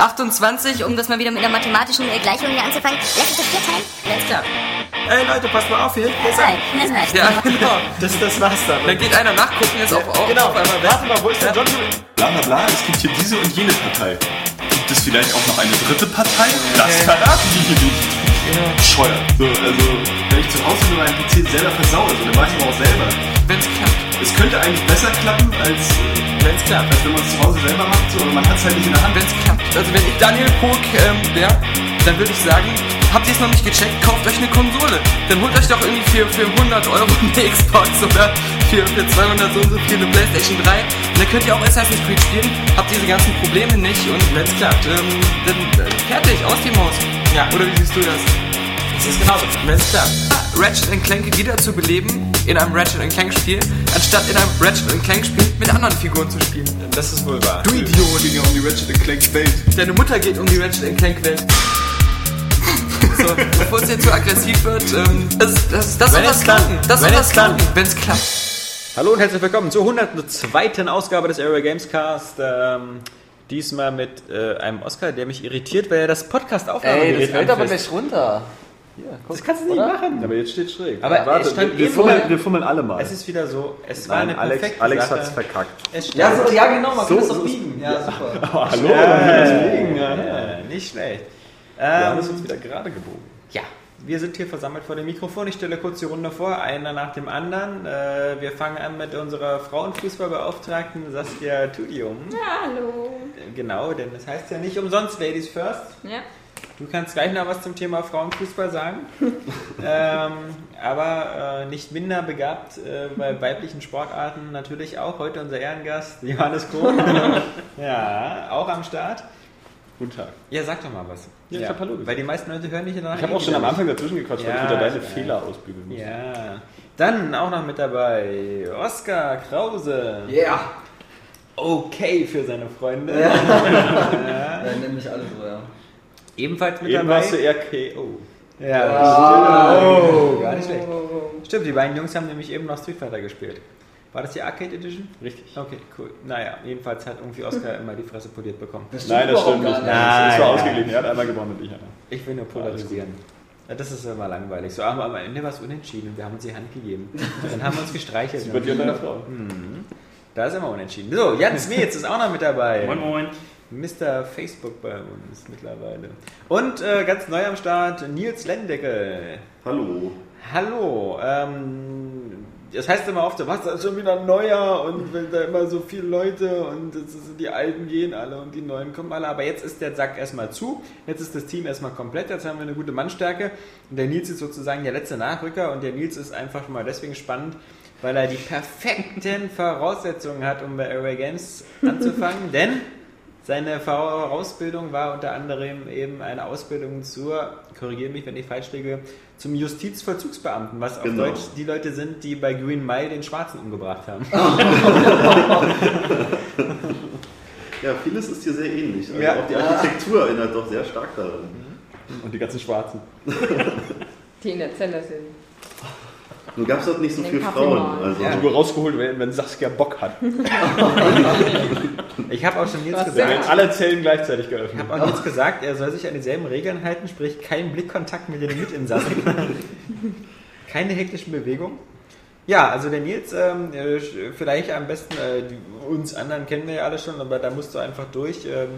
28, um das mal wieder mit einer mathematischen Gleichung hier anzufangen. Lass uns das vier teilen. Alles klar. Ey Leute, passt mal auf, hier ist Nein, ein. das reicht. Ja, genau. Das, das war's dann. Dann geht einer nachgucken, jetzt auf, auf, genau, auf einmal weg. warte mal, wo ist der John? Bla bla bla, es gibt hier diese und jene Partei. Gibt es vielleicht auch noch eine dritte Partei? Das verraten die hier nicht. Bescheuert. So, also, wenn ich zu Hause nur meinen PC selber versaue, also, dann weiß ich aber auch selber. Wenn's klappt. Es könnte eigentlich besser klappen, als, äh, Wenn's klappt. als wenn man es zu Hause selber macht, so, aber man hat es halt nicht in der Hand. Wenn's klappt. Also wenn ich Daniel Pog ähm, wäre, dann würde ich sagen, habt ihr es noch nicht gecheckt, kauft euch eine Konsole. Dann holt euch doch irgendwie für, für 100 Euro eine Xbox oder für, für 200 so und so viel eine Playstation 3. Und dann könnt ihr auch Assassin's Creed spielen, habt diese ganzen Probleme nicht und wenn's klappt, ähm, dann äh, fertig, aus dem Haus. Ja. Oder wie siehst du das? Das ist genauso. Wenn's klappt. Ratchet Clank wieder zu beleben in einem Ratchet Clank Spiel, anstatt in einem Ratchet Clank Spiel mit anderen Figuren zu spielen. Das ist wohl wahr. Du Idiot! ging ja um die Ratchet Clank Welt. Deine Mutter geht um die Ratchet Clank Welt. So, bevor es jetzt zu aggressiv wird, ähm, das, das, das Wenn soll es das klappt. klappen. Das soll das klappen, wenn es klappt. Hallo und herzlich willkommen zur 102. Ausgabe des Area Games Cast. Ähm, diesmal mit äh, einem Oscar, der mich irritiert, weil er das podcast Ey, das fällt aber nicht runter. Hier, guck, Das kannst du nicht oder? machen. Aber jetzt steht schräg. Aber er stand wir, eben fummeln, wir fummeln alle mal. Es ist wieder so, es war Nein, eine Alex, perfekte Alex verkackt. Es stand, Ja, so, ja, genau, man So- kann es doch biegen. Ja, super. Oh, hallo, dann wird das liegen. Ja. ja, nicht schlecht. Wir Ähm, haben es uns wieder gerade gebogen. Ja, wir sind hier versammelt vor dem Mikrofon. Ich stelle kurz die Runde vor, einer nach dem anderen. Äh, wir fangen an mit unserer Frauenfußballbeauftragten Saskia Tudium. Ja, hallo. Genau, denn das heißt ja nicht umsonst Ladies First. Ja. Du kannst gleich noch was zum Thema Frauenfußball sagen. ähm, aber äh, nicht minder begabt äh, bei weiblichen Sportarten natürlich auch heute unser Ehrengast Johannes Kohn. ja, auch am Start. Guten Tag. Ja, sag doch mal was. Ja, ich hab Hallo gesagt. Weil die meisten Leute hören nicht danach. Ich habe auch schon am Anfang dazwischen gequatscht, weil Ja, ich wieder deine ja. Fehler ausbügeln muss. Ja. Dann auch noch mit dabei Oskar Krause. Yeah. Okay für seine Freunde. Ja. ja, nennen mich alle so, ja. Ebenfalls mit Eben dabei. warst du eher KO. Ja, oh, gar nicht schlecht. Stimmt, die beiden Jungs haben nämlich eben noch Street Fighter gespielt. War das die Arcade Edition? Richtig. Okay, cool. Naja, jedenfalls hat irgendwie Oscar immer die Fresse poliert bekommen. Das Nein, das stimmt nicht. Nein, es war ausgeglichen. Er hat einmal gewonnen und ich einer. Ich will nur polarisieren. Ja, das ist immer langweilig. So, aber am Ende war es unentschieden und wir haben uns die Hand gegeben. Dann haben wir uns gestreichelt. Über dir und deiner Frau. Da ist immer unentschieden. So, Jan Smets ist auch noch mit dabei. Moin, moin. Mr. Facebook bei uns mittlerweile. Und äh, ganz neu am Start Nils Lendeckel. Hallo. Hallo. Ähm, das heißt immer oft, was, da ist schon wieder neuer und wenn da immer so viele Leute und die Alten gehen alle und die Neuen kommen alle. Aber jetzt ist der Sack erstmal zu. Jetzt ist das Team erstmal komplett. Jetzt haben wir eine gute Mannstärke. Und der Nils ist sozusagen der letzte Nachrücker und der Nils ist einfach mal deswegen spannend, weil er die perfekten Voraussetzungen hat, um bei Games anzufangen. Denn seine Vorausbildung war unter anderem eben eine Ausbildung zur, korrigiere mich, wenn ich falsch liege, zum Justizvollzugsbeamten, was auf Genau. Deutsch die Leute sind, die bei Green Mile den Schwarzen umgebracht haben. Ja, vieles ist hier sehr ähnlich. Also Ja. Auch die Architektur erinnert doch sehr stark daran. Und die ganzen Schwarzen. Die in der Zelle sind. Nur gab es dort nicht so viele Frauen. Also, Ja. Nur rausgeholt werden, wenn Saskia Bock hat. Ich habe auch schon Da gesagt, werden alle Zellen gleichzeitig ich geöffnet. habe auch Nils gesagt, er soll sich an dieselben Regeln halten, sprich keinen Blickkontakt mit den Mitinsassen. Keine hektischen Bewegungen. Ja, also der Nils, ähm, äh, vielleicht am besten, äh, die, uns anderen kennen wir ja alle schon, aber da musst du einfach durch. Ähm,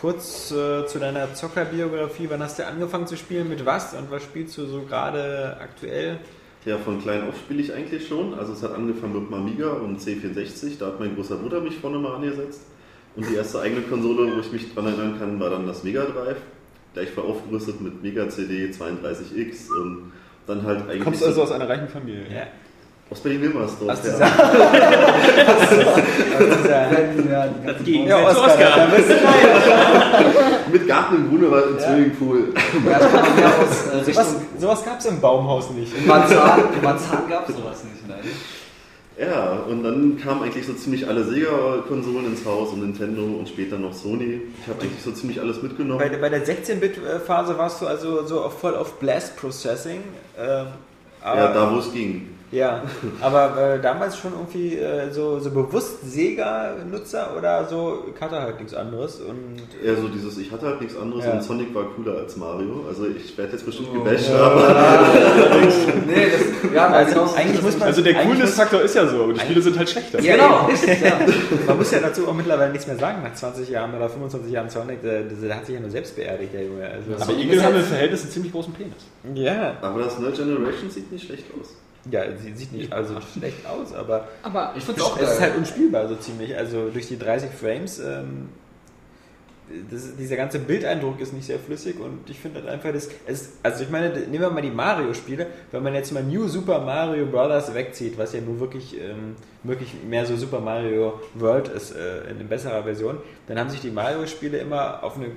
kurz äh, zu deiner Zockerbiografie, wann hast du angefangen zu spielen, mit was und was spielst du so gerade aktuell? Ja, von klein auf spiele ich eigentlich schon. Also es hat angefangen mit Amiga und C64. Da hat mein großer Bruder mich vorne mal angesetzt. Und die erste eigene Konsole, wo ich mich dran erinnern kann, war dann das Mega Drive. Gleich voll aufgerüstet mit Mega CD, 32X und dann halt eigentlich. Kommst also aus einer reichen Familie. Ja. Aus Berlin-Wilmersdorf. Aus ja. dieser, aus dieser Ja, die ganzen ja, Oscar, da bist du Mit Garten im Grunewald und Swimmingpool. Ja, ich komme mehr aus äh, Sowas, Richtung sowas gab es im Baumhaus nicht. in Marzahn. Marzahn gab es sowas nicht, nein. Ja, und dann kamen eigentlich so ziemlich alle Sega-Konsolen ins Haus und Nintendo und später noch Sony. Ich habe eigentlich so ziemlich alles mitgenommen. Bei, der- bei der 16-Bit-Phase warst du also so voll auf Blast Processing. Ähm, Ja, da wo es ging. Ja, aber äh, damals schon irgendwie äh, so, so bewusst Sega-Nutzer oder so, ich hatte halt nichts anderes und Eher so dieses, ich hatte halt nichts anderes Ja. und Sonic war cooler als Mario. Also ich werde jetzt Oh. bestimmt gebasht, aber Nee, das, ja, Also so eigentlich ist muss das man- Also der Coolness-Faktor ist ja so, aber die Spiele sind halt schlechter. Ja, Genau, ja. Man muss ja dazu auch mittlerweile nichts mehr sagen nach 20 Jahren oder 25 Jahren Sonic, der, der hat sich ja nur selbst beerdigt, der Junge. Also, Aber Igel haben im Verhältnis einen ziemlich großen Penis. ja, Aber das Nerd Generation sieht nicht schlecht aus. Ja, sie sieht nicht also schlecht aus, aber Aber Ich find's auch es ist geil. halt unspielbar so ziemlich. Also durch die 30 Frames, ähm, das, dieser ganze Bildeindruck ist nicht sehr flüssig und ich finde halt einfach das. Es, also ich meine, nehmen wir mal die Mario-Spiele, wenn man jetzt mal New Super Mario Bros. wegzieht, was ja nun wirklich, ähm, wirklich mehr so Super Mario World ist äh, in besserer Version, dann haben sich die Mario-Spiele immer auf eine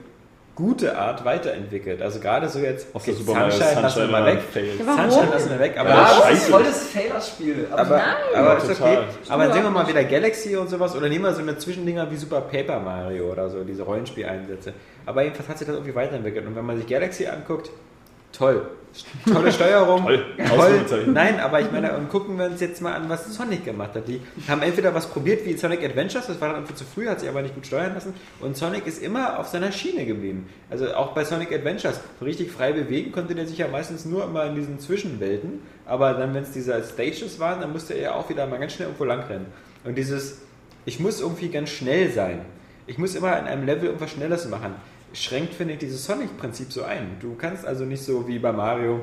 gute Art weiterentwickelt. Also gerade so jetzt, Aus der okay, Super Mario Sunshine lassen wir Sunshine mal weg. Warum? Sunshine lassen wir weg, aber Ja, das ist scheiße. voll das Failer-Spiel. aber, Nein. aber ist Total. okay. Aber sehen wir mal wieder Galaxy und sowas oder nehmen wir so eine Zwischendinger wie Super Paper Mario oder so, diese Rollenspieleinsätze. Aber jedenfalls hat sich das irgendwie weiterentwickelt. Und wenn man sich Galaxy anguckt, toll. Tolle Steuerung. Toll. Ausrufezeichen. Nein, aber ich meine, und gucken wir uns jetzt mal an, was Sonic gemacht hat. Die haben entweder was probiert wie Sonic Adventures, das war dann einfach zu früh, hat sich aber nicht gut steuern lassen. Und Sonic ist immer auf seiner Schiene geblieben. Also auch bei Sonic Adventures, richtig frei bewegen konnte der sich ja meistens nur immer in diesen Zwischenwelten. Aber dann, wenn es diese Stages waren, dann musste er auch wieder mal ganz schnell irgendwo langrennen. Und dieses, ich muss irgendwie ganz schnell sein. Ich muss immer in einem Level irgendwas Schnelles machen. Schränkt, finde ich, dieses Sonic-Prinzip so ein. Du kannst also nicht so wie bei Mario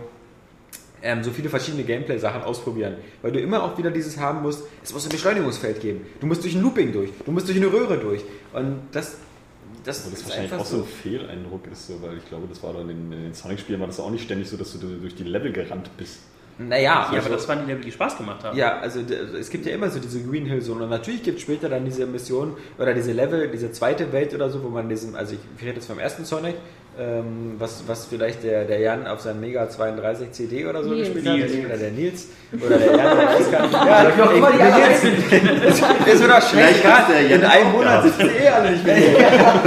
ähm, so viele verschiedene Gameplay-Sachen ausprobieren, weil du immer auch wieder dieses haben musst, es muss ein Beschleunigungsfeld geben, du musst durch ein Looping durch, du musst durch eine Röhre durch und das, das, Also das ist wahrscheinlich auch so ein Fehleindruck ist, so, weil ich glaube, das war dann in, in den Sonic-Spielen war das auch nicht ständig so, dass du durch die Level gerannt bist. Naja, Ja, aber das waren die Level, die Spaß gemacht haben. Ja, also es gibt ja immer so diese Green Hill Zone und natürlich gibt es später dann diese Mission oder diese Level, diese zweite Welt oder so, wo man diesen, also ich, ich rede jetzt vom ersten Sonic, ähm, was, was vielleicht der, der Jan auf seinem Mega 32 CD oder so Nils. gespielt hat, Nils. oder der Nils, oder der Jan, der weiß gar nicht. Ja, Wie auch immer die alle heißen. Es wird auch schlecht, der in einem Monat gehabt. sitzen eh alle nicht mehr.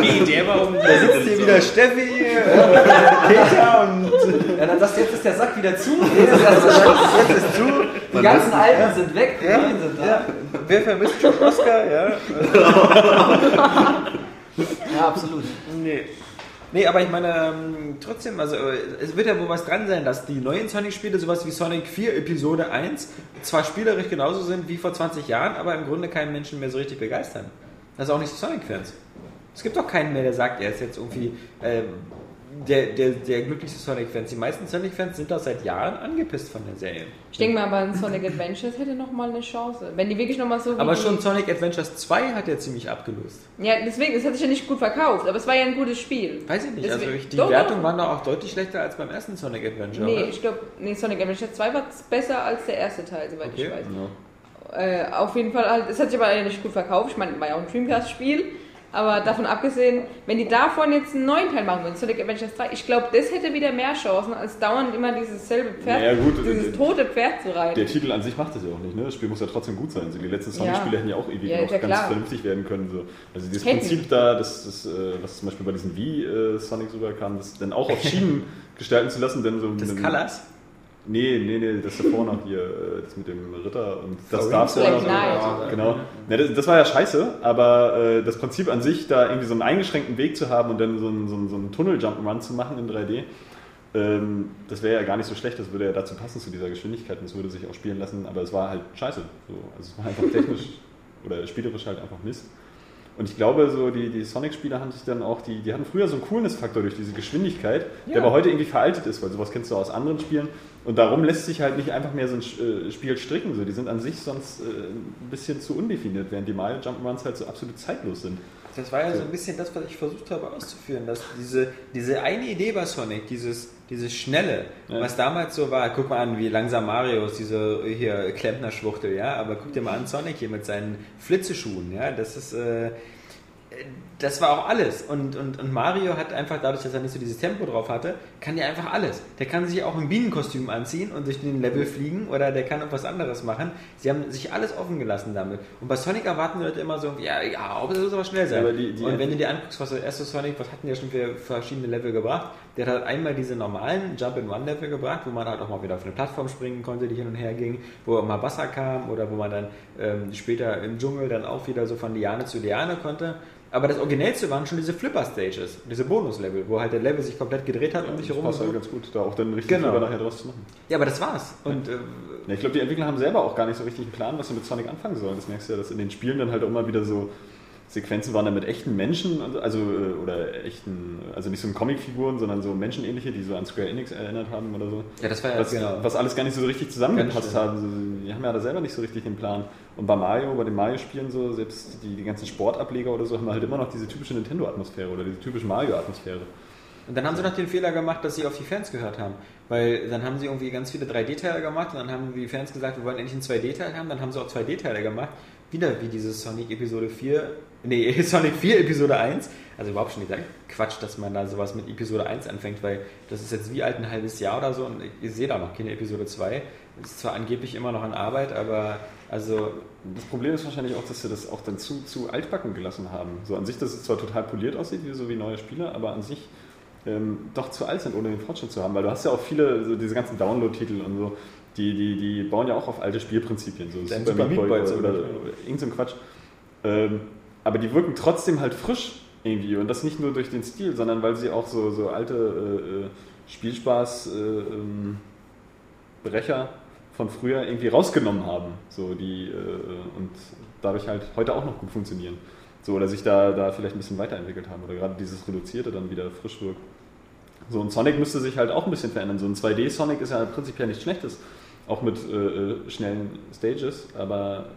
Nee, der war um. Da sitzt hier wieder Steffi, äh, Peter und Ja, dann sagst du, jetzt ist der Sack wieder zu. Jetzt ist zu. Die ganzen Alten sind weg, die Ja, neuen sind da. ja. Wer vermisst schon Oscar? Ja. Ja, absolut. Nee. Nee, aber ich meine, ähm, trotzdem, also äh, es wird ja wohl was dran sein, dass die neuen Sonic-Spiele, sowas wie Sonic 4 Episode 1, zwar spielerisch genauso sind wie vor 20 Jahren, aber im Grunde keinen Menschen mehr so richtig begeistern. Das ist auch nicht Sonic-Fans. Es gibt doch keinen mehr, der sagt, er ist jetzt irgendwie ähm, der, der, der glücklichste Sonic-Fans. Die meisten Sonic-Fans sind doch seit Jahren angepisst von der Serie. ich denke mal, aber ein Sonic Adventures hätte noch mal eine Chance. Wenn die wirklich noch mal so. Aber schon Sonic Adventures 2 hat ja ziemlich abgelöst. Ja, deswegen, es hat sich ja nicht gut verkauft, aber es war ja ein gutes Spiel. Weiß ich nicht, also Deswegen- ich, die Doch, Wertungen doch. waren da auch deutlich schlechter als beim ersten Sonic Adventure. Nee, oder? ich glaube, nee, Sonic Adventures 2 war besser als der erste Teil, soweit Okay. ich weiß. Äh, auf jeden Fall, halt, es hat sich aber nicht gut verkauft. Ich meine, war ja auch ein Dreamcast-Spiel. Aber davon abgesehen, wenn die davon jetzt einen neuen Teil machen würden, Sonic Adventures 3, ich glaube, das hätte wieder mehr Chancen, als dauernd immer dieses selbe Pferd, Naja, gut, dieses äh, tote Pferd zu reiten. Der Titel an sich macht das ja auch nicht, ne? Das Spiel muss ja trotzdem gut sein. So, die letzten Sonic-Spiele Ja. hätten ja auch ewig Ja, noch ja, ganz klar. vernünftig werden können. So. Also dieses Hätten. Prinzip da, das, das, äh, was zum Beispiel bei diesen Wii-Sonics rüberkam, das dann auch auf Schienen gestalten zu lassen, denn so Das Colors? Nee, nee, nee, das davor noch hier, äh, das mit dem Ritter und das Sorry. darfst du auch noch. Knight. Genau. Ja, das, das war ja scheiße, aber äh, das Prinzip an sich, da irgendwie so einen eingeschränkten Weg zu haben und dann so einen, so einen, so einen Tunnel-Jump'n'Run zu machen in 3D, ähm, das wäre ja gar nicht so schlecht, das würde ja dazu passen zu dieser Geschwindigkeit und das würde sich auch spielen lassen, aber es war halt scheiße. So. Also es war einfach technisch oder spielerisch halt einfach Mist. Und ich glaube, so die, die Sonic-Spieler haben sich dann auch, die, die hatten früher so einen Coolness-Faktor durch diese Geschwindigkeit, der Ja. aber heute irgendwie veraltet ist, weil sowas kennst du aus anderen Spielen. Und darum lässt sich halt nicht einfach mehr so ein äh, Spiel stricken. So. Die sind an sich sonst äh, ein bisschen zu undefiniert, während die Mario Jump'n'Runs halt so absolut zeitlos sind. Das war ja so ein bisschen das, was ich versucht habe auszuführen, dass diese, diese eine Idee bei Sonic, dieses, dieses Schnelle, Ja. was damals so war, guck mal an, wie langsam Mario ist, diese hier Klempner-Schwuchtel, ja, aber guck dir mal an Sonic hier mit seinen Flitzeschuhen, ja, das ist, äh, das war auch alles. Und, und, und Mario hat einfach, dadurch, dass er nicht so dieses Tempo drauf hatte, kann der einfach alles. Der kann sich auch ein Bienenkostüm anziehen und durch den Level fliegen oder der kann etwas anderes machen. Sie haben sich alles offen gelassen damit. Und bei Sonic erwarten die Leute immer so, ja, ja, aber das muss aber schnell sein. Ja, aber die- die- und wenn du dir anguckst, was der erste Sonic, was hatten ja schon für verschiedene Level gebracht? Der hat halt einmal diese normalen Jump-in-One-Level gebracht, wo man halt auch mal wieder auf eine Plattform springen konnte, die hin und her ging, wo mal Wasser kam oder wo man dann ähm, später im Dschungel dann auch wieder so von Liane zu Liane konnte. Aber das Originellste waren schon diese Flipper-Stages, diese Bonus-Level, wo halt der Level sich komplett gedreht hat um dich Das herum. passt halt ganz gut, da auch dann richtig Genau. drüber nachher draus zu machen. Ja, aber das war's. Und äh, Ja, ich glaube, die Entwickler haben selber auch gar nicht so richtig einen Plan, was sie mit Sonic anfangen sollen. Das merkst du ja, dass in den Spielen dann halt auch immer wieder so Sequenzen waren dann mit echten Menschen, also äh, oder echten, also nicht so Comicfiguren, sondern so menschenähnliche, die so an Square Enix erinnert haben oder so. ja, das war ja Was, genau. was alles gar nicht so richtig zusammengepasst. So, Die haben ja da selber nicht so richtig den Plan. Und bei Mario, bei den Mario-Spielen so, selbst die, die ganzen Sportableger oder so, haben halt immer noch diese typische Nintendo-Atmosphäre oder diese typische Mario-Atmosphäre. Und dann haben sie noch den Fehler gemacht, dass sie auf die Fans gehört haben. Weil dann haben sie irgendwie ganz viele 3D-Teile gemacht und dann haben die Fans gesagt, wir wollen endlich einen 2D-Teil haben. Dann haben sie auch 2D-Teile gemacht. Wieder wie dieses Sonic Episode 4, nee, Sonic 4 Episode 1. Also überhaupt schon dieser Quatsch, dass man da sowas mit Episode 1 anfängt, weil das ist jetzt wie alt ein halbes Jahr oder so und ich sehe da noch keine Episode 2. Ist zwar angeblich immer noch in Arbeit, aber also Das Problem ist wahrscheinlich auch, dass sie das auch dann zu, zu altbacken gelassen haben. So an sich, dass es zwar total poliert aussieht, wie so wie neue Spiele, aber an sich ähm, doch zu alt sind, ohne den Fortschritt zu haben. Weil du hast ja auch viele, so diese ganzen Download-Titel und so, die, die, die bauen ja auch auf alte Spielprinzipien, so Dein Super Meat Boy oder, oder, oder irgend so ein Quatsch. Ähm, aber die wirken trotzdem halt frisch irgendwie und das nicht nur durch den Stil, sondern weil sie auch so, so alte äh, äh, Spielspaß äh, ähm, Brecher von früher irgendwie rausgenommen haben, so die äh, und dadurch halt heute auch noch gut funktionieren. So, oder sich da, da vielleicht ein bisschen weiterentwickelt haben oder gerade dieses Reduzierte dann wieder frisch wirkt. So, und Sonic müsste sich halt auch ein bisschen verändern. So ein 2D-Sonic ist ja prinzipiell nichts Schlechtes, auch mit äh, äh, schnellen Stages, aber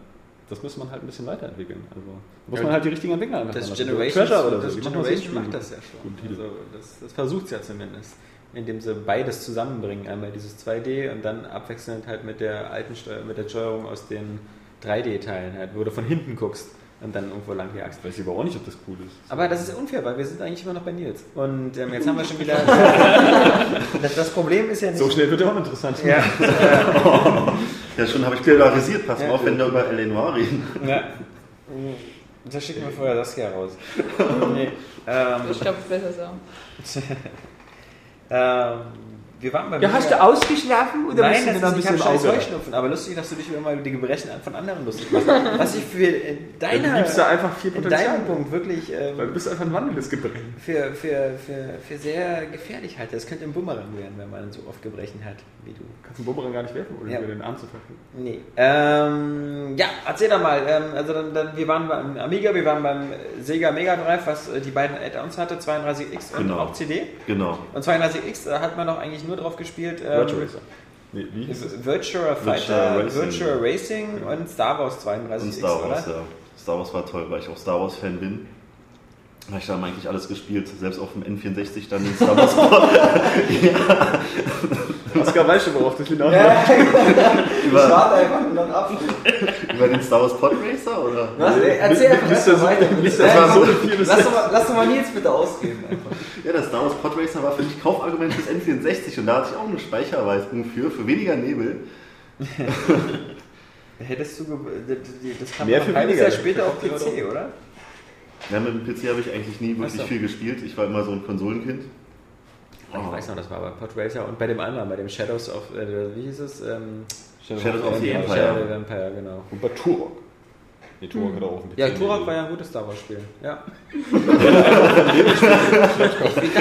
das muss man halt ein bisschen weiterentwickeln. Also muss man halt die richtigen Entwickler einfach das dran lassen. Generation, Treasure oder so. das machen das Generation macht das ja schon. Also das, das versucht es ja zumindest. Indem sie beides zusammenbringen. Einmal dieses 2D und dann abwechselnd halt mit der alten Steuer, mit der Steuerung aus den 3D-Teilen halt, wo du von hinten guckst und dann irgendwo lang jagst. Weiß ich aber auch nicht, ob das cool ist. Aber das ist unfair, weil wir sind eigentlich immer noch bei Nils. Und ähm, jetzt haben wir schon wieder. das, Problem ist ja nicht. So schnell wird er auch interessant. Ja, Ja, schon habe ich polarisiert. Pass mal Ja. auf, wenn wir über L.A. Noir reden. ja. Da schicken wir vorher das hier raus. Nee. Ähm, Ich glaube, es ist besser so. Ähm, wir waren beim Ja, hast du ausgeschlafen oder Nein, bist du das noch ein ist, ich habe bisschen? Heuschnupfen, aber lustig, dass du dich immer über die Gebrechen von anderen lustig machst. Was ich für in Ja, deiner, du gibst da einfach viel Potenzial. deinem Punkt wirklich ähm, Weil du bist einfach ein wandelndes Gebrechen. für, für, für, für sehr gefährlich halte. Das könnte ein Bumerang werden, wenn man so oft Gebrechen hat wie du. Kannst den Bumerang gar nicht werfen, oder Ja. über den Arm zu verfügen. Nee. Ähm, ja, erzähl doch mal. Ähm, also dann, dann, wir waren beim Amiga, wir waren beim Sega Mega Drive, was äh, die beiden Add-ons hatte, 32X und Genau. auch CD. Genau. Und 32X äh, hat man doch eigentlich nur drauf gespielt. Ähm, Virtual Racer. Nee, wie hieß es? Virtual Fighter, Virtual Racing. Racing und Star Wars 32X, Und Star Wars, oder? ja. Star Wars war toll, weil ich auch Star Wars Fan bin. Habe ich dann eigentlich alles gespielt, selbst auf dem N64 dann den Star Wars Oskar weiß schon, worauf das hinaus Ich über, warte einfach nur noch ab. Über den Star Wars Pod Racer oder? Was? Ey, Erzähl einfach erst mal das- weiter. das mal so Lass doch mal, lass doch mal Nils bitte ausgehen. Einfach. Ja, der Star Wars Pod Racer war für mich Kaufargument fürs N64 und da hatte ich auch eine Speicherweisung für, für weniger Nebel. Hättest du. Das, kam Mehr für weniger. Jahr später auf PC, oder? Ja, mit dem PC habe ich eigentlich nie wirklich viel gespielt. Ich war immer so ein Konsolenkind. Ich weiß noch, das war bei Podracer und bei dem anderen, bei dem Shadows of. Äh, wie hieß es? Ähm, Shadows of the ja, Empire. Shadow of the Empire, genau. Und bei Turok. Nee, Turok hat auch PC. Ja, Turok war ja ein gutes Star Wars Spiel. Ja. ich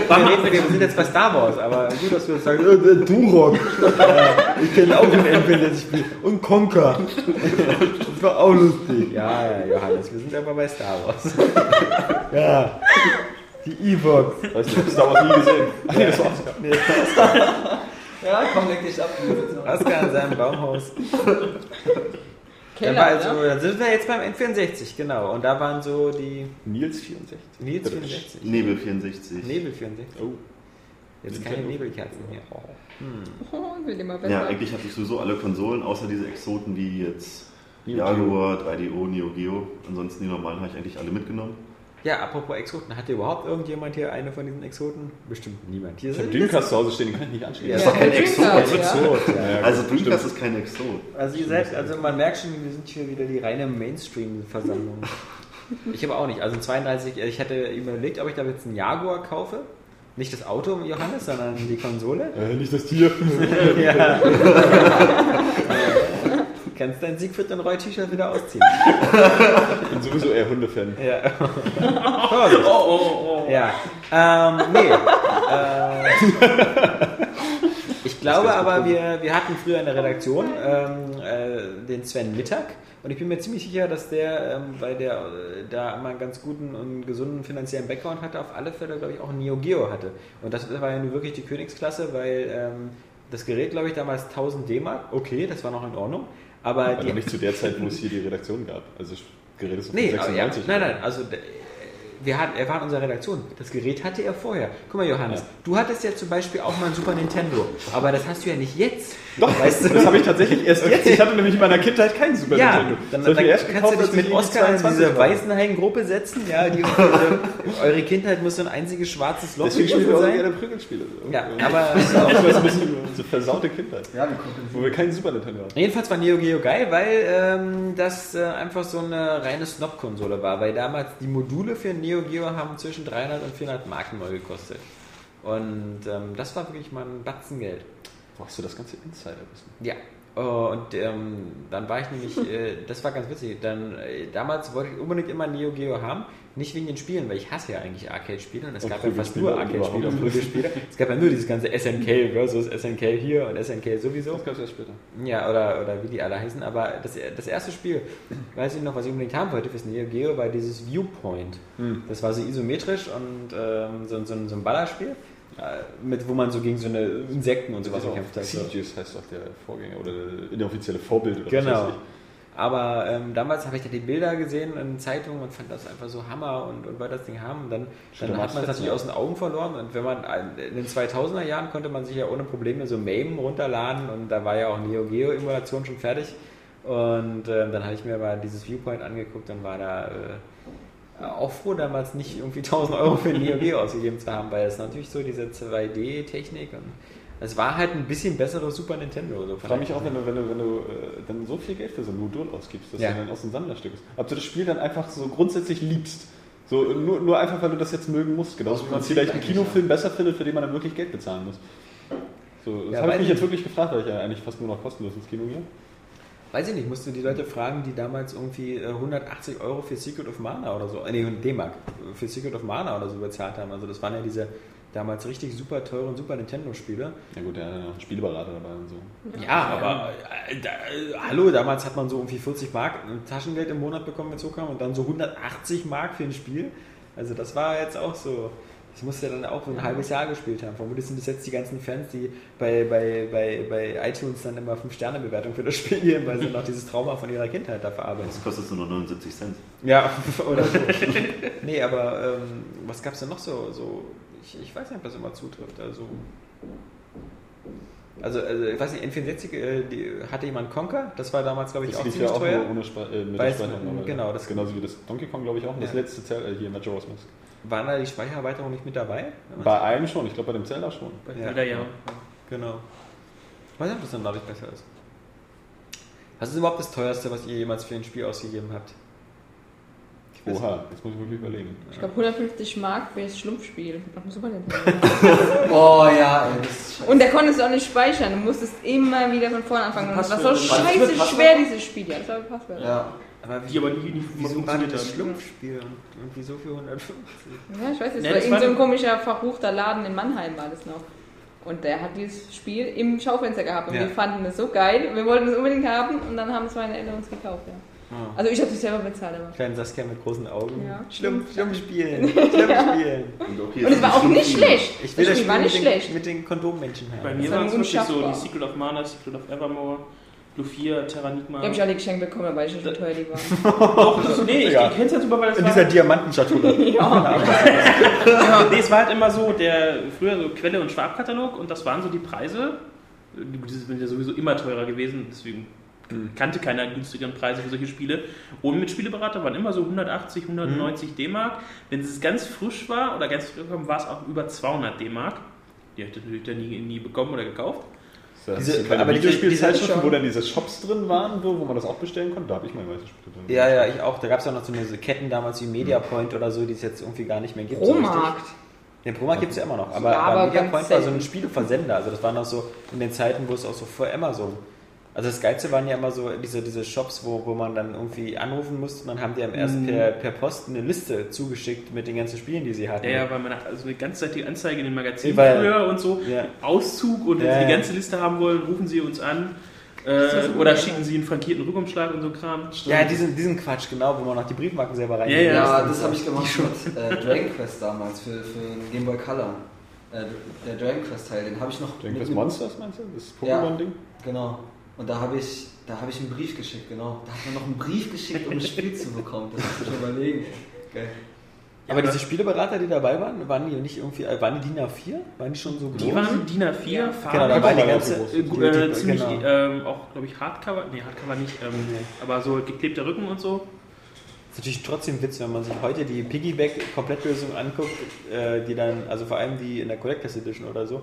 dachte, wir, sind jetzt bei Star Wars, aber gut, dass wir sagen, äh, äh, Turok. Ich kenne auch ein N64-Spiel. Und Conker. Das war auch lustig. Ja, ja, Johannes, wir sind aber bei Star Wars. ja. Die Evox. Weißt du, ich hab Star Wars nie gesehen. Ach nee, das war Oskar. Ja, komm, leg dich ab. Oskar in seinem Baumhaus. Dann, Keller, also, dann sind wir jetzt beim N64, genau. Und da waren so die Nils 64. Nils 64. Nebel 64. Nebel 64. Oh. Jetzt keine Nebelkerzen hier. Oh, ich will immer besser. Ja, eigentlich hatte ich sowieso alle Konsolen, außer diese Exoten wie jetzt Neo Jaguar, 3DO, Neo Geo. Ansonsten die normalen habe ich eigentlich alle mitgenommen. Ja, apropos Exoten, hat überhaupt irgendjemand hier eine von diesen Exoten? Bestimmt niemand. Hier Ich habe Dreamcast zu Hause stehen, den kann ich nicht anschließen. Ja, ist doch kein Exot. ja. Ja. Also Dreamcast ist kein Exot. Also ihr seid, also man merkt schon, wir sind hier wieder die reine Mainstream-Versammlung. Ich habe auch nicht. Also 32, ich hatte überlegt, ob ich da jetzt einen Jaguar kaufe. Nicht das Auto, Johannes, sondern die Konsole. Äh, nicht das Tier. Ja. Kannst dein Siegfried und Roy-T-Shirt wieder ausziehen. Ich bin sowieso eher Hundefan. Ja. Vorsicht. Oh, oh, oh. Ja. Ähm, nee. Äh, ich glaube aber, wir, wir hatten früher in der Redaktion ähm, äh, den Sven Mittag. Und ich bin mir ziemlich sicher, dass der, ähm, weil der äh, da immer einen ganz guten und gesunden finanziellen Background hatte, auf alle Fälle, glaube ich, auch ein Neo Geo hatte. Und das war ja nun wirklich die Königsklasse, weil ähm, das Gerät, glaube ich, damals 1000 D-Mark, okay, das war noch in Ordnung. Aber Aber die, nicht zu der Zeit, wo es hier die Redaktion gab. Also Gerät ist Nee, aber ja, 96. nein, nein, also d- wir hatten, er war in unserer Redaktion. Das Gerät hatte er vorher. Guck mal, Johannes, Ja. du hattest ja zum Beispiel auch mal ein Super Nintendo, aber das hast du ja nicht jetzt. Doch, weißt du, das habe ich tatsächlich erst jetzt. Ich hatte nämlich in meiner Kindheit keinen Super ja, Nintendo. dann, dann ich erst kannst gekauft, du dich mit Oscar in 22 diese war. Weißenhain-Gruppe setzen. Ja, die, eure Kindheit muss so ein einziges schwarzes Loch Deswegen spielen wir gewesen auch sein. gerne Prügelspiele. Ja, aber Das ist auch so ein bisschen so versaute Kindheit. Ja. Wo wir keinen Super Nintendo hatten. Jedenfalls war Neo Geo geil, weil ähm, das äh, einfach so eine reine Snob-Konsole war. Weil damals die Module für Neo Geo haben zwischen 300 und 400 Mark neu gekostet. Und ähm, das war wirklich mal ein Batzen Geld. Hast du das ganze Insider-Wissen? Ja. Oh, und ähm, dann war ich nämlich, äh, das war ganz witzig, dann äh, damals wollte ich unbedingt immer Neo Geo haben, nicht wegen den Spielen, weil ich hasse ja eigentlich Arcade-Spiele und es Und gab ja fast nur Arcade-Spiele und. Prügelspiele. Es gab ja nur dieses ganze SNK versus SNK hier und SNK sowieso. Das gab es erst später. Ja, oder, oder wie die alle heißen. Aber das, das erste Spiel, weiß ich noch, was ich unbedingt haben wollte fürs Neo Geo, war dieses Viewpoint. Hm. Das war so isometrisch und ähm, so, so, so ein Ballerspiel, mit, wo man so gegen so eine Insekten und sowas gekämpft hat. So. Sieges heißt doch der Vorgänger oder inoffizielle Vorbild oder was Genau. weiß ich. Aber ähm, damals habe ich da die Bilder gesehen in Zeitungen und fand das einfach so Hammer und, und wollte das Ding haben. Und dann, dann hat man es natürlich ja. aus den Augen verloren. Und wenn man in den 2000er Jahren konnte man sich ja ohne Probleme so MAME runterladen und da war ja auch Neo Geo Emulation schon fertig. Und ähm, dann habe ich mir mal dieses Viewpoint angeguckt und war da äh, auch froh, damals nicht irgendwie 1000 Euro für ein Neo Geo ausgegeben zu haben, weil es natürlich so diese 2D-Technik und es war halt ein bisschen besseres Super Nintendo. So Ich frage mich auch, wenn du, wenn du, wenn du äh, dann so viel Geld für so ein Modul ausgibst, dass Ja. du dann aus dem Sammlerstück ist. Ob du das Spiel dann einfach so grundsätzlich liebst. So, nur, nur einfach, weil du das jetzt mögen musst. Genauso wie man vielleicht einen Kinofilm besser findet, für den man dann wirklich Geld bezahlen muss. So, das Ja, habe ich mich ich jetzt wirklich gefragt, weil ich ja eigentlich fast nur noch kostenlos ins Kino gehe. Weiß ich nicht, musst du die Leute fragen, die damals irgendwie äh, 180 Euro für Secret of Mana oder so, äh, nee, D-Mark, äh, für Secret of Mana oder so bezahlt haben. Also das waren ja diese damals richtig super teuren Super Nintendo-Spiele. Ja gut, der hat ja noch einen Spielberater dabei und so. Ja, aber äh, da, äh, hallo, damals hat man so irgendwie 40 Mark Taschengeld im Monat bekommen, wenn es hochkam, und dann so 180 Mark für ein Spiel. Also das war jetzt auch so. Das musste ja dann auch so ein halbes Jahr gespielt haben. Vermutlich sind das jetzt die ganzen Fans, die bei, bei, bei, bei iTunes dann immer 5-Sterne-Bewertung für das Spiel geben, weil sie noch dieses Trauma von ihrer Kindheit da verarbeiten. Das kostet nur 79 Cent. Ja, oder so. nee, aber ähm, was gab es denn noch so? so ich, ich weiß nicht, ob das immer zutrifft. Also, also, also ich weiß nicht, N64 äh, die, hatte jemand Conker, das war damals, glaube ich, Das auch ziemlich auch teuer. ohne Spe äh, mit Speicherung. aber genau, das- genauso wie das Donkey Kong, glaube ich, auch. Und das Ja. letzte Teil äh, hier, Majora's Mask. Waren da die Speichererweiterungen nicht mit dabei? Bei einem schon, ich glaube bei dem Zelda schon. Bei Ja. Zelda ja. Genau. Weiß nicht, ob das dann dadurch besser ist. Was ist überhaupt das teuerste, was ihr jemals für ein Spiel ausgegeben habt? Ich weiß Oha, jetzt muss ich wirklich überlegen. Ich glaube 150 Mark für das Schlumpfspiel auf dem Super. Oh ja, ey, das. Und der konnte es auch nicht speichern. Du musstest immer wieder von vorne anfangen. Das war so scheiße schwer, dieses Spiel. Ja, das war Passwort. Ja. Aber Die aber nie, nie wieso war funktioniert das. Schlumpfspiel und irgendwie so für 150? Ja, ich weiß nicht, Ja, das war irgend so ein komischer, verruchter Laden in Mannheim war das noch. Und der hat dieses Spiel im Schaufenster gehabt und Ja. wir fanden es so geil. Wir wollten es unbedingt haben und dann haben es meine Eltern uns gekauft. Ja. Ah. Also ich habe es selber bezahlt. Aber. Kleinen Saskia mit großen Augen. Ja. Schlumpf, Schlumpfspielen, Schlumpfspielen. Und, auch hier Und es war auch nicht schlecht. Ich will das das Spiel war nicht mit den, schlecht. mit den Kondommenschen Bei haben. mir Das war es wirklich so die Secret of Mana, Secret of Evermore, Lufia, Terranigma. Die habe ich alle geschenkt bekommen, weil ich nicht wie teuer die waren. Doch, das, nee, ich Ja. kenn's ja super, weil das In war, dieser Diamantenschatulle. ja, nee, es war halt immer so, der früher so Quelle- und Schwabkatalog und das waren so die Preise. Die sind ja sowieso immer teurer gewesen, deswegen kannte keiner günstigeren Preise für solche Spiele. Und mit Spieleberater waren immer so 180, 190 D-Mark. Wenn es ganz frisch war oder ganz frisch kam, war es auch über 200 D-Mark. Die hätte ich natürlich dann nie, nie bekommen oder gekauft. Das Diese- aber diese- Videospielzeitschriften, diese- wo dann diese Shops drin waren, wo, wo man das auch bestellen konnte, da habe ich meine meisten Spiele drin. Ja, ja, ich auch. Da gab es auch noch so eine so Ketten damals wie Mediapoint oder so, die es jetzt irgendwie gar nicht mehr gibt. so. Pro-Markt. Den Promarkt gibt es ja immer noch, aber, Ja, aber, aber Mediapoint ganz war so ein. Spieleversender. Also das waren noch so in den Zeiten, wo es auch so vor Amazon. Also das Geilste waren ja immer so diese, diese Shops, wo, wo man dann irgendwie anrufen musste und dann haben die einem erst per, per Post eine Liste zugeschickt mit den ganzen Spielen, die sie hatten. Ja, ja, weil man hat also eine ganzzeitige Anzeige in den Magazinen Weil- früher und so, Ja. Auszug und wenn Ja, Sie die ja. ganze Liste haben wollen, rufen Sie uns an. Äh, oder schicken Sie einen frankierten Rückumschlag und so Kram. Ja, diesen, diesen Quatsch, genau, wo man noch die Briefmarken selber rein. Ja, ja. Ja, das habe ich gemacht mit äh, Dragon Quest damals für, für Game Boy Color. Äh, der Dragon Quest Teil, den habe ich noch. Irgendwas mit- Monsters meinst du? Das Ja. Pokémon-Ding? Genau. Und da habe ich, da habe ich einen Brief geschickt, genau. Da hat man noch einen Brief geschickt, um das Spiel zu bekommen. Das musst du überlegen. Geil. Aber diese Spieleberater, die dabei waren, waren die nicht irgendwie, äh, waren die DIN A4? Waren die schon so groß? Die waren DIN A4, Genau, da Farben. war die ganze. so groß. Äh, äh, ziemlich, genau. ähm, auch glaube ich Hardcover, nee Hardcover nicht, ähm, aber so geklebter Rücken und so. ist natürlich trotzdem Witz, wenn man sich heute die Piggyback-Komplettlösung anguckt, äh, die dann, also vor allem die in der Collectors Edition oder so,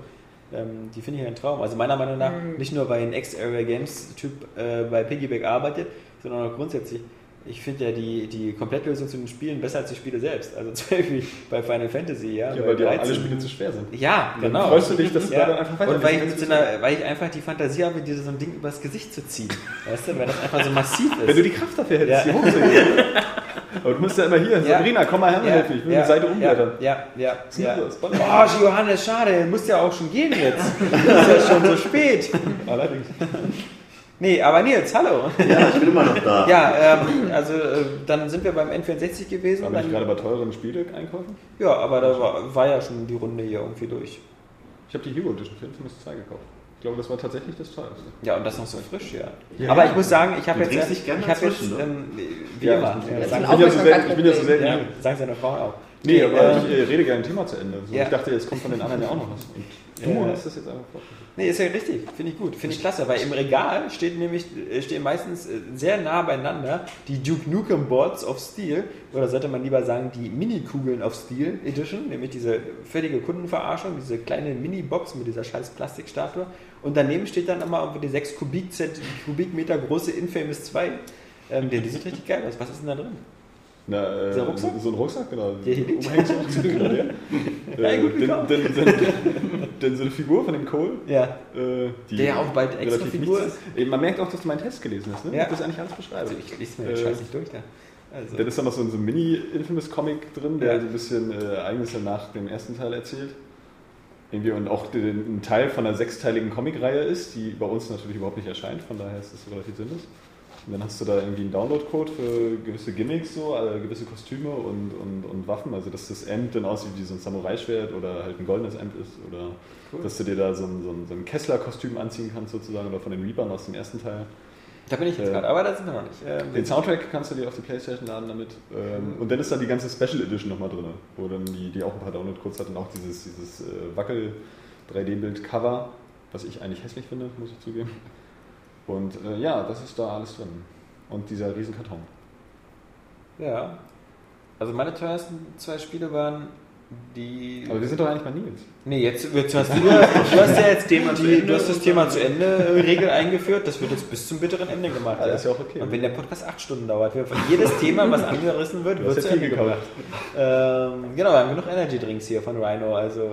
ähm, die finde ich ein Traum. Also meiner Meinung nach, nicht nur weil ein Ex-Area Games-Typ äh, bei Piggyback arbeitet, sondern auch grundsätzlich. Ich finde ja die, die Komplettlösung zu den Spielen besser als die Spiele selbst. Also zum Beispiel bei Final Fantasy, ja. Ja, weil die auch 13. alle Spiele zu schwer sind. Ja, Dann genau. freust du dich, dass du ja. da dann einfach weiter Und weil ich, so einer, weil ich einfach die Fantasie habe, dir so ein Ding übers Gesicht zu ziehen. Weißt du, weil das einfach so massiv ist. Wenn du die Kraft dafür hättest, Ja. die hochzuheben. Aber du musst ja immer hier, Ja. Sabrina, komm mal her, mir helfen, ich will die Seite umblättern. Ja, ja, ja. ja. Oh, Johannes, schade, muss ja auch schon gehen jetzt. ist ja schon so spät. Allerdings. Nee, aber Nils, hallo. Ja, ich bin immer noch da. Ja, ähm, also äh, dann sind wir beim N64 gewesen. War ich gerade bei teuren Spiele einkaufen? ja, aber da war, war ja schon die Runde hier irgendwie durch. Ich habe die Hero Edition für Infamous 2 gekauft. Ich glaube, das war tatsächlich das teuerste. Ja, und das noch so frisch, ja. Ja, aber ja. ich muss sagen, ich habe jetzt, dich gerne ich habe jetzt, ne? ähm, wie Ja, immer, ich- ja, ich bin ja so selten, ich bin ja so selten ja, sagen seine Frau auch. Nee, aber äh, ich äh, rede gerne ein Thema zu Ende. So, Ja. Ich dachte, jetzt kommt von den anderen ja auch noch was. Und du Ja. hast das jetzt einfach vor. Nee, ist ja richtig. Finde ich gut. Finde ich klasse, weil im Regal steht nämlich, äh, stehen meistens äh, sehr nah beieinander die Duke Nukem Boards of Steel, oder sollte man lieber sagen, die Mini-Kugeln of Steel Edition, nämlich diese völlige Kundenverarschung, diese kleine Mini-Box mit dieser scheiß Plastikstatue. Und daneben steht dann immer irgendwie die 6 Kubikzent, Kubikmeter große Infamous 2. Ähm, die, die sieht richtig geil aus. Was ist denn da drin? Na, äh, Rucksack? So, ein Rucksack, genau. Der hier liegt. Gerade, ja. Ja, gut äh, gekauft. denn, denn, denn, denn so eine Figur von dem Cole, Ja. äh, die Der ja auch bald extra Figur ist. Man merkt auch, dass du meinen Test gelesen hast, ne? Ja. Das ist eigentlich alles beschreibe. Also ich lese mir den Äh, Scheiß nicht durch da. Also. Dann ist da noch so ein, so ein Mini-Infamous-Comic drin, der Ja. so ein bisschen äh, Ereignisse nach dem ersten Teil erzählt. Irgendwie und auch ein Teil von einer sechsteiligen Comicreihe ist, die bei uns natürlich überhaupt nicht erscheint, von daher ist das relativ sinnlos. Und dann hast du da irgendwie einen Download-Code für gewisse Gimmicks, so, äh, gewisse Kostüme und, und, und Waffen. Also, dass das End dann aussieht wie so ein Samurai-Schwert oder halt ein goldenes End ist. Oder dass du dir da so ein, so ein, so ein Kessler-Kostüm anziehen kannst, sozusagen, oder von den Reapern aus dem ersten Teil. Da bin ich jetzt äh, gerade, aber da sind wir noch nicht. Ähm, Den Soundtrack kannst du dir auf die Playstation laden damit. Ähm, und dann ist da die ganze Special Edition nochmal drin, wo dann die, die auch ein paar Download-Codes hat und auch dieses, dieses äh, Wackel 3D-Bild-Cover, was ich eigentlich hässlich finde, muss ich zugeben. Und äh, ja, das ist da alles drin. Und dieser riesen Karton. Ja. Also meine teuersten zwei Spiele waren die. Aber wir sind doch eigentlich bei Nils. nee, jetzt, jetzt hast du, du hast ja jetzt Thema die, du hast das Thema zu Ende äh, Regel eingeführt. Das wird jetzt bis zum bitteren Ende gemacht. Ja, das ist ja auch okay. Und wenn der Podcast acht Stunden dauert, wird jedes Thema, was angerissen wird, wird zu ja Ende viel gebracht. Ähm, genau, wir haben genug Energy Drinks hier von Rhino. Also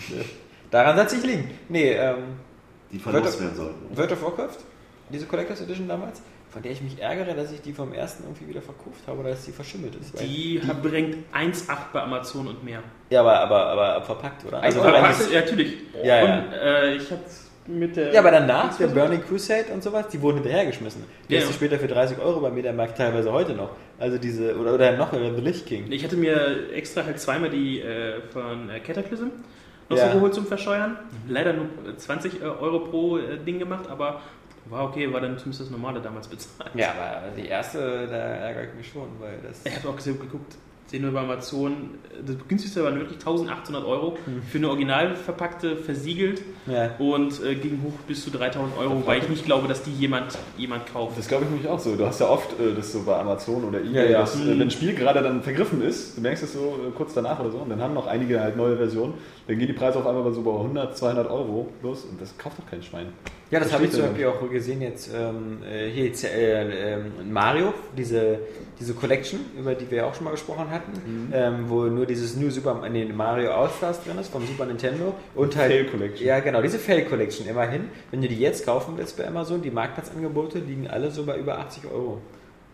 daran es nicht liegen. Nee, ähm, Die verlost werden sollten. World of Warcraft, diese Collectors Edition damals, von der ich mich ärgere, dass ich die vom ersten irgendwie wieder verkauft habe oder dass die verschimmelt ist. weil- Die, bringt 1,8 bei Amazon und mehr. ja, aber, aber, aber verpackt, oder? Also, verpackt, ja, natürlich. Ja, ja. Und äh, ich hab's mit der. ja, aber danach, der Burning Crusade und sowas, die wurden hinterhergeschmissen. Die Ja, hast du ja. später für 30 Euro bei Mediamarkt teilweise heute noch. Also diese, oder, oder noch äh, The Lich King. Ich hatte mir extra halt zweimal die äh, von äh, Cataclysm noch Ja. so geholt zum Verscheuern. Leider nur 20 Euro pro äh, Ding gemacht, aber war okay, war dann zumindest das normale damals bezahlt. Ja, aber die erste, da ärgere ich mich schon, weil das. Ich habe auch gesehen, geguckt, sehen wir bei Amazon, das günstigste waren wirklich 1800 Euro für eine original verpackte, versiegelt Ja. und äh, ging hoch bis zu 3000 Euro, weil ich nicht glaube, dass die jemand, jemand kauft. Das glaube ich nämlich auch so. Du hast ja oft äh, das so bei Amazon oder eBay, Ja, ja. Dass, äh, wenn ein Spiel gerade dann vergriffen ist, du merkst es so äh, kurz danach oder so, und dann haben noch einige halt neue Versionen, dann gehen die Preise auf einmal so bei 100, 200 Euro los und das kauft doch kein Schwein. Ja, das habe ich zum Beispiel auch gesehen jetzt ähm, äh, hier jetzt, äh, ähm, Mario, diese, diese Collection, über die wir auch schon mal gesprochen hatten, Mhm. ähm, wo nur dieses New Super nee, Mario All-Stars drin ist vom Super Nintendo und halt Fail Collection. Ja, genau, diese Fail Collection immerhin. Wenn du die jetzt kaufen willst bei Amazon, die Marktplatzangebote liegen alle so bei über 80 Euro.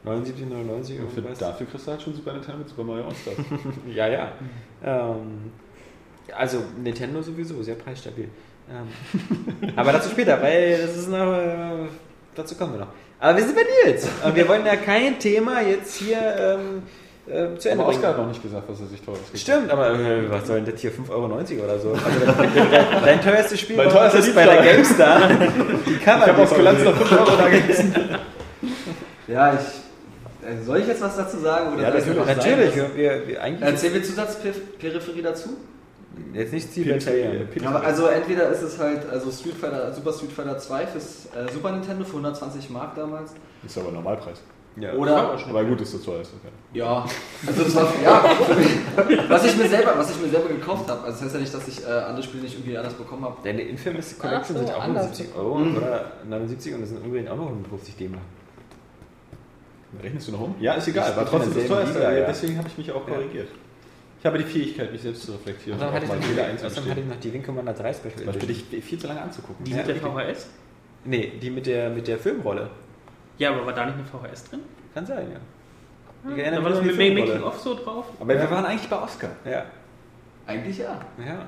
79,99 Und für, irgendwas. dafür kriegst du halt schon Super Nintendo mit Super Mario All-Stars. Ja, ja. Ähm, also Nintendo sowieso, sehr preisstabil. Ähm, aber dazu später, weil das ist noch. Äh, dazu kommen wir noch. Aber wir sind bei Nils. Und wir wollen ja kein Thema jetzt hier ähm, äh, zu Ende Aber Oscar hat bringen. noch nicht gesagt, was er sich teures gekauft Stimmt, aber äh, was soll denn das hier? 5,90 Euro oder so? Also, dein, dein teuerstes Spiel Mein war teuerster das bei der. GameStar. Die Cover Ich habe aus Kulanz noch 5 Euro da gegessen. Ja, ich. äh, Soll ich jetzt was dazu sagen? Oder Ja, natürlich. Natürlich, wir, wir, wir eigentlich Erzählen wir Zusatzperipherie dazu? Jetzt nicht Zielbattalion. Ja, aber also entweder ist es halt also Street Fighter, Super Street Fighter 2 fürs äh, Super Nintendo für 120 Mark damals. Ist aber Normalpreis. Ja. Oder Aber gut, ist das teuerste. Ja. ja, also das war ja, was ich mir selber, was ich mir selber gekauft habe. Also das heißt ja nicht, dass ich äh, andere Spiele nicht irgendwie anders bekommen habe. Deine Infamous Collection so, sind auch anders. 79 Euro oder 79 und das sind übrigens auch noch 150 D-Mark. Rechnest du noch um? Ja, ist egal. War trotzdem das teuerste. Ja. Deswegen habe ich mich auch Ja. korrigiert. Ich habe die Fähigkeit, mich selbst zu reflektieren. Und dann hatte auch ich, mal noch Fehler die, hatte ich noch die Wing Commander 3 Special Edition. dich viel zu lange anzugucken. Die Ja, mit der. VHS? Nee, die mit der, mit der Filmrolle. Ja, aber war da nicht eine VHS drin? Kann sein, ja. Ich Da erinnere war das mit an die Making Filmrolle. Off so drauf? Aber wir waren eigentlich bei Oscar. Ja, Eigentlich ja. ja.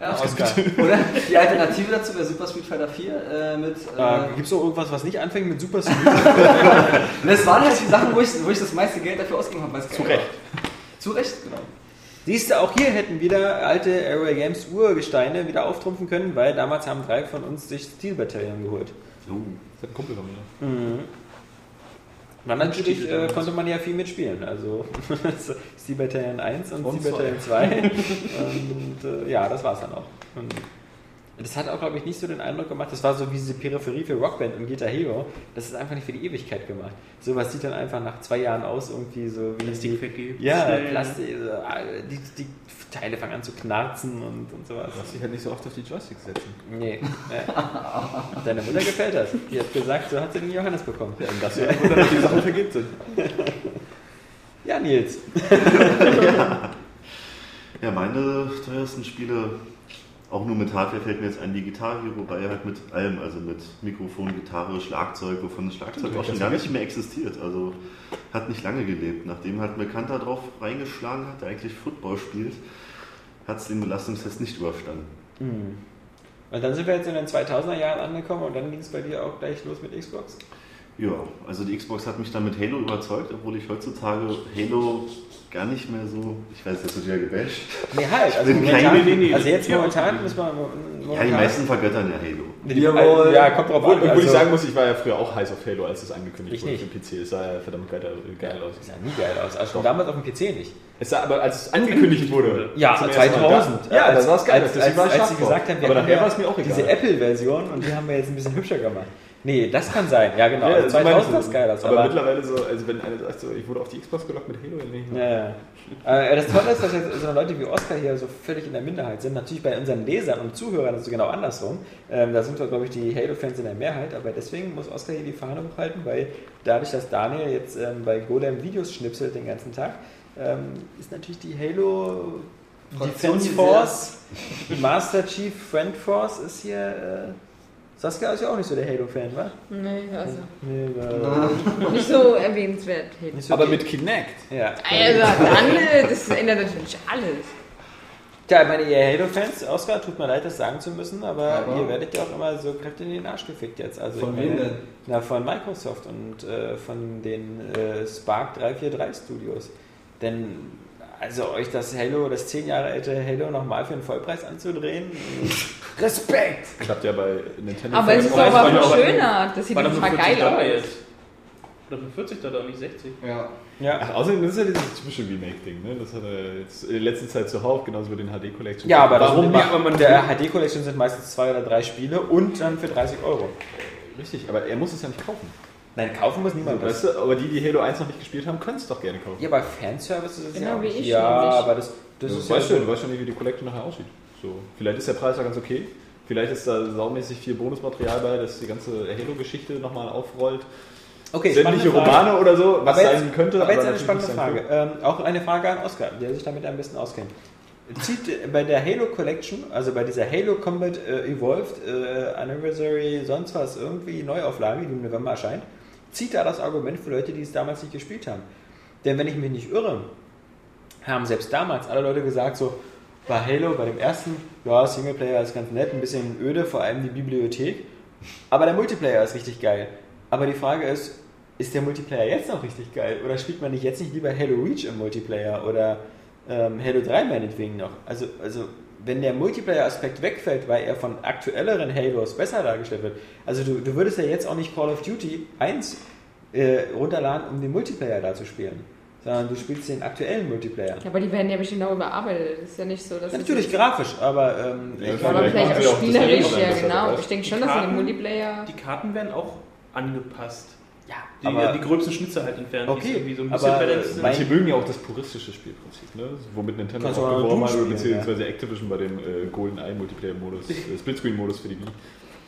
ja Oscar. Oder die Alternative dazu wäre Super Street Fighter 4 äh, mit. Äh, Äh, Gibt es auch irgendwas, was nicht anfängt mit Super Street? das waren halt die Sachen, wo ich, wo ich das meiste Geld dafür ausgegeben habe. weil es Zu Recht. war. Zu Recht, genau. Siehst du, auch hier hätten wieder alte Airway Games Urgesteine wieder auftrumpfen können, weil damals haben drei von uns sich Steel Battalion geholt. Das hat ein Kumpel von mir. Dann natürlich äh, konnte man ja viel mitspielen. Also Steel Battalion 1 und, Und Steel Battalion 2. und äh, ja, das war's dann auch. Und das hat auch, glaube ich, nicht so den Eindruck gemacht, das war so wie diese Peripherie für Rockband und Guitar Hero. Das ist einfach nicht für die Ewigkeit gemacht. Sowas sieht dann einfach nach zwei Jahren aus, irgendwie so wie Plastik die, vergeht. Ja, Schnell. Plastik, äh, die, die Teile fangen an zu knarzen und, und sowas. Du darfst dich halt nicht so oft auf die Joysticks setzen. Nee. Ja. Deine Mutter gefällt das. Die hat gesagt, so hat sie den Johannes bekommen. Ja, und das ja ein Wunder, dass die Sachen vergibt sind. Ja, Nils. Ja, meine teuersten Spiele, auch nur mit Hardware fällt mir jetzt ein, die Guitar Hero, wobei halt mit allem, also mit Mikrofon, Gitarre, Schlagzeug, wovon das Schlagzeug Stimmt, auch schon gar nicht mehr existiert. Also hat nicht lange gelebt. Nachdem halt Bekannter drauf reingeschlagen hat, der eigentlich Football spielt, hat es den Belastungstest nicht überstanden. Und dann sind wir jetzt in den 2000er Jahren angekommen und dann ging es bei dir auch gleich los mit Xbox. Ja, also die Xbox hat mich dann mit Halo überzeugt, obwohl ich heutzutage Halo gar nicht mehr so, ich weiß, jetzt wird wieder gebasht. Nee, halt. Also, bin momentan, kein- nee, nee, also jetzt momentan müssen wir. Momentan, Ja, die meisten vergöttern ja Halo. Jawohl. Ja, kommt drauf Obwohl, an. obwohl ich also- sagen muss, ich war ja früher auch heiß auf Halo, als es angekündigt Ich wurde nicht. für den PC. Es sah ja verdammt geil, geil aus. Das sah nie geil aus. Also schon damals auf dem PC nicht. Es sah aber, als es angekündigt wurde. Ja, zum ersten Mal, 2000. Da, ja, als, da sah es geil als, aus. als, war ich als sie gesagt haben, wir aber haben nachher ja war es mir auch egal. diese Apple-Version und die haben wir jetzt ein bisschen hübscher gemacht. Nee, das kann sein. Ja, genau. Ja, also das meine 2000 ich ist geil aber, Aber, mittlerweile so, also wenn einer sagt, so, ich wurde auf die Xbox gelockt mit Halo, dann nicht. ja, ja. Äh, das Tolle ist, dass jetzt so Leute wie Oscar hier so völlig in der Minderheit sind. Natürlich bei unseren Lesern und Zuhörern ist es genau andersrum. Ähm, da sind wir, glaube ich, die Halo-Fans in der Mehrheit. Aber deswegen muss Oscar hier die Fahne hochhalten, weil dadurch, dass Daniel jetzt ähm, bei Golem Videos schnipselt den ganzen Tag, ähm, ist natürlich die Halo Defense Force, Master Chief Friend Force ist hier. Äh, Saskia ist ja auch nicht so der Halo-Fan, wa? Nee, also Nee, war nicht so erwähnenswert. nicht so Aber mit Kinect. Ja. Also dann, das ändert natürlich alles. Tja, meine ihr Halo-Fans, Oscar, tut mir leid, das sagen zu müssen, aber, Aber- ihr werdet ja auch immer so kräftig in den Arsch gefickt jetzt. Also Von wem denn? Na, von Microsoft und äh, von den äh, Spark 343 Studios. Denn, also euch das Halo, das 10 Jahre alte Halo nochmal für einen Vollpreis anzudrehen, Respekt! Klappt ja bei Nintendo. Aber es ist doch war aber auch- schöner. Das sieht mal nur geil 40 Dollar aus. jetzt. Oder für 40 Dollar, nicht 60. Ja. Ja. Ach, außerdem das ist ja dieses typische Remake-Ding, ne? Das hat er jetzt in letzter Zeit zuhauf, genauso wie den HD-Collection. Ja, aber warum das, aber man, der HD Collection sind meistens zwei oder drei Spiele und dann für 30 Euro. Richtig, aber er muss es ja nicht kaufen. Nein, kaufen muss niemand. Weißt du, aber die, die Halo 1 noch nicht gespielt haben, können es doch gerne kaufen. Ja, bei Fanservice ist es Genau ja auch wie nicht. ich Ja, nämlich. aber das, das du ist ja weißt so. schon, du weißt schon nicht, wie die Collection nachher aussieht. So, vielleicht ist der Preis ja ganz okay. Vielleicht ist da saumäßig viel Bonusmaterial bei, das die ganze Halo-Geschichte nochmal aufrollt. Okay, Sämtliche. Romane oder so, was aber jetzt, sein könnte. Aber jetzt eine spannende Frage. Ähm, auch eine Frage an Oscar, der sich damit am besten auskennt. Zieht bei der Halo Collection, also bei dieser Halo Combat äh, Evolved äh, Anniversary, sonst was, irgendwie Neuauflage, die im November erscheint, zieht da das Argument für Leute, die es damals nicht gespielt haben. Denn wenn ich mich nicht irre, haben selbst damals alle Leute gesagt, so bei Halo, bei dem ersten, ja, Singleplayer ist ganz nett, ein bisschen öde, vor allem die Bibliothek, aber der Multiplayer ist richtig geil. Aber die Frage ist, ist der Multiplayer jetzt noch richtig geil? Oder spielt man nicht jetzt nicht lieber Halo Reach im Multiplayer oder ähm, Halo 3 meinetwegen noch? Also, also wenn der Multiplayer-Aspekt wegfällt, weil er von aktuelleren Halos besser dargestellt wird, also du, du würdest ja jetzt auch nicht Call of Duty 1 äh, runterladen, um den Multiplayer da zu spielen, sondern du spielst den aktuellen Multiplayer. Ja, aber die werden ja bestimmt auch überarbeitet. Das ist ja nicht so, dass Ja, natürlich grafisch, aber ähm, Ja, ich. Aber vielleicht auch spielerisch, ja genau. Ich denke schon, dass in dem Karten- Multiplayer... Die Karten werden auch angepasst. Ja, Die, aber die gröbsten Schnitzer halt entfernt. die Okay, irgendwie so ein bisschen aber Manche mögen ja auch das puristische Spielprinzip, ne? womit Nintendo Kannst auch Doom hat, beziehungsweise Activision bei dem äh, GoldenEye Multiplayer-Modus, äh, Splitscreen-Modus für die Wii.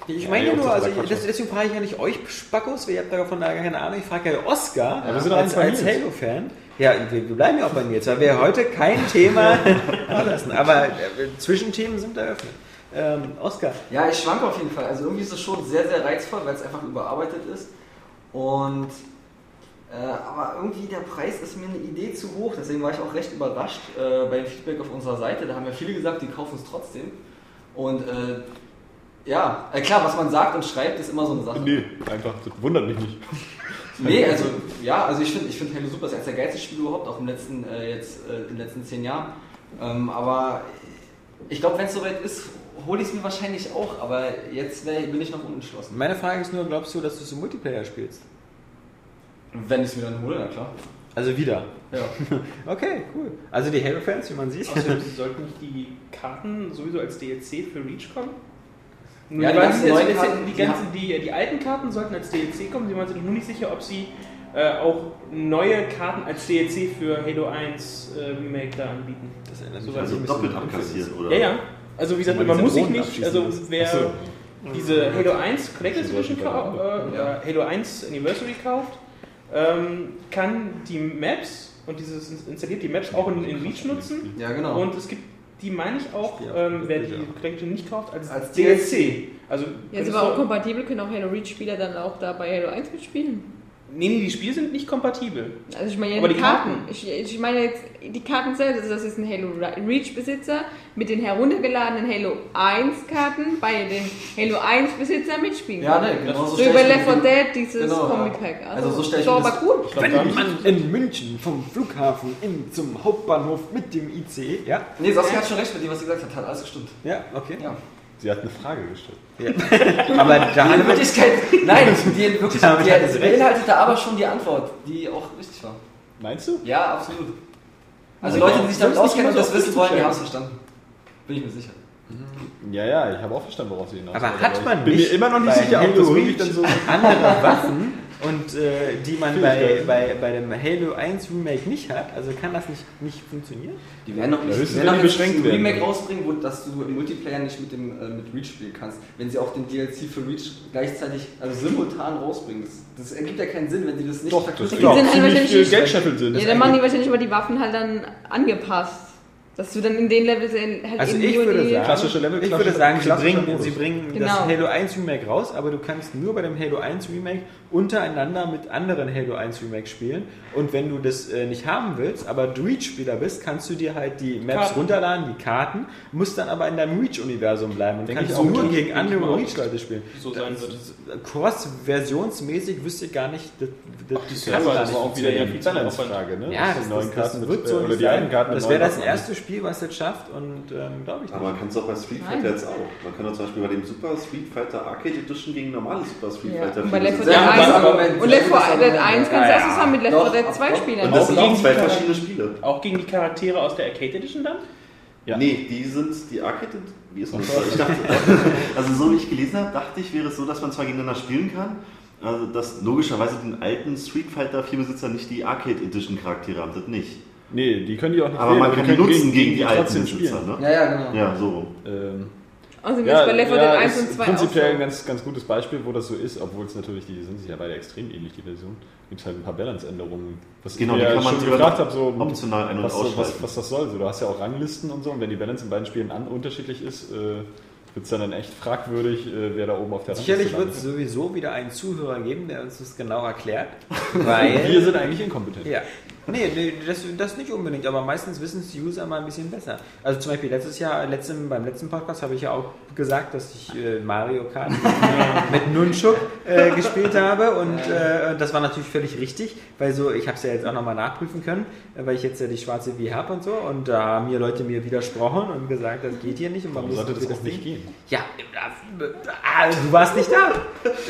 Ich Ja, meine ja, nur, also ich, deswegen frage ich ja nicht euch Spackos, weil ihr habt davon da keine Ahnung. Ich frage ja Oscar Ja, wir sind doch als, als. Halo-Fan. Ja, wir, wir bleiben ja auch bei Nils, weil wir heute kein Thema lassen. Aber äh, Zwischenthemen sind eröffnet. Ähm, Oscar, Ja, ich schwanke auf jeden Fall. Also irgendwie ist es schon sehr, sehr reizvoll, weil es einfach überarbeitet ist. Und äh, aber irgendwie der Preis ist mir eine Idee zu hoch. Deswegen war ich auch recht überrascht äh, bei dem Feedback auf unserer Seite. Da haben ja viele gesagt, die kaufen es trotzdem. Und äh, ja, äh, klar, was man sagt und schreibt, ist immer so eine Sache. Nee, einfach, das wundert mich nicht. Nee, also ja, also ich finde ich find Halo super, ist eines der geilsten Spiele überhaupt, auch im letzten, äh, jetzt, äh, in den letzten zehn Jahren. Ähm, aber ich glaube, wenn es soweit ist, hole ich es mir wahrscheinlich auch, aber jetzt wär, bin ich noch unentschlossen. meine Frage ist nur, glaubst du, dass du so Multiplayer spielst? Wenn ich es mir dann hole, na klar. Also wieder. Ja. Okay, cool. Also die Halo-Fans, wie man sieht. Außerdem sollten nicht die Karten sowieso als DLC für Reach kommen? Nur Ja, die, ganzen neuen jetzt, Karten, die, die ganzen, die, die alten Karten sollten als DLC kommen. Sie waren sich nur nicht sicher, ob sie äh, auch neue Karten als DLC für Halo 1 äh, Remake da anbieten. Das So mich an Also ein bisschen doppelt abkassieren, oder? Ja, ja. Also wie gesagt, man muss sich nicht, also wer so. diese Halo 1 Collector's Edition sollte kau- man äh, oder Halo 1 Anniversary kauft, ähm, kann die Maps und dieses installiert die Maps auch in, in Reach nutzen. Ja, genau. Und es gibt die, meine ich auch, Ja, ähm, wer die Collection nicht kauft, als, Als DLC. Also, Ja, ist könntest aber auch kompatibel, können auch Halo Reach-Spieler dann auch da bei Halo 1 mitspielen. Nee, nee, die Spiele sind nicht kompatibel. Also ich meine ja Aber die die Karten. Karten. Ich, ich meine jetzt die Karten selbst. Also das ist ein Halo Reach-Besitzer mit den heruntergeladenen Halo 1-Karten bei den Halo 1-Besitzer mitspielen ja, ne, genau so So über Left 4 den- Dead, dieses Genau, ja. Kombi-Pack. Also so stell ich so mir aber das- cool. Ich Wenn man in München vom Flughafen in, zum Hauptbahnhof mit dem ICE, ja? Nee, Saskia hat schon recht mit dem, was sie gesagt hat. Hat alles gestimmt. Ja, okay. Ja. Sie hat eine Frage gestellt. Aber da Die haben wir Wirklichkeit, nein, die, wirklich, die, sie die beinhaltete aber schon die Antwort, die auch richtig war. Meinst du? Ja, absolut. Also Ja, Leute, die sich damit auskennen und das wissen wollen, die haben es verstanden. Bin ich mir sicher. Ja, ja, ich habe auch verstanden, worauf sie hinaus Aber hat man ich bin nicht mir immer noch nicht sicher, ob das wirklich dann so andere Waffen und äh, die man bei, bei, bei dem Halo 1 Remake nicht hat? Also kann das nicht, nicht funktionieren? Die werden noch nicht, die werden noch die beschränkt ein. Remake rausbringen, wo, dass du im Multiplayer nicht mit, dem, äh, mit Reach spielen kannst. Wenn sie auch den DLC für Reach gleichzeitig, also simultan rausbringen. Das, das ergibt ja keinen Sinn, wenn sie das nicht Doch, das sind halt nicht- Geldscheffeln sind. Ja, dann machen die wahrscheinlich aber die Waffen halt dann angepasst. Dass du dann in den Levels halt Also ich würde sagen, Klassische Level, ich würde sagen, sie bringen, sie bringen das Genau. Halo 1 Remake raus, aber du kannst nur bei dem Halo 1 Remake untereinander mit anderen Halo 1 Remake spielen. Und wenn du das äh, nicht haben willst, aber du Reach-Spieler bist, kannst du dir halt die Maps Karten. runterladen, die Karten, musst dann aber in deinem Reach-Universum bleiben und kannst ich auch, nur gegen andere Reach-Leute spielen. so sein wird. Cross-versionsmäßig wüsste ich gar nicht, das, das, Die das Server, das nicht war auch wieder ja viel Balance-Frage, ne? Ja, Das das, die neuen das, das Karten mit, wird äh, so oder nicht die alten. Karten Das wäre das erste. Spiel, was das schafft und ähm, glaube ich nicht. Aber man kann es auch bei Street. Fighter jetzt auch. Man kann auch zum Beispiel bei dem Super Street Fighter Arcade Edition gegen normale Super Street Ja. Fighter Und bei Left 4 Spiele Dead Ja, sitzen. gutes 1 Argument. und Left 4 Sehr gutes Dead Argument. 1 kannst du Ja, auch zusammen mit Left 4 Doch, Dead doch, 2 doch. spielen. Und Also das sind gegen auch die zwei verschiedene Spiele. Auch gegen die Charaktere aus der Arcade Edition dann? Ja. Nee, die sind die Arcade. Wie ist das? Ich dachte, also so wie ich gelesen habe, dachte ich, wäre es so, dass man zwar gegeneinander spielen kann, also dass logischerweise den alten Street Fighter 4 Besitzer nicht die Arcade Edition Charaktere haben, das nicht. Nee, die können die auch nicht Aber wählen, man kann die nutzen gegen die alten trotzdem Besitzer, ne? Ja, ja, genau. Ja, so. Ähm, Also jetzt ja, bei Left 4 Dead ja, 1 ist und 2 prinzipiell auch ein ganz, ganz gutes Beispiel, wo das so ist, obwohl es natürlich, die sind sich ja beide extrem ähnlich, die Version. Gibt es halt ein paar Balance-Änderungen. Was Genau, ich die mir kann man schon gefragt habe, so, optional ein- und was, so, was, was das soll. So, du hast ja auch Ranglisten und so, und wenn die Balance in beiden Spielen an, unterschiedlich ist, äh, wird es dann, dann echt fragwürdig, äh, wer da oben auf der Sicherlich wird es sowieso wieder einen Zuhörer geben, der uns das genau erklärt. Weil Wir sind eigentlich inkompetent. Ja. Nee, nee das, das nicht unbedingt, aber meistens wissen es die User mal ein bisschen besser. Also zum Beispiel letztes Jahr, letztem, beim letzten Podcast habe ich ja auch gesagt, dass ich äh, Mario Kart mit Nunchuk äh, gespielt habe und äh, das war natürlich völlig richtig, weil so, ich habe es ja jetzt auch nochmal nachprüfen können, weil ich jetzt ja die schwarze Wii habe und so und da haben mir Leute mir widersprochen und gesagt, das geht hier nicht und man Warum muss sollte das das nicht gehen? Ja, äh, ah, du warst nicht da.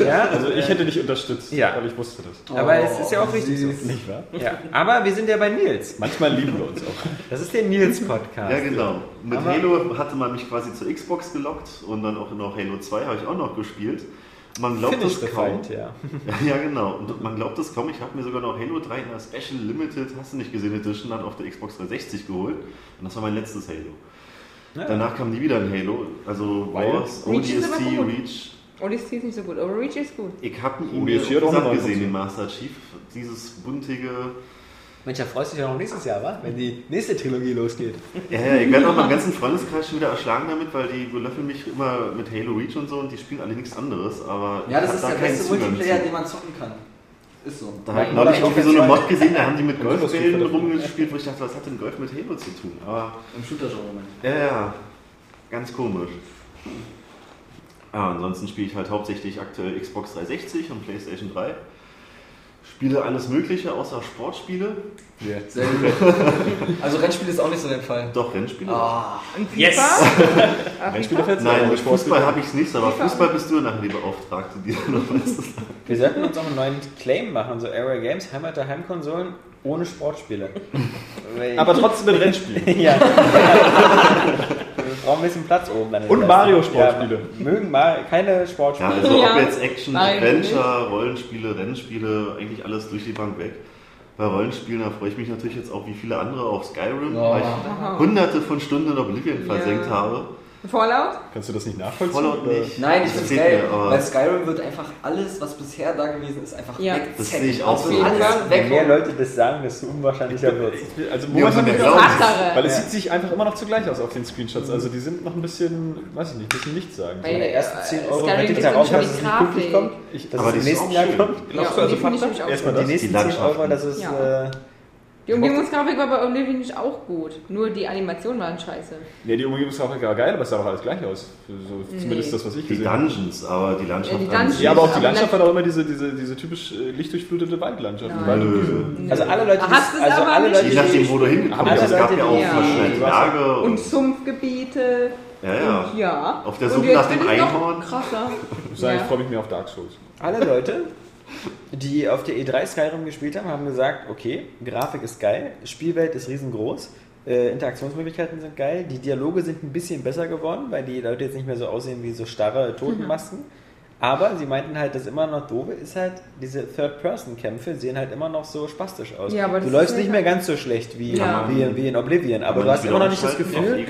Ja, Also ich hätte dich unterstützt, Ja. weil ich wusste das. aber es ist ja auch richtig so. Nicht wahr? Ja, aber wir sind ja bei Nils. Manchmal lieben wir uns auch. Das ist der Nils-Podcast. Ja, genau. Mit Aber- Halo hatte man mich quasi zur Xbox gelockt und dann auch noch Halo 2 habe ich auch noch gespielt. Man glaubt Finish es kaum. fight, ja. Ja, genau. Und man glaubt es kaum. Ich habe mir sogar noch Halo 3 in der Special Limited, hast du nicht gesehen, Edition dann auf der Xbox 360 geholt. Und das war mein letztes Halo. Ja. Danach kam nie wieder ein Halo. Also? Wars, Reach ist ODST. Reach. Odyssey ist nicht so gut, aber Reach ist gut. Ich habe ihn mir eine gesehen, den Master Chief. Dieses buntige. Mensch, da freust du dich ja noch nächstes Jahr, wa? Wenn die nächste Trilogie losgeht. Ja, ja, ich werde auch meinen ganzen Freundeskreis schon wieder erschlagen damit, weil die belöffeln mich immer mit Halo Reach und so und die spielen alle nichts anderes. Aber Ja, das ist da der beste Multiplayer, zu. den man zocken kann. Ist so. Da habe ich neulich auch irgendwie so eine Mod gesehen, da haben die mit Golf Golfbällen gespielt. rumgespielt, wo ich dachte, was hat denn Golf mit Halo zu tun? Aber Im Shooter-Genre. ja, ja, ganz komisch. Ah, ansonsten spiele ich halt hauptsächlich aktuell Xbox 360 und PlayStation 3. Spiele alles Mögliche außer Sportspiele. Sehr gut. Also Rennspiel ist auch nicht so dein Fall. Doch, Rennspiele. Ah, Und Yes! Rennspiele fetzt, Nein, mit Fußball habe ich es nicht, aber FIFA. Fußball bist du nachher die Beauftragte, die da noch weiß. Wir sollten uns auch einen neuen Claim machen, so Area Games, heimat Heimkonsolen ohne Sportspiele. Aber trotzdem mit Rennspielen. ja. Wir brauchen ein bisschen Platz oben. Und Mario-Sportspiele. Ja, mögen mal keine Ja, Sportspiele. also Ja. ob jetzt Action, Nein, Adventure, Rollenspiele, Rennspiele, eigentlich alles durch die Bank weg. Bei Rollenspielen, da freue ich mich natürlich jetzt auch wie viele andere auf Skyrim, Ja. weil ich hunderte von Stunden in Oblivion Ja. versenkt habe. Fallout? Kannst du das nicht nachvollziehen? Fallout oder? nicht. Nein, ich mir, aber- weil Skyrim wird einfach alles, was bisher da gewesen ist, einfach Ja. wegzecken. Das sehe ich auch Es so. alles Je weg. mehr Leute das sagen, desto unwahrscheinlicher wird Also Nee, also momentan. Glaube- Tatsache. Weil es sieht sich einfach immer noch zugleich aus auf den Screenshots. Also die sind noch ein bisschen, weiß ich nicht, ein bisschen nichts sagen. Weil- Die ersten 10 Euro Skyrim wette ich darauf, dass die es nicht pünktlich Grafik. kommt. Ich, Dass Aber es die im nächsten Jahr kommt. Ja, Glaubst du also finde Erstmal die nächsten Die 10 Landschaften. Euro, das ist... Ja. Die Umgebungsgrafik war bei Oblivion nicht auch gut. Nur die Animationen waren scheiße. nee, die Umgebungsgrafik war geil, aber es sah doch alles gleich aus. So, zumindest das, was ich Die gesehen habe. Dungeons, aber die Landschaft Ja, die Dungeons. Ja, aber auch die Landschaft hat auch immer diese, diese, diese typisch äh, lichtdurchflutete Waldlandschaft. Nein. Nö. also alle Leute, Hast die- es also aber alle. Leute, Je nachdem, wo du Aber bist. Es gab ja auch die- verschneite Ja. Berge. Und Sumpfgebiete. Ja, ja. Und ja. Auf der Und Suche jetzt nach dem Einhorn. Krasser. ich muss sagen, Ja. ich freue mich mehr auf Dark Souls. alle Leute, die auf der E3 Skyrim gespielt haben, haben gesagt, okay, Grafik ist geil, Spielwelt ist riesengroß, äh, Interaktionsmöglichkeiten sind geil, die Dialoge sind ein bisschen besser geworden, weil die Leute jetzt nicht mehr so aussehen wie so starre Totenmasken. Aber sie meinten halt, das immer noch doofe ist halt, diese Third-Person-Kämpfe sehen halt immer noch so spastisch aus. Ja, aber du läufst nicht ja- mehr ganz so schlecht wie, Ja. wie, wie in Oblivion, aber du hast immer noch nicht das? Gefühl,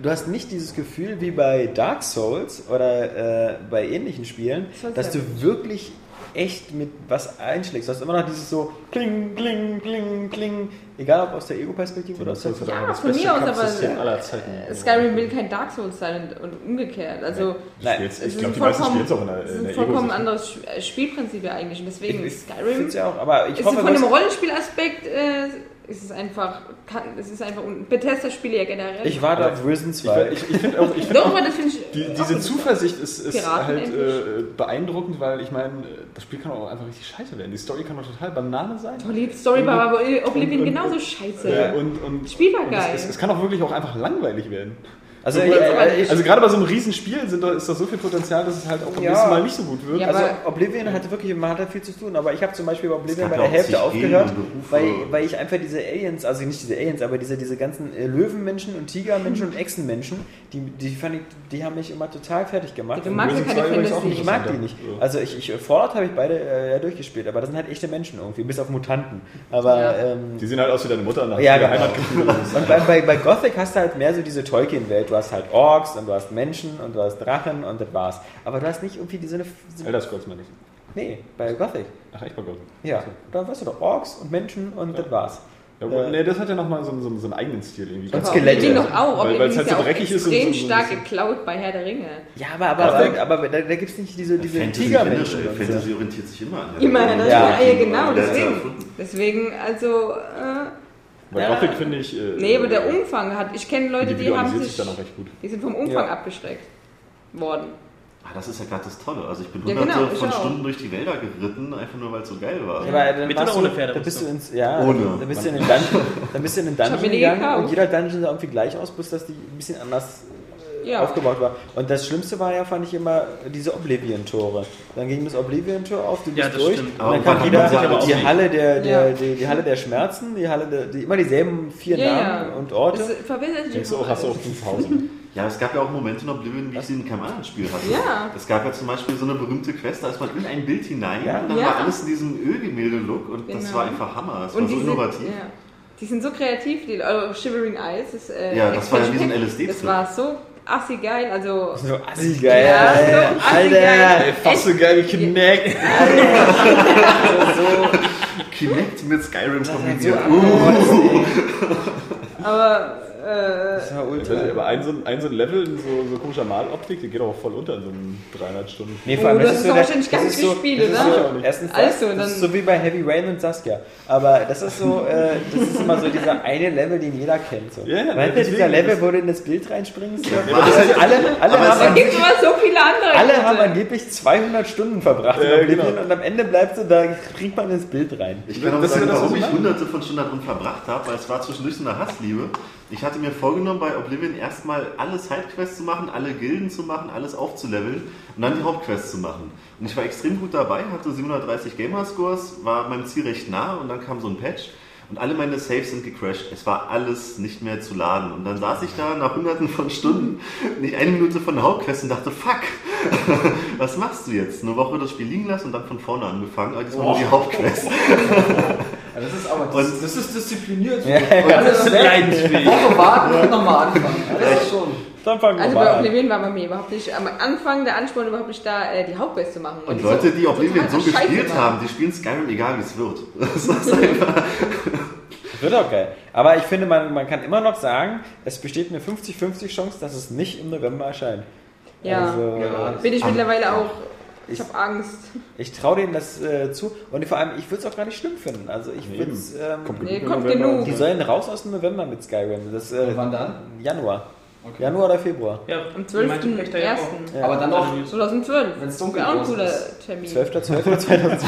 du hast nicht dieses Gefühl wie bei Dark Souls oder äh, bei ähnlichen Spielen, dass du wirklich echt mit was einschlägst. Du hast immer noch dieses so kling, kling, kling, kling, egal ob aus der Ego-Perspektive oder aus der hat Ja, von mir aus, aber Kampfsystem aller Zeiten. äh, Skyrim will kein Dark Souls sein und, und umgekehrt. Also Nein, ich ist glaube, ein die meisten vollkommen, spielen es auch in der, es ist in ein der vollkommen anderes äh, Spielprinzip ja eigentlich. Und deswegen Ich, ich Skyrim ja auch, aber ich ist hoffe, von dem dass- Rollenspielaspekt äh, ist es einfach, kann, es ist einfach, un- Bethesda-Spiele ja generell. Ich warte auf Risen Ich, 2. ich, ich finde auch, ich find auch aber das finde ich. die, auch diese. Zuversicht ist, ist Piraten halt äh, beeindruckend, weil ich meine, das Spiel kann auch einfach richtig scheiße werden. Die Story kann auch total Banane sein. Oh, die Story war aber Oblivion und- genauso scheiße. Ja, und, und, Das Spiel war und geil. Es, es, es kann auch wirklich auch einfach langweilig werden. Also, So, ich, äh, ich, also gerade bei so einem Riesenspiel sind, ist da so viel Potenzial, dass es halt auch beim Ja. nächsten Mal nicht so gut wird. Ja, Also Oblivion hatte wirklich, man hat da viel zu tun, aber ich habe zum Beispiel bei Oblivion bei der ja Hälfte aufgehört, weil, weil ich einfach diese Aliens, also nicht diese Aliens, aber diese, diese ganzen äh, Löwenmenschen und Tigermenschen und Echsenmenschen, die, die fand ich, die haben mich immer total fertig gemacht. Du magst ja keine 2 übrigens auch Fantasy. Ich mag die nicht. Ja. Also ich, ich Fallout habe ich beide äh, ja durchgespielt, aber das sind halt echte Menschen irgendwie, bis auf Mutanten. Aber Ja. ähm, Die sehen halt aus wie deine Mutter nach Ja, der genau. Heimatgefühl. Und bei, bei, bei Gothic hast du halt mehr so diese Tolkien-Welt. Du hast halt Orks und du hast Menschen und du hast Drachen und das war's. Aber du hast nicht irgendwie diese. diese Elder Scrolls meine ich. nee, bei Gothic. Ach, echt mal gut. Ja. Da weißt du doch Orks und Menschen und das war's. Ja, Äh, nee, das hat ja nochmal so, so, so einen eigenen Stil irgendwie. Und Aber Skelette. Doch auch. Weil- weil es halt ja so dreckig ist und extrem so- so- stark so- geklaut bei Herr der Ringe. Ja, aber, aber, aber, aber da, da gibt es nicht diese, diese Tigermenschen. so. Fantasy orientiert sich immer an. der Immer, Religion. ne? Ja. Ja, genau, deswegen. Deswegen, also, äh, Bei Ja. Gothic finde ich. Äh, nee, aber der Umfang hat, ich kenne Leute, die haben sich, sich dann auch recht gut. die sind vom Umfang Ja. abgeschreckt worden. Ah, das ist ja gerade das Tolle. Also ich bin Ja, hunderte genau, von auch. Stunden durch die Wälder geritten, einfach nur weil es so geil war. Ja, aber dann Mit oder ohne Pferde da bist du ins, ja, Ohne. Da bist du in den Dungeon, dann bist du in den hab Dungeon mir die gegangen und jeder Dungeon sah irgendwie gleich aus, bloß dass die ein bisschen anders äh, Ja. aufgebaut war. Und das Schlimmste war ja, fand ich immer, diese Oblivion-Tore. Dann ging das Oblivion-Tor auf, du bist Ja, das durch. stimmt. Und dann kam wieder die Halle der, der, Ja. die, die Halle der Schmerzen, die Halle der, die, immer dieselben vier Ja, Namen ja. und Orte. Das Denkst du auch, hast du auch 5000. Ja, es gab ja auch Momente in Oblivion, wie ich sie in keinem anderen Spiel hatte. Ja. Es gab ja zum Beispiel so eine berühmte Quest, da ist man in ein Bild hinein Ja. und dann Ja. war alles in diesem Ölgemälde-Look und das Genau. war einfach Hammer. Das Und war so die sind, innovativ. ja, die sind so kreativ, die äh, Shivering Eyes. Das, äh, Ja, das war ja wie so ein LSD-Trip. Das war so assi geil, also... so assi geil. Ja, so assi Alter, geil. Fast so geil wie Kinect. Kinect mit Skyrim kombiniert. Aber, äh, Das war ultra. nicht, aber ein so, ein- ein so ein Level in so, so komischer Maloptik, die geht auch voll unter in so einem 300 Stunden. Nee, Oh, das ist so doch der- wahrscheinlich das ganz ist so, gespielt, das ist oder? So, erstens das, Also, das ist so wie bei Heavy Rain und Saskia. Aber das ist so, äh, das ist immer so dieser eine Level, den jeder kennt. So. Ja, ja, Weißt du, deswegen, dieser Level, das- wo du in das Bild reinspringst? So. aber das Also alle alle, aber es haben, gibt immer so viele andere alle gute. haben angeblich 200 Stunden verbracht Ja, Oblivion genau. und am Ende bleibst du da, springt man ins Bild rein. Ich kann auch Das sagen, ja das, was warum ich hunderte von Stunden darin verbracht habe, weil es war zwischendurch so eine Hassliebe. Ich hatte mir vorgenommen, bei Oblivion erstmal alle Sidequests zu machen, alle Gilden zu machen, alles aufzuleveln und dann die Hauptquests zu machen. Und ich war extrem gut dabei, hatte 730 Gamerscores, war meinem Ziel recht nah und dann kam so ein Patch und alle meine Saves sind gecrashed. Es war alles nicht mehr zu laden. Und dann saß ich da nach hunderten von Stunden, nicht eine Minute von der Hauptquest und dachte, fuck, was machst du jetzt? Eine Woche das Spiel liegen lassen und dann von vorne angefangen, aber diesmal nur die Hauptquest. das ist aber Und- das ist diszipliniert. Ja, ja. Das ist Leidensfähig. Woche warten und nochmal anfangen. Das ist schon. Dann fangen wir Also bei. Oblivion war bei mir überhaupt nicht, am Anfang der Ansporn überhaupt nicht da, äh, die Hauptquest zu machen. Und die Leute, die Oblivion so gespielt haben, die spielen Skyrim egal wie es wird. Das ist einfach. Wird auch geil. Aber ich finde, man, man kann immer noch sagen, es besteht eine 50-50 Chance, dass es nicht im November erscheint. Ja, Also, Ja. bin ich mittlerweile auch, ich Ich- habe Angst. Ich traue denen das äh, zu und vor allem, ich würde es auch gar nicht schlimm finden. Also ich Nee, würde es. Ähm, Kommt Nee, im kommt genug. die sollen raus aus dem November mit Skyrim. Das, äh, Und wann dann? Januar. Okay. Januar oder Februar. Ja, Am die meinte Pechter 12.01. ja auch. Ja. Aber dann noch, 2012. Wenn's dunkel Wäre auch ein cooler ist. Termin. 12.12.2012.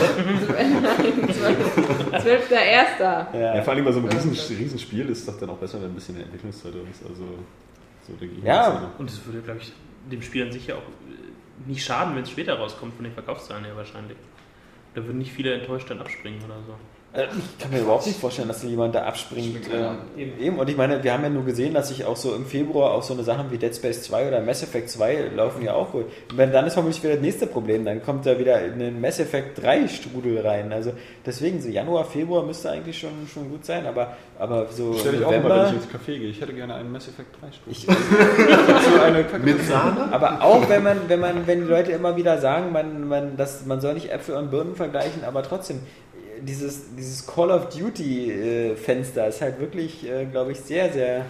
12.01. Ja, ja. vor allem bei so einem riesen, Riesenspiel ist es doch dann auch besser, wenn ein bisschen Entwicklungszeit ist. Also, so denke ich. Ja. das Und es würde, glaube ich, dem Spiel an sich ja auch äh, nicht schaden, wenn es später rauskommt, von den Verkaufszahlen her wahrscheinlich. Da würden nicht viele enttäuscht dann abspringen oder so. Äh, Ich kann mir überhaupt nicht vorstellen, dass da jemand da abspringt. Ähm, eben. Und ich meine, wir haben ja nur gesehen, dass sich auch so im Februar auch so eine Sachen wie Dead Space 2 oder Mass Effect 2 laufen ja auch gut. Und wenn, dann ist vermutlich wieder das nächste Problem. Dann kommt da wieder in den Mass Effect 3 Strudel rein. Also deswegen, so Januar, Februar müsste eigentlich schon, schon gut sein. Aber, aber so Stell dich auch mal, wenn ich ins Café gehe. Ich hätte gerne einen Mass Effect 3 Stuhl. Ich, so eine Kacke. Mit Sahne? Aber auch wenn man, wenn man, wenn die Leute immer wieder sagen, man, man, das, man soll nicht Äpfel und Birnen vergleichen, aber trotzdem, dieses, dieses Call of Duty äh, Fenster ist halt wirklich, äh, glaube ich, sehr, sehr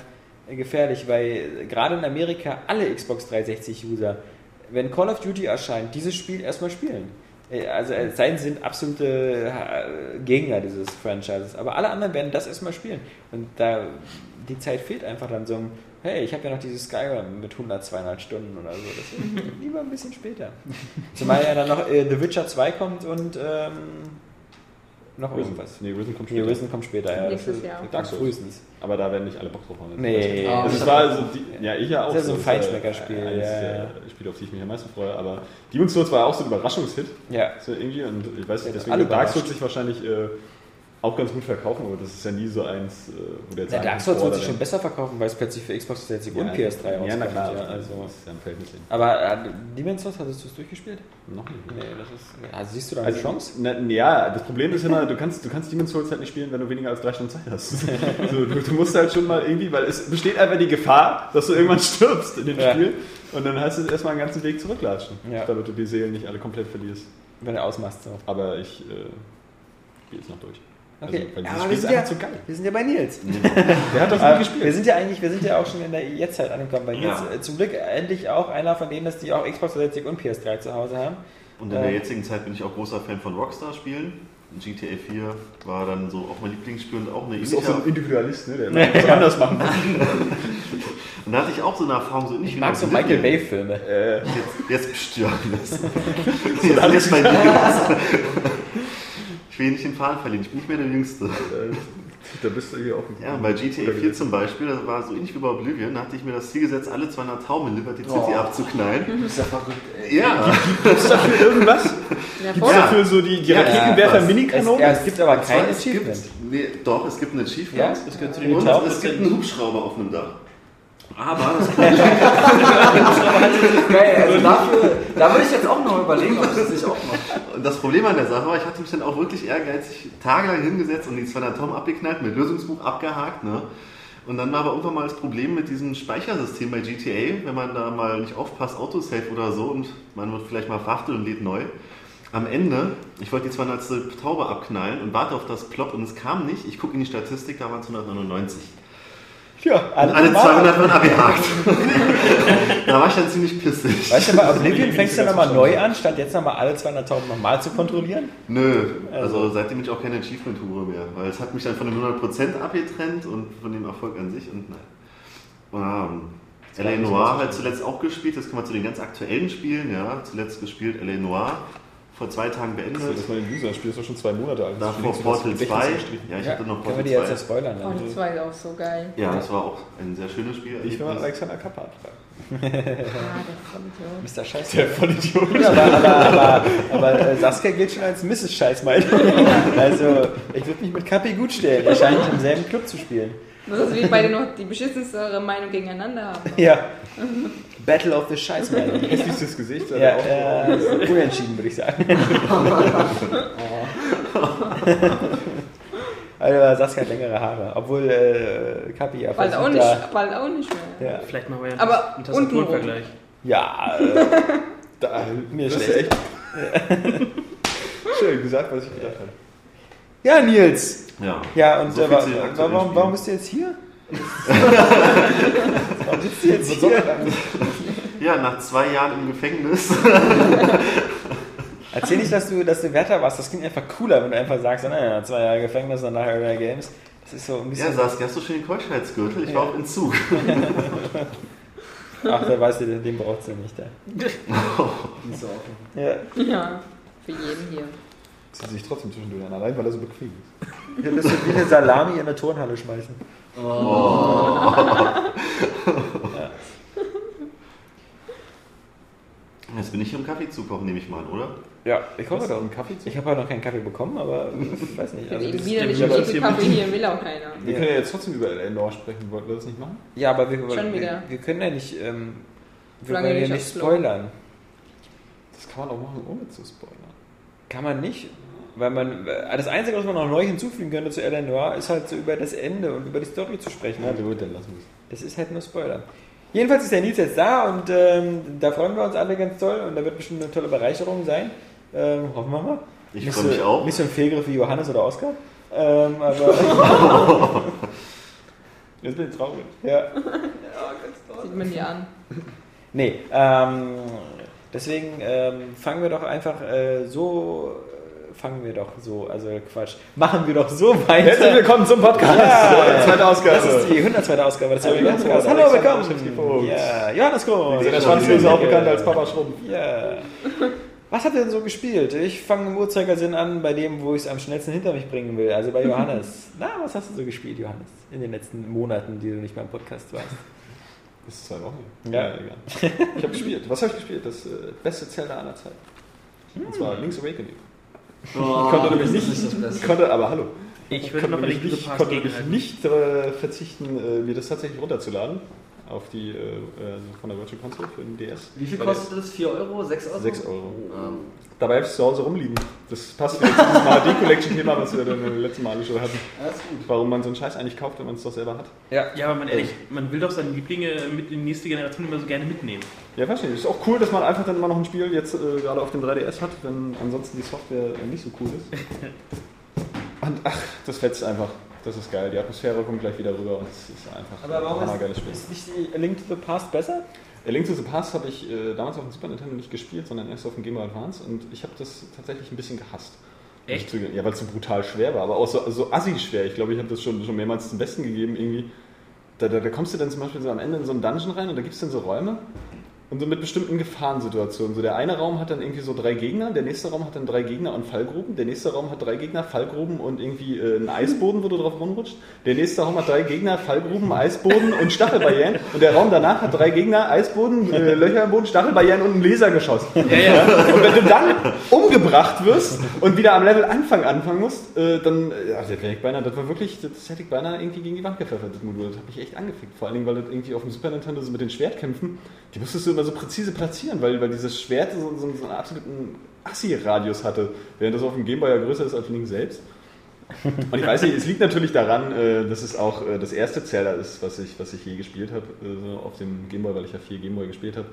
gefährlich, weil gerade in Amerika alle Xbox 360 User, wenn Call of Duty erscheint, dieses Spiel erstmal spielen. Äh, Also es sei denn, sie sind absolute äh, Gegner dieses Franchises. Aber alle anderen werden das erstmal spielen. Und da die Zeit fehlt einfach dann so hey, ich habe ja noch dieses Skyrim mit 100, 200 Stunden oder so. Das lieber ein bisschen später. Zumal ja dann noch äh, The Witcher 2 kommt und ähm, noch irgendwas. Nee, Risen kommt Die später. Risen kommt später, ja. Nächstes Jahr. Dark Souls. Frühestens. Aber da werden nicht alle Bock drauf haben. Nee. Also es war also die, ja, ich ja auch. Das ist ja so ein ist, Feinschmeckerspiel, äh, Eines ja, der ja. Spiele, auf die ich mich am meisten freue. Aber Demon's Souls war auch so ein Überraschungshit. Ja. So irgendwie. Und ich weiß Ja, nicht, deswegen Dark. Souls sich wahrscheinlich äh, auch ganz gut verkaufen, aber das ist ja nie so eins, äh, wo der jetzt Ja, Dark Souls wird sich schon besser verkaufen, weil es plötzlich für Xbox 360 und PS3 rauskommt. Ja, na klar. Ja, also, also. das ist ja ein Verhältnis hin. Aber äh, Demon's Souls, hattest du es durchgespielt? Noch nicht. Nee, das ist. Also siehst du da eine Also, Chance? Na, ja, das Problem ist immer, du kannst, du kannst Demon's Souls halt nicht spielen, wenn du weniger als drei Stunden Zeit hast. so, du, du musst halt schon mal irgendwie, weil es besteht einfach die Gefahr, dass du irgendwann stirbst in dem Ja. Spiel und dann hast du erstmal einen ganzen Weg zurücklatschen, Ja. damit du die Seelen nicht alle komplett verlierst. Wenn du ausmachst so. Aber ich äh, gehe jetzt noch durch. Okay, Also, weil ja, aber wir ist sind, ja, geil. wir sind ja bei Nils. Der hat das gut gespielt. wir sind ja eigentlich, wir sind ja auch schon in der Jetztzeit angekommen. Bei Nils Ja. äh, zum Glück endlich auch einer von denen, dass die auch Xbox 360 und PS3 zu Hause haben. Und in der Ähm. jetzigen Zeit bin ich auch großer Fan von Rockstar-Spielen. GTA 4 war dann so auch mein Lieblingsspiel und auch eine Du bist auch so ein Individualist, ne? der immer was anders machen muss. Und da hatte ich auch so eine Erfahrung, so ähnlich Ich wie mag so Michael Oblivion. Bay-Filme. Äh, Jetzt, jetzt bestirben das. Jetzt ist mein Lieblings. Ich will nicht den Faden verlieren, ich bin nicht mehr der Jüngste. da bist du hier auch Ja, bei GTA 4 zum Beispiel, das war so ähnlich wie bei Oblivion, da hatte ich mir das Ziel gesetzt, alle 200 Tauben in Liberty City Oh. abzuknallen. Das ist ja verrückt, ey. Ja, Gibt's dafür irgendwas? Ja, voll. Ja. dafür so die, die Ja, Raketenwerfer? Es, Mini-Kanonen? ja, es gibt aber kein es gibt, Achievement. nee, doch, es gibt ein Achievement. Ja? Zu den Und es gibt einen Hubschrauber auf einem Dach. Aber das Geil, also dafür, da würde ich jetzt auch noch überlegen, ob ich das nicht auch mache. Und das Problem an der Sache war, ich hatte mich dann auch wirklich ehrgeizig tagelang hingesetzt und die 200 Tom abgeknallt, mit Lösungsbuch abgehakt. Ne? Und dann war aber irgendwann mal das Problem mit diesem Speichersystem bei GTA, wenn man da mal nicht aufpasst, Autosave oder so und man wird vielleicht mal verhaftet und lädt neu. Am Ende, ich wollte die 200. Taube abknallen und warte auf das Plop und es kam nicht. Ich gucke in die Statistik, da waren es 199. Ja, alle, Alle normal. 200 waren abgehakt. da war ich dann ziemlich pissig. Weißt du, bei Oblivion fängst du nochmal neu an, statt jetzt nochmal alle 200.000 nochmal zu kontrollieren? Nö, also seitdem bin ich auch keine Achievement-Hure mehr, weil es hat mich dann von dem 100% abgetrennt und von dem Erfolg an sich und nein. Ähm, L.A. Noir halt zuletzt auch gespielt, das kommen wir zu den ganz aktuellen Spielen, ja, zuletzt gespielt L.A. Noir, vor zwei Tagen beendet, Das mal ein User-Spiel ist doch schon zwei Monate alt. davor Portal Gedächtnis 2, gestrichen? ja, ich hatte noch können wir Portal die jetzt ja 2. spoilern? Oh, die zwei ist auch so geil. Ja, das war auch ein sehr schönes Spiel. Ich will mal Alexander Kappa fragen. Ah, der Vollidiot. Mr. Scheiß. Der Vollidiot. Ja, aber, aber, aber, aber äh, Saskia gilt schon als Mrs. Scheißmeid. Also, ich würde mich mit Kapi gut stellen. Er scheint im selben Club zu spielen. Das ist wie beide noch die beschissenste Meinung gegeneinander haben. Ja. Battle of the Scheißmeid. Hässlichstes Gesicht. Ja, äh, unentschieden, würde ich sagen. Also, Saskia hat längere Haare. Obwohl äh, Kapi ja Bald auch, nicht, bald auch nicht mehr. ja, Vielleicht machen wir ja Aber einen Tastaturenvergleich. ja äh, Da, Mir das schlecht. echt. Schön gesagt, was ich gedacht habe. ja, Nils. Ja, Ja, und So äh, warum, warum bist du jetzt hier? Warum bist du jetzt hier? ja, nach zwei Jahren im Gefängnis. Erzähl nicht, dass du, dass du Wärter warst. Das klingt einfach cooler, wenn du einfach sagst, naja, zwei Jahre Gefängnis und nachher Area Games. Das ist so ein Ja, bisschen. Saskia, hast du schon den Keuschheitsgürtel? Ich war auf Entzug. Ach, da weißt du, den den braucht sie nicht. Ist auch. Ja. Ja, für jeden hier. Zieht sich trotzdem zwischendurch an, allein weil er so bequem ist. Ja, das ist wie eine Salami in eine Turnhalle schmeißen. Jetzt bin ich hier im Kaffee zu kochen, nehme ich mal an, oder? Ja, ich hoffe doch. einen Kaffee zu? Ich habe heute noch keinen Kaffee bekommen, aber ich weiß nicht. Also, das- wieder nicht ja, hier Kaffee mit- hier, will auch keiner. Wir können ja jetzt trotzdem über Eleanor sprechen. Wollten wir das nicht machen? ja, aber wir, Schon wir, wieder. wir können ja nicht, ähm, wir wollen ja nicht spoilern. Das kann man auch machen, ohne zu spoilern. Kann man nicht, weil man, äh, das Einzige, was man noch neu hinzufügen könnte zu Eleanor, ist halt so über das Ende und über die Story zu sprechen. Na gut, dann lassen wir es. Das ist halt nur Spoiler. Jedenfalls ist der Nils jetzt da und ähm, da freuen wir uns alle ganz toll und da wird bestimmt eine tolle Bereicherung sein. Ähm, hoffen wir mal. Ich freue so- mich auch. Nicht so ein Fehlgriff wie Johannes oder Oskar. Ähm, aber Jetzt bin ich traurig. ja. Sieht man dir an. Nee, ähm, Deswegen ähm, fangen wir doch einfach äh, so, fangen wir doch so, also Quatsch, machen wir doch so weiter. Herzlich willkommen zum Podcast. Ja, Zweite Ausgabe. Das ist die 102. Ausgabe des Hallo, Podcast. Johannes, Hallo, willkommen. Ja, Johannes Groß. Der Schwanzlose auch bekannt als Papa Schrumpf. Ja. Was habt ihr denn so gespielt? Ich fange im Uhrzeigersinn an, bei dem, wo ich es am schnellsten hinter mich bringen will. Also bei Johannes. Na, was hast du so gespielt, Johannes? In den letzten Monaten, die du nicht beim Podcast warst. Das ist zwei Wochen. Ja. egal. Ich habe gespielt. Was habe ich gespielt? Das äh, beste Zelda aller Zeiten. Und zwar Link's Awakening. Oh, Ich konnte nämlich nicht, ich Beste. konnte, aber hallo. Ich würde konnte nämlich nicht, konnte nämlich nicht äh, verzichten, äh, mir das tatsächlich runterzuladen auf die äh, äh, von der Virtual Console für den DS. Wie viel kostet das? 4 Euro? 6 Euro? 6 Euro. Ähm, Dabei habe ich es zu Hause rumliegen. Das passt wieder zu diesem HD-Collection-Thema, was wir dann im letzten Mal schon hatten. alles gut. Warum man so einen Scheiß eigentlich kauft, wenn man es doch selber hat. Ja. Ja, aber man ehrlich, man will doch seine Lieblinge mit in die nächste Generation immer so gerne mitnehmen. Ja, verstehe. Ist auch cool, dass man einfach dann immer noch ein Spiel jetzt äh, gerade auf dem 3DS hat, wenn ansonsten die Software äh, nicht so cool ist. Und ach, das fetzt einfach. Das ist geil. Die Atmosphäre kommt gleich wieder rüber und es ist einfach Aber warum ein geiles Spiel. ist nicht die Link to the Past besser? A Link to the Past habe ich äh, damals auf dem Super Nintendo nicht gespielt, sondern erst auf dem Game Boy Advance und ich habe das tatsächlich ein bisschen gehasst. Echt? Ja, weil es so brutal schwer war, aber auch so, so assi schwer. Ich glaube, ich habe das schon, schon mehrmals zum Besten gegeben irgendwie. Da, da, da kommst du dann zum Beispiel so am Ende in so einen Dungeon rein und da gibt es dann so Räume und so mit bestimmten Gefahrensituationen. So der eine Raum hat dann irgendwie so drei Gegner, der nächste Raum hat dann drei Gegner und Fallgruben, der nächste Raum hat drei Gegner, Fallgruben und irgendwie äh, einen Eisboden, wo du drauf rumrutscht. Der nächste Raum hat drei Gegner, Fallgruben, Eisboden und Stachelbarrieren. Und der Raum danach hat drei Gegner, Eisboden, äh, Löcher im Boden, Stachelbarrieren und ein Lasergeschoss. Ja, ja. Und wenn du dann umgebracht wirst und wieder am Level Anfang anfangen musst, äh, dann, äh, ja, das wäre ich beinahe, das war wirklich, das hätte ich beinahe irgendwie gegen die Wand gepfeffert, das Modul. Das hat mich echt angefickt. Vor allen Dingen, weil das irgendwie auf dem Super Nintendo so mit den Schwertkämpfen, die musstest du immer so präzise platzieren, weil, weil dieses Schwert so, so, so einen absoluten Assi-Radius hatte, während das auf dem Gameboy ja größer ist als Link selbst. Und ich weiß nicht, es liegt natürlich daran, äh, dass es auch äh, das erste Zelda ist, was ich, was ich je gespielt habe, äh, so auf dem Gameboy, weil ich ja viel Gameboy gespielt habe.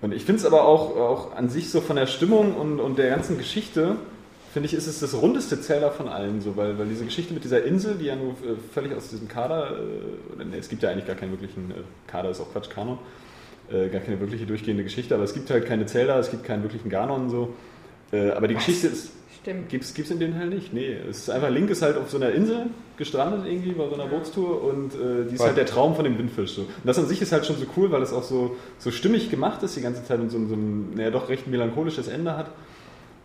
Und ich finde es aber auch, auch an sich so von der Stimmung und, und der ganzen Geschichte, finde ich, ist es das rundeste Zelda von allen, so, weil, weil diese Geschichte mit dieser Insel, die ja nur völlig aus diesem Kader, nee, es gibt ja eigentlich gar keinen wirklichen, Kader ist auch Quatsch, Kanon, äh, gar keine wirkliche durchgehende Geschichte, aber es gibt halt keine Zelda, es gibt keinen wirklichen Ganon und so. Äh, aber die Geschichte ist, Stimmt. Gibt's, gibt's in den Teil nicht? Nee, es ist einfach, Link ist halt auf so einer Insel gestrandet irgendwie bei so einer Bootstour und äh, die ist Was? halt der Traum von dem Windfisch. So. Und das an sich ist halt schon so cool, weil es auch so, so stimmig gemacht ist die ganze Zeit und so, ein- so ein, naja, doch recht melancholisches Ende hat.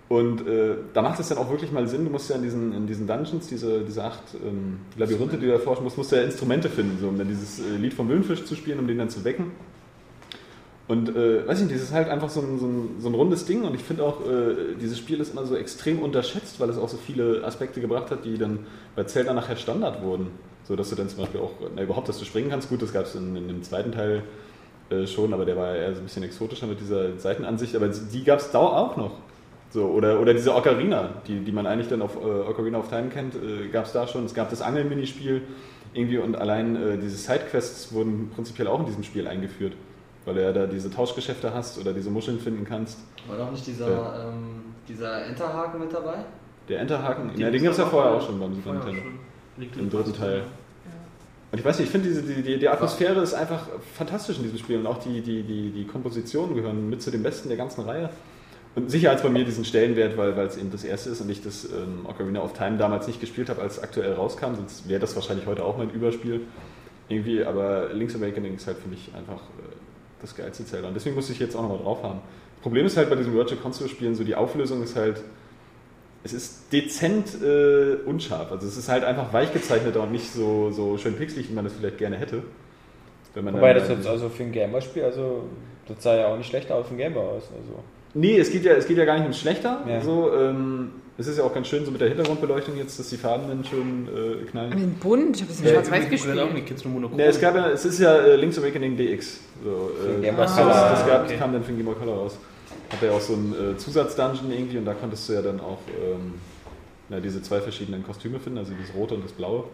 Und äh, da macht es dann auch wirklich mal Sinn, du musst ja in diesen, in diesen Dungeons, diese, diese acht ähm, Labyrinthe, die du erforschen musst, musst du ja Instrumente finden, so, um dann dieses äh, Lied vom Windfisch zu spielen, um den dann zu wecken. Und äh, weiß ich nicht, das ist halt einfach so ein, so ein, so ein rundes Ding und ich finde auch, äh, dieses Spiel ist immer so extrem unterschätzt, weil es auch so viele Aspekte gebracht hat, die dann bei Zelda nachher Standard wurden. So dass du dann zum Beispiel auch, na, überhaupt, dass du springen kannst, gut, das gab es in, in dem zweiten Teil äh, schon, aber der war eher so ein bisschen exotischer mit dieser Seitenansicht, aber die gab es da auch noch. So, oder, oder diese Ocarina, die, die man eigentlich dann auf äh, Ocarina of Time kennt, äh, gab es da schon. Es gab das Angelminispiel irgendwie und allein äh, diese Sidequests wurden prinzipiell auch in diesem Spiel eingeführt. Weil du ja da diese Tauschgeschäfte hast oder diese Muscheln finden kannst. War doch nicht dieser, Ja. ähm, dieser Enterhaken mit dabei? Der Enterhaken, ja, den gab es ja vorher auch schon beim Super Nintendo. Im dritten Teil. Und ich weiß nicht, ich finde diese, die, die, die Atmosphäre ist einfach fantastisch in diesem Spiel und auch die, die, die, die Kompositionen gehören mit zu den besten der ganzen Reihe. Und sicher hat es bei mir diesen Stellenwert, weil weil es eben das erste ist und ich das ähm, Ocarina of Time damals nicht gespielt habe, als es aktuell rauskam, sonst wäre das wahrscheinlich heute auch mein Überspiel. Irgendwie, aber Link's Awakening ist halt für mich einfach äh, das geilste Zelda. Und deswegen muss ich jetzt auch nochmal drauf haben. Problem ist halt bei diesen Virtual Console Spielen so, die Auflösung ist halt, es ist dezent äh, unscharf. Also es ist halt einfach weich gezeichneter und nicht so, so schön pixelig, wie man das vielleicht gerne hätte. Wenn man Wobei das jetzt also für ein Gameboy-Spiel, also das sah ja auch nicht schlechter auf dem Gameboy aus. Also. Nee, es geht ja, es geht ja gar nicht ums Schlechter. Ja. So, ähm, es ist ja auch ganz schön so mit der Hintergrundbeleuchtung jetzt, dass die Farben dann schön äh, knallen. In bunt, ich habe das in Ja, Schwarz-Weiß auch gespielt. nicht, kennst du nur Monochrom? Nee, es, gab ja, es ist ja äh, Link's Awakening DX. So, äh, Boy das, Color. das, gab, okay. kam dann für den Game Boy Color raus. Hatte ja auch so einen äh, Zusatzdungeon irgendwie und da konntest du ja dann auch ähm, na, diese zwei verschiedenen Kostüme finden, also das rote und das blaue.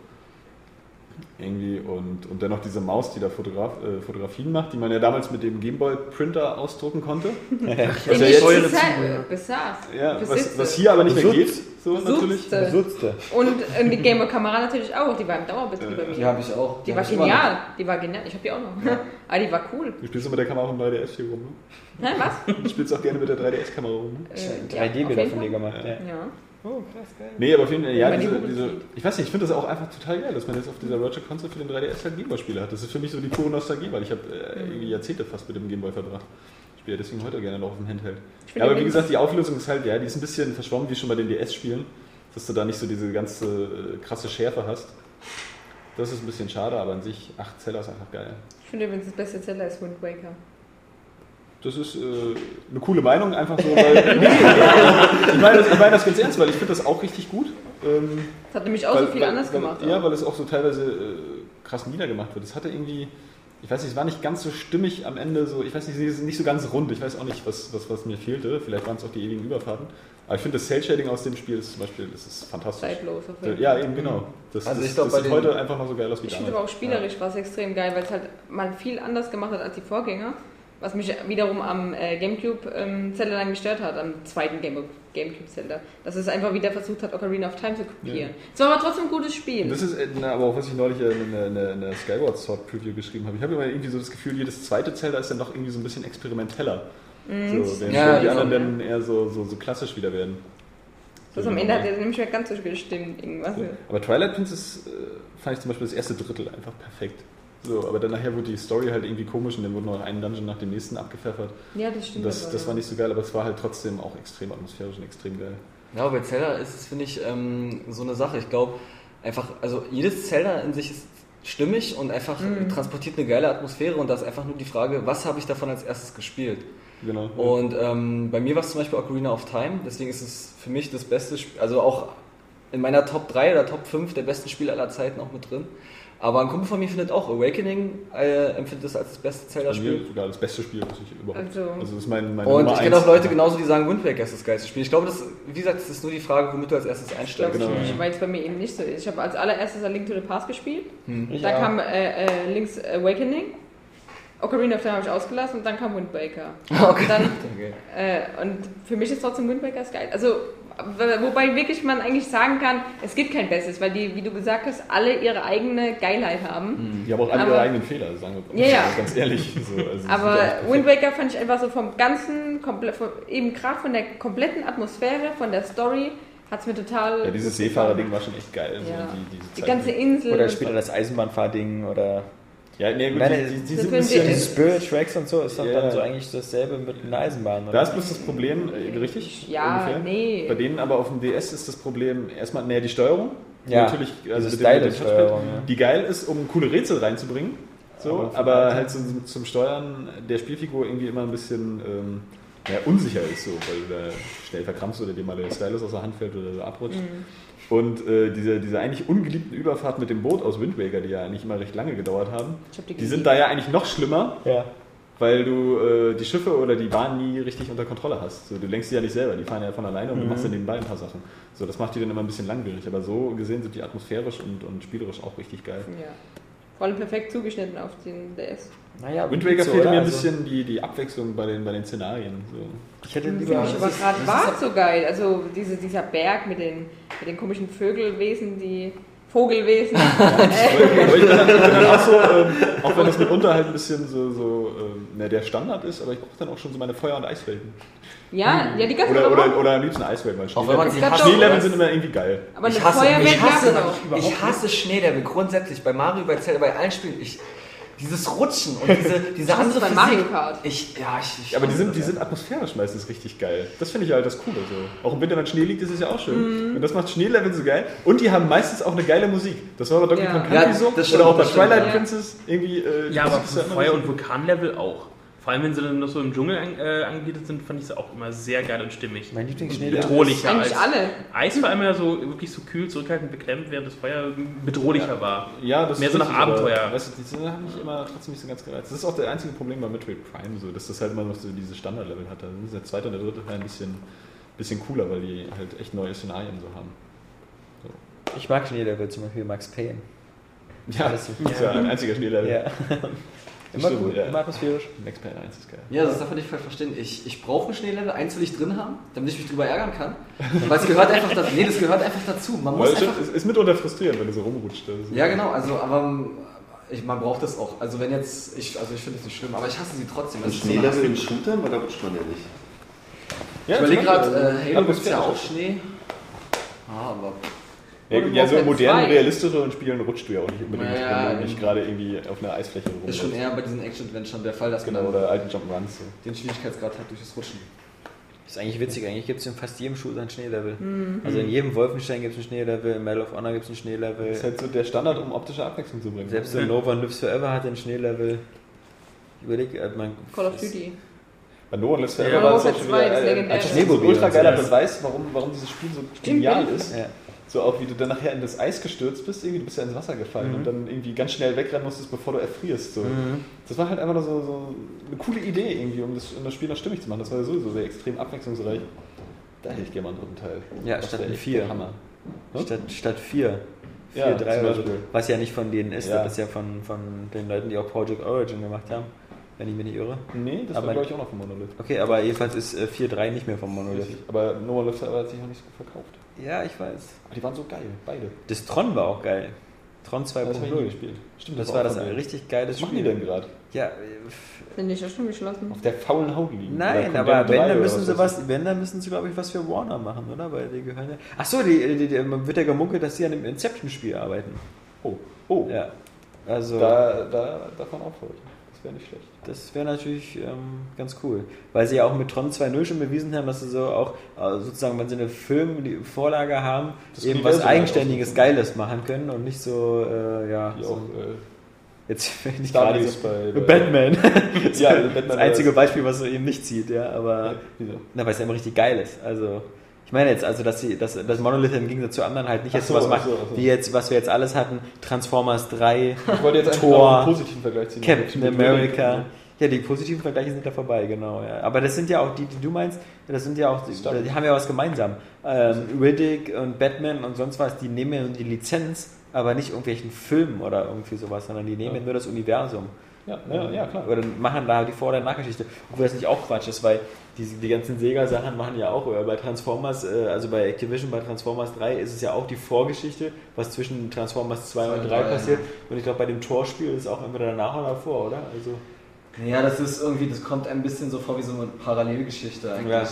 Irgendwie und, und dann noch diese Maus, die da Fotograf, äh, Fotografien macht, die man ja damals mit dem Gameboy-Printer ausdrucken konnte. Ja ich jetzt- besaß, besaß Ja, was, was hier aber nicht mehr geht. So natürlich. Besuchte. Besutzte. Und äh, die Gamer-Kamera natürlich auch, die war im Dauerbetrieb bei mir. Die habe ich auch. Die war immer noch. genial, die war genial, ich habe die auch noch. Aber die war cool. Du spielst du mit der Kamera vom 3DS hier rum, ne? Hä, was? Du spielst auch gerne mit der 3DS-Kamera rum. Ne? Äh, ja, auf 3D-Bilder jeden von dir gemacht. Ja. Ja. Oh, krass, geil. Nee, aber auf jeden Fall, ja, diese, diese, ich weiß nicht, ich finde das auch einfach total geil, dass man jetzt auf dieser Virtual Console für den 3DS halt Gameboy-Spiele hat. Das ist für mich so die pure Nostalgie, weil ich habe äh, Mhm. irgendwie Jahrzehnte fast mit dem Gameboy verbracht. Ich spiele ja deswegen heute gerne noch auf dem Handheld. Ja, aber wie gesagt, die Auflösung ist halt, ja, die ist ein bisschen verschwommen, wie schon bei den DS-Spielen, dass du da nicht so diese ganze äh, krasse Schärfe hast. Das ist ein bisschen schade, aber an sich, 8 Zeller ist einfach geil. Ich finde übrigens das beste Zeller ist Wind Waker. Das ist äh, eine coole Meinung, einfach so, weil. ich, meine das, ich meine das ganz ernst, weil ich finde das auch richtig gut. Ähm, Das hat nämlich auch weil, so viel weil, anders weil, gemacht. Ja, auch. weil es auch so teilweise äh, krass niedergemacht wird. Es hatte irgendwie, ich weiß nicht, es war nicht ganz so stimmig am Ende, so, ich weiß nicht, es ist nicht so ganz rund. Ich weiß auch nicht, was, was, was mir fehlte. Vielleicht waren es auch die ewigen Überfahrten. Aber ich finde das Cell-Shading aus dem Spiel ist zum Beispiel, das ist fantastisch. Zeitlos jeden Ja, eben genau. Das, Also das, ich glaub, das bei sieht heute einfach noch so geil aus wie Ich finde aber auch spielerisch war es extrem geil, weil es halt mal viel anders gemacht hat als die Vorgänger. Was mich wiederum am äh, Gamecube ähm, Zelda dann gestört hat, am zweiten Game Gamecube Zelda. Dass es einfach wieder versucht hat, Ocarina of Time zu kopieren. Es war aber trotzdem ein gutes Und Spiel. das ist äh, na, aber auch, was ich neulich äh, in in der Skyward Sword Preview geschrieben habe. Ich habe immer irgendwie so das Gefühl, jedes zweite Zelda ist dann noch irgendwie so ein bisschen experimenteller. Mhm. So, während Ja, die anderen dann eher so, so, so klassisch wieder werden. Das So, am Ende hat genau. er nämlich mehr ganz so gestimmt. Irgendwas. So. Aber Twilight Princess äh, fand ich zum Beispiel das erste Drittel einfach perfekt. So, aber dann nachher wurde die Story halt irgendwie komisch und dann wurde noch ein Dungeon nach dem nächsten abgepfeffert. Ja, das stimmt. das, aber, das ja. war nicht so geil, aber es war halt trotzdem auch extrem atmosphärisch und extrem geil. Ja, bei Zelda ist es, finde ich, ähm, so eine Sache. Ich glaube, einfach, also jedes Zelda in sich ist stimmig und einfach Mhm. transportiert eine geile Atmosphäre und da ist einfach nur die Frage, was habe ich davon als erstes gespielt? Genau. Und ähm, bei mir war es zum Beispiel Ocarina of Time, deswegen ist es für mich das beste Spiel, also auch in meiner Top 3 oder Top 5 der besten Spiele aller Zeiten auch mit drin. Aber ein Kumpel von mir findet auch Awakening, äh, empfindet es als das beste Zelda-Spiel. sogar das beste Spiel, das ich überhaupt. Also- Also, das ist mein, meine Und Nummer ich kenne auch Leute genauso, die sagen, Wind Waker ist das geilste Spiel. Ich glaube, das, wie gesagt, es ist nur die Frage, womit du als erstes einsteigst. Genau. ich, weil es bei mir eben nicht so ist. Ich habe als allererstes A Link to the Past gespielt. Ich da auch. kam äh, äh, Link's Awakening. Ocarina of Time habe ich ausgelassen und dann kam Wind Waker. Okay. Und, dann, Okay. äh, und für mich ist trotzdem Wind Waker das geil. Also, wobei wirklich man eigentlich sagen kann, es gibt kein Bestes, weil die, wie du gesagt hast, alle ihre eigene Geilheit haben. Die haben auch alle Aber- ihre eigenen Fehler, sagen wir Ja, ja. ganz ehrlich. So, also die Aber Wind. Waker fand ich einfach so vom ganzen, komple- von, eben gerade von der kompletten Atmosphäre, von der Story, hat es mir total. Ja, dieses Seefahrer-Ding war schon echt geil. So, Ja. die, diese Die Zeit- ganze Insel. Oder später so. das Eisenbahnfahrding oder. Ja, nee, gut, Nein, die, die, die sind ein bisschen. Die Spirit Tracks und so ist doch Ja. dann so eigentlich dasselbe mit einer Eisenbahn, Da oder? ist bloß das Problem, äh, richtig? Ja, ungefähr. nee. Bei denen aber auf dem DS ist das Problem erstmal, näher die Steuerung. Die Ja, natürlich, also mit dem, mit dem Touchpad, ja. die geil ist, um coole Rätsel reinzubringen. So, Aber aber, halt zum, zum Steuern der Spielfigur irgendwie immer ein bisschen ähm, ja, unsicher ist, so, weil du da schnell verkrampfst oder dir mal der Stylus aus der Hand fällt oder so abrutscht. Mhm. Und äh, diese, diese eigentlich ungeliebten Überfahrt mit dem Boot aus Wind Waker, die ja eigentlich immer recht lange gedauert haben, hab die die sind da ja eigentlich noch schlimmer, Ja. weil du äh, die Schiffe oder die Bahn nie richtig unter Kontrolle hast. So, du lenkst die ja nicht selber, die fahren ja von alleine und du machst dann nebenbei ein paar Sachen. So, das macht die dann immer ein bisschen langwierig. Aber so gesehen sind die atmosphärisch und, und spielerisch auch richtig geil. Ja. Vor allem perfekt zugeschnitten auf den DS. Naja, Wind Waker so, fehlt oder? mir ein Also, bisschen die, die Abwechslung bei den, bei den Szenarien. So. Ich hätte Finde lieber. ich aber gerade war so geil. Also diese, dieser Berg mit den, mit den komischen Vögelwesen, die Vogelwesen. Ich bin dann, auch so, ähm, auch wenn das mitunter halt ein bisschen so, so ähm, na, der Standard ist, aber ich brauche dann auch schon so meine Feuer- und Eiswelten. ja, ja, die ganze Oder, oder, oder am liebsten Eiswelten, weil gab Schneelevel sind immer irgendwie geil. Aber eine Ich hasse, Feuerwelt ich gab hasse, ich hasse Schneelevel grundsätzlich bei Mario, bei Zelda, bei allen Spielen. Ich, dieses Rutschen und diese, diese Das andere. Mario Kart. Ich, ja, ich, ich aber die sind, die sind atmosphärisch meistens richtig geil. Das finde ich halt das Coole. So. Auch im Winter, wenn Schnee liegt, ist es ja auch schön. Mhm. Und das macht Schneelevel so geil. Und die haben meistens auch eine geile Musik. Das war bei Donkey Ja. Kong Country Ja, so. das stimmt, oder auch bei das stimmt. Twilight Ja. Princess. Irgendwie, äh, Ja, aber Feuer- und Vulkanlevel auch. Vor allem, wenn sie dann noch so im Dschungel an, äh, angegliedert sind, fand ich sie auch immer sehr geil und stimmig. Mein Lieblingsschneelevel. Bedrohlicher Eigentlich als alle. Eis war immer so wirklich so kühl, zurückhaltend, beklemmt, während das Feuer bedrohlicher war. Ja, das Mehr ist so nach richtig, aber, Abenteuer. Weißt du, die sind haben mich immer trotzdem nicht so ganz gereizt. Das ist auch der einzige Problem bei Metroid Prime, so, dass das halt immer noch so diese Standardlevel hat. Da ist der zweite und der dritte Teil ein bisschen, bisschen cooler, weil die halt echt neue Szenarien so haben. Ich mag Schneelevel, zum Beispiel Max Payne. Ja, das ist ja ein einziger Schneelevel. Ja. Immer Stimmt, gut, ja. immer atmosphärisch. Max Payne 1 ist geil. Ja, das darf man nicht falsch verstehen. Ich, ich brauche ein Schneelevel, eins will ich drin haben, damit ich mich drüber ärgern kann. Weil es gehört einfach dazu. Nee, das gehört einfach dazu. Man muss einfach. ist, ist mitunter frustrierend, wenn du so rumrutscht. Ist- Ja, genau, also, aber ich, man braucht das auch. Also, wenn jetzt. Ich, also, ich finde es nicht schlimm, aber ich hasse sie trotzdem. Ein Das ist so eine Schneelevel in Shootern, weil da rutscht man ja nicht. Ja, Ich überlege gerade, also, äh, Halo gibt es ja auch Schnee. Ah, aber. Ja, ja, so modernen, 2. realistischeren Spielen rutscht du ja auch nicht unbedingt, Ja, ja, wenn du nicht gerade irgendwie auf einer Eisfläche rumläufst. Ist schon eher bei diesen Action-Adventuren der Fall, dass Genau, man oder alten Jump'n'Runs. So. den Schwierigkeitsgrad hat durch das Rutschen. ist eigentlich witzig, eigentlich gibt es in fast jedem Shooter ein Schneelevel. Mhm. Also in jedem Wolfenstein gibt es ein Schneelevel, in Medal of Honor gibt es ein Schneelevel. Das ist halt so der Standard, um optische Abwechslung zu bringen. Selbst so No One Lives Forever hat ein Schneelevel. Ich überleg, äh, man. Call of Duty. Bei No One Lives Ja, Forever Modern war es auch Warfare schon 2, das wieder äh, ein ultra geiler ja. Beweis, warum, warum dieses Spiel so genial ja. ist. Ja. So auch wie du dann nachher in das Eis gestürzt bist, irgendwie, du bist ja ins Wasser gefallen Mhm. und dann irgendwie ganz schnell wegrennen musstest, bevor du erfrierst. So. Mhm. Das war halt einfach nur so, so eine coole Idee irgendwie, um das, um das Spiel noch stimmig zu machen. Das war sowieso sehr extrem abwechslungsreich. Da hätte ich gerne mal einen dritten Teil. Ja, Das statt Vier. Hammer. Hm? Statt, statt 4. 4, Ja, 3 zum oder so. Was ja nicht von denen ist, Ja. das ist ja von, von den Leuten, die auch Project Origin gemacht haben, wenn ich mich nicht irre. Nee, das Aber- war glaube ich auch noch von Monolith. Okay, aber jedenfalls ist äh, 4.3 nicht mehr von Monolith. Richtig. Aber Forever hat sich auch nicht so gut verkauft. Ja, ich weiß. Aber die waren so geil, beide. Das Tron war auch geil. Tron Das habe ich nie 2.0. gespielt. Stimmt, Das war das auch von ein richtig geiles Was machen die denn gerade? Ja, äh, Sind die schon schon geschlossen? Auf der faulen Haut liegen. nein, aber wenn, 3 dann müssen sie was, wenn, dann müssen sie, glaube ich, was für Warner machen, oder? Weil die gehören ja. Ach so, die, die, die, man wird ja gemunkelt, dass sie an dem Inception-Spiel arbeiten. ich. Oh, oh. Ja. Also. Da, da, davon aufhören. Das wäre nicht schlecht. Das wäre natürlich ähm, ganz cool. Weil sie ja auch mit Tron 2.0 schon bewiesen haben, dass sie so auch äh, sozusagen, wenn sie eine Filmvorlage haben, Das eben was Eigenständiges. Geiles machen können und nicht so, äh, ja, Wie so, auch äh, jetzt nicht Star gerade so, bei, bei Batman. Ja, Batman das einzige Beispiel, was so eben nicht zieht, ja, aber, Ja, na, weil es ja immer richtig geil ist. Also, ich meine jetzt, also, dass, sie, dass, dass Monolith im Gegensatz zu anderen halt nicht jetzt so, sowas ach macht, so, so. wie jetzt, was wir jetzt alles hatten, Transformers 3, Ich wollte jetzt mal einen positiven Vergleich ziehen. Captain America. Riddick Ja, die positiven Vergleiche sind da vorbei, genau. Ja. Aber das sind ja auch die, die du meinst, das sind ja auch, die, die haben ja was gemeinsam. Ähm, Riddick und Batman und sonst was, die nehmen ja die Lizenz, aber nicht irgendwelchen Filmen oder irgendwie sowas, sondern die nehmen Ja. nur das Universum. Ja, ja, ja, klar. Oder machen da die Vor- und Nachgeschichte. Obwohl das nicht auch Quatsch ist, weil die, die ganzen Sega-Sachen machen ja auch, oder bei Transformers, äh, also bei Activision, bei Transformers 3 ist es ja auch die Vorgeschichte, was zwischen Transformers 2 und 3 Zwei, drei, passiert. Und ich glaube, bei dem Torspiel ist es auch entweder danach oder davor, oder? Also, Naja, das ist irgendwie, das kommt ein bisschen so vor wie so eine Parallelgeschichte eigentlich. Ja.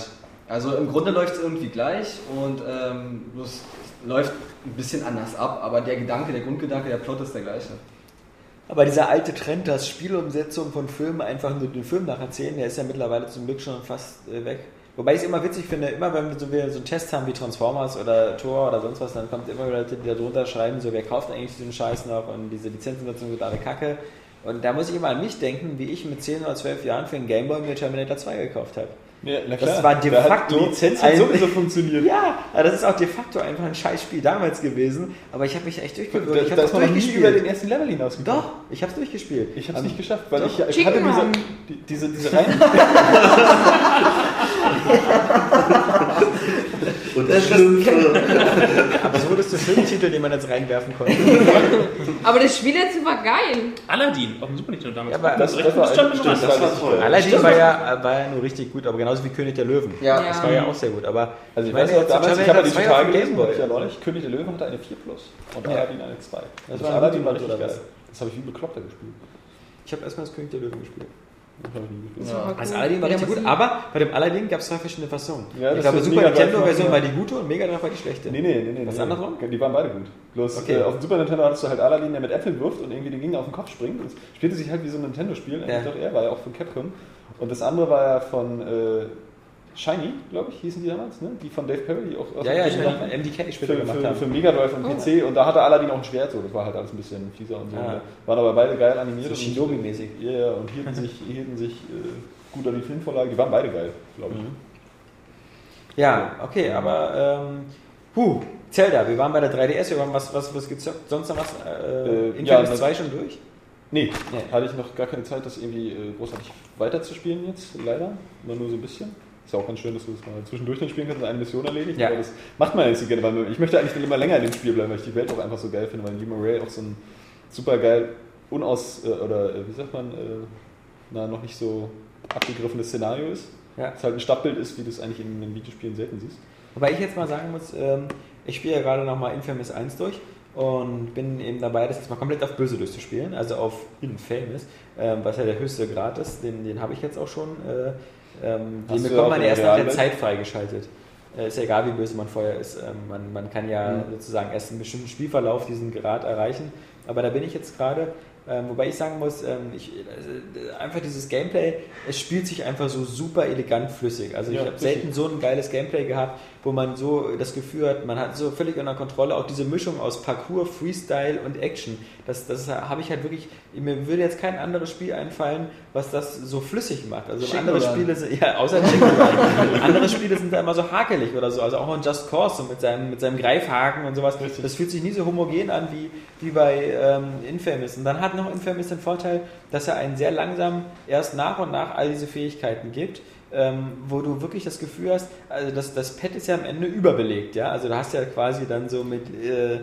Also im Grunde läuft es irgendwie gleich und ähm, bloß es läuft ein bisschen anders ab, aber der Gedanke, der Grundgedanke, der Plot ist der gleiche. Aber dieser alte Trend, dass Spielumsetzungen von Filmen einfach nur den Film nacherzählen, der ist ja mittlerweile zum Glück schon fast äh, weg. Wobei ich es immer witzig finde, immer wenn wir so, einen Test haben wie Transformers oder Thor oder sonst was, dann kommt immer wieder Leute, die da drunter schreiben, so wer kauft eigentlich diesen Scheiß noch und diese Lizenzumsetzungen sind alle kacke. Und da muss ich immer an mich denken, wie ich mit 10 oder 12 Jahren für einen Gameboy mir Terminator 2 gekauft habe. Ja, Das war de Da facto Die Lizenz hat ein- sowieso funktioniert. Ja, das ist auch de facto einfach ein Scheißspiel damals gewesen, aber ich habe mich echt durchgewürgt. Ich habe das nie über den durchgespielt. ersten Level hinausgekommen. Doch, ich habe es durchgespielt. Ich habe es nicht geschafft, weil doch. ich, ich hatte diese, die, diese, diese rein. Und Schlümpfe. Aber so ist der Filmtitel, den man jetzt reinwerfen konnte. Aber das Spiel jetzt war geil. Aladdin auf dem Super Nintendo damals. Ja, aber Das, das war, stimmt, das war toll. Aladdin war ja, war ja nur richtig gut, aber genauso wie König der Löwen. Ja. Das war ja auch sehr gut. Aber Also ich meine weiß noch, jetzt, damals, ich habe ja die 2 total gelesen, Gameboy. ich ja neulich. König der Löwen hatte eine 4 Plus und. Aladdin eine 2. Das Das war Aladdin war richtig geil. Das habe ich wie bekloppter gespielt. Ich habe erstmal das König der Löwen gespielt. Das. Ja. Also Aladdin war Ja, richtig gut, aber bei dem Aladdin gab es zwei verschiedene Versionen. Ja, ich das glaube, Super Nintendo-Version war die gute und Mega Drive war die schlechte. Nee, nee, nee, nee. Was nee. andersrum? Die waren beide gut. Bloß Okay. äh, auf dem Super Nintendo hattest du halt Aladdin, der mit Äpfeln wirft und irgendwie den Gegner auf den Kopf springt. Und es spielte sich halt wie so ein Nintendo-Spiel. Ja. Ich dachte, er war ja auch von Capcom. Und das andere war ja von äh, Shiny, glaube ich, hießen die damals, ne? Die von Dave Perry, die auch aus Ja, ja, haben. MDK später für, gemacht für, haben. für Mega Drive und PC und da hatte Aladdin auch ein Schwert, so das war halt alles ein bisschen fieser und so. Ah. Und Waren aber beide geil animiert. So Shinobi-mäßig. Ja, ja, und hielten sich, hielten sich äh, gut an die Filmvorlage. Die waren beide geil, glaube ich. Mhm. Ja, okay, aber ähm, huh, Zelda, wir waren bei der 3DS, wir waren was, was, was gibt's sonst noch was? Äh, Äh, Infamous ja, das- 2 schon durch? Nee, Nee. hatte ich noch gar keine Zeit, das irgendwie äh, großartig weiterzuspielen jetzt, leider. Immer nur so ein bisschen. Ist ja auch ganz schön, dass du das mal zwischendurch dann spielen kannst und eine Mission erledigt. Ja. Aber das macht man jetzt nicht gerne, weil ich möchte eigentlich immer länger in dem Spiel bleiben, weil ich die Welt auch einfach so geil finde, weil Jim Ray auch so ein super geil, unaus, äh, oder äh, wie sagt man, äh, na, noch nicht so abgegriffenes Szenario ist. Ja. Es halt ein Stadtbild ist, wie du es eigentlich in den Videospielen selten siehst. Wobei ich jetzt mal sagen muss, ähm, ich spiele ja gerade nochmal Infamous 1 durch und bin eben dabei, das jetzt mal komplett auf Böse durchzuspielen, also auf Infamous, ähm, was ja der höchste Grad ist, den, den habe ich jetzt auch schon. Äh, ähm, den bekommt man erst nach der? Zeit freigeschaltet. Äh, ist ja egal, wie böse man vorher ist. Ähm, man, man kann ja Mhm. sozusagen erst einen bestimmten Spielverlauf diesen Grad erreichen. Aber da bin ich jetzt gerade. Ähm, wobei ich sagen muss, ähm, ich, äh, einfach dieses Gameplay, es spielt sich einfach so super elegant flüssig. Also ich Ja, habe richtig. selten so ein geiles Gameplay gehabt, wo man so das Gefühl hat, man hat so völlig unter Kontrolle auch diese Mischung aus Parkour, Freestyle und Action. Das, das habe ich halt wirklich, mir würde jetzt kein anderes Spiel einfallen, was das so flüssig macht. Also andere. Spiele sind, ja, außer andere Spiele sind da immer so hakelig oder so. Also auch ein Just Cause so mit seinem, mit seinem Greifhaken und sowas. Das fühlt sich nie so homogen an wie, wie bei ähm, Infamous. Und dann hat noch Infamous den Vorteil, dass er einen sehr langsam erst nach und nach all diese Fähigkeiten gibt. Ähm, wo du wirklich das Gefühl hast, also das, das Pad ist ja am Ende überbelegt, ja. Also du hast ja quasi dann so mit äh,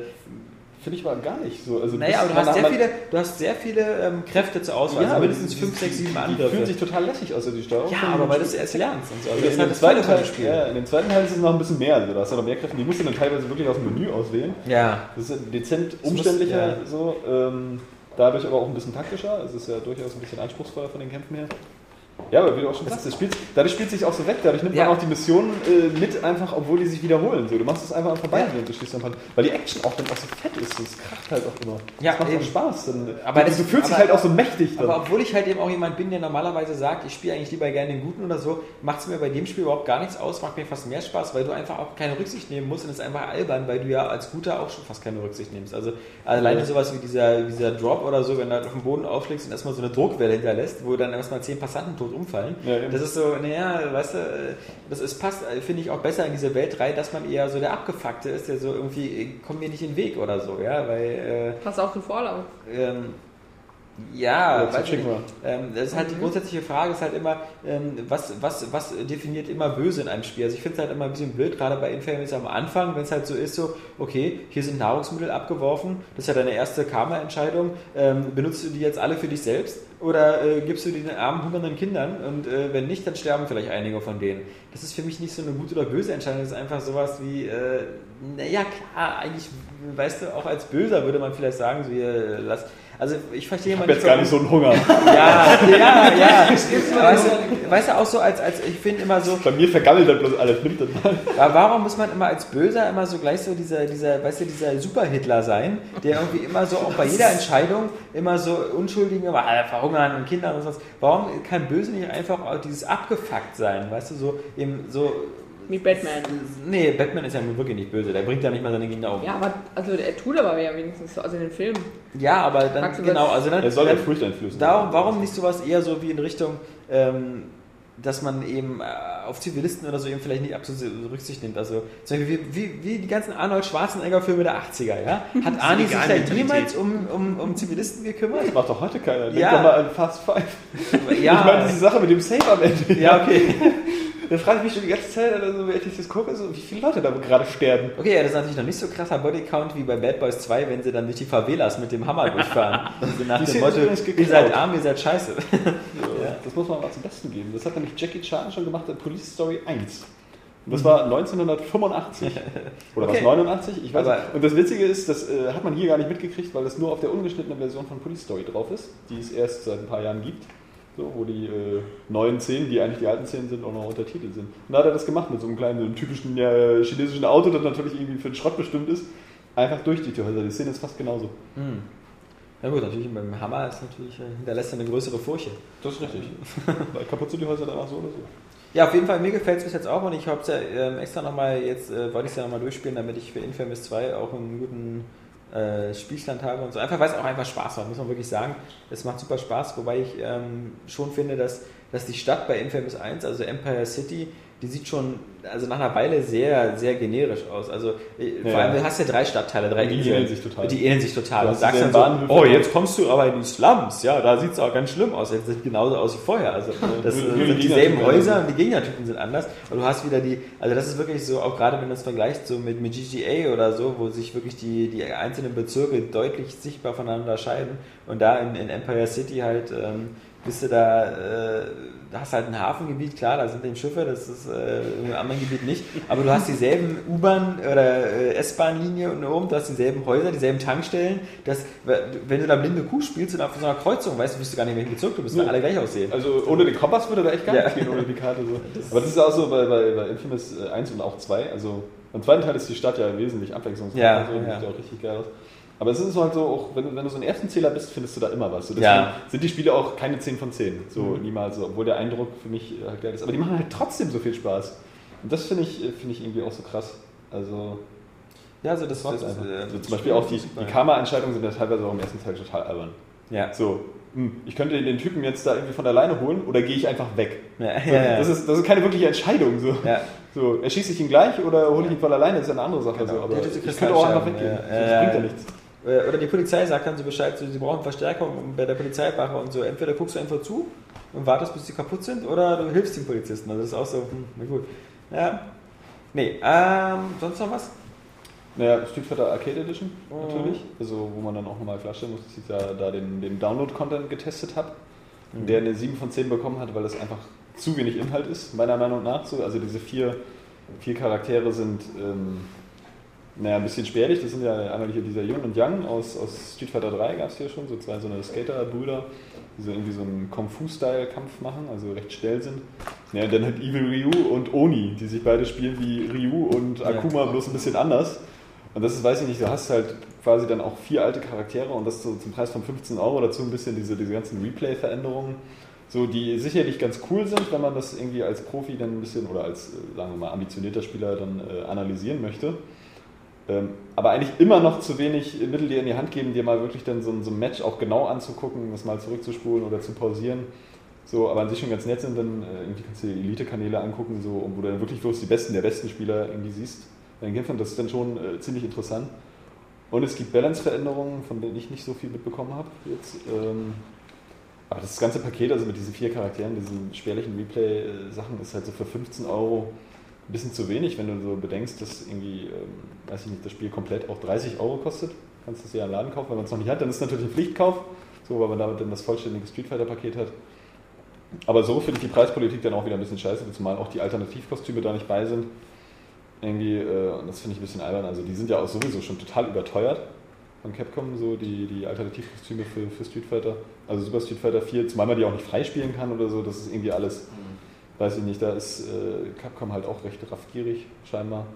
Finde ich aber gar nicht so. Also naja, aber du hast sehr viele, du hast sehr viele ähm, Kräfte zur Auswahl. also aber mindestens die- 5, 6, 7 Die Angriffe. fühlen sich total lässig aus, also die Steuerung. ja, aber weil es erst lernst und so. Also in, das ist dem halt das zweiten Teil, Spiel. ja, in dem zweiten Teil ist es noch ein bisschen mehr. Also, da hast du noch mehr Kräfte. Die musst du dann teilweise wirklich aus dem Menü auswählen. Ja. Das ist dezent muss- umständlicher, ja. so, ähm, dadurch aber auch ein bisschen taktischer. Es ist ja durchaus ein bisschen anspruchsvoller von den Kämpfen her. Ja, aber wie du auch schon sagst, das spielt, dadurch spielt sich auch so weg. Dadurch nimmt Ja. man auch die Missionen äh, mit, einfach, obwohl die sich wiederholen. So, du machst es einfach am Vorbeigehen und du schießt dann Weil die Action auch dann auch so fett ist. Das kracht halt auch immer. Ja, das macht eben. Spaß. Dann, Aber du, das- du fühlst dich halt auch so mächtig dann. Aber obwohl ich halt eben auch jemand bin, der normalerweise sagt, ich spiele eigentlich lieber gerne den Guten oder so, macht es mir bei dem Spiel überhaupt gar nichts aus, macht mir fast mehr Spaß, weil du einfach auch keine Rücksicht nehmen musst und es ist einfach albern, weil du ja als Guter auch schon fast keine Rücksicht nimmst. Also alleine sowas wie dieser, dieser Drop oder so, wenn du halt auf den Boden aufschlägst und erstmal so eine Druckwelle hinterlässt, wo dann erstmal zehn Passanten tot umfallen. Ja, das ist so, naja, weißt du, äh, das ist, passt, äh, finde ich, auch besser in diese Welt rein, dass man eher so der Abgefuckte ist, der so irgendwie, äh, komm mir nicht in den Weg oder so, ja, weil Pass auf den Vorlauf. äh, ähm, ja, Ja, weiß ich. Ähm, das ist halt die grundsätzliche Frage, ist halt immer, ähm, was, was, was definiert immer böse in einem Spiel? Also ich finde es halt immer ein bisschen blöd, gerade bei Infamous am Anfang, wenn es halt so ist, so, okay, hier sind Nahrungsmittel abgeworfen, das ist ja deine erste Karma-Entscheidung, ähm, benutzt du die jetzt alle für dich selbst oder äh, gibst du den armen, hungernden Kindern und äh, wenn nicht, dann sterben vielleicht einige von denen. Das ist für mich nicht so eine gute oder böse Entscheidung, das ist einfach sowas wie, äh, naja, klar, eigentlich, weißt du, auch als Böser würde man vielleicht sagen, so, hier, lass, also ich verstehe ich mal jetzt gar nicht so einen Hunger. ja, ja, ja. Weißt du, weißt du, auch so als, als ich finde immer so, Bei mir vergammelt dann bloß alles. Nimmt das mal. wa- warum muss man immer als Böser immer so gleich so dieser, dieser, weißt du, dieser Super-Hitler sein, der irgendwie immer so auch bei jeder Entscheidung immer so Unschuldigen immer äh, verhungern und Kinder und sowas. Warum kann Böse nicht einfach auch dieses abgefuckt sein, weißt du, so eben so. Wie Batman. Nee, Batman ist ja nun wirklich nicht böse, der bringt ja nicht mal seine Gegner um. Ja, aber also er tut aber ja wenigstens so, also in den Filmen. Ja, aber dann, genau, also dann. Er soll ja Furcht einflößen. Darum, warum nicht sowas eher so wie in Richtung, ähm, dass man eben äh, auf Zivilisten oder so eben vielleicht nicht absolut Rücksicht nimmt. Also zum Beispiel wie, wie, wie die ganzen Arnold Schwarzenegger-Filme der 80er, ja? Hat Arnie sich da jemals um, um, um Zivilisten gekümmert? Das macht doch heute keiner. Denk Ja. doch mal an Fast Five. Ja, Ich meine, diese Sache mit dem Safe am Ende. ja, okay. Da frage ich mich schon die ganze Zeit, also, wenn ich das gucke, so, wie viele Leute da gerade sterben. Okay, ja, das ist natürlich noch nicht so krasser Bodycount wie bei Bad Boys 2, wenn sie dann durch die Favelas mit dem Hammer durchfahren. Also nach Die dem Motto, ihr seid arm, ihr seid scheiße. Ja. Das muss man mal zum Besten geben. Das hat nämlich Jackie Chan schon gemacht in Police Story 1. Und das war 1985. Oder was, Okay. 89? Ich weiß Aber- nicht. Und das Witzige ist, das äh, hat man hier gar nicht mitgekriegt, weil das nur auf der ungeschnittenen Version von Police Story drauf ist, die es erst seit ein paar Jahren gibt. So, wo die äh, neuen Szenen, die eigentlich die alten Szenen sind, auch noch untertitelt sind. Und da hat er das gemacht mit so einem kleinen, so einem typischen äh, chinesischen Auto, das natürlich irgendwie für den Schrott bestimmt ist. Einfach durch die Türhäuser. Die Szene ist fast genauso. Hm. Ja gut, natürlich beim Hammer ist natürlich, äh, hinterlässt er eine größere Furche. Das ist richtig. Weil kaputt sind die Häuser danach so oder so. Ja, auf jeden Fall, mir gefällt es bis jetzt auch und ich habe es ja ähm, extra nochmal, jetzt äh, wollte ich es ja nochmal durchspielen, damit ich für Infamous 2 auch einen guten äh, Spielstand habe und so. Einfach, weil es auch einfach Spaß macht, muss man wirklich sagen. Es macht super Spaß, wobei ich ähm, schon finde, dass dass die Stadt bei Infamous 1, also Empire City, die sieht schon also nach einer Weile sehr, sehr generisch aus. Also äh, vor Ja. allem, du hast ja drei Stadtteile, drei Die Inseln. ähneln sich total. Die ähneln sich total. Du sagst dann so, oh, jetzt kommst du aber in die Slums. Ja, da sieht es auch ganz schlimm aus. Jetzt sieht genauso aus wie vorher. Also das die sind dieselben Häuser und die Gegnertypen sind anders. Und du hast wieder die, also das ist wirklich so, auch gerade wenn du es vergleichst so mit, mit GTA oder so, wo sich wirklich die, die einzelnen Bezirke deutlich sichtbar voneinander scheiden. Und da in, in Empire City halt ähm, bist du da, äh, da hast halt ein Hafengebiet, klar, da sind eben Schiffe, das ist äh, im anderen Gebiet nicht. Aber du hast dieselben U-Bahn- oder äh, S-Bahn-Linie und oben, du hast dieselben Häuser, dieselben Tankstellen. Das, wenn du da blinde Kuh spielst und auf so einer Kreuzung, weißt du, wirst du gar nicht, in welchem Bezirk du bist, weil alle gleich aussehen. Also ohne den Kompass würde da echt gar Ja. nichts gehen, ohne die Karte. So. Aber das ist auch so bei, bei, bei Infamous äh, 1 und auch 2. Also im zweiten Teil ist die Stadt ja wesentlich abwechslungsreicher. Ja, so, ja. Sieht auch richtig geil aus. Aber es ist halt so, auch wenn, du- wenn du so ein Erbsenzähler bist, findest du da immer was. So, deswegen Ja. sind die Spiele auch keine 10 von 10. So Mhm. niemals so, obwohl der Eindruck für mich äh, halt geil ist. Aber die machen halt trotzdem so viel Spaß. Und das finde ich, äh, finde ich irgendwie auch so krass. Also, Ja, also das ist einfach. äh, Also zum Beispiel auch die, die Karma-Entscheidungen sind ja teilweise auch im ersten Teil total albern. Ja. So, hm, ich könnte den Typen jetzt da irgendwie von der Leine holen oder gehe ich einfach weg? Ja, ja. Das, ist, das ist keine wirkliche Entscheidung. So. Ja. So, erschieße ich ihn gleich oder hole ich ihn von der Leine? Das ist ja eine andere Sache. Genau. So, aber ich könnte auch einfach weggehen. ja. Das bringt ja. nichts. Äh, Oder die Polizei sagt dann so Bescheid, so, sie brauchen Verstärkung bei der Polizeiwache und so. Entweder guckst du einfach zu und wartest, bis sie kaputt sind, oder du hilfst den Polizisten. Also das ist auch so, hm, na gut. Ja. Nee, ähm, sonst noch was? Naja, Street Fighter Arcade Edition Mhm. natürlich. Also, wo man dann auch nochmal klarstellen muss, dass ich ja da den, den Download-Content getestet habe. Mhm. Der eine 7 von 10 bekommen hat, weil das einfach zu wenig Inhalt ist, meiner Meinung nach. So, also diese vier, vier Charaktere sind ähm, naja, ein bisschen spärlich. Das sind ja einmal hier dieser Yun und Yang aus, aus Street Fighter 3 gab es hier schon, so zwei so eine Skater-Brüder, die so irgendwie so einen Kung-Fu-Style-Kampf machen, also recht schnell sind. Ja, und dann halt Evil Ryu und Oni, die sich beide spielen wie Ryu und Akuma, bloß ein bisschen anders. Und das ist, weiß ich nicht, du hast halt quasi dann auch vier alte Charaktere und das so zum Preis von 15 Euro dazu ein bisschen diese, diese ganzen Replay-Veränderungen, so die sicherlich ganz cool sind, wenn man das irgendwie als Profi dann ein bisschen oder als, äh, sagen wir mal, ambitionierter Spieler dann äh, analysieren möchte. Ähm, aber eigentlich immer noch zu wenig Mittel dir in die Hand geben, dir mal wirklich dann so, ein- so ein Match auch genau anzugucken, das mal zurückzuspulen oder zu pausieren. So, aber an sich schon ganz nett sind, dann äh, irgendwie kannst du dir Elite-Kanäle angucken, so, wo du dann wirklich bloß die besten der besten Spieler irgendwie siehst bei den Kämpfen. Das ist dann schon äh, ziemlich interessant. Und es gibt Balance-Veränderungen, von denen ich nicht so viel mitbekommen habe jetzt. Ähm, aber das ganze Paket, also mit diesen vier Charakteren, diesen spärlichen Replay-Sachen, ist halt so für 15 Euro ein bisschen zu wenig, wenn du so bedenkst, dass irgendwie, ähm, weiß ich nicht, das Spiel komplett auch 30 Euro kostet. Kannst du es ja im Laden kaufen, wenn man es noch nicht hat, dann ist es natürlich ein Pflichtkauf, so, weil man damit dann das vollständige Street Fighter-Paket hat. Aber so finde ich die Preispolitik dann auch wieder ein bisschen scheiße, zumal auch die Alternativkostüme da nicht bei sind. Irgendwie, äh, und das finde ich ein bisschen albern. Also die sind ja auch sowieso schon total überteuert von Capcom, so die, die Alternativkostüme für, für Street Fighter. Also Super Street Fighter 4, zumal man die auch nicht freispielen kann oder so, das ist irgendwie alles, weiß ich nicht, da ist äh, Capcom halt auch recht raffgierig, scheinbar.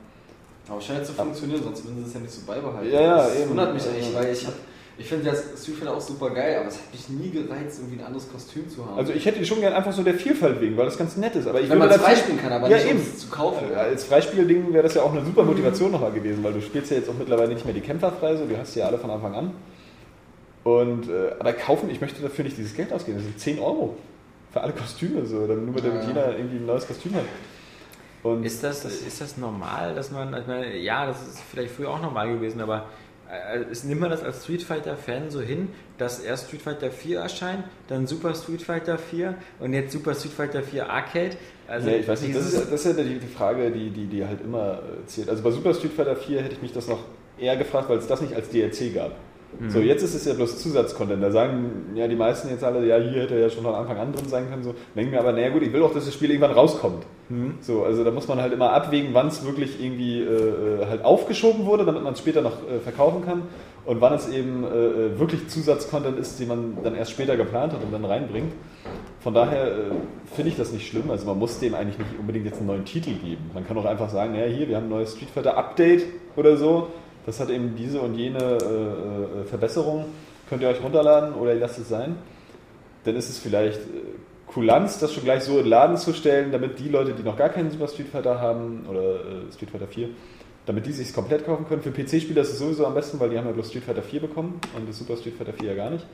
Aber scheint zu funktionieren, sonst würden sie es ja nicht so beibehalten. Ja, ja, das eben. wundert mich echt, Ja. weil ich, hab- ich finde das Street auch super geil, aber es hat mich nie gereizt, irgendwie ein anderes Kostüm zu haben. Also ich hätte die schon gern einfach so der Vielfalt wegen, weil das ganz nett ist. Aber ich Wenn man es freispielen kann, aber ja, nicht um eben. es zu kaufen. Äh, Als Freispielding wäre das ja auch eine super Motivation nochmal gewesen, weil du spielst ja jetzt auch mittlerweile nicht mehr die Kämpfer frei, so, die hast du ja alle von Anfang an. Und, äh, aber kaufen, ich möchte dafür nicht dieses Geld ausgeben, das sind 10 Euro für alle Kostüme, so, dann nur mit damit Ja. jeder irgendwie ein neues Kostüm hat. Und Ist das, ist das normal, dass man, ich meine, ja, das ist vielleicht früher auch normal gewesen, aber äh, ist, nimmt man das als Street Fighter-Fan so hin, dass erst Street Fighter 4 erscheint, dann Super Street Fighter 4 und jetzt Super Street Fighter 4 Arcade? Also ja, ich weiß nicht, das ist, das ist ja die, die Frage, die, die, die halt immer äh, zählt. Also bei Super Street Fighter 4 hätte ich mich das noch eher gefragt, weil es das nicht als DLC gab. Mhm. So, jetzt ist es ja bloß Zusatzcontent. Da sagen ja die meisten jetzt alle, ja, hier hätte er ja schon von Anfang an drin sein können. So. Denken mir aber, naja gut, ich will auch, dass das Spiel irgendwann rauskommt. Mhm. So, also da muss man halt immer abwägen, wann es wirklich irgendwie äh, äh, halt aufgeschoben wurde, damit man es später noch äh, verkaufen kann. Und wann es eben äh, äh, wirklich Zusatzcontent ist, den man dann erst später geplant hat und dann reinbringt. Von daher äh, finde ich das nicht schlimm. Also man muss dem eigentlich nicht unbedingt jetzt einen neuen Titel geben. Man kann auch einfach sagen, naja, hier, wir haben ein neues Street Fighter Update oder so. Das hat eben diese und jene äh, äh, Verbesserung. Könnt ihr euch runterladen oder ihr lasst es sein. Dann ist es vielleicht äh, Kulanz, das schon gleich so in den Laden zu stellen, damit die Leute, die noch gar keinen Super Street Fighter haben oder äh, Street Fighter 4, damit die sich komplett kaufen können. Für PC-Spieler ist es sowieso am besten, weil die haben ja bloß Street Fighter 4 bekommen und das Super Street Fighter 4 ja gar nicht.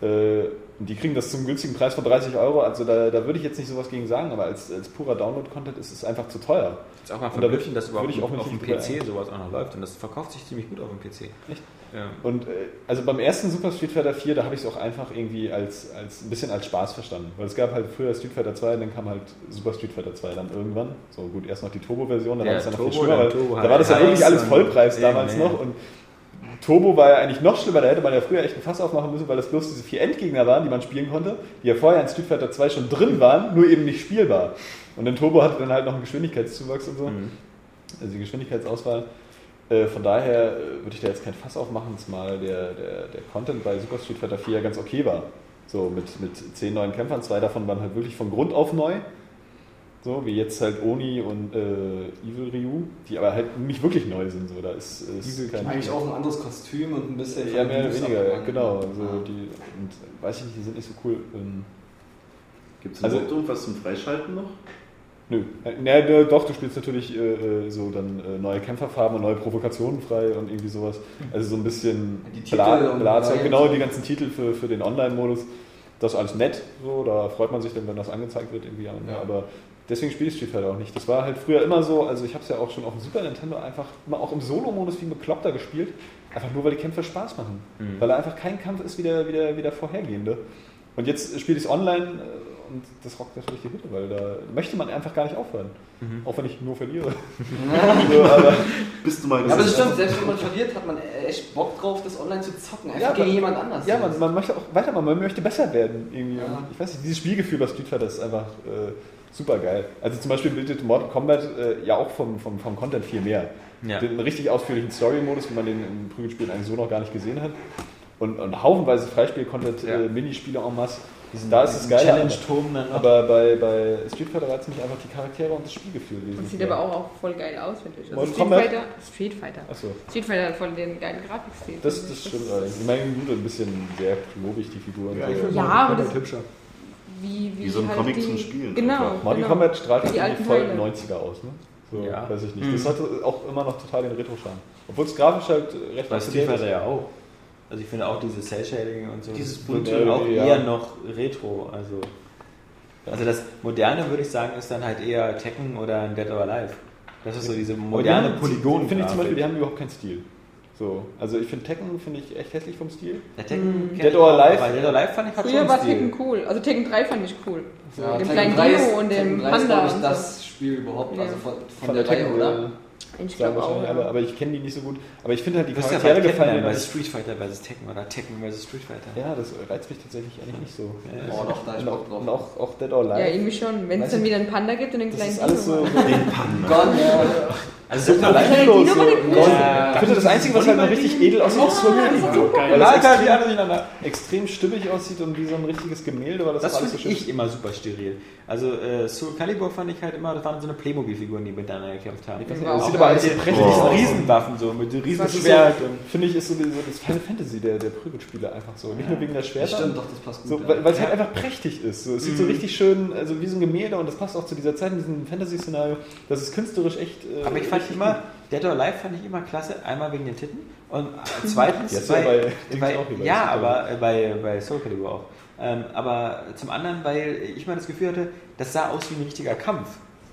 Äh, und die kriegen das zum günstigen Preis von 30 Euro. Also da, da würde ich jetzt nicht sowas gegen sagen, aber als, als purer Download-Content ist es einfach zu teuer. Jetzt auch mal Und da verblüffend, würd- dass überhaupt ich auch auf dem PC sowas auch noch läuft. Und das verkauft sich ziemlich gut auf dem PC. Echt? Ja. Und äh, also beim ersten Super Street Fighter 4, da habe ich es auch einfach irgendwie als, als ein bisschen als Spaß verstanden. Weil es gab halt früher Street Fighter 2, dann kam halt Super Street Fighter 2 dann irgendwann. So gut, erst noch die Turbo-Version, dann Ja, war das dann noch Turbo, viel schlimmer, da war das ja halt wirklich alles und- Vollpreis damals noch und Turbo war ja eigentlich noch schlimmer, da hätte man ja früher echt ein Fass aufmachen müssen, weil das bloß diese vier Endgegner waren, die man spielen konnte, die ja vorher in Street Fighter 2 schon drin waren, nur eben nicht spielbar. Und dann Turbo hatte dann halt noch einen Geschwindigkeitszuwachs und so, Mhm. also die Geschwindigkeitsauswahl. Äh, von daher äh, würde ich da jetzt kein Fass aufmachen, zumal der, der, der Content bei Super Street Fighter 4 ja ganz okay war. So mit, mit zehn neuen Kämpfern, zwei davon waren halt wirklich von Grund auf neu. So, wie jetzt halt Oni und äh, Evil Ryu, die aber halt nicht wirklich neu sind. So, da ist, ist kein Eigentlich auch ein anderes Kostüm und ein bisschen. ja, mehr oder weniger, ja, genau. So, Ja. die, und weiß ich nicht, die sind nicht so cool. Ähm, Gibt es Also- überhaupt irgendwas zum Freischalten noch? nö. Äh, Na, ja, doch, du spielst natürlich äh, äh, so dann äh, neue Kämpferfarben und neue Provokationen frei und irgendwie sowas. Also so ein bisschen Die Bla- Varianten. genau die ganzen Titel für, für den Online-Modus. Das ist alles nett, so, da freut man sich dann, wenn das angezeigt wird irgendwie. Ja. Aber deswegen spiele ich Street Fighter auch nicht. Das war halt früher immer so, also ich habe es ja auch schon auf dem Super Nintendo einfach immer auch im Solo-Modus wie ein Bekloppter gespielt. Einfach nur, weil die Kämpfe Spaß machen. Mhm. Weil er einfach kein Kampf ist wie der, wie der, wie der vorhergehende. Und jetzt spiele ich es online äh, und das rockt natürlich die Hütte, weil da möchte man einfach gar nicht aufhören. Mhm. Auch wenn ich nur verliere. so, aber Bist du mal Ja, aber das stimmt, selbst wenn man verliert, hat man echt Bock drauf, das online zu zocken. Einfach Ja, gegen aber- jemand anders. ja, man, man möchte auch weitermachen, man möchte besser werden. Irgendwie. Ja. Ich weiß nicht, dieses Spielgefühl bei Street Fighter ist einfach äh, super geil. Also zum Beispiel bietet Mortal Kombat äh, ja auch vom, vom, vom Content viel mehr. Ja. Den richtig ausführlichen Story-Modus, wie man den im Prügelspielen eigentlich so noch gar nicht gesehen hat. Und, und haufenweise Freispiel-Content, Ja. äh, Minispiele en masse. da ist es Diesen geil. Challenge-Turm dann noch. Aber bei, bei Street Fighter reizt mich einfach die Charaktere und das Spielgefühl. Das sieht aber auch, auch voll geil aus, finde ich. Also Mortal Street Kombat? Fighter, Street Fighter. Achso, Street Fighter hat voll den geilen Grafikstil. das, das ich. stimmt allerdings. Ich meine, gut, ein bisschen sehr klobig, die Figuren. Ja, so. finde Ja, Mortal aber das- hübscher. Wie, wie Wie so ein halt Comic die, zum Spielen Genau. Mortal genau. Kombat strahlt Die irgendwie voll Teile. 90er aus, ne? So, Ja. weiß ich nicht. Mhm. Das hatte auch immer noch total den Retro-Charme. Obwohl es grafisch halt recht Bei ist. Fighter ja auch. Also ich finde auch dieses Cell-Shading und so. Dieses bunte, auch ja. eher noch Retro. Also, also das Moderne würde ich sagen ist dann halt eher Tekken oder ein Dead or Alive. Das ist so diese moderne Polygon. Finde ich zum Beispiel, die haben überhaupt keinen Stil. So, also ich finde Tekken finde ich echt hässlich vom Stil. Der Tekken kenn Dead ich or Alive? aber Dead or Alive fand ich hat Früher war Stil. Tekken cool. Also Tekken 3 fand ich cool. Ja, dem kleinen 3 ist- Dio und dem Tekken 3 ist, Panda. ich, und das Spiel überhaupt, Ja. also von, von, Von der, der Reihe, Tekken, oder? Ich glaube auch. Ja. aber ich kenne die nicht so gut. Aber ich finde halt die Du ja Charaktere bald gefallen bei. Street Fighter vs. Tekken oder Tekken vs. Street Fighter. Ja, das reizt mich tatsächlich eigentlich nicht so. Ja, Oh, doch, da ich Und Bock auch, drauf. und auch, auch Dead or Alive. ja, irgendwie schon. Wenn es dann ich- wieder einen Panda gibt und einen das kleinen ist alles so. Dino. so Den Panda. Gott, ja. Also so Dino so. Ja. Ich finde das Einzige, was halt noch richtig edel aussieht, ist so das ist so Weil das klar, die anderen durcheinander. extrem stimmig aussieht und wie so ein richtiges Gemälde, weil das, Das alles finde so schön ich immer super steril. Also äh, Soul Calibur fand ich halt immer, das waren so eine Playmobil-Figuren, die miteinander gekämpft haben. Das auch sieht aber alles so mit prächtig diesen aus. Riesenwaffen so, mit dem Das ist so, Riesenschwert und finde ich, ist so, die- so das Final Fantasy der, der Prügelspiele einfach so. Nicht nur wegen der Schwerter. Stimmt, doch, das passt gut. Weil es Ja. halt einfach prächtig ist. So, es sieht so Mhm. richtig schön, also wie so ein Gemälde und das passt auch zu dieser Zeit, in diesem Fantasy-Szenario. Das ist künstlerisch echt. äh, Aber ich fand richtig immer, gut. Dead or Alive fand ich immer klasse, einmal wegen den Titten und zweitens, Jetzt ja bei bei, auch ja, aber bei, bei Soul Calibur auch. Ähm, aber zum anderen, weil ich mal das Gefühl hatte, das sah aus wie ein richtiger Kampf.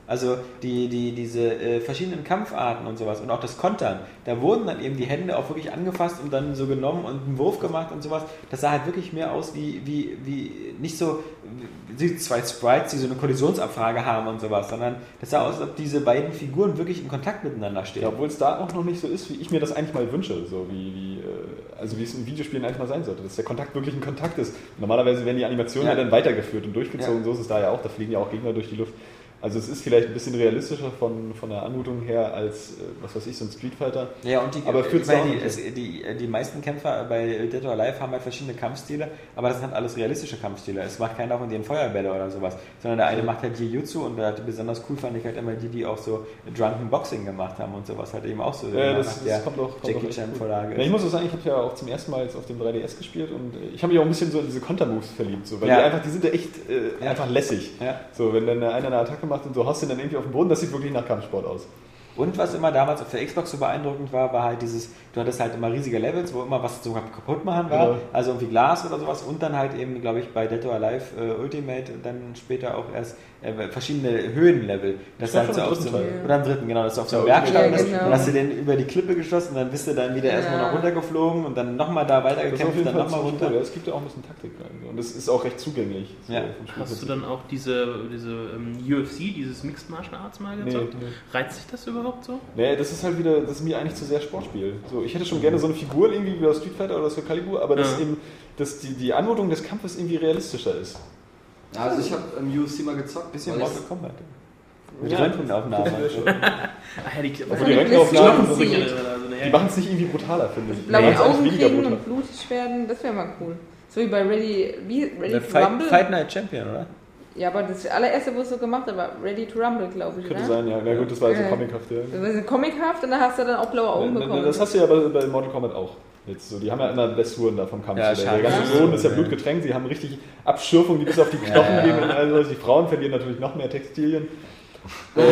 Also die, die, diese äh, verschiedenen Kampfarten und sowas und auch das Kontern, da wurden dann eben die Hände auch wirklich angefasst und dann so genommen und einen Wurf gemacht und sowas. Das sah halt wirklich mehr aus wie, wie, wie nicht so wie zwei Sprites, die so eine Kollisionsabfrage haben und sowas, sondern das sah aus, als ob diese beiden Figuren wirklich in Kontakt miteinander stehen. Ja, obwohl es da auch noch nicht so ist, wie ich mir das eigentlich mal wünsche. So wie, wie, äh, also wie es in Videospielen eigentlich mal sein sollte, dass der Kontakt wirklich ein Kontakt ist. Normalerweise werden die Animationen ja, Ja. dann weitergeführt und durchgezogen, Ja. so ist es da ja auch, da fliegen ja auch Gegner durch die Luft. Also es ist vielleicht ein bisschen realistischer von, von der Anmutung her als, äh, was weiß ich, so ein Street Fighter. Ja, und die, Aber ich führt's meine, die, die, die meisten Kämpfer bei Dead or Alive haben halt verschiedene Kampfstile, aber das sind halt alles realistische Kampfstile. Es macht keiner von denen Feuerbälle oder sowas, sondern der eine macht halt Jiu-Jitsu und der hat besonders cool fand ich halt immer die, die auch so Drunken Boxing gemacht haben und sowas, halt eben auch so Ja, das, das kommt auch, Jackie Chan. Vorlage. Ja, ich muss auch sagen, ich habe ja auch zum ersten Mal jetzt auf dem 3DS gespielt und äh, ich habe mich auch ein bisschen so in diese Kontermoves verliebt, so, weil Ja. die einfach, die sind ja echt äh, einfach lässig. So, wenn dann einer eine Attacke macht und du haust ihn dann irgendwie auf den Boden, das sieht wirklich nach Kampfsport aus. Und was immer damals auf der Xbox so beeindruckend war, war halt dieses, du hattest halt immer riesige Levels, wo immer was sogar kaputt machen war, Genau. also irgendwie Glas oder sowas und dann halt eben, glaube ich, bei Dead or Alive äh, Ultimate und dann später auch erst äh, verschiedene Höhenlevel. Das war halt schon so auf so oder im dritten, genau, dass du auf so einem Ja, Berg Ultimate. standest, Ja, dann genau. hast du den über die Klippe geschossen, dann bist du dann wieder erstmal Ja. noch runtergeflogen und dann nochmal da Das ist weitergekämpft, jeden dann nochmal runter. Ja, Es gibt ja auch ein bisschen Taktik rein. Und es ist auch recht zugänglich. so Ja. Hast du dann auch diese, diese ähm, UFC, dieses Mixed Martial Arts mal gezockt? Nee, nee. Reizt sich das überhaupt so? Nee, das ist halt wieder, das ist mir eigentlich zu sehr Sportspiel. So, ich hätte schon gerne so eine Figur irgendwie wie aus Street Fighter oder aus Calibur, aber dass Ja. eben, dass die, die Anmutung des Kampfes irgendwie realistischer ist. Ja, also ich habe im UFC mal gezockt. Bisschen Mortal Kombat. Mit Ja. Röntgenaufnahmen. Ach ja, die, die Röntgenaufnahmen, Playstation die sieht. also, machen es nicht irgendwie brutaler, finde ich. Blaue Die eigentlich Augen kriegen brutal. und blutig werden, das wäre mal cool. So wie bei Ready, wie, Ready to Fight, Rumble. Fight Night Champion, oder? Ja, aber das allererste, wo es so gemacht hat, war Ready to Rumble, glaube ich, Könnte oder? sein, ja. Na gut, das war so Ja. comichaft, ja. Das ist comichaft und dann hast du dann auch blaue Augen Na, bekommen. na, Das hast du ja bei, bei Mortal Kombat auch. Jetzt so, die haben ja immer Blessuren da vom Kampf. Ja, der, ganze Ja. Boden ist ja Ja. blutgetränkt, sie haben richtig Abschürfungen, die bis auf die Knochen Ja. gehen und all sowas. Die Frauen verlieren natürlich noch mehr Textilien. ähm,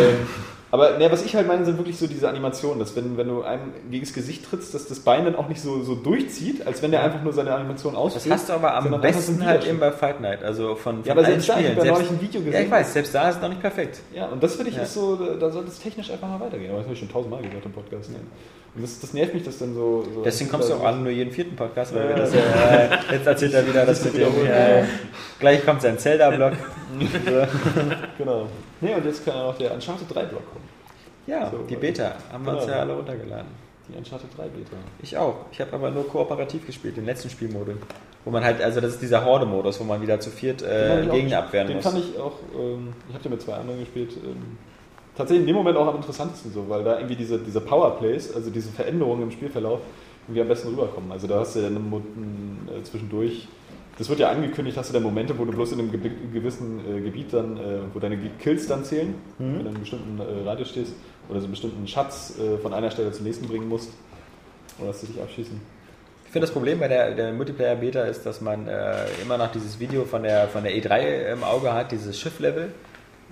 aber ne, was ich halt meine, sind wirklich so diese Animationen, dass wenn, wenn du einem gegen das Gesicht trittst, dass das Bein dann auch nicht so, so durchzieht, als wenn der einfach nur seine Animation Das ausführt. hast du aber am besten halt eben bei Fight Night, also von, von Ja, aber selbst da, ich Spielen. habe ja neulich ein Video Ja, gesehen. ich weiß, selbst da ist es noch nicht perfekt. Ja, und das finde ich Ja. ist so, da soll es technisch einfach mal weitergehen. Aber das habe ich schon tausendmal gesagt im Podcast. Ne? Und das, das nervt mich, dass dann so. so Deswegen kommst du auch an nur jeden vierten Podcast, weil Ja, wir das ja. ja, äh, jetzt erzählt er wieder das mit dem, äh, gleich kommt sein Zelda-Block. Genau. Nee, und jetzt kann ja noch der Uncharted 3 Block kommen. Ja, So, die Beta haben wir uns genau. ja alle runtergeladen. Die Uncharted 3 Beta. Ich auch. Ich habe aber nur kooperativ gespielt, den letzten Spielmodus. Wo man halt, also das ist dieser Horde-Modus, wo man wieder zu viert Den äh, auch- Gegner abwehren Den muss. fand ich auch, ähm, ich habe den mit zwei anderen gespielt, ähm, tatsächlich in dem Moment auch am interessantesten so, weil da irgendwie diese, diese Powerplays, also diese Veränderungen im Spielverlauf, irgendwie am besten rüberkommen. Also da hast du ja einen, Mo- einen, äh, zwischendurch, das wird ja angekündigt, hast du dann Momente, wo du bloß in einem gewissen äh, Gebiet dann, äh, wo deine Kills dann zählen, Mhm. wenn du in einem bestimmten äh, Radius stehst, oder so einen bestimmten Schatz äh, von einer Stelle zur nächsten bringen musst, oder dass sie dich abschießen. Ich finde das Problem bei der, der Multiplayer-Beta ist, dass man äh, immer noch dieses Video von der, von der E3 im Auge hat, dieses Schifflevel,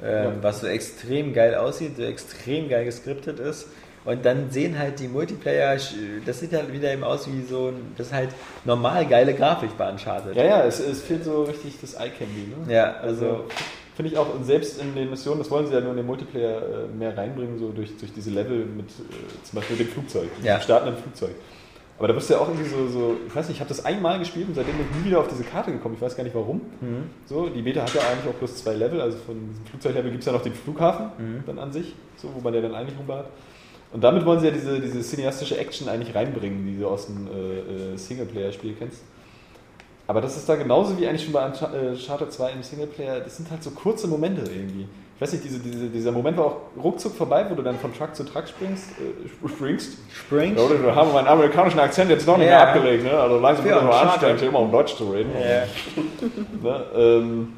ähm, Ja. was so extrem geil aussieht, so extrem geil geskriptet ist. Und dann sehen halt die Multiplayer, das sieht halt wieder eben aus wie so, ein- das ist halt normal geile Grafik bei Uncharted. Ja, ja, es, es fehlt so richtig das Eye-Candy. Ne? Ja, also- also finde ich auch, und selbst in den Missionen, das wollen sie ja nur in den Multiplayer äh, mehr reinbringen, so durch, durch diese Level mit äh, zum Beispiel dem Flugzeug, Ja. dem startenden Flugzeug. Aber da bist du ja auch irgendwie so, so ich weiß nicht, ich habe das einmal gespielt und seitdem bin ich nie wieder auf diese Karte gekommen, ich weiß gar nicht warum. Mhm. So, die Beta hat ja eigentlich auch bloß zwei Level, also von diesem Flugzeuglevel gibt es ja noch den Flughafen Mhm. dann an sich, so, wo man ja dann eigentlich rumballert. Und damit wollen sie ja diese, diese cineastische Action eigentlich reinbringen, die du aus dem äh, äh, Singleplayer-Spiel kennst. Aber das ist da genauso wie eigentlich schon bei äh, Uncharted 2 im Singleplayer, das sind halt so kurze Momente irgendwie. Ich weiß nicht, diese, diese, dieser Moment war auch ruckzuck vorbei, wo du dann von Truck zu Truck springst. Äh, springst. Spring? Ja, oder wir haben meinen amerikanischen Akzent jetzt noch nicht Ja. mehr abgelegt, ne? Also langsam wird es Uncharted. anstrengend, hier immer um Deutsch zu reden. Ja. Ne? Ähm,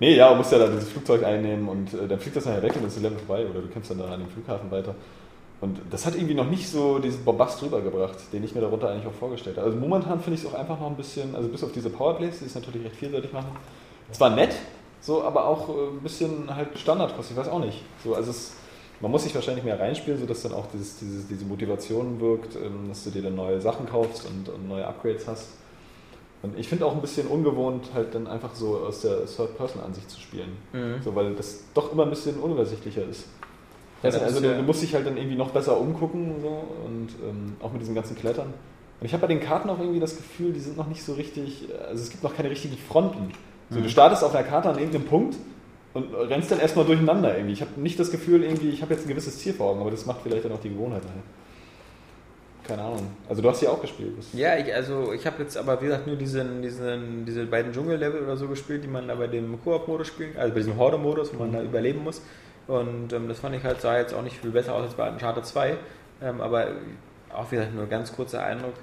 nee, ja, du musst ja da dieses Flugzeug einnehmen und äh, dann fliegt das nachher weg und dann ist das Level vorbei oder du kämpfst dann da an dem Flughafen weiter. Und das hat irgendwie noch nicht so diesen Bombast rübergebracht, den ich mir darunter eigentlich auch vorgestellt habe. Also momentan finde ich es auch einfach noch ein bisschen, also bis auf diese Powerplays, die es natürlich recht vielseitig machen, zwar nett, so, aber auch äh, ein bisschen halt standardkost, ich weiß auch nicht. So, also es, man muss sich wahrscheinlich mehr reinspielen, sodass dann auch dieses, dieses, diese Motivation wirkt, ähm, dass du dir dann neue Sachen kaufst und, und neue Upgrades hast. Und ich finde auch ein bisschen ungewohnt, halt dann einfach so aus der Third-Person-Ansicht zu spielen. Mhm. So, weil das doch immer ein bisschen unübersichtlicher ist. Ja, also also ja- du musst dich halt dann irgendwie noch besser umgucken so, und ähm, auch mit diesem ganzen Klettern. Und ich habe bei den Karten auch irgendwie das Gefühl, die sind noch nicht so richtig, also es gibt noch keine richtigen Fronten. So, Mhm. Du startest auf einer Karte an irgendeinem Punkt und rennst dann erstmal durcheinander irgendwie. Ich habe nicht das Gefühl, irgendwie, ich habe jetzt ein gewisses Ziel vor Augen, aber das macht vielleicht dann auch die Gewohnheit daher. Keine Ahnung. Also du hast ja auch gespielt. Ja, ich, also ich habe jetzt aber wie gesagt nur diesen, diesen, diese beiden Dschungellevel oder so gespielt, die man da bei dem Koop-Modus spielen kann, also bei diesem Horde-Modus, wo man da überleben muss. Und ähm, das fand ich halt, sah jetzt auch nicht viel besser aus als bei Uncharted 2. Ähm, aber auch wieder nur ganz kurzer Eindruck.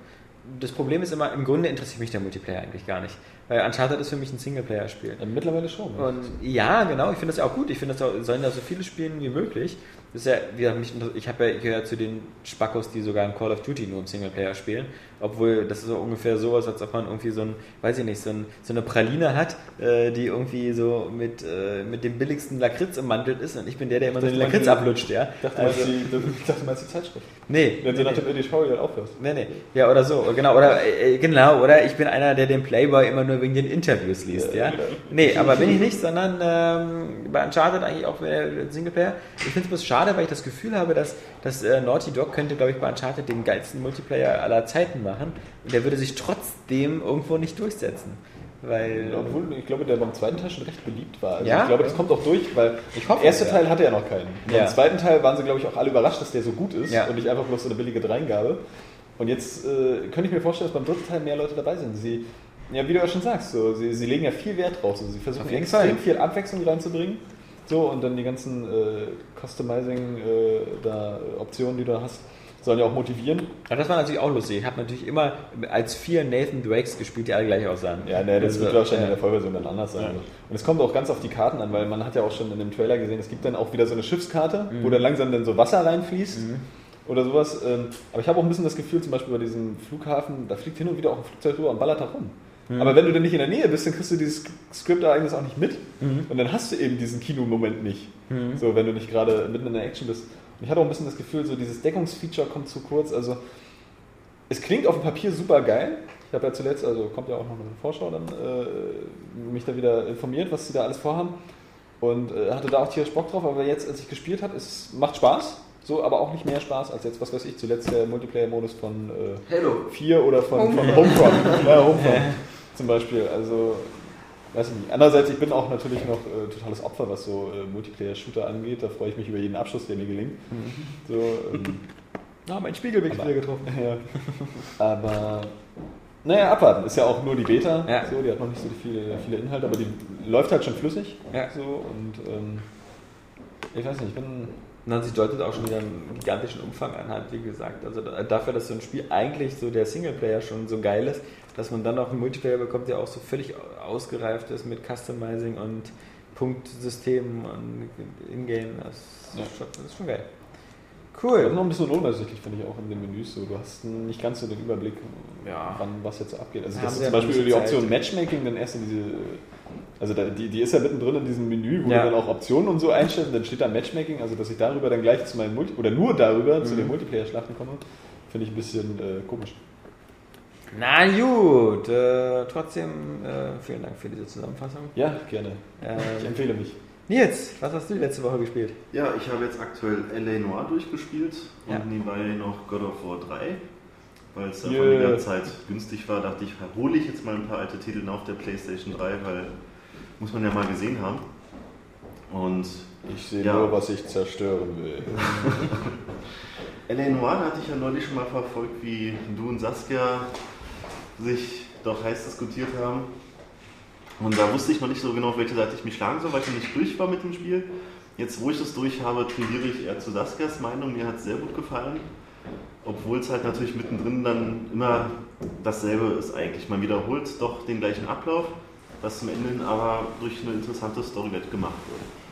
das Problem ist immer, im Grunde interessiert mich der Multiplayer eigentlich gar nicht. Weil Uncharted ist für mich ein Singleplayer-Spiel. Mittlerweile schon. ne? Und ja, genau, ich finde das ja auch gut. Ich finde, das auch, sollen da so viele spielen wie möglich. Das ist ja, wie gesagt, mich, ich habe ja gehört zu den Spackos, die sogar in Call of Duty nur im Singleplayer spielen. Obwohl, das ist so ungefähr sowas, als ob man irgendwie so ein, weiß ich nicht, so, ein, so eine Praline hat, äh, die irgendwie so mit, äh, mit dem billigsten Lakritz ummantelt ist und ich bin der, der immer so den Lakritz ablutscht, ja. Ich dachte, Also- die, dachte, du meinst die Zeitschrift. nee, Wenn du nach dem ÖDV wieder aufhörst. Nee, nee. Ja, oder so, genau. Oder äh, genau, oder ich bin einer, der den Playboy immer nur wegen den Interviews liest, ja. Nee, aber bin ich nicht, sondern ähm, bei Uncharted eigentlich auch äh, Singleplayer. Ich finde es bloß schade, weil ich das Gefühl habe, dass, dass äh, Naughty Dog könnte, glaube ich, bei Uncharted den geilsten Multiplayer aller Zeiten machen und der würde sich trotzdem irgendwo nicht durchsetzen. Weil. Obwohl, ich glaube, der beim zweiten Teil schon recht beliebt war. Also Ja? Ich glaube, das kommt auch durch, weil Ich hoffe der erste ja. Teil hatte ja noch keinen. Ja. Beim zweiten Teil waren sie, glaube ich, auch alle überrascht, dass der so gut ist Ja. und nicht einfach bloß so eine billige Dreingabe. Und jetzt äh, könnte ich mir vorstellen, dass beim dritten Teil mehr Leute dabei sind. Sie, ja, wie du ja schon sagst, so, sie, sie legen ja viel Wert drauf. So, sie versuchen extrem Fall. viel Abwechslung reinzubringen. So, und dann die ganzen äh, Customizing äh, da, Optionen, die du da hast, sollen ja auch motivieren. Ja, das war natürlich auch lustig. Ich habe natürlich immer als vier Nathan Drakes gespielt, die alle gleich aussahen. Ja, ne, das Also, wird wahrscheinlich in ja. der Vollversion dann anders sein. Ja. Und es kommt auch ganz auf die Karten an, weil man hat ja auch schon in dem Trailer gesehen, es gibt dann auch wieder so eine Schiffskarte, Mhm. wo dann langsam dann so Wasser reinfließt oder sowas. Ähm, Aber ich habe auch ein bisschen das Gefühl, zum Beispiel bei diesem Flughafen, da fliegt hin und wieder auch ein Flugzeug rüber und ballert da rum. Mhm. Aber wenn du dann nicht in der Nähe bist, dann kriegst du dieses Skript-Ereignis auch nicht mit. Und dann hast du eben diesen Kinomoment nicht. Mhm. So, wenn du nicht gerade mitten in der Action bist. Und ich hatte auch ein bisschen das Gefühl, so dieses Deckungsfeature kommt zu kurz. Also, es klingt auf dem Papier super geil. Ich habe ja zuletzt, also kommt ja auch noch eine Vorschau dann, äh, mich da wieder informiert, was sie da alles vorhaben. Und äh, hatte da auch tierisch Bock drauf, aber jetzt, als ich gespielt habe, es macht Spaß. So, aber auch nicht mehr Spaß als jetzt, was weiß ich, zuletzt der Multiplayer-Modus von äh, Halo. 4 oder von, von Homefront. ja, Homefront zum Beispiel. Also, weiß ich nicht. Andererseits, ich bin auch natürlich noch äh, totales Opfer, was so äh, Multiplayer-Shooter angeht. Da freue ich mich über jeden Abschuss, der mir gelingt. So, ähm, Ah, mein Spiegelweg ist wieder getroffen. ja. Aber, naja, abwarten. Ist ja auch nur die Beta. Ja. So, die hat noch nicht so viele, viele Inhalte, aber die läuft halt schon flüssig. Ja. So, und ähm, ich weiß nicht, ich bin. Na, sie deutet auch schon wieder einen gigantischen Umfang an, halt, wie gesagt. Also da- dafür, dass so ein Spiel eigentlich so der Singleplayer schon so geil ist, dass man dann auch einen Multiplayer bekommt, der auch so völlig ausgereift ist mit Customizing und Punktsystemen und Ingame. Das, Ja. ist schon- das ist schon geil. Das ist Cool. noch ein bisschen unübersichtlich, finde ich auch in den Menüs. So. Du hast nicht ganz so den Überblick, Ja. wann was jetzt so abgeht. Also, Ja, das ist zum Beispiel die Option Zeit. Matchmaking, dann erst in diese. Also, da, die, die ist ja mittendrin in diesem Menü, wo Ja. du dann auch Optionen und so einstellst. Und dann steht da Matchmaking, also dass ich darüber dann gleich zu meinen Multi oder nur darüber zu Mhm. den Multiplayer-Schlachten komme, finde ich ein bisschen äh, komisch. Na gut, äh, trotzdem äh, vielen Dank für diese Zusammenfassung. Ja, gerne. Ähm, Ich empfehle mich. Nils, was hast du letzte Woche gespielt? Ja, ich habe jetzt aktuell LA Noir durchgespielt Ja. und nebenbei noch God of War 3. Weil es Yeah. von der Zeit günstig war, dachte ich, hole ich jetzt mal ein paar alte Titel auf der PlayStation 3, weil muss man ja mal gesehen haben. Und Ich sehe Ja. nur, was ich zerstören will. LA Noir, hatte ich ja neulich schon mal verfolgt, wie du und Saskia sich doch heiß diskutiert haben. Und da wusste ich noch nicht so genau, auf welche Seite ich mich schlagen soll, weil ich noch nicht durch war mit dem Spiel. Jetzt, wo ich das durch habe, tendiere ich eher zu Saskias Meinung. Mir hat es sehr gut gefallen. Obwohl es halt natürlich mittendrin dann immer dasselbe ist eigentlich. Man wiederholt doch den gleichen Ablauf, was zum Ende aber durch eine interessante Story gemacht wird.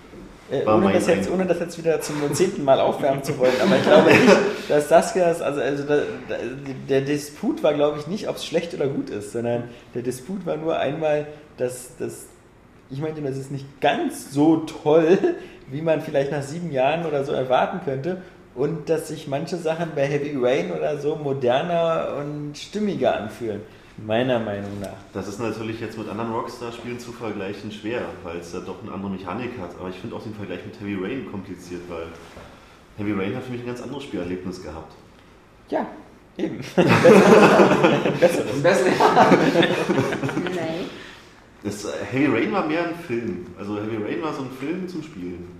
Äh, ohne, das jetzt, ohne das jetzt wieder zum zehnten Mal aufwärmen zu wollen, aber ich glaube nicht, dass Saskias, also, also da, da, der Disput war, glaube ich, nicht, ob es schlecht oder gut ist, sondern der Disput war nur einmal, dass, dass ich meinte, das ist nicht ganz so toll, wie man vielleicht nach sieben Jahren oder so erwarten könnte und dass sich manche Sachen bei Heavy Rain oder so moderner und stimmiger anfühlen, meiner Meinung nach. Das ist natürlich jetzt mit anderen Rockstar-Spielen zu vergleichen schwer, weil es ja doch eine andere Mechanik hat. Aber ich finde auch den Vergleich mit Heavy Rain kompliziert, weil Heavy Rain hat für mich ein ganz anderes Spielerlebnis gehabt. Ja, eben. Das Beste. Nein. Das, äh, Heavy Rain war mehr ein Film. Also Heavy Rain war so ein Film zum Spielen.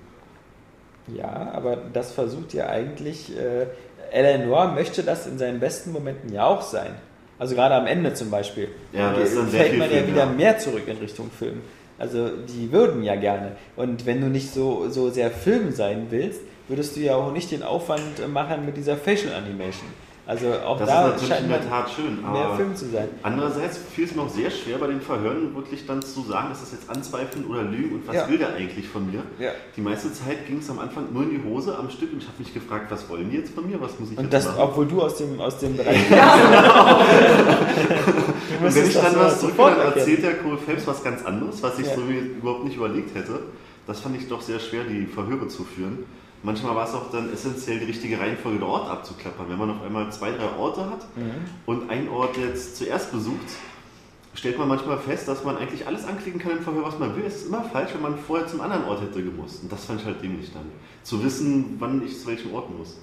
Ja, aber das versucht ja eigentlich, äh, Alan Noir möchte das in seinen besten Momenten ja auch sein. Also gerade am Ende zum Beispiel. Ja, Da das ist dann fällt man ja Film, wieder ja. mehr zurück in Richtung Film. Also die würden ja gerne. Und wenn du nicht so, so sehr Film sein willst, würdest du ja auch nicht den Aufwand äh, machen mit dieser Facial Animation. Also auch Das da ist natürlich in der Tat schön. mehr Aber Film zu sein. andererseits fiel es mir auch sehr schwer bei den Verhören wirklich dann zu sagen, ist das jetzt Anzweifeln oder Lügen und was Ja. will der eigentlich von mir? Ja. Die meiste Zeit ging es am Anfang nur in die Hose am Stück und ich habe mich gefragt, was wollen die jetzt von mir? Was muss ich Und jetzt das, machen? obwohl du aus dem, aus dem Bereich Und wenn ich dann was zurück sofort dann erzählt der Cole Phelps was ganz anderes, was ich Ja. so überhaupt nicht überlegt hätte. Das fand ich doch sehr schwer, die Verhöre zu führen. Manchmal war es auch dann essentiell, die richtige Reihenfolge der Orte abzuklappern. Wenn man auf einmal zwei, drei Orte hat und ein Ort jetzt zuerst besucht, stellt man manchmal fest, dass man eigentlich alles anklicken kann im Verhör, was man will. Es ist immer falsch, wenn man vorher zum anderen Ort hätte gemusst. Und das fand ich halt dämlich dann. Zu wissen, wann ich zu welchem Ort muss.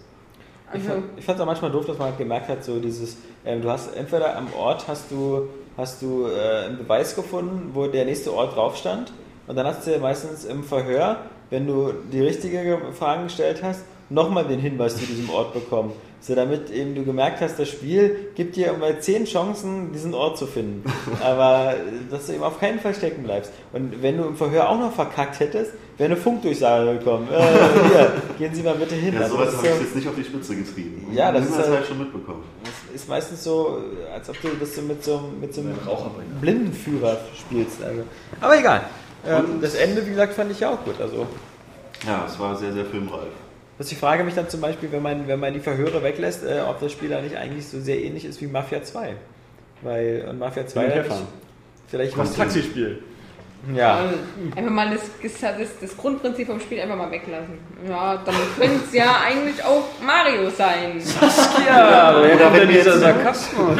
Ich Also, fand ich fand es auch manchmal doof, dass man halt gemerkt hat, so dieses, ähm, du hast entweder am Ort hast du, hast du äh, einen Beweis gefunden, wo der nächste Ort drauf stand und dann hast du meistens im Verhör, wenn du die richtige Fragen gestellt hast, nochmal den Hinweis zu diesem Ort bekommen. So damit eben du gemerkt hast, das Spiel gibt dir immer zehn Chancen, diesen Ort zu finden. Aber äh, dass du eben auf keinen Fall stecken bleibst. Und wenn du im Verhör auch noch verkackt hättest, wäre eine Funkdurchsage gekommen. Äh, hier, gehen Sie mal bitte hin. Ja, Also sowas habe ich so- jetzt nicht auf die Spitze getrieben. Ja, das Ich ist halt- halt schon mitbekommen. das ist meistens so, als ob du das so mit so, mit so einem Ein Raucherbringer. Blindenführer spielst. Also. Aber egal. Ähm, das Ende, wie gesagt, fand ich ja auch gut. Also, Ja, es war sehr, sehr filmreif. was ich frage mich dann zum Beispiel, wenn man, wenn man die Verhöre weglässt, äh, ob das Spiel da nicht eigentlich so sehr ähnlich ist wie Mafia 2. Weil und Mafia 2 Hin und da her nicht, fahren. vielleicht Das Taxispiel. Ja. einfach mal das, das, das Grundprinzip vom Spiel einfach mal weglassen. Ja, dann könnte es ja eigentlich auch Mario sein. Ja, aber Oder kommt wenn denn wir dieser Sarkasmus.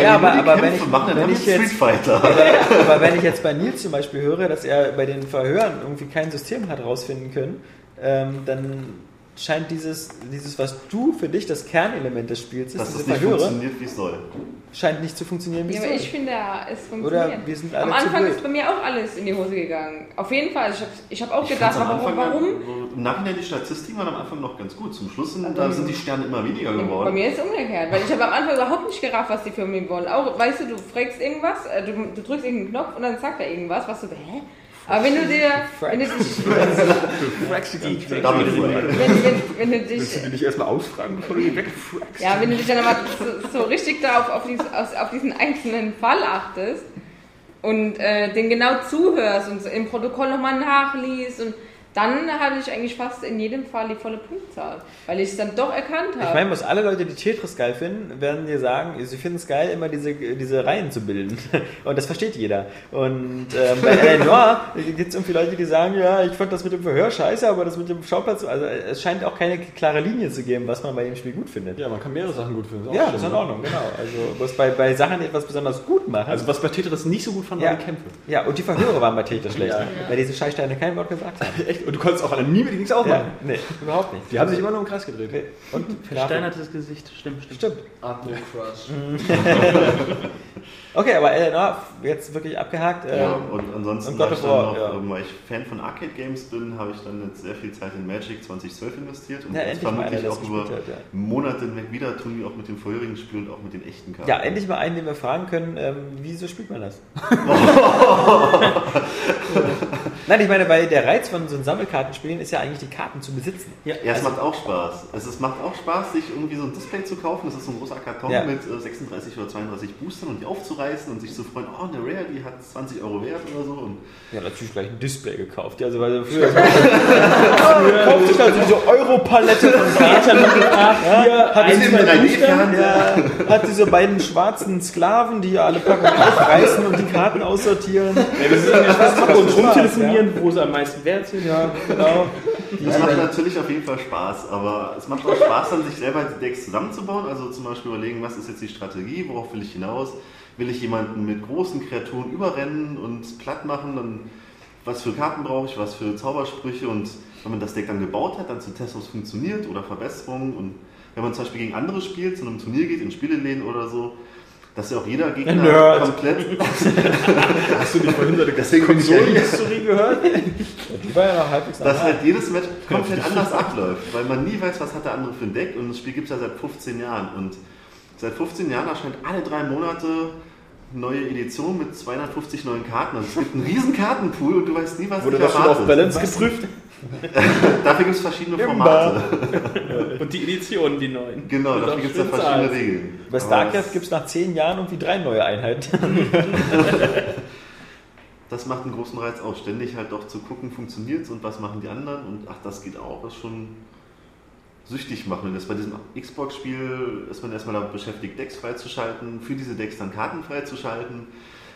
Ja, aber, aber wenn ich, machen, wenn ich jetzt aber, aber wenn ich jetzt bei Nils zum Beispiel höre, dass er bei den Verhören irgendwie kein System hat rausfinden können, ähm, dann scheint dieses, dieses, was du für dich das Kernelement des Spiels ist, Dass es nicht Verhöre, funktioniert, wie es soll. scheint nicht zu funktionieren, wie Ja, es aber soll. ich finde, es Oder funktioniert. wir sind alle Am zu Anfang blöd. ist bei mir auch alles in die Hose gegangen. Auf jeden Fall. Ich habe ich hab auch Ich gedacht, warum? Anfang warum? Im Nachhinein die Statistiken waren am Anfang noch ganz gut. Zum Schluss sind, Also- da sind die Sterne immer weniger Bei geworden. mir ist es umgekehrt, weil ich habe am Anfang überhaupt nicht gerafft, was die für mich wollen. Auch, weißt du, du fragst irgendwas, äh, du, du drückst irgendeinen Knopf und dann sagt er irgendwas, was du, hä? Aber wenn du dir, wenn du dich, wenn, wenn, wenn du dich, Willst du die nicht erstmal ausfragen, bevor du die wegfragst? ja, wenn du dich dann aber so, so richtig da auf, auf, dies, auf, auf diesen einzelnen Fall achtest und äh, den genau zuhörst und so im Protokoll nochmal nachliest und dann hatte ich eigentlich fast in jedem Fall die volle Punktzahl, weil ich es dann doch erkannt habe. Ich meine, was alle Leute, die Tetris geil finden, werden dir sagen, sie finden es geil, immer diese, diese Reihen zu bilden. Und das versteht jeder. Und ähm, bei Eleanor gibt es irgendwie Leute, die sagen, ja, ich fand das mit dem Verhör scheiße, aber das mit dem Schauplatz, also es scheint auch keine klare Linie zu geben, was man bei dem Spiel gut findet. Ja, man kann mehrere Sachen gut finden. Ja, das ist in Ordnung, genau. Also was bei, bei Sachen die etwas besonders gut machen. Also was bei Tetris nicht so gut fand, Ja. waren die Kämpfe. ja, und die Verhöre waren bei Tetris schlecht, Ja. weil diese Scheißsteine kein Wort gesagt haben. Echt? Und du konntest auch alle nie mit nichts Ja, aufmachen. nee, überhaupt nicht. Die haben sich immer nur im Kreis gedreht. Und Versteinertes Gesicht, stimmt, stimmt. Stimmt. Atmo Crush. Okay, aber Eleanor, jetzt wirklich abgehakt. Ja, ähm, und ansonsten, hab ich of dann noch, ja. ähm, weil ich Fan von Arcade Games bin, habe ich dann jetzt sehr viel Zeit in Magic 2012 investiert und Ja, jetzt endlich mal vermutlich der auch über hat, ja. Monate hinweg wieder tun wir auch mit dem vorherigen Spiel und auch mit den echten Karten. Ja, endlich mal einen, den wir fragen können, ähm, wieso spielt man das? Nein, ich meine, weil der Reiz von so einem Sammelkartenspielen ist ja eigentlich, die Karten zu besitzen. Ja, es macht auch Spaß. Es, es macht auch Spaß, sich irgendwie so ein Display zu kaufen. Das ist so ein großer Karton Ja. mit äh, 36 oder 32 Boostern und die aufzureißen und sich zu freuen, oh, eine Rare, die hat 20 Euro wert oder so. Und Ja, natürlich gleich ein Display gekauft. Ja, also, weil früher kauft sich also diese Europalette von Karten ja, hat, diese, im 3D-Fernseher. ja, hat diese beiden schwarzen Sklaven, die alle Packungen aufreißen und die Karten aussortieren. das ist ja Das macht und Spaß, rumtelefonieren, wo sie am meisten wert sind. Ja, genau. Es macht natürlich auf jeden Fall Spaß, aber es macht auch Spaß, dann sich selber die Decks zusammenzubauen. Also zum Beispiel überlegen, was ist jetzt die Strategie, worauf will ich hinaus? Will ich jemanden mit großen Kreaturen überrennen und platt machen? Dann was für Karten brauche ich, was für Zaubersprüche und wenn man das Deck dann gebaut hat, dann zu testen, ob es funktioniert oder Verbesserungen. Und wenn man zum Beispiel gegen andere spielt, zu einem Turnier geht, in Spieleläden oder so, dass ja auch jeder Gegner Nerd. komplett. Hast du nicht vorhin so eine Deswegen. Konsolenhistorie gehört? Die war ja noch halbwegs dass halt jedes Match komplett anders abläuft, weil man nie weiß, was hat der andere für ein Deck und das Spiel gibt es ja seit 15 Jahren und seit 15 Jahren erscheint alle drei Monate eine neue Edition mit 250 neuen Karten. Also es gibt einen riesen Kartenpool und du weißt nie, was Wurde dich das schon auf erwartet. Balance geprüft? Dafür gibt es verschiedene Imba. Formate. Und die Editionen, die neuen. Genau, dafür auch gibt es da verschiedene zahlt. Regeln. Bei StarCraft das- gibt es nach zehn Jahren irgendwie drei neue Einheiten. Das macht einen großen Reiz aus, ständig halt doch zu gucken, funktioniert es und was machen die anderen und ach, das geht auch, ist schon süchtig machen. Und das bei diesem Xbox-Spiel ist man erstmal damit beschäftigt, Decks freizuschalten, für diese Decks dann Karten freizuschalten.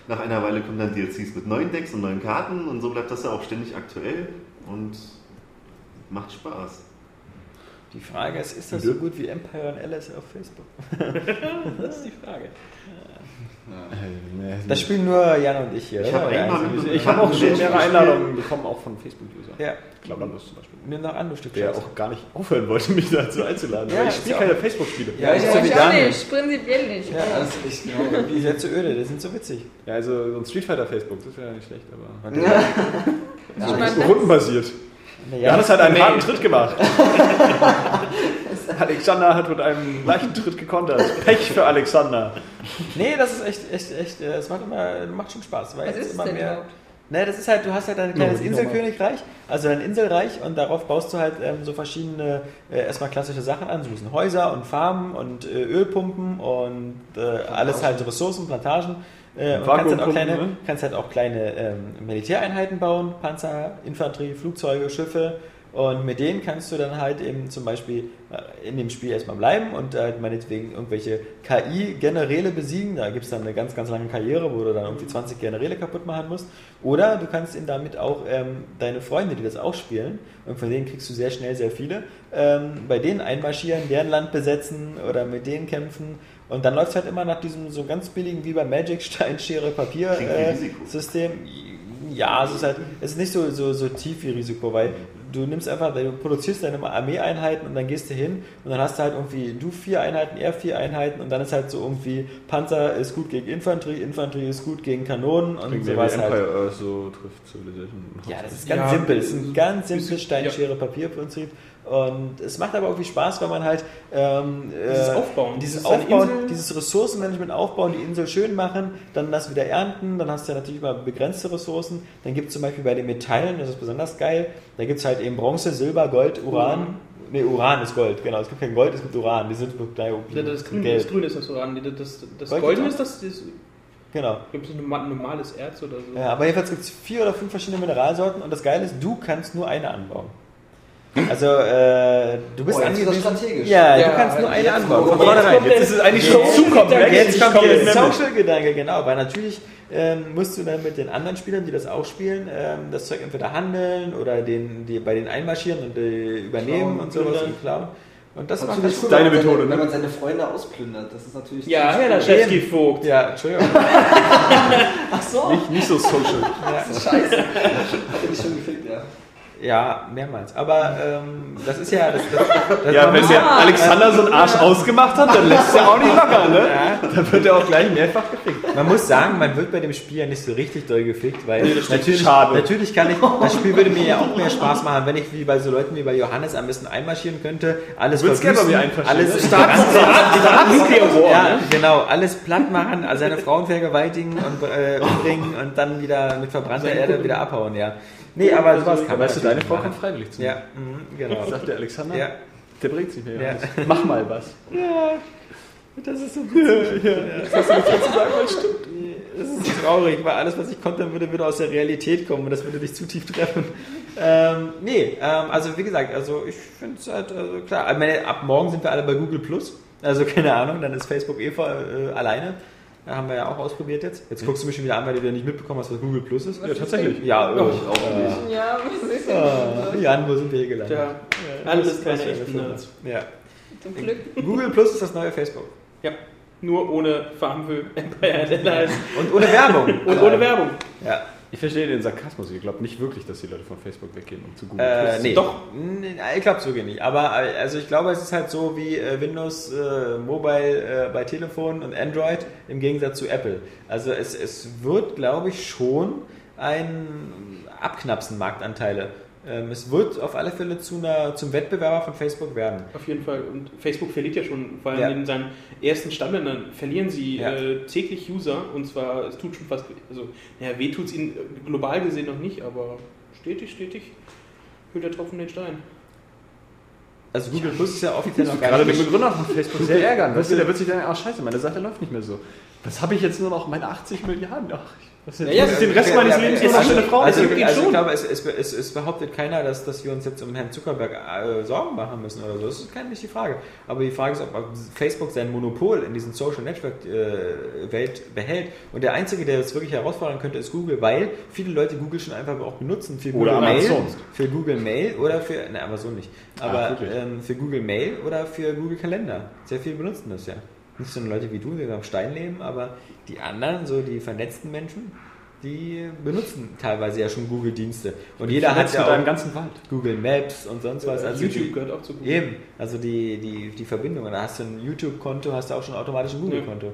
Nach einer Weile kommen dann DLCs mit neuen Decks und neuen Karten und so bleibt das ja auch ständig aktuell und macht Spaß. Die Frage ist, ist das so gut wie Empire und Alice auf Facebook? Das ist die Frage. Das spielen nur Jan und ich hier. Ich habe Ja, Ich habe auch schon mehrere. Einladungen bekommen, auch von Facebook-Usern. Ja, Klappernus zum Beispiel. nimm noch an, du Stück Der auch gar nicht aufhören wollte, mich dazu einzuladen. Ja, weil ich spiele ja keine Facebook-Spiele. Ja, ich Ja, so ich auch nicht, prinzipiell nicht. Ja, Das ist echt genau. Die sind so öde, die sind so witzig. Ja, also so ein Street Fighter Facebook, das wäre ja nicht schlecht, aber. Ich Das meine, ist rundenbasiert. Ja, Johannes hat einen harten Tritt gemacht. Alexander hat mit einem leichten Tritt gekontert. Pech für Alexander. Nee, das ist echt, echt, echt, äh, es macht immer, macht schon Spaß. Weil was ist es immer denn mehr, überhaupt? Ne, das ist halt, du hast halt ein kleines No, Inselkönigreich, also ein Inselreich und darauf baust du halt ähm, so verschiedene, äh, erstmal klassische Sachen an, so ein bisschen Häuser und Farmen und äh, Ölpumpen und äh, alles halt so Ressourcen, Plantagen. Äh, und kannst halt, auch kleine, ne? kannst halt auch kleine ähm, Militäreinheiten bauen, Panzer, Infanterie, Flugzeuge, Schiffe und mit denen kannst du dann halt eben zum Beispiel äh, in dem Spiel erstmal bleiben und halt meinetwegen irgendwelche KI-Generäle besiegen. Da gibt es dann eine ganz, ganz lange Karriere, wo du dann irgendwie 20 Generäle kaputt machen musst. Oder du kannst ihn damit auch ähm, deine Freunde, die das auch spielen, und von denen kriegst du sehr schnell sehr viele, ähm, bei denen einmarschieren, deren Land besetzen oder mit denen kämpfen. Und dann läuft es halt immer nach diesem so ganz billigen wie bei Magic Stein, Schere, Papier äh. System. Ja, es ist halt, es ist nicht so, so, so tief wie Risiko, weil du nimmst einfach, du produzierst deine Armeeeinheiten und dann gehst du hin und dann hast du halt irgendwie du vier Einheiten, er vier Einheiten und dann ist halt so irgendwie Panzer ist gut gegen Infanterie, Infanterie ist gut gegen Kanonen und Klingt sowas halt. Empire so trifft Civilization. Ja, das ist ganz Ja, simpel. Es ist ein ganz simples bisschen- Stein, ja. Und es macht aber irgendwie Spaß, weil man halt ähm, Dieses äh, Aufbauen. dieses Aufbauen, dieses Ressourcenmanagement aufbauen, die Insel schön machen, dann das wieder ernten, dann hast du ja natürlich mal begrenzte Ressourcen. Dann gibt es zum Beispiel bei den Metallen, das ist besonders geil, da gibt es halt eben Bronze, Silber, Gold, Uran. Uran. Ne, Uran ist Gold, genau. Es gibt kein Gold, es gibt Uran. Die sind das, Grüne, gelb. das Grüne ist das Uran. Das, das, Gold Goldene ist das, das Genau. gibt es ein norma- normales Erz oder so. Ja, aber jedenfalls gibt es vier oder fünf verschiedene Mineralsorten und das Geile ist, du kannst nur eine anbauen. Also, äh, du bist Oh, angewiesen. strategisch. Ja, Ja, du kannst nur eine anbauen. Von vornherein. Jetzt ist es eigentlich schon zu komplex. Jetzt kommt der. Social-Gedanke, genau, weil natürlich ähm, musst du dann mit den anderen Spielern, die das auch spielen, ähm, das Zeug entweder handeln oder den, die bei denen einmarschieren und äh, übernehmen Klauen, und sowas plündern. und klauen. Und das macht Natürlich das cool, deine wenn man Methode, seine, ne? Wenn man seine Freunde ausplündert, das ist natürlich. Ja, ziemlich Herr cool. Laschewski Vogt. Ja, Entschuldigung. Ach so. Nicht, nicht so social. Das ist scheiße. Hat er mich schon gefickt, ja. Ja, mehrmals. Aber ähm, das ist ja. Das, das, das Ja, wenn der Alexander so einen Arsch ausgemacht hat, dann lässt er auch nicht locker, ne? Dann wird er auch gleich mehrfach gefickt. Man muss sagen, man wird bei dem Spiel ja nicht so richtig doll gefickt, weil Nee, natürlich, Schade. natürlich kann ich, das Spiel würde mir ja auch mehr Spaß machen, wenn ich wie bei so Leuten wie bei Johannes am besten einmarschieren könnte, alles verwüsten, alles ne? Ja, ne? genau, alles platt machen, also seine Frauen vergewaltigen und äh, umbringen und dann wieder mit verbrannter Erde wieder abhauen, ja. Nee, aber sowas kann man Weißt du, deine Frau kommt freiwillig zu mir. Ja, mhm, genau. Sagt der Alexander? Ja. Der bringt sich mir. Ja. Mach mal was. Das ist so witzig. Ja, Das hast du nicht dazu sagen, weil stimmt. Das ist traurig, weil alles, was ich konnte, würde, würde aus der Realität kommen und das würde dich zu tief treffen. Ähm, nee, ähm, also wie gesagt, also ich finde es halt, also klar, ich meine, ab morgen sind wir alle bei Google Plus. Also keine Ahnung, dann ist Facebook eh vor, äh, alleine. Da haben wir ja auch ausprobiert jetzt. Jetzt guckst du mich schon wieder an, weil du wieder nicht mitbekommen hast, was Google Plus ist. Was Ja, ist tatsächlich. Ja, Ich äh, auch nicht. Ja, was ist denn? äh, Jan, wo sind wir hier gelandet? Ja, alles keine echten Nerds. Ja. Zum Glück. Google Plus ist das neue Facebook. Ja, nur ohne Farmville, Empire Allies Und ohne Werbung. und ohne Werbung. Ja. Ich verstehe den Sarkasmus. Ich glaube nicht wirklich, dass die Leute von Facebook weggehen und zu Google Äh, nee. Doch. Ich glaube es wirklich nicht. Aber äh, also ich glaube, es ist halt so wie äh, Windows äh, Mobile äh, bei Telefon und Android im Gegensatz zu Apple. Also es, es wird, glaube ich, schon ein Abknapsen Marktanteile. Ähm, es wird auf alle Fälle zu einer, zum Wettbewerber von Facebook werden. Auf jeden Fall. Und Facebook verliert ja schon, vor allem Ja. in seinen ersten Standländern, verlieren sie Ja. äh, täglich User. Und zwar, es tut schon fast, also, naja, weh tut es ihnen global gesehen noch nicht, aber stetig, stetig hüllt der Tropfen den Stein. Also Google Plus ist ja offiziell noch gar Gerade den. Begründer von Facebook sehr ärgern. Weißt du, der wird sich dann, ach scheiße, meine Seite läuft nicht mehr so. Das habe ich jetzt nur noch meine 80 Milliarden. Ach, was jetzt? Ja, ja, den Rest Ja, meines Lebens nur noch also, schöne Frauen also, also, ich glaube, es, es, es, es behauptet keiner, dass, dass wir uns jetzt um Herrn Zuckerberg äh, Sorgen machen müssen oder so. Das ist keine nicht die Frage. Aber die Frage ist, ob Facebook sein Monopol in diesen Social Network äh, Welt behält. Und der Einzige, der das wirklich herausfordern könnte, ist Google, weil viele Leute Google schon einfach auch benutzen für Oder Google Mail, Amazon. für Google Mail oder für, ne, Amazon nicht, aber Ah, ähm, für Google Mail oder für Google Kalender. Sehr viele benutzen das ja. Nicht so Leute wie du, die am Stein leben, aber die anderen, so die vernetzten Menschen, die benutzen teilweise ja schon Google-Dienste. Und jeder hat ja auch ganzen Wald. Google Maps und sonst was. Also YouTube die, gehört auch zu Google. Eben, also die, die, die Verbindung. Und da hast du ein YouTube-Konto, hast du auch schon automatisch ein Google-Konto.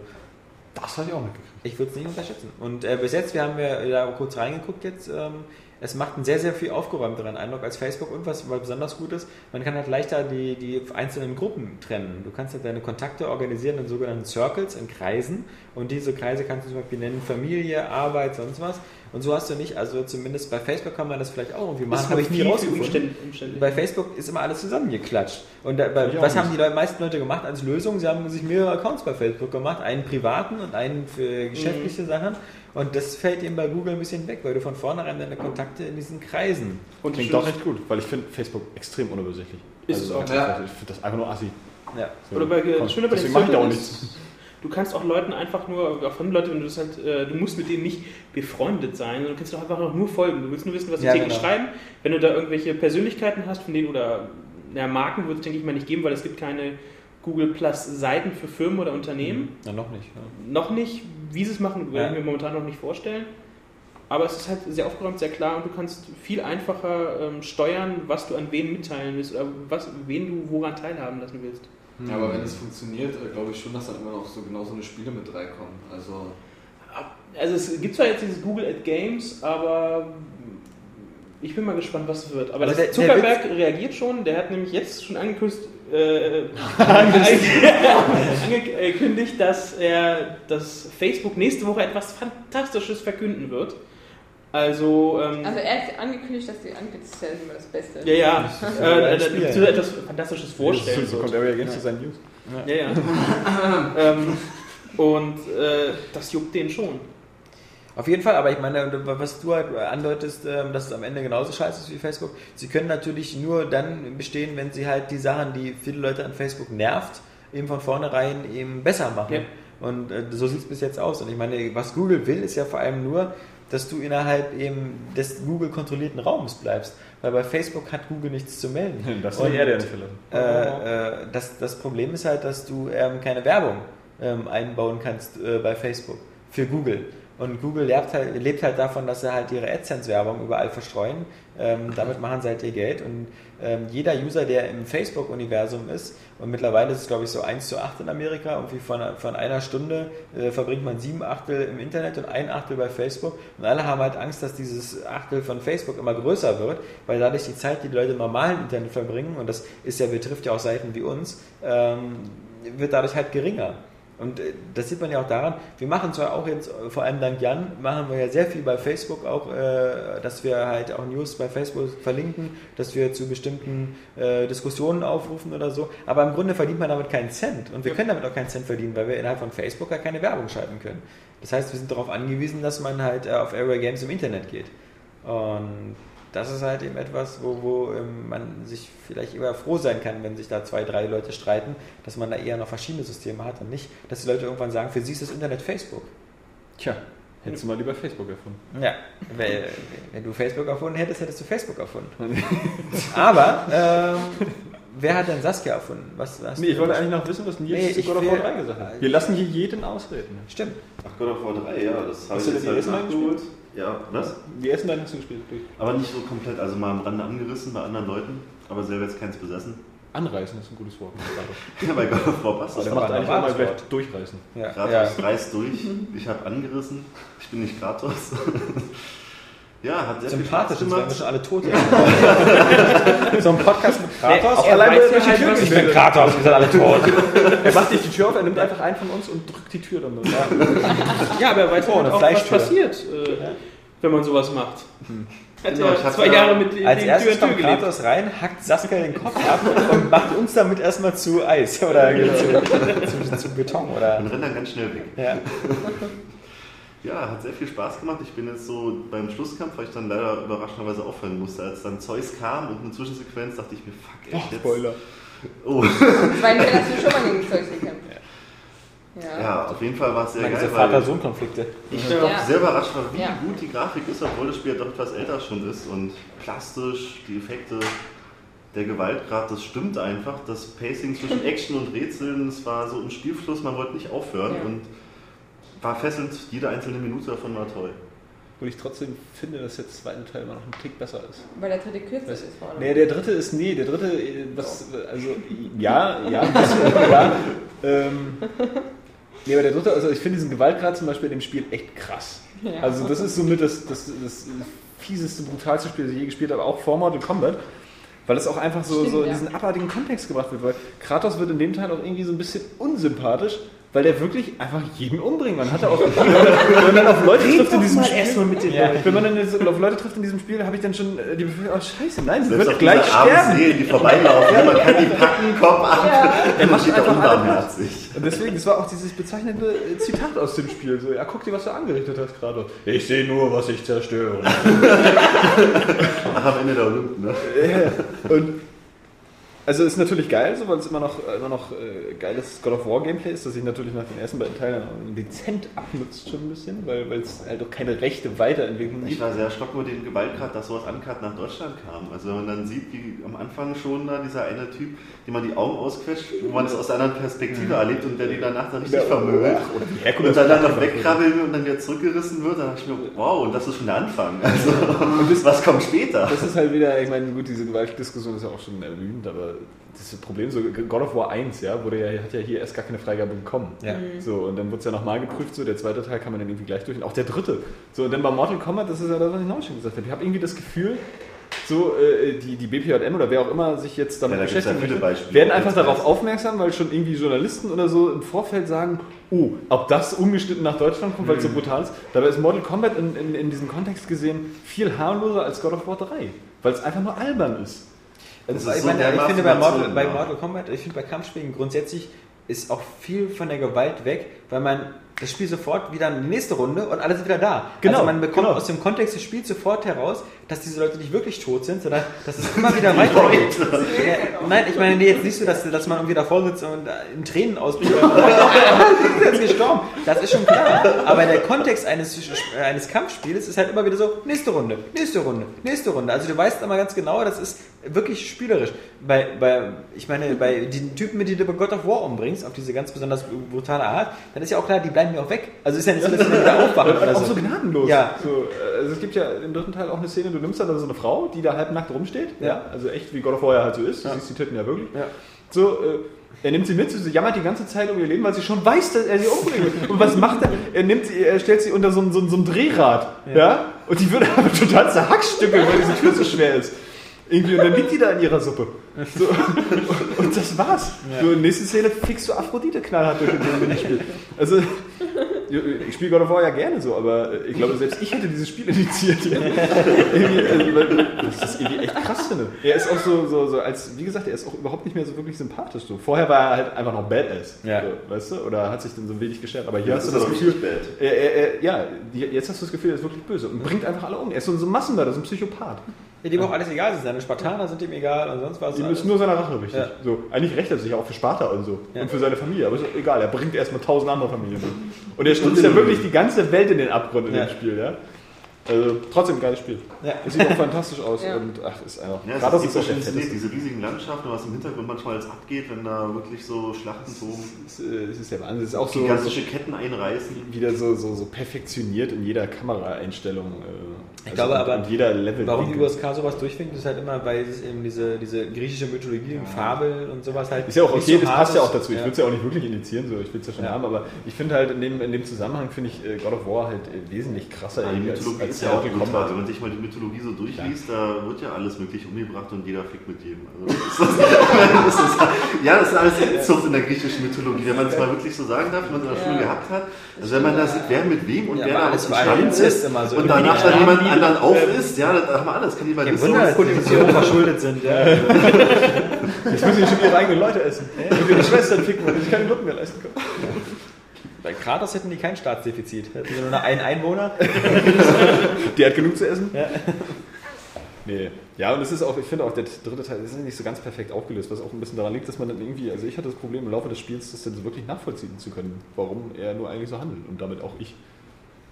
Das habe ich auch mitgekriegt. Ich würde es nicht unterschätzen. Und äh, bis jetzt, wir haben ja da kurz reingeguckt jetzt, ähm, es macht einen sehr, sehr viel aufgeräumteren Eindruck als Facebook und was besonders gut ist, man kann halt leichter die, die einzelnen Gruppen trennen. Du kannst halt deine Kontakte organisieren in sogenannten Circles, in Kreisen und diese Kreise kannst du zum Beispiel nennen Familie, Arbeit, sonst was. Und so hast du nicht, also zumindest bei Facebook kann man das vielleicht auch irgendwie machen, Ist habe ich nie rausgefunden. umständlich. Bei Facebook ist immer alles zusammengeklatscht. Und da, bei, was nicht. haben die Leute, meisten Leute gemacht als Lösung? Sie haben sich mehrere Accounts bei Facebook gemacht, einen privaten und einen für geschäftliche Sachen. Und das fällt eben bei Google ein bisschen weg, weil du von vornherein deine Kontakte in diesen Kreisen. Und Klingt doch recht gut, weil ich finde Facebook extrem unübersichtlich. Ist es auch. Ja. Ich finde das einfach nur assi. Ja. So, Oder bei, äh, komm, das Schöne bei den deswegen mache ich da auch nichts. Du kannst auch Leuten einfach nur, auch von Leuten, wenn du das halt, äh, du musst mit denen nicht befreundet sein, sondern du kannst doch einfach auch nur folgen. Du willst nur wissen, was sie Ja, täglich genau. schreiben. Wenn du da irgendwelche Persönlichkeiten hast, von denen oder ja, Marken wird es, denke ich mal, nicht geben, weil es gibt keine Google Plus Seiten für Firmen oder Unternehmen. Na, noch nicht. Ja. Noch nicht. Wie sie es machen, Ja. kann ich mir momentan noch nicht vorstellen. Aber es ist halt sehr aufgeräumt, sehr klar und du kannst viel einfacher ähm, steuern, was du an wen mitteilen willst oder was, wen du woran teilhaben lassen willst. Ja, aber wenn es funktioniert, äh, glaube ich schon, dass dann immer noch so genau so eine Spiele mit reinkommen. Also Also es gibt zwar jetzt dieses Google at Games, aber ich bin mal gespannt, was es wird. Aber Also das der- der Zuckerberg reagiert schon, der hat nämlich jetzt schon angekündigt, äh, angekündigt, dass er dass Facebook nächste Woche etwas Fantastisches verkünden wird. Also, ähm, Also er hat angekündigt, dass die Angriffszellen immer das Beste. ja, ja, ein äh, Spiel, äh, ja. etwas Fantastisches vorstellen So kommt Area Games zu seinen News. Ja, ja. ähm, und äh, das juckt den schon. Auf jeden Fall, aber ich meine, was du halt andeutest, ähm, dass es am Ende genauso scheiße ist wie Facebook, sie können natürlich nur dann bestehen, wenn sie halt die Sachen, die viele Leute an Facebook nervt, eben von vornherein eben besser machen. Ja. Und äh, so sieht es bis jetzt aus. Und ich meine, was Google will, ist ja vor allem nur, dass du innerhalb eben des Google-kontrollierten Raums bleibst. Weil bei Facebook hat Google nichts zu melden. Das soll er äh, äh, das, das Problem ist halt, dass du ähm, keine Werbung ähm, einbauen kannst äh, bei Facebook für Google. Und Google lebt halt, lebt halt davon, dass sie halt ihre AdSense-Werbung überall verstreuen. Ähm, damit machen sie halt ihr Geld. Und ähm, jeder User, der im Facebook-Universum ist, und mittlerweile ist es, glaube ich, so 1 zu 8 in Amerika, irgendwie von, von einer Stunde äh, verbringt man sieben Achtel im Internet und ein Achtel bei Facebook. Und alle haben halt Angst, dass dieses Achtel von Facebook immer größer wird, weil dadurch die Zeit, die die Leute im normalen Internet verbringen, und das ist ja, betrifft ja auch Seiten wie uns, ähm, wird dadurch halt geringer. Und äh, das sieht man ja auch daran, wir machen zwar auch jetzt, äh, vor allem dank Jan, machen wir ja sehr viel bei Facebook auch, äh, dass wir halt auch News bei Facebook verlinken, dass wir zu bestimmten Diskussionen aufrufen oder so. Aber im Grunde verdient man damit keinen Cent. Und wir können damit auch keinen Cent verdienen, weil wir innerhalb von Facebook ja keine Werbung schalten können. Das heißt, wir sind darauf angewiesen, dass man halt auf Area Games im Internet geht. Und das ist halt eben etwas, wo, wo ähm, man sich vielleicht eher froh sein kann, wenn sich da zwei, drei Leute streiten, dass man da eher noch verschiedene Systeme hat und nicht, dass die Leute irgendwann sagen, für sie ist das Internet Facebook. Tja, hättest du mal lieber Facebook erfunden. Ja, weil, wenn du Facebook erfunden hättest, hättest du Facebook erfunden. Aber, ähm, wer hat denn Saskia erfunden? Was, hast Nee, ich wollte eigentlich noch wissen, was Nils Nee, zu God of War 3 gesagt hat. Wir lassen hier jeden ausreden. Stimmt. Ach, God of War 3, ja, das habe ich jetzt halt nachgeholt. Ja, was? Die ersten beiden hast du gespielt. Durch. Aber nicht so komplett, also mal am Rande angerissen bei anderen Leuten, aber selber jetzt keins besessen. Anreißen ist ein gutes Wort. Ja, bei God of War passt das. Der macht ein eigentlich auch mal gleich durchreißen. Ja, Kratos ja. reißt durch, ich habe angerissen, ich bin nicht Kratos. ja, hat sehr Sympathisch, viel Spaß gemacht. schon alle tot. so ein Podcast mit Kratos. Auch allein, er durch die Tür ich bin Kratos, wir sind alle tot. Er macht nicht die Tür auf, er nimmt einfach einen von uns und drückt die Tür dann. Ja. Ja, aber er weiß Oh, halt auch, was passiert, äh, wenn man sowas macht. Hat Genau, ja ich hab zwei ja- Jahre mit Als Tür erstes Tür kommt. Kratos rein, hackt Saskia den Kopf ab und macht uns damit erstmal zu Eis oder zu, zu, zu Beton oder. Und rennt dann ganz schnell weg. Ja. Ja, hat sehr viel Spaß gemacht. Ich bin jetzt so beim Schlusskampf, weil ich dann leider überraschenderweise aufhören musste. Als dann Zeus kam und eine Zwischensequenz, dachte ich mir, fuck, echt jetzt? Spoiler. Oh. Zwei Teil hast du schon mal gegen Zeus gekämpft. Ja. Ja, auf jeden Fall war es sehr Meine, geil, diese Vater-Sohn-Konflikte. ich bin Ja. auch sehr überrascht wie Ja. gut die Grafik ist, obwohl das Spiel doch etwas älter schon ist und plastisch, die Effekte, der Gewaltgrad, das stimmt einfach. Das Pacing zwischen Action und Rätseln, es war so im Spielfluss, man wollte nicht aufhören Ja. und war fesselnd, jede einzelne Minute davon war toll. Und ich trotzdem finde, dass der zweite Teil immer noch ein Tick besser ist. Weil der dritte kürzer ist vor allem. Nee, der dritte ist, nee, der dritte, äh, was, also, ja, ja, ja. Ähm, nee, aber der dritte, also ich finde diesen Gewaltgrad zum Beispiel in dem Spiel echt krass. Ja. Also das ist somit das, das, das fieseste, brutalste Spiel, das ich je gespielt habe, auch vor Mortal Kombat. Weil es auch einfach so, Stimmt, so in ja. diesen abartigen Kontext gebracht wird. Weil Kratos wird in dem Teil auch irgendwie so ein bisschen unsympathisch, weil der wirklich einfach jeden umbringt. Man hat auch, wenn man auf Leute trifft in diesem Spiel, mit den ja, wenn man dann auf Leute trifft in diesem Spiel, habe ich dann schon äh, die Befürchtung, oh scheiße, nein, sie wird auf gleich sterben. Seelen, die vorbeilaufen, man kann die packen, Kopf ab. Er macht einfach unbarmherzig. Und deswegen, das war auch dieses bezeichnende äh, Zitat aus dem Spiel. So, ja, guck dir, was du angerichtet hast gerade. Ich sehe nur, was ich zerstöre. Ach, am Ende der Olymp, ne? Und also ist natürlich geil, so, weil es immer noch, immer noch äh, geiles God of War Gameplay ist, das sich natürlich nach den ersten beiden Teilen dezent abnutzt schon ein bisschen, weil weil es halt auch keine rechte Weiterentwicklung Ich gibt. war sehr erschrocken über den Gewaltgrad, dass sowas uncut nach Deutschland kam. Also wenn man dann sieht, wie am Anfang schon da dieser eine Typ, dem man die Augen ausquetscht, wo man es aus einer anderen Perspektive erlebt und der die danach dann richtig vermöbelt. Oder die Und dann, dann noch wegkrabbeln und dann wieder zurückgerissen wird, dann dachte ich mir, wow, und das ist schon der Anfang. Also, und was kommt später? Das ist halt wieder, ich meine, gut, diese Gewaltdiskussion ist ja auch schon erwähnt, aber das Problem, so God of War 1, ja, wurde ja, hat ja hier erst gar keine Freigabe bekommen. Ja. So, und dann wurde es ja nochmal geprüft, so der zweite Teil kann man dann irgendwie gleich durch, und auch der dritte. So, und dann bei Mortal Kombat, das ist ja das, was ich noch schon gesagt habe. Ich habe irgendwie das Gefühl, so äh, die, die BPJM oder wer auch immer sich jetzt damit Ja, da viele möchte, werden einfach darauf weiß. aufmerksam, weil schon irgendwie Journalisten oder so im Vorfeld sagen, oh, ob das ungeschnitten nach Deutschland kommt, weil es so brutal ist. Dabei ist Mortal Kombat in, in, in diesem Kontext gesehen viel harmloser als God of War 3, weil es einfach nur albern ist. Das ist ich, so meine, ich finde bei Mortal, bei. Mortal Kombat, ich finde bei Kampfspielen grundsätzlich ist auch viel von der Gewalt weg, weil man das Spiel sofort wieder in die nächste Runde und alle sind wieder da. Genau, also man bekommt genau. aus dem Kontext des Spiels sofort heraus, dass diese Leute nicht wirklich tot sind, sondern dass es immer wieder weitergeht. Ja, nein, ich meine jetzt nicht so, dass, dass man irgendwie davor sitzt und äh, in Tränen ausbricht. und sagt, "Ah, sind jetzt gestorben. Das ist schon klar. Aber der Kontext eines, eines Kampfspiels ist halt immer wieder so, nächste Runde, nächste Runde, nächste Runde. Also du weißt immer ganz genau, das ist wirklich spielerisch. Bei, bei, ich meine, bei den Typen, mit denen du bei God of War umbringst, auf diese ganz besonders brutale Art, dann ist ja auch klar, die bleiben ja auch weg. Also ist ja nicht so, dass die dann wieder aufwachen oder auch so. so gnadenlos. Ja. So, äh, also es gibt ja im dritten Teil auch eine Szene, du nimmst dann so eine Frau, die da halbnackt rumsteht. Ja. Also echt wie God of War ja halt so ist. Du Ja. siehst die Titten ja wirklich. Ja. So, äh, er nimmt sie mit, sie jammert die ganze Zeit um ihr Leben, weil sie schon weiß, dass er sie umbringen will. Und was macht er? Er nimmt sie, er stellt sie unter so ein, so ein, so ein Drehrad. Ja. Und die wird aber total zerhackstückelt, weil diese Tür so schwer ist. Irgendwie, und dann liegt die da in ihrer Suppe. So, und, und das war's. So, nächste Szene fickst du Aphrodite knallhart durch den Minispiel. Also, ich spiele God of War ja gerne so, aber ich glaube, selbst ich hätte dieses Spiel. Ja. also, weil ich das irgendwie echt krass finde. Er ist auch so, so, so, als, wie gesagt, er ist auch überhaupt nicht mehr so wirklich sympathisch. So. Vorher war er halt einfach noch Badass. Ja. So, weißt du? Oder hat sich dann so wenig geschert. Aber hier Das hast ist du das Gefühl, er, er, er, ja, jetzt hast du das Gefühl, er ist wirklich böse und bringt einfach alle um. Er ist so, so ein Massenmörder, so ein Psychopath. Ja, dem auch alles egal ist. Seine Spartaner sind ihm egal und sonst was. Ihm alles. ist nur seine Rache wichtig. Ja. So, eigentlich rächt er sich auch für Sparta und so. Ja. Und für seine Familie. Aber ist egal, er bringt erstmal tausend andere Familien um. Und er stürzt ja wirklich die ganze Welt in den Abgrund in Ja. dem Spiel, ja. Also trotzdem ein geiles Spiel. Ja. Es sieht auch fantastisch aus Ja. und ach, ist einfach. Ja, Kratos es ist der inszeniert, diese riesigen Landschaften, was im Hintergrund manchmal alles abgeht, wenn da wirklich so Schlachten toben, Es ist, äh, es ist der Wahnsinn. Es ist auch so, so gigantische Ketten einreißen. wieder so, so, so perfektioniert in jeder Kameraeinstellung. äh, Ich glaube und, aber, und jeder Level. Warum die USK sowas durchwinkt, ist halt immer, weil es eben diese, diese griechische Mythologie und Fabel und sowas halt. Ist ja auch okay, so das passt ja auch dazu. Ich würde es ja auch nicht wirklich initiieren, so. ich will es ja schon Ja. haben, aber ich finde halt in dem, in dem Zusammenhang finde ich äh, God of War halt äh, wesentlich krasser Die irgendwie als, Mythologie als ist ja auch Mortal brutal. Wenn man sich mal die Mythologie so durchliest, da wird ja alles möglich umgebracht und jeder fickt mit jedem. Also das ist, das ist Ja, das ist alles Inzucht in der griechischen Mythologie, wenn man es mal wirklich so sagen darf, wenn man es in der Schule gehabt hat. Also wenn man da sieht, wer mit wem und Ja, wer da alles auf war dem Inzest ist immer so. und danach dann jemand anderen die- aufisst, ja, das haben wir alles. Kein Kannibalismus. Wunder, dass die verschuldet sind. Ja. Jetzt müssen die schon ihre eigenen Leute essen. Und ihre Schwestern ficken, weil sie sich keine Nutten mehr leisten können. Bei Kratos hätten die kein Staatsdefizit. Hätten sie nur noch einen Einwohner. Die hat genug zu essen. Ja. Nee. Ja, und es ist auch, ich finde auch, der dritte Teil ist nicht so ganz perfekt aufgelöst, was auch ein bisschen daran liegt, dass man dann irgendwie, also ich hatte das Problem im Laufe des Spiels, das dann so wirklich nachvollziehen zu können, warum er nur eigentlich so handelt und damit auch ich.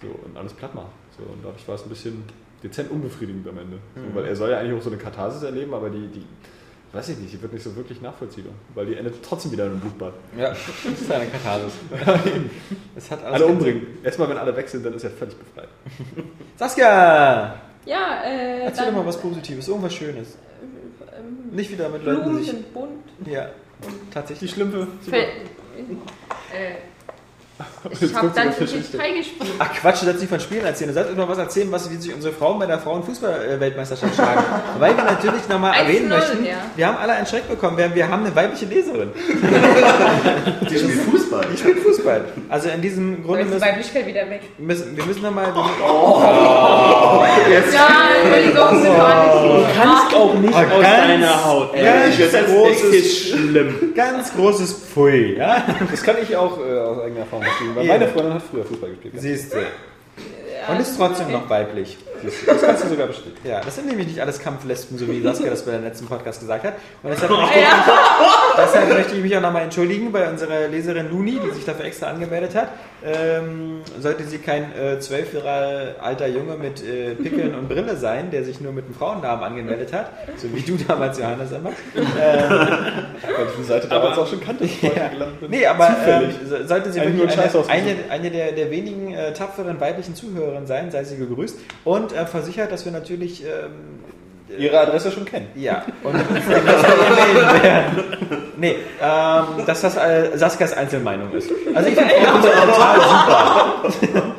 So, und alles platt macht. So, und dadurch war es ein bisschen dezent unbefriedigend am Ende. So, weil er soll ja eigentlich auch so eine Katharsis erleben, aber die, die, weiß ich nicht, die wird nicht so wirklich nachvollziehbar, weil die endet trotzdem wieder in einem Blutbad. ja, das ist eine Katharsis. Es hat alles Alle umbringen. Erstmal, wenn alle weg sind, dann ist er völlig befreit. Saskia! Ja, äh. Erzähl doch mal was Positives, irgendwas Schönes. ähm, Nicht wieder mit Leuten, Blumen die sich. sind bunt. Ja, tatsächlich. Die Schlümpfe. Fe- Äh, ich habe dann Tisch 3 gespielt. Ach Quatsch, du sollst nicht von Spielen erzählen. Du sollst uns noch was erzählen, was, wie sich unsere Frauen bei der Frauenfußball-Weltmeisterschaft schlagen. Weil wir natürlich nochmal 1-0, erwähnen möchten, ja. wir haben alle einen Schreck bekommen. Wir, wir haben eine weibliche Leserin. Die spielt Fußball. Die spielt Fußball. Also in diesem Grunde ist die müssen, Weiblichkeit wieder weg. müssen wir müssen nochmal... Ja, Entschuldigung, sind gar nicht. kannst auch nicht aus aus deiner Haut. ganz das ist großes- echt schlimm. Ganz großes Pfui, ja? Das kann ich auch äh, aus eigener Erfahrung bestätigen, weil Ja. meine Freundin hat früher Fußball gespielt. Siehst du. Und ist trotzdem noch weiblich. Das kannst du sogar bestätigen. Ja, das sind nämlich nicht alles Kampflesben, so wie Saskia das bei der letzten Podcast gesagt hat. Und deshalb möchte ich, deshalb möchte ich mich auch nochmal entschuldigen bei unserer Leserin Luni, die sich dafür extra angemeldet hat. Ähm, sollte sie kein äh, zwölf Jahre alter Junge mit äh, Pickeln und Brille sein, der sich nur mit einem Frauennamen angemeldet hat, so wie du damals, Johannes, immer. Weil ich die Seite damals auch schon kannte, bevor Ja. ich gelandet bin. Nee, aber ähm, sollte sie wirklich eine, eine, eine der, der wenigen äh, tapferen weiblichen Zuhörerinnen sein, sei sie gegrüßt und äh, versichert, dass wir natürlich ähm, Ihre Adresse schon kennen. ja, und Nee, ähm, dass das äh, Saskias Einzelmeinung ist. Also ich finde Frauenfußball total super.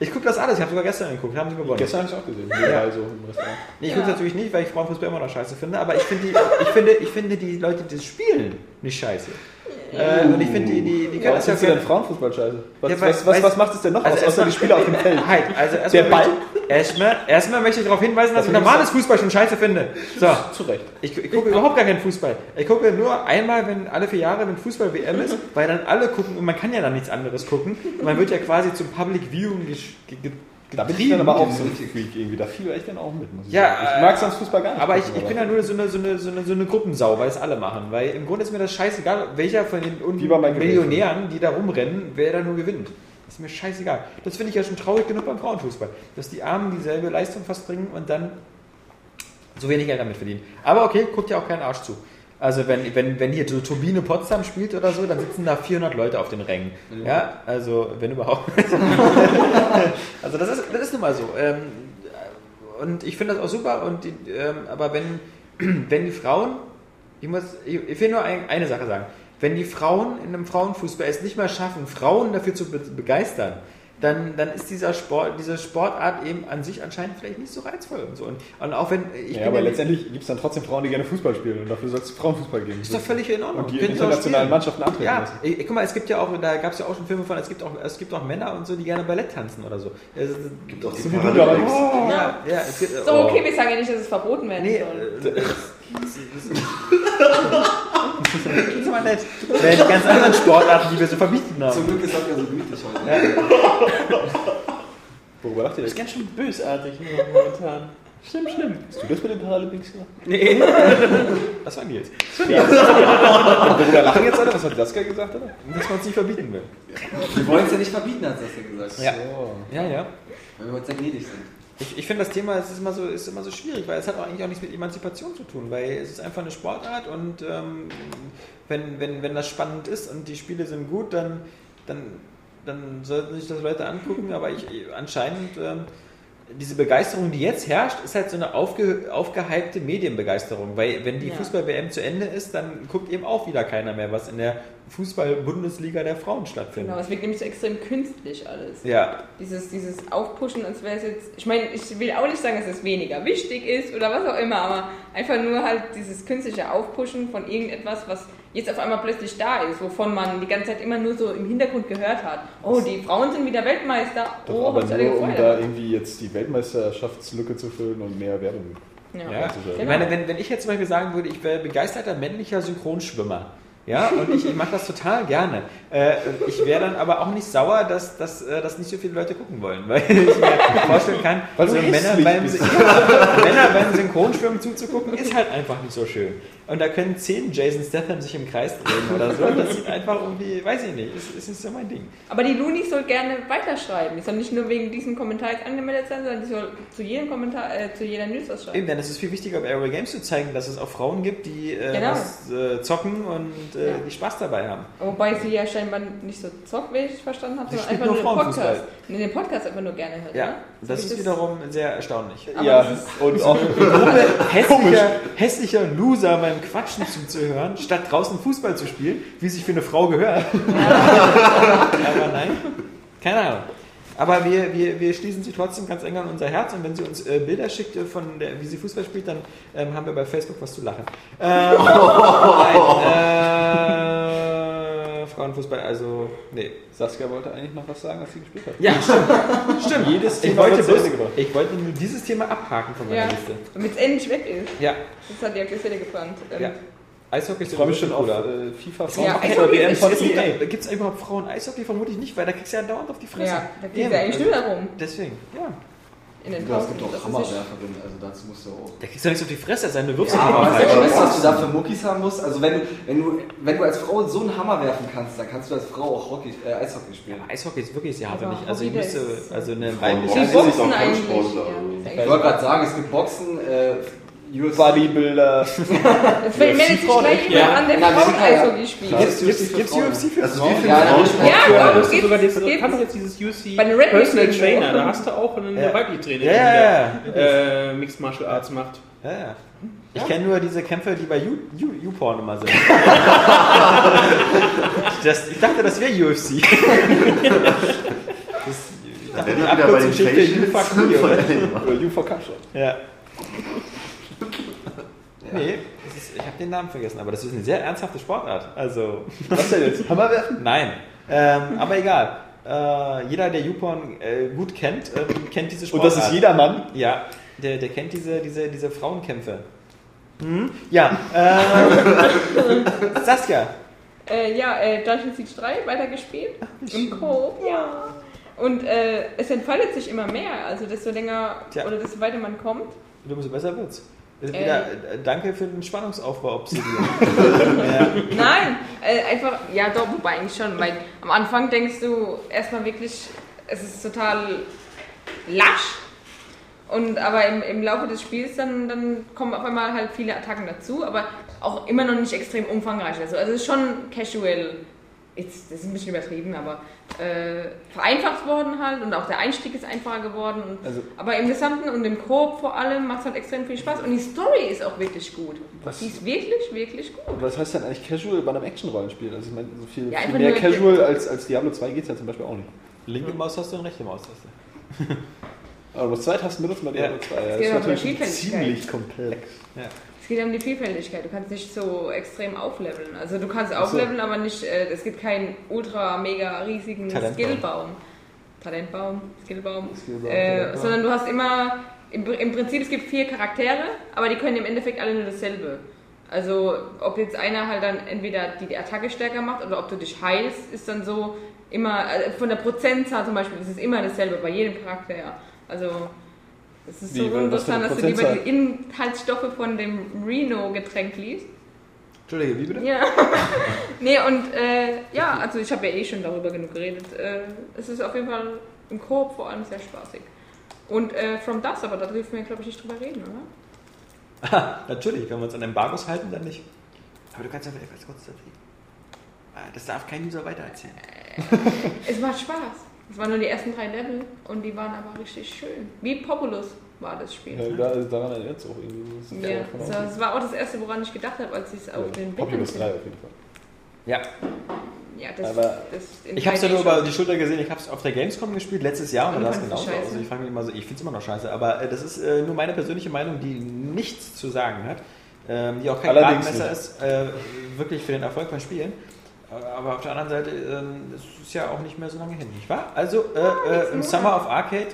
Ich gucke das alles, ich habe sogar gestern geguckt, haben sie gewonnen. Gestern habe ich auch gesehen. Überall so im Restaurant. Nee, ich gucke natürlich nicht, weil ich Frauenfußball immer noch scheiße finde, aber ich, finde die, ich, finde, ich finde die Leute, die das spielen, nicht scheiße. Äh, und ich finde die, die, die Ja, kann was das du denn Frauenfußball scheiße? Was, Ja, weil- was, was, was macht es denn noch Also aus, außer die Spieler auf dem Feld? Halt, also erstmal Der Ball? Möchte, erstmal, erstmal möchte ich darauf hinweisen, dass Das ich normales Fußball schon scheiße finde. So, Zu Recht. ich, ich gucke überhaupt gar keinen Fußball. Ich gucke nur einmal, wenn alle vier Jahre, wenn Fußball-WM ist, weil dann alle gucken und man kann ja dann nichts anderes gucken. Man wird ja quasi zum Public Viewing ge- ge- Da bin ich dann aber auch so ein Freak irgendwie. Da fiel ich dann auch mit, muss ich Ja, sagen. Ich mag sonst Fußball gar nicht. Aber ich, gucken, ich bin ja nur so eine, so, eine, so, eine, so eine Gruppensau, weil es alle machen. Weil im Grunde ist mir das scheißegal, welcher von den Michael Millionären, die da rumrennen, wer da nur gewinnt. Das ist mir scheißegal. Das finde ich ja schon traurig genug beim Frauenfußball. Dass die Armen dieselbe Leistung fast bringen und dann so wenig Geld damit verdienen. Aber okay, guckt ja auch keinen Arsch zu. Also wenn, wenn, wenn hier so Turbine Potsdam spielt oder so, dann sitzen da 400 Leute auf den Rängen. Ja, also wenn überhaupt. also das ist, das ist nun mal so. Ähm, und ich finde das auch super. Und die, ähm, aber wenn, wenn die Frauen, ich muss, ich, will nur ein, eine Sache sagen. Wenn die Frauen in einem Frauenfußball es nicht mal schaffen, Frauen dafür zu be begeistern, dann, dann ist dieser Sport, diese Sportart eben an sich anscheinend vielleicht nicht so reizvoll und so. Und, und auch wenn ich Ja, bin aber ja- letztendlich gibt es dann trotzdem Frauen, die gerne Fußball spielen. Und dafür soll es Frauenfußball geben. ist doch völlig in Ordnung. Und die auch internationalen. Mannschaften antreten Ja, ich, guck mal, es gibt ja auch, da gab es ja auch schon Filme von, es gibt auch, es gibt auch Männer und so, die gerne Ballett tanzen oder so. Es, Gibt auch So Paralympics. damals. ja, ja, es gibt, So, oh. okay, wir sagen ja nicht, dass es verboten werden Nee, soll. Das ist aber nett. Wäre die ganz anderen Sportarten, die wir so verbieten Zum haben. Glück ist das ja so gütig heute. Worüber lacht ihr Das ist denn? ganz schön bösartig momentan. Schlimm, schlimm. Hast du das mit den Paralympics gemacht? Nee. Was waren die jetzt? Worüber lachen jetzt alle? Was hat Saskia gesagt, oder? Dass man es nicht verbieten will. Wir wollen es ja nicht verbieten, hat das ja gesagt. Ja. Ja, ja. Weil wir uns ja gnädig sind. Ich, ich finde das Thema ist immer, so, ist immer so schwierig, weil es hat auch eigentlich auch nichts mit Emanzipation zu tun, weil es ist einfach eine Sportart und ähm, wenn, wenn, wenn das spannend ist und die Spiele sind gut, dann, dann, dann sollten sich das Leute angucken, aber ich anscheinend ähm, diese Begeisterung, die jetzt herrscht, ist halt so eine aufge, aufgehypte Medienbegeisterung, weil wenn die Ja. Fußball-WM zu Ende ist, dann guckt eben auch wieder keiner mehr, was in der Fußball-Bundesliga der Frauen stattfindet. Genau, es wirkt nämlich so extrem künstlich alles. Ja, Dieses, dieses Aufpushen, als wäre es jetzt. Ich meine, ich will auch nicht sagen, dass es weniger wichtig ist oder was auch immer, aber einfach nur halt dieses künstliche Aufpushen von irgendetwas, was jetzt auf einmal plötzlich da ist, wovon man die ganze Zeit immer nur so im Hintergrund gehört hat. Oh, die Frauen sind wieder Weltmeister. Doch, oh, aber nur, um da irgendwie jetzt die Weltmeisterschaftslücke zu füllen und mehr Werbung. ja. Ja, ich meine, wenn, wenn ich jetzt zum Beispiel sagen würde, ich wäre begeisterter männlicher Synchronschwimmer, ja, und ich, ich mache das total gerne. Äh, ich wäre dann aber auch nicht sauer, dass, dass, äh, dass nicht so viele Leute gucken wollen, weil ich mir vorstellen kann, so Männer beim, Männer beim Synchronschwimmen zuzugucken, ist halt einfach nicht so schön. Und da können zehn Jason Statham sich im Kreis drehen oder so. Das sieht einfach irgendwie, weiß ich nicht, ist, ist nicht so mein Ding. Aber die Loonies soll gerne weiterschreiben. Die soll nicht nur wegen diesem Kommentar jetzt angemeldet sein, sondern die soll zu jedem Kommentar, äh, zu jeder News was schreiben. Eben, denn es ist viel wichtiger, bei Aerial Games zu zeigen, dass es auch Frauen gibt, die äh, Genau. was, äh, zocken und äh, Ja. die Spaß dabei haben. Wobei sie ja scheinbar nicht so zockt, wie ich verstanden habe, Sie sondern einfach nur nur den. Podcast. Nee, den Podcast einfach nur gerne hört. Ja, ne? das So ist wie wiederum sehr erstaunlich. Aber ja, das und auch hässlicher, hässlicher Loser beim Quatschen zuzuhören, statt draußen Fußball zu spielen, wie sich für eine Frau gehört. Aber nein, keine Ahnung. Aber wir, wir, wir schließen sie trotzdem ganz eng an unser Herz und wenn sie uns äh, Bilder schickt, äh, von der, wie sie Fußball spielt, dann ähm, haben wir bei Facebook was zu lachen. Ähm, nein, äh, Frauenfußball, also, nee. Saskia wollte eigentlich noch was sagen, als sie gespielt hat. Ja, stimmt. stimmt. Jedes Ich Thema wollte, wird zu bloß, ich wollte nur dieses Thema abhaken von meiner Ja, Liste. damit es endlich weg ist. Ja, Das hat die Aktuelle gebrannt. Ähm, ja. Eishockey ist Ich freue mich schon auf äh, FIFA Ja, Frauen WM von ist- EA. Gibt es überhaupt Frauen Eishockey? Vermutlich nicht, weil da kriegst du ja dauernd auf die Fresse. Ja, da geht ja eigentlich also nur darum. Deswegen, ja. In den Ja, es Pausen. gibt auch Hammerwerferinnen, also dazu musst du auch. Da kriegst du nichts auf die Fresse, seine wirfst Ja, du aber einfach weißt du, weißt du, was du da für Muckis haben musst? Also wenn du, wenn du, wenn du als Frau so einen Hammer werfen kannst, dann kannst du als Frau auch Hockey, äh, Eishockey spielen. Eishockey ist wirklich sehr hart, nicht. Also ich müsste, also eine weibliche... Die Ja, Boxen eigentlich. Ja, Ich wollte gerade sagen, es gibt Boxen, äh. Bodybuilder. Jetzt meldet sich gleich jemand Ja. an, der ja- Frauen-Eishockey spielt. Gibt's Gibt's, UFC für? UFC Also Frauen? Ja, Frauen ja, Ja, Ja, gibt's- sogar jetzt, gibt's. kannst du jetzt dieses UC Bei den Red Personal Trainer, da hast du auch eine Ja. weibliche Trainerin, Ja, ja, die da, äh, Mixed Martial Arts macht. Ja, ja. Ich kenne nur diese Kämpfe, die bei You- You- YouPorn immer sind. das, ich dachte, das wäre UFC. das, ich dachte, die Abkürzung steht für You Fuck Me, oder? Cup Shot. Ja. Nee, das ist, ich habe den Namen vergessen, aber das ist eine sehr ernsthafte Sportart. Also, Was denn jetzt? Hammerwerfen? nein. Ähm, aber egal. Äh, jeder, der YouPorn äh, gut kennt, ähm, kennt diese Und Sportart. das ist jedermann. Ja, der, der kennt diese, diese, diese Frauenkämpfe. Hm? Ja, ähm, Saskia. Äh, ja, äh, Dungeon Siege 3 weitergespielt. Im Coop, ja. Und äh, es entfaltet sich immer mehr. Also desto länger Tja. oder desto weiter man kommt. Du umso besser wird's. Ist Äh. wieder, äh, danke für den Spannungsaufbau, Obsidian. Nein, äh, einfach, ja doch, wobei eigentlich schon. Weil am Anfang denkst du erstmal wirklich, es ist total lasch. Und aber im, im Laufe des Spiels dann, dann kommen auf einmal halt viele Attacken dazu, aber auch immer noch nicht extrem umfangreich. Also, also es ist schon casual, jetzt, das ist ein bisschen übertrieben, aber äh, vereinfacht worden halt und auch der Einstieg ist einfacher geworden. Und, Also- aber im Gesamten und im Koop vor allem macht es halt extrem viel Spaß und die Story ist auch wirklich gut. Was- Die ist wirklich, wirklich gut. Was heißt denn eigentlich Casual bei einem Action-Rollenspiel? Also ich meine, so viel, Ja, viel mehr Casual als, als Diablo 2 geht es ja zum Beispiel auch nicht. Linke Maustaste und rechte Maustaste. Aber du musst zwei Tasten benutzen bei Diablo 2. Ja, das ist natürlich ziemlich komplex. Es geht um die Vielfältigkeit. Du kannst nicht so extrem aufleveln. Also du kannst Ach so. aufleveln, aber nicht. Äh, es gibt keinen ultra mega riesigen Talentbaum. Skillbaum. Talentbaum, Skillbaum. Skillbaum, äh, Talentbaum. sondern du hast immer. Im, Im Prinzip, es gibt vier Charaktere, aber die können im Endeffekt alle nur dasselbe. Also, ob jetzt einer halt dann entweder die, die Attacke stärker macht oder ob du dich heilst, ist dann so immer, äh, von der Prozentzahl zum Beispiel, ist es immer dasselbe bei jedem Charakter. Also, es ist Wie, so was interessant, dass du lieber die Inhaltsstoffe von dem Reno-Getränk liest. Entschuldige, wie bitte? Ja. nee, und äh, ja, also ich habe ja eh schon darüber genug geredet. Äh, es ist auf jeden Fall im Koop vor allem sehr spaßig. Und äh, From Dust, aber da dürfen wir, glaube ich, nicht drüber reden, oder? Natürlich, wenn wir uns an Embargos halten, dann nicht. Aber du kannst ja vielleicht ganz kurz erzählen. Ah, Das darf kein User weitererzählen. Es macht Spaß. Das waren nur die ersten drei Level und die waren aber richtig schön. Wie Populous war das Spiel. Ja, da, daran erinnert es auch irgendwie. Das Ja, das, außen. das war auch das erste, woran ich gedacht habe, als ich es auf den Bildern Populous 3 gesehen auf jeden Fall. Ja, Ja, das, Aber das ich habe es ja 3D nur über die Schulter gesehen. Ich habe es auf der Gamescom gespielt letztes Jahr und Und da war es fandst du genauso. scheiße? Also ich frage mich immer so, ich finde es immer noch scheiße, aber äh, das ist äh, nur meine persönliche Meinung, die nichts zu sagen hat, ähm, die auch kein Gradmesser ist, äh, wirklich für den Erfolg von Spielen. Aber auf der anderen Seite, ähm, es ist ja auch nicht mehr so lange hin, nicht wahr? Also äh, äh, im Summer of Arcade,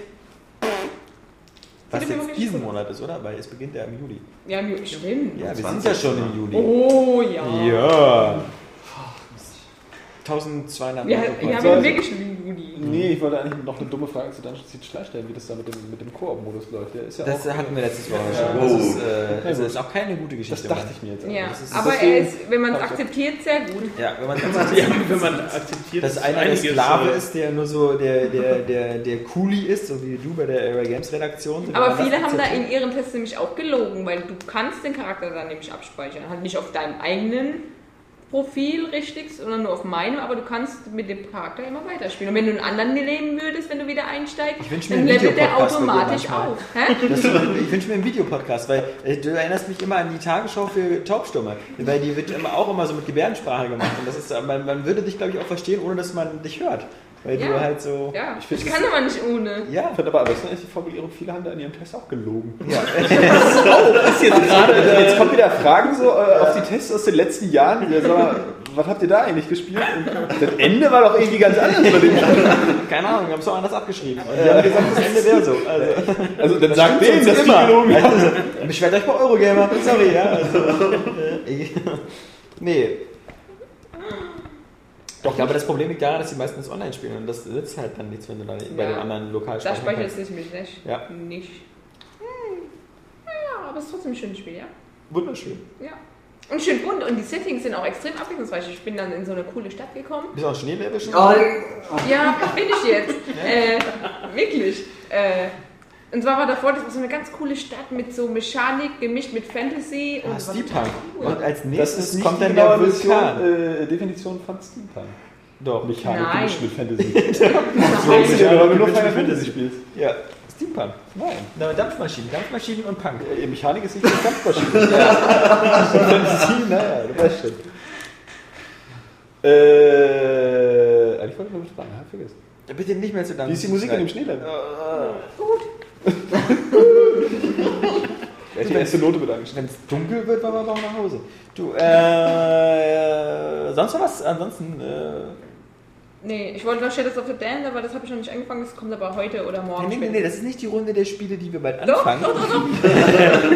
was jetzt diesen. Monat ist, oder? Weil es beginnt ja im Juli. Ja, mir- stimmt. Ja, wir sind ja schon im Juli. Oh ja. Ja. 1200 Ja, Euro. ja, wir haben wirklich schon im Juli. Nee, ich wollte eigentlich noch eine dumme Frage zu Dungeon Siege 3 stellen, wie das da mit dem, mit dem Koop-Modus läuft. Der ist ja Das auch, hatten wir letztes Ja. schon. Das Oh. ist, äh, das ist auch keine gute das Geschichte. dachte ich mir jetzt. Ja, Das ist- aber er ist, wenn man es akzeptiert, sehr gut. Ja, wenn man Ja, wenn man akzeptiert, dass einer der Sklave äh, ist, der nur so der, der, der, der Coolie ist, so wie du bei der Area Games Redaktion. Aber viele das haben da akzeptiert- in ihren Tests nämlich auch gelogen, weil du kannst den Charakter dann nämlich abspeichern. Halt nicht auf deinem eigenen Profil richtig, sondern nur auf meinem, aber du kannst mit dem Charakter immer weiterspielen. Und wenn du einen anderen nehmen würdest, wenn du wieder einsteigst, dann levelt der automatisch auf. Das, ich wünsche mir einen Videopodcast, weil äh, du erinnerst mich immer an die Tagesschau für Taubstumme, weil die wird immer auch immer so mit Gebärdensprache gemacht und das ist, man, man würde dich glaube ich auch verstehen, ohne dass man dich hört, weil Ja. du halt so Ja, Ich ich, kann aber nicht ohne. ja, Ich finde aber am besten ist die Formulierung, viele haben da in ihrem Test auch gelogen. ja. ist jetzt gerade. Jetzt kommen wieder Fragen so äh, auf die Tests aus den letzten Jahren. Ja, mal, was habt ihr da eigentlich gespielt? Und das Ende war doch irgendwie ganz anders bei den keine Ahnung, wir haben es auch anders abgeschrieben. Die haben gesagt, das Ende wäre so. Also, Also dann Das sagt denen, dass die immer. gelogen haben. Also, beschwert euch bei Eurogamer, sorry, ja. Also, äh, nee. Doch, ich glaube, das Problem liegt daran, dass die meistens online spielen und das nützt halt dann nichts, wenn du dann bei Ja. den anderen lokal Da speichern speichert kannst. es mich nicht. Ja. Nicht. Hm. Ja, aber es ist trotzdem ein schönes Spiel, ja. Wunderschön. Ja. Und schön bunt und die Settings sind auch extrem abwechslungsreich. Ich bin dann in so eine coole Stadt gekommen. Bist du auch Schneelevel schon? Oh, Ja, bin ich jetzt. äh, wirklich. Äh, und zwar war davor, das war so eine ganz coole Stadt mit so Mechanik gemischt mit Fantasy und Ah, das war Steampunk. cool. Und als Das nächstes kommt dann der Vulkan. Version, äh, Definition von Steampunk. Doch, Mechanik Nein. gemischt mit Fantasy. Nein. Ja, wenn du nur Final Fantasy spielst. Ja, Steampunk. Nein. Na, Dampfmaschinen, Dampfmaschinen und Punk. Äh, Mechanik ist nicht die Kampfmaschine. ja. Fantasy, naja, du weißt schon. Äh, eigentlich wollte ich noch was fragen, hab ich vergessen. Bitte nicht mehr zu Dampf. Wie ist die Musik in dem Schneelevel? Gut. Die erste Note wird angeschnitten. Wenn es dunkel wird, wollen wir auch nach Hause. Du, äh, sonst noch was? Ansonsten, äh, Nee, ich wollte noch Shadows of the Damned, aber das habe ich noch nicht angefangen. Das kommt aber heute oder morgen. nee, nee, nee, das ist nicht die Runde der Spiele, die wir bald Doch, anfangen. doch, doch, doch.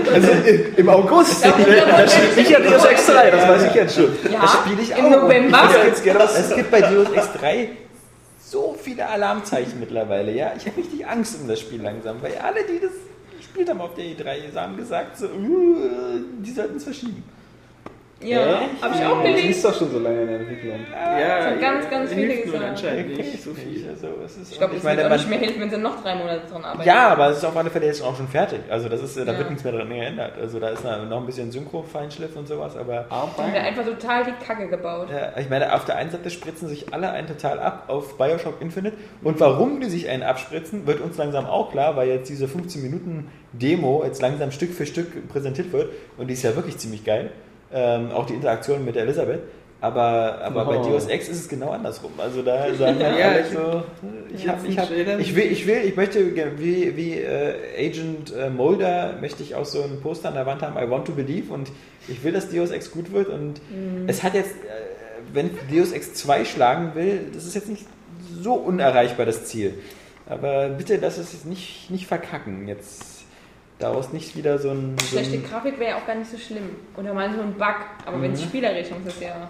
Also im, im August. Da- da- da- Da steht sicher Deus Ex 3, das weiß ich jetzt schon. Ja, Das spiele ich im auch. November. Es gibt, es gibt bei Deus Ex 3 so viele Alarmzeichen mittlerweile, ja. Ich habe richtig Angst um das Spiel langsam, weil alle, die das gespielt haben auf der E3, haben gesagt, so, uh, die sollten es verschieben. Ja, habe ich auch Das gelesen. ist doch schon so lange in der Entwicklung. Ja, So ganz, ganz viele hilft nur gesagt. anscheinend nicht so viel. Also, es ist, Ich glaube, ich das wird meine, auch nicht mehr helfen, wenn sie noch drei Monate dran arbeiten. Ja, aber es ist auf alle Fälle jetzt auch schon fertig. Also das ist, da Ja. wird nichts mehr dran geändert. Also da ist noch ein bisschen Synchro-Feinschliff und sowas, aber Die haben da einfach total die Kacke gebaut. ja, ich meine, auf der einen Seite spritzen sich alle einen total ab auf Bioshock Infinite und warum die sich einen abspritzen, wird uns langsam auch klar, weil jetzt diese 15 Minuten Demo jetzt langsam Stück für Stück präsentiert wird und die ist ja wirklich ziemlich geil. Ähm, auch die Interaktion mit Elisabeth. Aber, aber bei Oh. Deus Ex ist es genau andersrum. Also da sagen halt Ja, alle ich- so, ich, hab, ich, hab, ich will, ich will, ich möchte wie, wie äh, Agent äh, Mulder möchte ich auch so ein Poster an der Wand haben, I want to believe und ich will, dass Deus Ex gut wird und es hat jetzt, äh, wenn Deus Ex 2 schlagen will, das ist jetzt nicht so unerreichbar das Ziel. Aber bitte lass es jetzt nicht, nicht verkacken. Jetzt daraus nicht wieder so ein. So Schlechte ein Grafik wäre ja auch gar nicht so schlimm. Oder mal so ein Bug. Aber wenn es spielerisch ist, ist ja.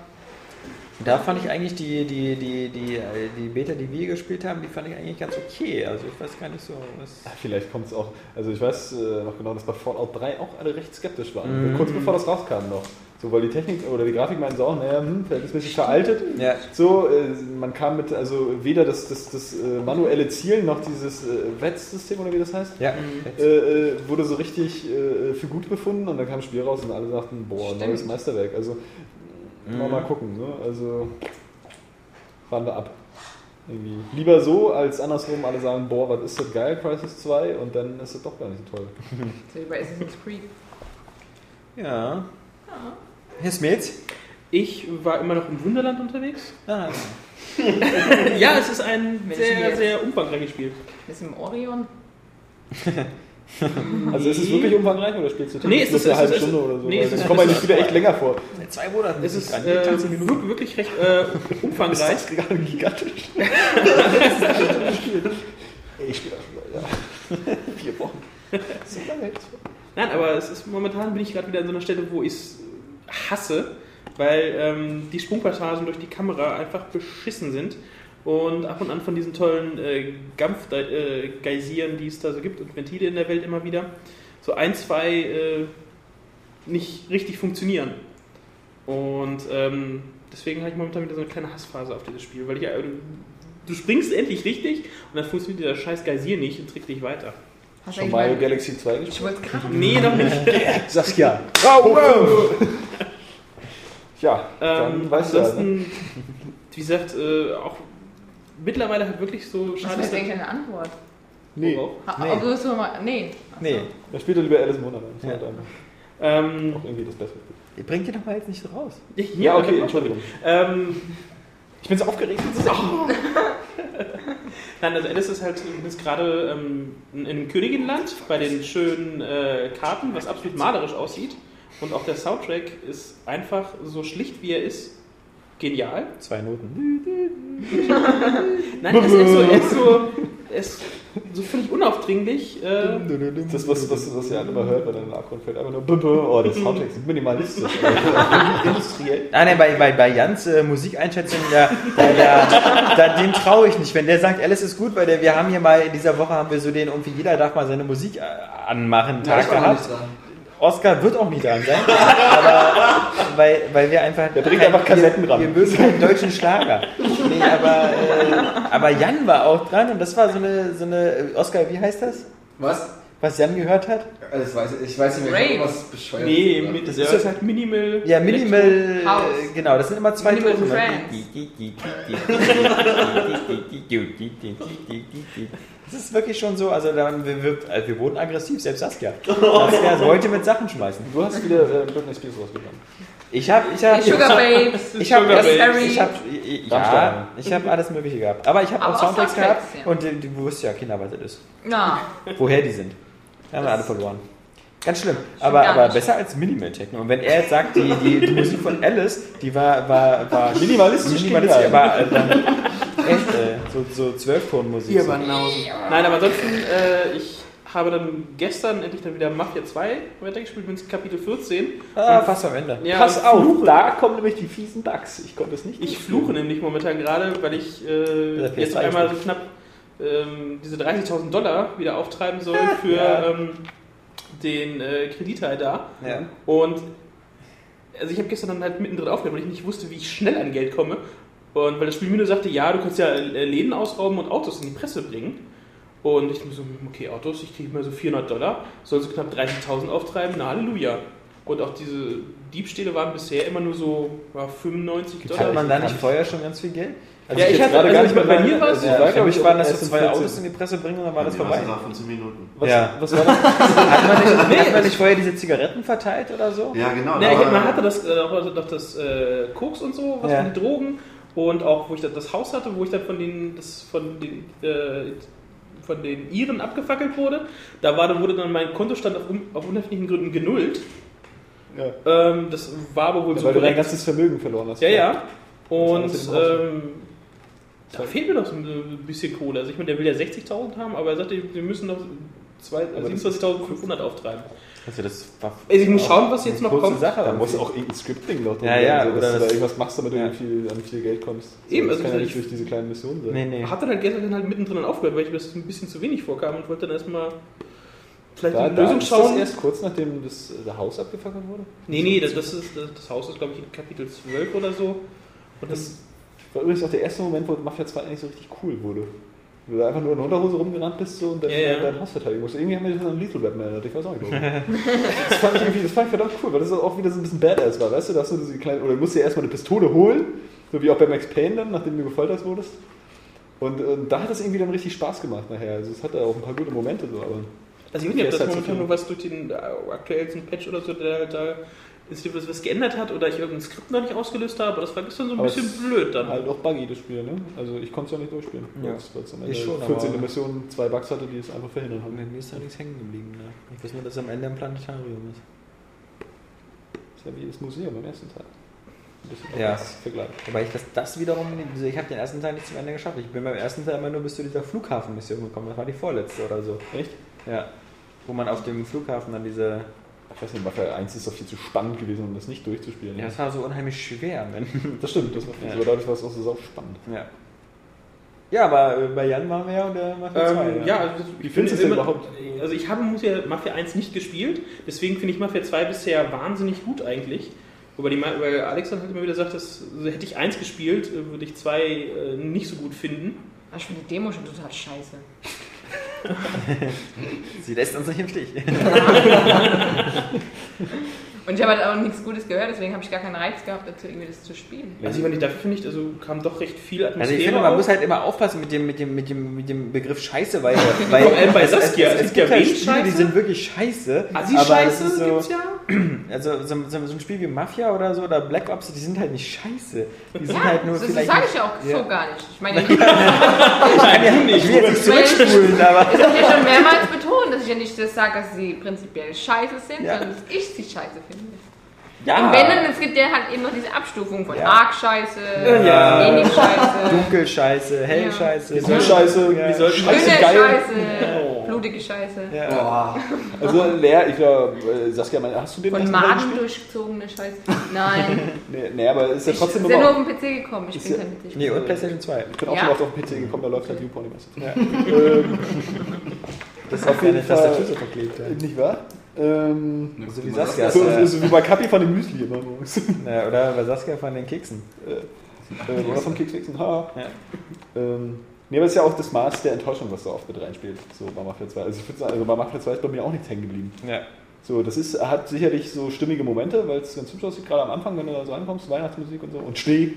da fand ich eigentlich die, die, die, die, äh, die Beta, die wir gespielt haben, die fand ich eigentlich ganz okay. Also ich weiß gar nicht so. Was Vielleicht kommt es auch. Also ich weiß äh, noch genau, dass bei Fallout 3 auch alle recht skeptisch waren. Kurz bevor das rauskam noch. So, weil die Technik oder die Grafik meinten so auch, naja, hm, verhältnismäßig veraltet. ja, So, äh, man kam mit, also weder das, das, das äh, manuelle Zielen noch dieses äh, WETS-System oder wie das heißt, ja. äh, äh, wurde so richtig äh, für gut befunden und dann kam ein Spiel raus und alle sagten, boah, Stimmt. neues Meisterwerk. Also, mal, mal gucken, ne? Also, fahren wir ab. Irgendwie. Lieber so, als andersrum alle sagen, boah, was ist das geil, Crisis 2, und dann ist es doch gar nicht so toll. So wie bei Assassin's Creed. Ja. Herr Smith? Ich war immer noch im Wunderland unterwegs. Ah, Ja, es ist ein sehr, sehr umfangreiches Spiel. Ist im Orion? Also ist es wirklich umfangreich oder spielst du Nee, es ist- eine halbe ist- Stunde oder so? nee, es ist- ich komme mir es die ist- Spiele echt länger vor. Zwei Monaten. Es ist äh, 20 Minuten. wirklich, recht äh, umfangreich. Das ist gerade gigantisch. ich spiele auch schon, ja. Vier Wochen. So lange jetzt. Nein, aber es ist momentan bin ich gerade wieder an so einer Stelle, wo ich es hasse, weil ähm, die Sprungpassagen durch die Kamera einfach beschissen sind und ab und an von diesen tollen äh, Gampf-Geysirn, die es da so gibt und Ventile in der Welt immer wieder, so ein, zwei äh, nicht richtig funktionieren. Und ähm, deswegen habe ich momentan wieder so eine kleine Hassphase auf dieses Spiel, weil ich, äh, du springst endlich richtig und dann funktioniert dieser scheiß Geysir nicht und trägt dich weiter. Hast du Schon Mario mal- Galaxy 2 Ich gespielt? wollte gerade Nee, noch nicht. Saskia. Oh, wow. Ja, dann Ähm, weißt du ja, ne? wie gesagt, äh, auch mittlerweile hat wirklich so Was schade war ist, jetzt eigentlich eine Antwort? Nee? Ha, Nee. Ob du es so mal. Nee. Ach so. Nee, da spielt er lieber Alice im Wunderland. Das Ja. Ähm, auch irgendwie das Beste. ihr bringt die doch mal jetzt nicht so raus. Ja, okay, Entschuldigung. Ähm, Ich bin so aufgeregt. Das ist echt nein, also Alice ist halt ist gerade ähm, in einem Königinland bei den schönen äh, Karten, was absolut malerisch aussieht. Und auch der Soundtrack ist einfach so schlicht wie er ist. Genial. Zwei Noten. Nein, er ist, er ist, so, er ist, so, er ist so völlig unaufdringlich. Äh, Das, was, was, was ihr alle immer hört, wenn dann in den Abgrund fällt, einfach nur Bö, Bö. Oh, die Soundtracks sind minimalistisch. Industriell. Nein, nein, bei, bei, bei Jans äh, Musikeinschätzung, da, da, da, dem traue ich nicht. Wenn der sagt, alles ist gut, weil der, wir haben hier mal in dieser Woche haben wir so den, irgendwie jeder darf mal seine Musik äh, anmachen, Ja, Tag noch gehabt. Nicht. Oscar wird auch nie dran sein, aber weil, weil wir einfach. Der bringt einfach Kassetten wir, ran. Wir mögen keinen deutschen Schlager. Nee, aber, äh, aber Jan war auch dran und das war so eine, so eine. Oscar, wie heißt das? Was? Was Jan gehört hat? Also ich, weiß, ich weiß nicht mehr, Rave. was bescheuert. nee, mit- das ist halt Minimal. Ja, Minimal. House. äh, Genau, das sind immer zwei Minimal Töne. Das ist wirklich schon so, also dann, wir, wir, also wir wurden aggressiv, selbst Saskia. Saskia wollte mit Sachen schmeißen. Du hast wieder äh, Britney Spears rausgenommen. Ich habe, ich habe, Sugar Babes. ich habe, ich, ich habe, ja, ich habe alles Mögliche gehabt. Aber ich habe auch auch Soundtracks gehabt ja. und äh, du wusstest ja, Kinder, was das ist. Na, Woher die sind. Haben wir alle verloren. Ganz schlimm. Aber, gar aber nicht. besser als Minimal Techno. Und wenn er jetzt sagt, die, die, die Musik von Alice, die war, war, war Minimalistisch minimalistisch aber äh, dann echt äh, so, so Zwölftonmusik. So. Nein, aber ansonsten, äh, ich habe dann gestern endlich dann wieder Mafia 2 weitergespielt, bin Kapitel 14. Ah, fast am Ende. Ja, Pass auf, fluche. da kommen nämlich die fiesen Bugs. Ich konnte es nicht. Ich fluche nämlich momentan gerade, weil ich äh, Der PS3 jetzt einmal so knapp ähm, diese 30.000 Dollar wieder auftreiben soll für Ja. ähm, den äh, Kredit halt da. Ja. Und also ich habe gestern dann halt mittendrin aufgehört, weil ich nicht wusste, wie ich schnell an Geld komme. Und weil das Spiel mir nur sagte, ja, du kannst ja äh, Läden ausrauben und Autos in die Presse bringen. Und ich mir so, okay, Autos, ich kriege mal so 400 Dollar, soll so knapp 30.000 auftreiben, na Halleluja. Und auch diese Diebstähle waren bisher immer nur so ja, 95 Dollar. Hat man da nicht vorher schon ganz viel Geld? Also Ja, ich jetzt hatte- gerade also gar nicht bei mehr mir Also Ja, ich war, für glaub mich ich, waren das so in zwei 14. Autos in die Presse bringen und dann war das Die vorbei. Sache von 10 Minuten. Was, Ja. was war das? Hat man nicht, hat man nicht vorher diese Zigaretten verteilt oder so? Ja, genau. Nee, aber- man hatte das, äh, auch noch das äh, Koks und so, was Ja. den Drogen und auch wo ich dann das Haus hatte, wo ich dann von den, das von den, äh, von den Iren abgefackelt wurde. Da war, wurde dann mein Kontostand auf, auf unerfindlichen Gründen genullt. Ja. Ähm, das war aber wohl so Weil du dein korrekt. ganzes Vermögen verloren hast. Ja, ja. Und Was das ähm, da fehlt mir noch so ein bisschen Kohle. Also ich meine, der will ja 60.000 haben, aber er sagte, wir müssen noch zwei- Aber das 27.500 auftreiben. Also das war Also ich muss schauen, was jetzt noch kommt. Sache. Da muss auch irgendein Scripting noch drin Ja, ja, sein, so, oder dass du da irgendwas machst, damit du Ja. irgendwie an viel Geld kommst. So, Eben, das also kann ja ich- nicht durch diese kleinen Missionen sein. Nee, nee. Hat dann halt gestern dann halt mittendrin dann aufgehört, weil ich mir das ein bisschen zu wenig vorkam und wollte dann erstmal vielleicht Da, eine da Lösung ist das schauen. erst kurz nachdem das, das Haus abgefackelt wurde? Nee, nee, das, das, ist, das, das Haus ist, glaube ich, in Kapitel 12 oder so. Und das, war übrigens auch der erste Moment, wo Mafia 2 eigentlich so richtig cool wurde. Wo du einfach nur in Unterhose rumgerannt bist so, und dann ja. dein Haus verteidigen musst. Irgendwie haben wir das an Little Batman erinnert, ich weiß auch nicht warum. das, fand ich irgendwie, das fand ich verdammt cool, weil das auch wieder so ein bisschen Badass war, weißt du? Da hast du diese kleine, oder du musst dir erstmal eine Pistole holen, so wie auch bei Max Payne dann, nachdem du gefoltert wurdest. Und, und da hat es irgendwie dann richtig Spaß gemacht nachher. Also es hatte auch ein paar gute Momente so, aber. Also ich weiß nicht, ob das hat momentan nur was durch den äh, aktuellsten Patch oder so, der da ist dir was, was geändert hat oder ich irgendein Skript noch nicht ausgelöst habe, aber das war gestern so ein Aber bisschen es blöd dann. Halt auch buggy, das Spiel, ne? Also ich konnte es ja nicht durchspielen. Ja. Es- es am Ich schon, 14. aber- Mission zwei Bugs hatte, die es einfach verhindern haben. Mir ist da nichts hängen geblieben. Ne? Ich weiß nur, dass am Ende ein Planetarium ist. Das ist ja wie das Museum im ersten Teil. Ein bisschen Ja. Vergleich. Wobei ich das, das wiederum, also ich habe den ersten Teil nicht zum Ende geschafft. Ich bin beim ersten Teil immer nur bis zu dieser Flughafenmission gekommen. Das war die vorletzte oder so. Echt? Ja. Wo man auf dem Flughafen dann diese. Ich weiß nicht, Mafia 1 ist doch viel zu spannend gewesen, um das nicht durchzuspielen. Ja, das war so unheimlich schwer. Das stimmt, das war Ja. aber dadurch war es auch so spannend. Ja. Ja, aber äh, bei Jan waren wir ja und der Mafia 2. Ähm, ja, also Wie ich findest du finde es überhaupt? Also ich habe Mafia, Mafia 1 nicht gespielt, deswegen finde ich Mafia 2 bisher wahnsinnig gut eigentlich. Wobei, die, weil Alex dann halt immer wieder sagt, dass, also hätte ich 1 gespielt, äh, würde ich 2 äh, nicht so gut finden. Ich finde die Demo schon total scheiße. Sie lässt uns nicht im Stich. Und ich habe halt auch nichts Gutes gehört, deswegen habe ich gar keinen Reiz gehabt, dazu irgendwie das zu spielen. Also ich meine, dafür finde ich, also kam doch recht viel Atmosphäre Also ich finde, man auf. muss halt immer aufpassen mit dem, mit dem, mit dem, mit dem Begriff Scheiße, weil, weil Vor allem bei es, es, Saskia, es, es es gibt ja halt Spiele, die Scheiße? sind wirklich scheiße. Assi-Scheiße das ist so, gibt's ja. Also so, so, so ein Spiel wie Mafia oder so oder Black Ops, die sind halt nicht scheiße. Die sind Ja, halt nur das, das sage ich ja auch Ja. so gar nicht. Ich meine, ich ich kann ja nicht, ich will jetzt nicht zurückspulen, aber. habe ja schon mehrmals betont, dass ich ja nicht das sage, dass sie prinzipiell scheiße sind, Ja. sondern dass ich sie scheiße finde. Ja, Und wenn, dann es gibt ja halt eben noch diese Abstufung von Ja. arg scheiße, Ja. wenig scheiße, Dunkel Scheiße, hell Ja. Scheiße. Wie Scheiße, Ja. wie soll grüne Scheiße Scheiße, geil. blutige Scheiße, Ja. Also Lea, ich glaube, äh, Saskia, hast du den von Maden gespielt? durchgezogene Scheiße. Nein, Nee, nee, aber ist ja ich trotzdem bin ja immer nur auf den PC gekommen, ich bin ja- kein PC. Nee, und PlayStation 2. Ich bin auch schon oft auf den PC gekommen, da läuft halt YouPorn immer. Ja. Ähm, Das ist Auf jeden Fall. Tastatur so verklebt. Nicht wahr? Ähm, So wie Saskia. so, äh, so wie bei Kapi von dem Müsli immer morgens. Ja, oder bei Saskia von den Keksen. äh, oder vom Keksfixen. Ha. Ja. Ähm, nee, aber es ist ja auch das Maß der Enttäuschung, was da oft mit reinspielt. So bei Mafia 2. Also ich würde sagen, also bei Mafia 2 ist bei mir auch nichts hängen geblieben. Ja. So, das ist, hat sicherlich so stimmige Momente, weil es ganz hübsch aussieht, gerade am Anfang, wenn du da so ankommst, Weihnachtsmusik und so. Und Schnee.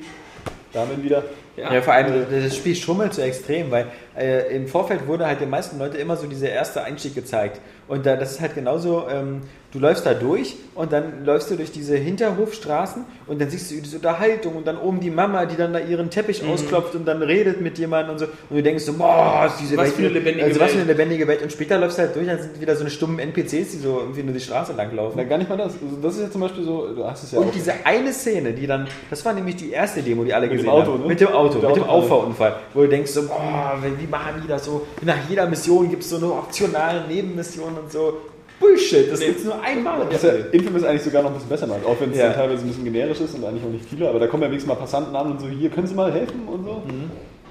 Damit wieder. Ja, vor allem das Spiel schummelt so extrem, weil äh, im Vorfeld wurde halt den meisten Leuten immer so dieser erste Einstieg gezeigt. Und da, das ist halt genauso, ähm, du läufst da durch und dann läufst du durch diese Hinterhofstraßen und dann siehst du diese Unterhaltung und dann oben die Mama, die dann da ihren Teppich Mhm. ausklopft und dann redet mit jemandem und so. Und du denkst so, boah, ist diese Was Welt, für eine lebendige also was für Welt. eine lebendige Welt. Und später läufst du halt durch, dann sind wieder so eine stummen NPCs, die so irgendwie nur die Straße lang laufen. Na, gar nicht mal das. Also das ist ja zum Beispiel so, du hast es ja Und auch. diese eine Szene, die dann, das war nämlich die erste Demo, die alle Mit dem Auto, haben. ne? Mit dem Auto, Mit mit dem. Auffahrunfall. Wo du denkst so, boah, wie machen die das so? Nach jeder Mission gibt es so eine optionale Nebenmission und so. Bullshit, das gibt's nur einmal. Das ist ja Infamous eigentlich sogar noch ein bisschen besser macht, auch wenn es Ja. dann teilweise ein bisschen generisch ist und eigentlich auch nicht viele, aber da kommen ja wenigstens mal Passanten an und so, hier, können Sie mal helfen und so.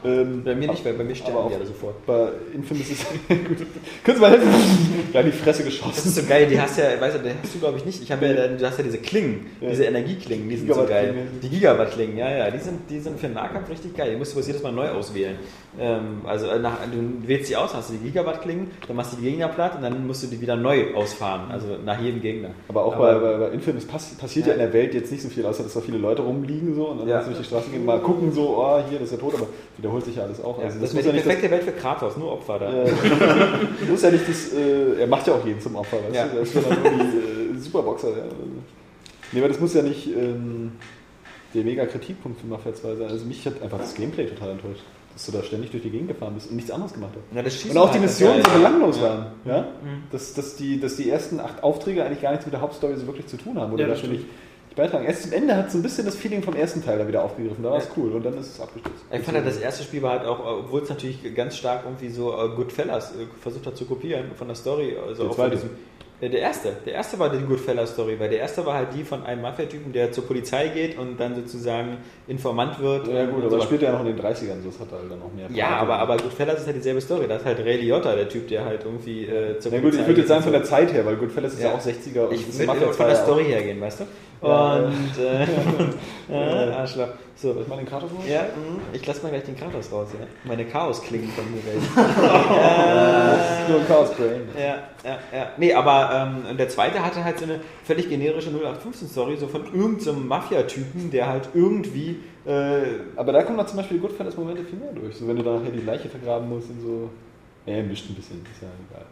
Ähm, Bei mir nicht, weil bei mir sterben die alle sofort. bei Infamous ist gut. Sie mal helfen? Ja, in die Fresse Das geschossen. ist so geil, die hast ja, weißt du, die hast du glaube ich nicht. Ich habe ja, du hast ja diese Klingen, Ja. diese Energieklingen, die sind so geil. Die Gigawatt-Klingen, ja, ja, die sind, die sind für den Nahkampf richtig geil. Die musst du bloß jedes Mal neu auswählen. Ähm, also äh, nach, du wählst die aus, hast du die Gigawatt-Klingen, dann machst du die Gegner platt und dann musst du die wieder neu ausfahren, also nach jedem Gegner. Aber auch Aber- bei, bei, bei Infamous pass, passiert ja. in der Welt jetzt nicht so viel, außer dass da viele Leute rumliegen so und dann Ja. kannst du durch die Straßen gehen, mal gucken so, oh, hier, das ist ja tot, aber wiederholt sich ja alles auch. Ja, Also das, muss wäre ja die perfekte Welt für Kratos, nur Opfer da. das, muss ja nicht das, äh, er macht ja auch jeden zum Opfer, weißt Ja. du, er ist dann irgendwie äh, Superboxer. Ja. Nee, aber das muss ja nicht ähm, der mega Kritikpunkt für Mafia 2 sein. Also mich hat einfach das Gameplay total enttäuscht. Dass du da ständig durch die Gegend gefahren bist und nichts anderes gemacht hast. Ja, das Und auch die halt Missionen so belanglos Ja. waren. Ja? Dass, dass, die, dass die ersten acht Aufträge eigentlich gar nichts mit der Hauptstory so wirklich zu tun haben. Oder Ja, da das ständig die beitragen. Erst zum Ende hat so ein bisschen das Feeling vom ersten Teil da wieder aufgegriffen. Da war es cool und dann ist es abgestürzt. Ich fand halt, das erste Spiel war halt auch, obwohl es natürlich ganz stark irgendwie so äh, Goodfellas äh, versucht hat zu kopieren von der Story. Also Der auch zweite. diesem, äh, der erste. Der erste war die Goodfellas-Story, weil der erste war halt die von einem Mafia-Typen, der zur Polizei geht und dann sozusagen Informant wird. Ja gut, so. aber das spielt ja noch in den 30ern, so das hat halt dann noch mehr. Ja, aber, aber Goodfellas ist halt dieselbe Story. Das ist halt Ray Liotta, der Typ, der halt irgendwie äh, zur Na gut, ich würde geht jetzt sagen von so. der Zeit her, weil Goodfellas ist ja, Ja. auch 60er und Ich würde von 2 der ja auch. Story hergehen, weißt du? Und, äh, äh, Arschloch. So, Soll ich mal den Kratos holen? ja, mh, ich lass mal gleich den Kratos raus, ja. Meine Chaos-Klingen von mir weg. Nur ein Chaos Brain. Ja, ja, ja. Nee, aber ähm, der zweite hatte halt so eine völlig generische 0815-Story, so von irgendeinem so einem Mafia-Typen, der halt irgendwie. Äh, Aber da kommen dann zum Beispiel Goodfellas-Momente viel mehr durch. So, wenn du da nachher die Leiche vergraben musst und so. Ja, mischt ein bisschen, ist ja egal.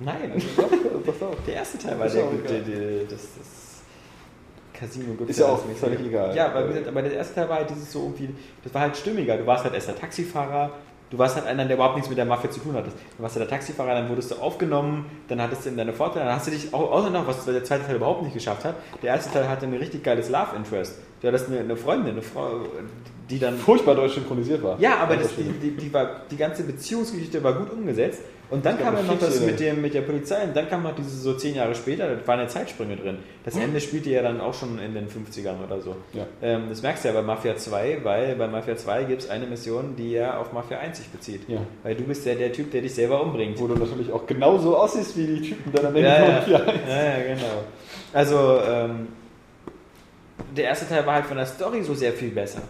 nein, Doch, doch, doch. der erste Teil war der, der, der, das, das Casino Ist ja auch völlig egal. Ja, aber, wie gesagt, aber der erste Teil war halt dieses so irgendwie, das war halt stimmiger. Du warst halt erst der Taxifahrer, du warst halt einer, der überhaupt nichts mit der Mafia zu tun hattest. Du warst ja der Taxifahrer, dann wurdest du aufgenommen, dann hattest du eben deine Vorteile, dann hast du dich auch, außer noch, was der zweite Teil überhaupt nicht geschafft hat, der erste Teil hatte ein richtig geiles Love Interest. Du hattest eine, eine Freundin, eine Frau, die dann Furchtbar deutsch synchronisiert war. ja, aber das, die, die, die, war, die ganze Beziehungsgeschichte war gut umgesetzt. Und dann kam ja noch das mit, dem, mit der Polizei und dann kam noch diese so zehn Jahre später, da waren ja Zeitsprünge drin. Das Ende spielte ja dann auch schon in den 50ern oder so. Ja. Ähm, das merkst du ja bei Mafia 2, weil bei Mafia 2 gibt es eine Mission, die ja auf Mafia 1 sich bezieht. Ja. Weil du bist ja der Typ, der dich selber umbringt. Wo du natürlich auch genauso aussiehst wie die Typen deiner Ja, ja. Menge von ja, ja, genau. Also, ähm, der erste Teil war halt von der Story so sehr viel besser.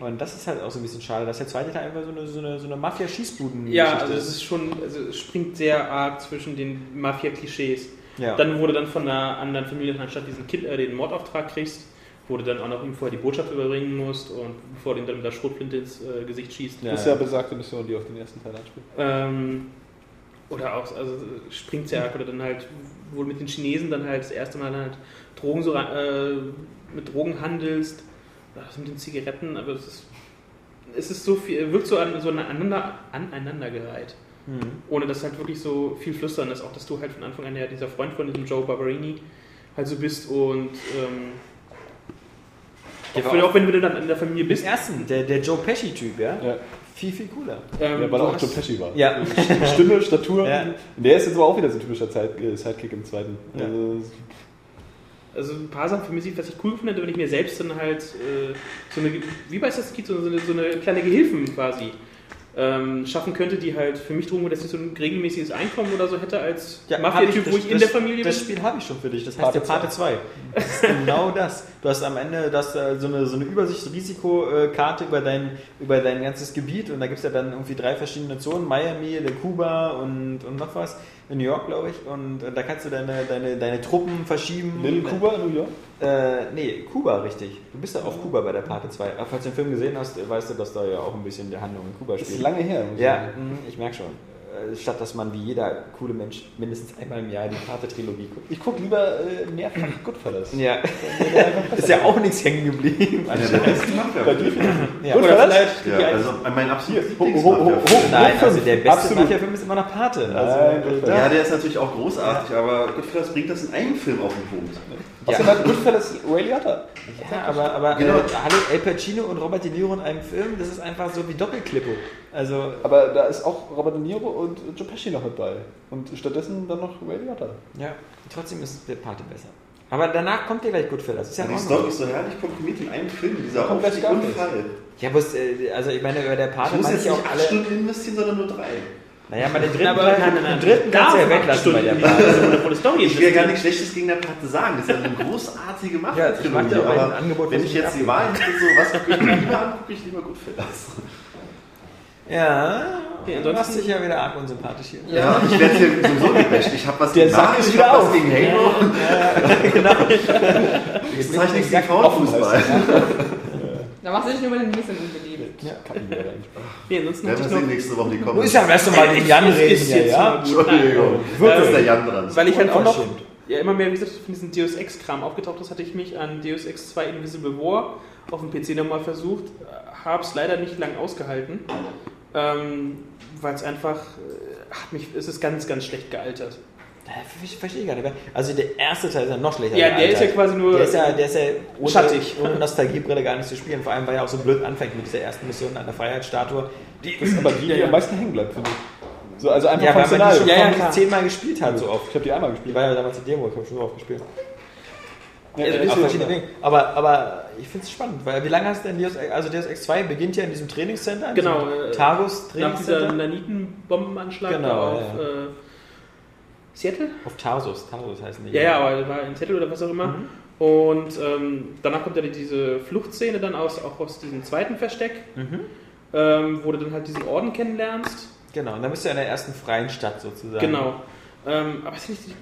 Und das ist halt auch so ein bisschen schade, dass der zweite Teil einfach so eine, so eine, so eine Mafia-Schießbuden Ja, also es ist schon, also es springt sehr arg zwischen den Mafia-Klischees. Ja. Dann wurde dann von einer anderen Familie, anstatt diesen Kill, äh, den Mordauftrag kriegst, wurde dann auch noch ihm vorher die Botschaft überbringen musst und bevor du ihn dann mit der Schrotflinte ins äh, Gesicht schießt. Ja. Das ist ja besagte Mission, die auf den ersten Teil anspielt. Ähm, oder auch, also springt sehr arg, oder dann halt wohl mit den Chinesen dann halt das erste Mal halt Drogen so rein- äh, mit Drogen handelst, das mit den Zigaretten, aber es ist, es ist so viel, wirkt so, an, so aneinander, aneinandergereiht. Mhm. Ohne dass halt wirklich so viel flüstern ist, auch dass du halt von Anfang an ja dieser Freund von diesem Joe Barberini halt so bist und ähm, auch, auch- auch wenn du dann in der Familie Im bist, ersten, der, der Joe Pesci-Typ, ja? Ja. Viel, viel cooler. ähm, Ja, weil er auch Joe Pesci war. Ja. Stimme, Statur. Ja. Der ist jetzt aber auch wieder so ein typischer Zeit, äh, Sidekick im zweiten. Ja. Also, Also ein paar Sachen vermisse ich, was ich cool hätte, wenn ich mir selbst dann halt äh, so eine, wie bei Assassin's Creed, so eine, so eine kleine Gehilfen quasi ähm, schaffen könnte, die halt für mich drogen, dass ich so ein regelmäßiges Einkommen oder so hätte als Ja, Mafia-Typ, wo ich in das, der Familie Das bin. Spiel habe ich schon für dich. Das heißt Parte der Parte 2. Das ist genau das. Du hast am Ende das, äh, so eine, so eine Übersichtsrisikokarte über dein, über dein ganzes Gebiet und da gibt es ja dann irgendwie drei verschiedene Zonen. Miami, Kuba und, und noch was. In New York, glaube ich. Und äh, da kannst du deine, deine, deine Truppen verschieben. Little Kuba in New York? Äh, nee, Kuba, richtig. Du bist ja auf Kuba bei der Parte 2. Aber falls du den Film gesehen hast, weißt du, dass da ja auch ein bisschen die Handlung in Kuba Das ist spielt. lange her. Ja, ich merke schon. Äh, Statt dass man wie jeder coole Mensch mindestens einmal im Jahr die Pate-Trilogie guckt. Ich gucke lieber äh, mehrfach Goodfellas. Ja, ist ja auch nichts hängen geblieben. Einer der besten Bei dir Mafia. Ja. Goodfellas? vielleicht Ja, also mein absoluter Ho- ho- ho- Lieblingsmafia. ho- Nein, also der beste. Mafia-Film ist immer noch Pate. Also. Ja, der ist natürlich auch großartig, aber Goodfellas bringt das in einem Film auf den Punkt. Außerdem hat Goodfellas Ray Liotta. ja, aber, aber Genau. äh, hallo, El Pacino und Robert De Niro in einem Film, das ist einfach so wie Doppelklippo. Also, Aber da ist auch Robert De Niro und Joe Pesci noch mit bei. Und stattdessen dann noch Ray Liotta. ja, trotzdem ist der Pate besser. Aber danach kommt ja gleich Goodfellas. Ist ja Ja, die. Story ist so herrlich komprimiert in einem Film, dieser Aufstieg gleich und. Fall. Ja, bloß, äh, also ich meine, über der Pate muss jetzt ich nicht auch acht alle. Stunden investieren, sondern nur drei. Naja, mal den dritten, Aber nein, den dritten kannst du ja weglassen bei der Pate. Also, eine volle Story Ich will ja gar nichts Schlechtes gegen der Pate sagen. Das ist ja eine großartige Ja, ich Mafia-Trilogie. dir aber ein Angebot, wenn ich jetzt die nicht Wahl hätte, so, was gucke ich lieber an, gucke ich lieber Goodfellas. Ja, Okay, du machst ansonsten- dich ja wieder arg unsympathisch hier. Ja, ich werde hier sowieso gebasht. Ich habe was Der gegen Sack ich wieder habe was auf. gegen Halo. genau. Jetzt habe ich nichts gegen Frauenfußball. Da machst du dich nur mal ein bisschen unbeliebt. Ja. Nee, ansonsten hatte wir ich sehen nächste Woche die Du kommen. ist ja erst mal den Jan reden hier, jetzt ja? Entschuldigung. Jetzt ist der Jan dran. Weil ich halt auch noch ja, immer mehr, wie gesagt, von diesem Deus Ex-Kram aufgetaucht ist, hatte ich mich an Deus Ex 2 Invisible War auf dem PC nochmal versucht, habe es leider nicht lang ausgehalten, ähm, weil es einfach, äh, hat mich, es ist ganz, ganz schlecht gealtert. Ich verstehe gar nicht. Also der erste Teil ist ja noch schlechter. Ja, der ist ja quasi nur Der ist ja, der ist ja ohne, schattig. ohne Nostalgiebrille gar nicht zu spielen. Vor allem, weil er auch so blöd anfängt mit dieser ersten Mission an der Freiheitsstatue. Die, ist aber die, die ja, am meisten hängen bleibt, finde ich. So, also einfach Ja, weil man die schon Ja, ja, zehnmal gespielt hat, so oft. Ich habe die einmal Die gespielt. war ja damals die Demo, ich habe schon so oft gespielt. Ja, Also, ist auf verschiedene Dinge. Aber, aber ich finde es spannend, weil wie lange hast du denn Deus Ex, also Deus Ex 2 beginnt ja in diesem Trainingscenter, in Genau, diesem äh, Tagus Nach dieser Trainingscenter. Naniten-Bombenanschlag Genau, auf ja. äh, Seattle? Auf Tarsus, Tarsus heißen die. Ja, ja, aber war in Seattle oder was auch immer. Und ähm, danach kommt ja diese Fluchtszene dann aus, auch aus diesem zweiten Versteck, ähm, wo du dann halt diesen Orden kennenlernst. Genau, und dann bist du in der ersten freien Stadt sozusagen. Genau. Ähm, aber es ist nicht,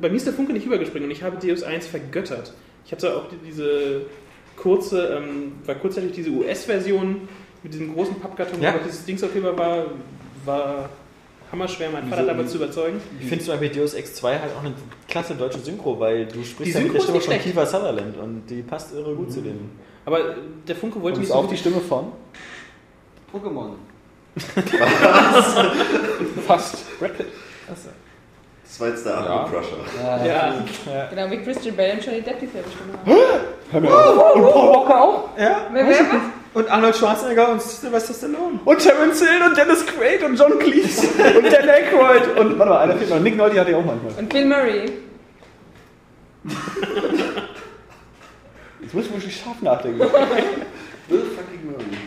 bei mir ist der Funke nicht übergesprungen und ich habe Deus 1 vergöttert. Ich hatte auch die, diese kurze, ähm, war kurzzeitig diese US-Version mit diesem großen Pappkarton, Ja. wo noch dieses Dingsaufkleber war, war hammerschwer, meinen Vater damit zu überzeugen. Ich finde zum Beispiel Deus Ex 2 halt auch eine klasse deutsche Synchro, weil du sprichst ja mit Synchro der Stimme von. Kiefer Sutherland und die passt irre gut zu dem. Aber der Funke wollte mich ist so auch die Stimme von? Pokémon. Fast. Brad Pitt. Das war jetzt der Akku Crusher. Ja, Genau, wie Christian Bale und Johnny Depp die selbe Stimme haben. Hör mir auf. Und Paul Walker auch. Ja, Wer, wer, was? und Arnold Schwarzenegger und Sylvester Stallone. Und Terence Hill und Dennis Quaid und John Cleese und Dan Aykroyd und warte mal, einer fehlt noch. Nick Nolte hatte ich auch manchmal. Und Bill Murray. Jetzt muss ich wirklich scharf nachdenken.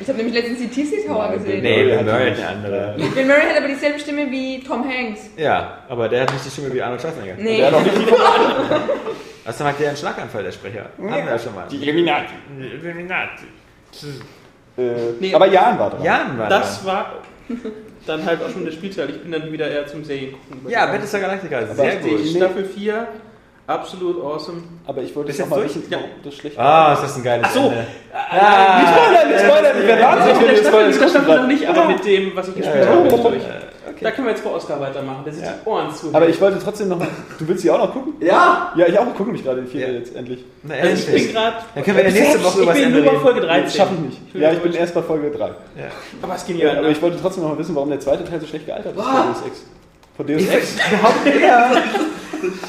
Ich habe nämlich letztens die TC Tower Nein, gesehen. Nee, Murray Bill hat Murray die hat eine andere. Bill Murray hat aber dieselbe Stimme wie Tom Hanks. Ja, aber der hat nicht die Stimme wie Arnold Schwarzenegger. Nee. Der hat auch nicht die Also dann hat der einen Schlaganfall, der Sprecher. Hatten wir ja schon mal. Die Illuminati. Illuminati. Äh, Nee. aber Jan war dran. Jan war das war dann halt auch schon der Spielteil. Ich bin dann wieder eher zum Serien-Gucken. da. Ja, Battlestar Galactica, sehr gut. Staffel 4, absolut awesome. Aber ich wollte jetzt noch mal durch? wissen, Ja. das schlecht Ah, ist das ein geiles Ach so. Ende. Nicht spoilern, nicht spoilern, ich werde Also wahnsinnig, mit wenn der du Staffel, noch nicht, aber mit dem, was ich gespielt Ja, ja, habe, bin ich ja. durch. Okay. Da können wir jetzt vor Oscar weitermachen. Der sieht Ja. die Ohren zu. Aber ich wollte trotzdem noch mal. Du willst sie auch noch gucken? Ja! Ja, ich auch. Gucke mich gerade die vierte Ja. jetzt endlich. Na, also ich bin nicht. gerade. Dann können wir ja nächste Woche über Ich das bin nur bei. Folge Das 13. schaffe ich nicht. bin Ja, ich bin erst bei Folge 3. Aber es ist Ja, aber ich wollte trotzdem noch mal wissen, warum der zweite Teil so schlecht gealtert ist von Deus Ex. Von Deus Ex? Er.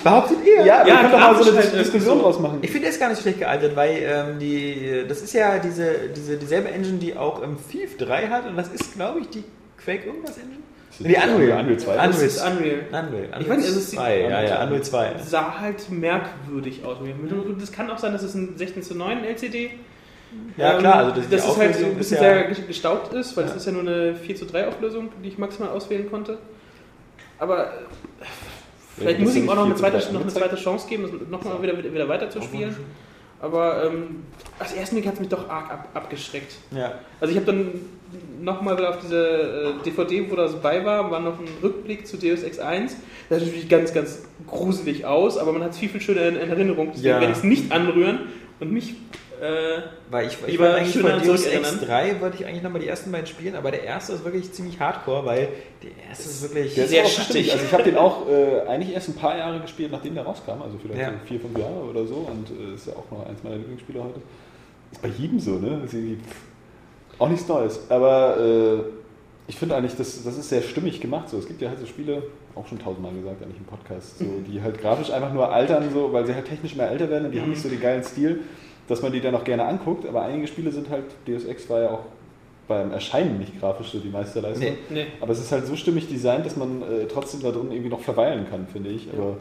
Behauptet ihr? Ja, wir Ja, können doch mal so eine halt Diskussion so. draus machen. Ich finde, der ist gar nicht so schlecht gealtert, weil ähm, die, das ist ja diese, diese, dieselbe Engine, die auch im Thief 3 hat und das ist, glaube ich, die Quake irgendwas Engine? Die Unreal. Unreal 2. Unreal. Das ist Unreal. Unreal. Unreal Ich weiß nicht, es ist die- 2. Ja, ja, Unreal 2. sah halt merkwürdig aus. Das kann auch sein, dass es ein 16 zu 9 LCD Ja, ähm, klar, also das, dass es halt Auflösung ein bisschen ja, sehr ges- gestaubt ist, weil es ist ja nur eine 4 zu 3 Auflösung, die ich maximal auswählen konnte. Aber äh, vielleicht muss ich ihm das auch noch eine zweite, nicht 4 zu 3 noch eine zweite Chance geben, das nochmal wieder, wieder, weiter zu spielen. Aber ähm, als ersten Blick hat es mich doch arg ab, abgeschreckt. ja. Also ich habe dann nochmal wieder auf diese äh, DVD, wo das bei war, war noch ein Rückblick zu Deus Ex 1. Das sieht natürlich ganz, ganz gruselig aus, aber man hat es viel, viel schöner in, in Erinnerung. Deswegen Ja. werde ich es nicht anrühren und mich... Äh, Weil ich, ich Lieber wollte eigentlich schöner von Deus zurückerinnern. Ex 3 wollte ich eigentlich nochmal die ersten beiden spielen, aber der erste ist wirklich ziemlich hardcore, weil der erste ist wirklich... Der Sehr schattig. Also ich habe den auch äh, eigentlich erst ein paar Jahre gespielt, nachdem der rauskam, also vielleicht Ja. so vier, fünf Jahre oder so und äh, ist ja auch noch eins meiner Lieblingsspiele heute. Ist bei jedem so, ne? Ist irgendwie pff, auch nichts Neues. Aber äh, ich finde eigentlich, das, das ist sehr stimmig gemacht. So. Es gibt ja halt so Spiele, auch schon tausendmal gesagt, eigentlich im Podcast, so, die halt grafisch einfach nur altern, so, weil sie halt technisch mehr älter werden und die haben nicht so den geilen Stil, dass man die dann auch gerne anguckt. Aber einige Spiele sind halt, Deus Ex war ja auch beim Erscheinen nicht grafisch so die Meisterleistung. Nee. nee. Aber es ist halt so stimmig designt, dass man äh, trotzdem da drin irgendwie noch verweilen kann, finde ich. Aber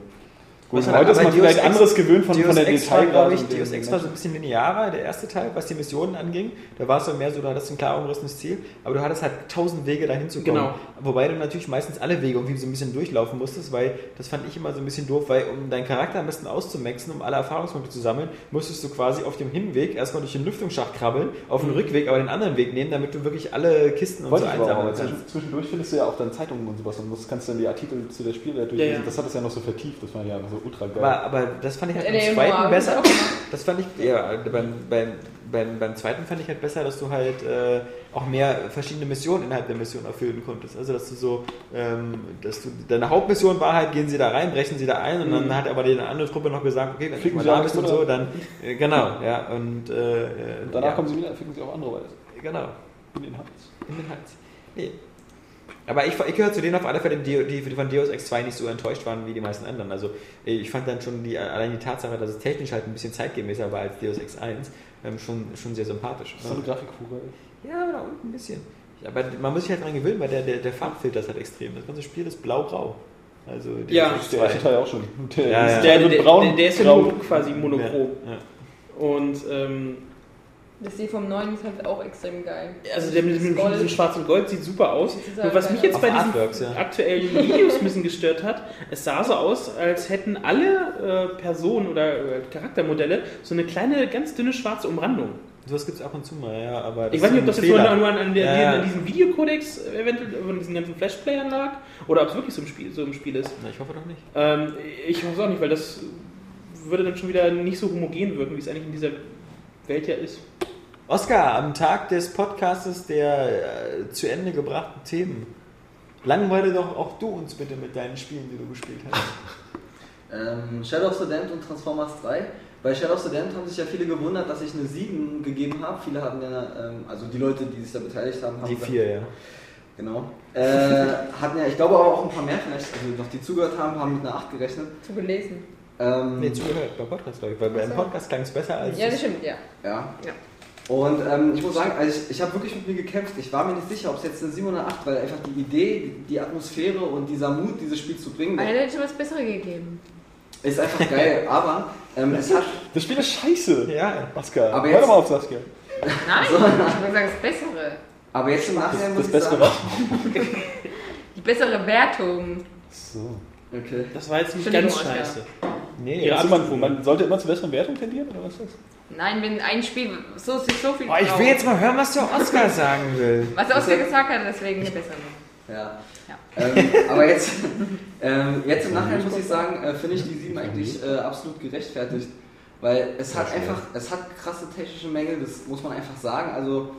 gut, heute ist man Deus vielleicht Ex- anderes gewöhnt von, Deus von der war, Detailgrad. glaube ich, Deus Ex war so ein bisschen linearer, der erste Teil, was die Missionen anging. Da war es so mehr so, du hattest ein klar umrissenes Ziel, aber du hattest halt tausend Wege dahin zu kommen. Genau. Wobei du natürlich meistens alle Wege irgendwie so ein bisschen durchlaufen musstest, weil das fand ich immer so ein bisschen doof, weil um deinen Charakter am besten auszumaxen, um alle Erfahrungspunkte zu sammeln, musstest du quasi auf dem Hinweg erstmal durch den Lüftungsschacht krabbeln, auf dem Rückweg aber den anderen Weg nehmen, damit du wirklich alle Kisten und Wollte so einsammeln kannst. zwischen- zwischendurch findest du ja auch dann Zeitungen und sowas und musst, kannst dann die Artikel zu der Spielwelt durchlesen. Ja, ja. Das hat es ja noch so vertieft, das war ja so ultra geil. Aber, aber das fand ich halt Hat beim zweiten besser. Das fand ich, ja, beim, beim, beim, beim zweiten fand ich halt besser, dass du halt äh, auch mehr verschiedene Missionen innerhalb der Mission erfüllen konntest. Also, dass du so, ähm, dass du, deine Hauptmission war halt, gehen sie da rein, brechen sie da ein und dann hat aber die andere Truppe noch gesagt, okay, wenn du mal sie da bist und so, dann, äh, genau, ja, und, äh, äh, und danach ja, kommen sie wieder, ficken sie auf andere Weise. genau, In den Hals. in den Hals. Nee. Aber ich, ich gehöre zu denen auf alle Fälle, die, die von Deus Ex 2 nicht so enttäuscht waren wie die meisten anderen. Also ich fand dann schon die, allein die Tatsache, dass es technisch halt ein bisschen zeitgemäßer war als Deus Ex 1, ähm, schon, schon sehr sympathisch. So eine Grafikfuge. Ja, da unten ein bisschen. Aber man muss sich halt dran gewöhnen, weil der, der, der Farbfilter ist halt extrem. Das ganze Spiel ist blau-grau. Also Ja. Ex Der erste 2. Teil auch schon. Der Ja, ist ja. Der, der, braun, der, der ist ja quasi monochrom. Ja, ja. Und ähm, Das die vom neuen ist halt auch extrem geil. Also der mit, mit diesem Schwarz und Gold sieht super aus. Sieht Nur was mich jetzt bei diesen Artworks, ja. aktuellen Videos ein bisschen gestört hat, es sah so aus, als hätten alle äh, Personen oder äh, Charaktermodelle so eine kleine, ganz dünne schwarze Umrandung. Sowas gibt es ab und zu mal, ja. Aber Ich weiß nicht, ob das jetzt nur Fehler. nur an, an, der, Ja, ja. an diesem Videocodex eventuell von diesen ganzen Flashplayern lag oder ob es wirklich so im Spiel, so im Spiel ist. Na, ich hoffe doch nicht. Ähm, ich hoffe es auch nicht, weil das würde dann schon wieder nicht so homogen wirken, wie es eigentlich in dieser Welt ja ist. Oskar, am Tag des Podcastes der äh, zu Ende gebrachten Themen, langweile doch auch du uns bitte mit deinen Spielen, die du gespielt hast. Ähm, Shadow of the Damned und Transformers 3. Bei Shadow of the Damned haben sich ja viele gewundert, dass ich eine 7 gegeben habe. Viele hatten ja, ähm, also die Leute, die sich da beteiligt haben, haben Die gesagt- vier, ja. Genau. Äh, hatten ja, ich glaube aber auch ein paar mehr vielleicht, also noch die zugehört haben, haben mit einer 8 gerechnet. Zu gelesen. Ähm, Nee, zugehört, beim Podcast, glaube ich. Weil beim so. Podcast klang es besser als. Ja, das stimmt, ja. Ja. Ja. Und ähm, ich muss sagen, also ich, ich habe wirklich mit mir gekämpft. Ich war mir nicht sicher, ob es jetzt eine 7 oder eine 8, weil einfach die Idee, die, Atmosphäre und dieser Mut, dieses Spiel zu bringen, Aber hätte schon was Besseres gegeben. ist einfach geil. Aber ähm, es hat. Das Spiel ist scheiße. Ja. Oscar, Aber hör jetzt- doch mal auf Saskia. Nein, ich würde sagen, das Bessere. Aber jetzt im Nachhinein muss Das ich Bessere sagen. was? Die bessere Wertung. So. Okay. Das war jetzt nicht ganz scheiße. Nee, Ja, man, man sollte immer zur besseren Wertung tendieren, oder was ist das? Nein, wenn ein Spiel so, sich so viel Oh, ich will jetzt mal hören, was der Oskar sagen will. Was Oskar gesagt hat, deswegen eine bessere. Ja. Ja. Ähm, aber jetzt, ähm, jetzt im Nachhinein muss ich sagen, äh, finde ich die 7 eigentlich äh, absolut gerechtfertigt. Weil es hat einfach, es hat krasse technische Mängel, das muss man einfach sagen. Also,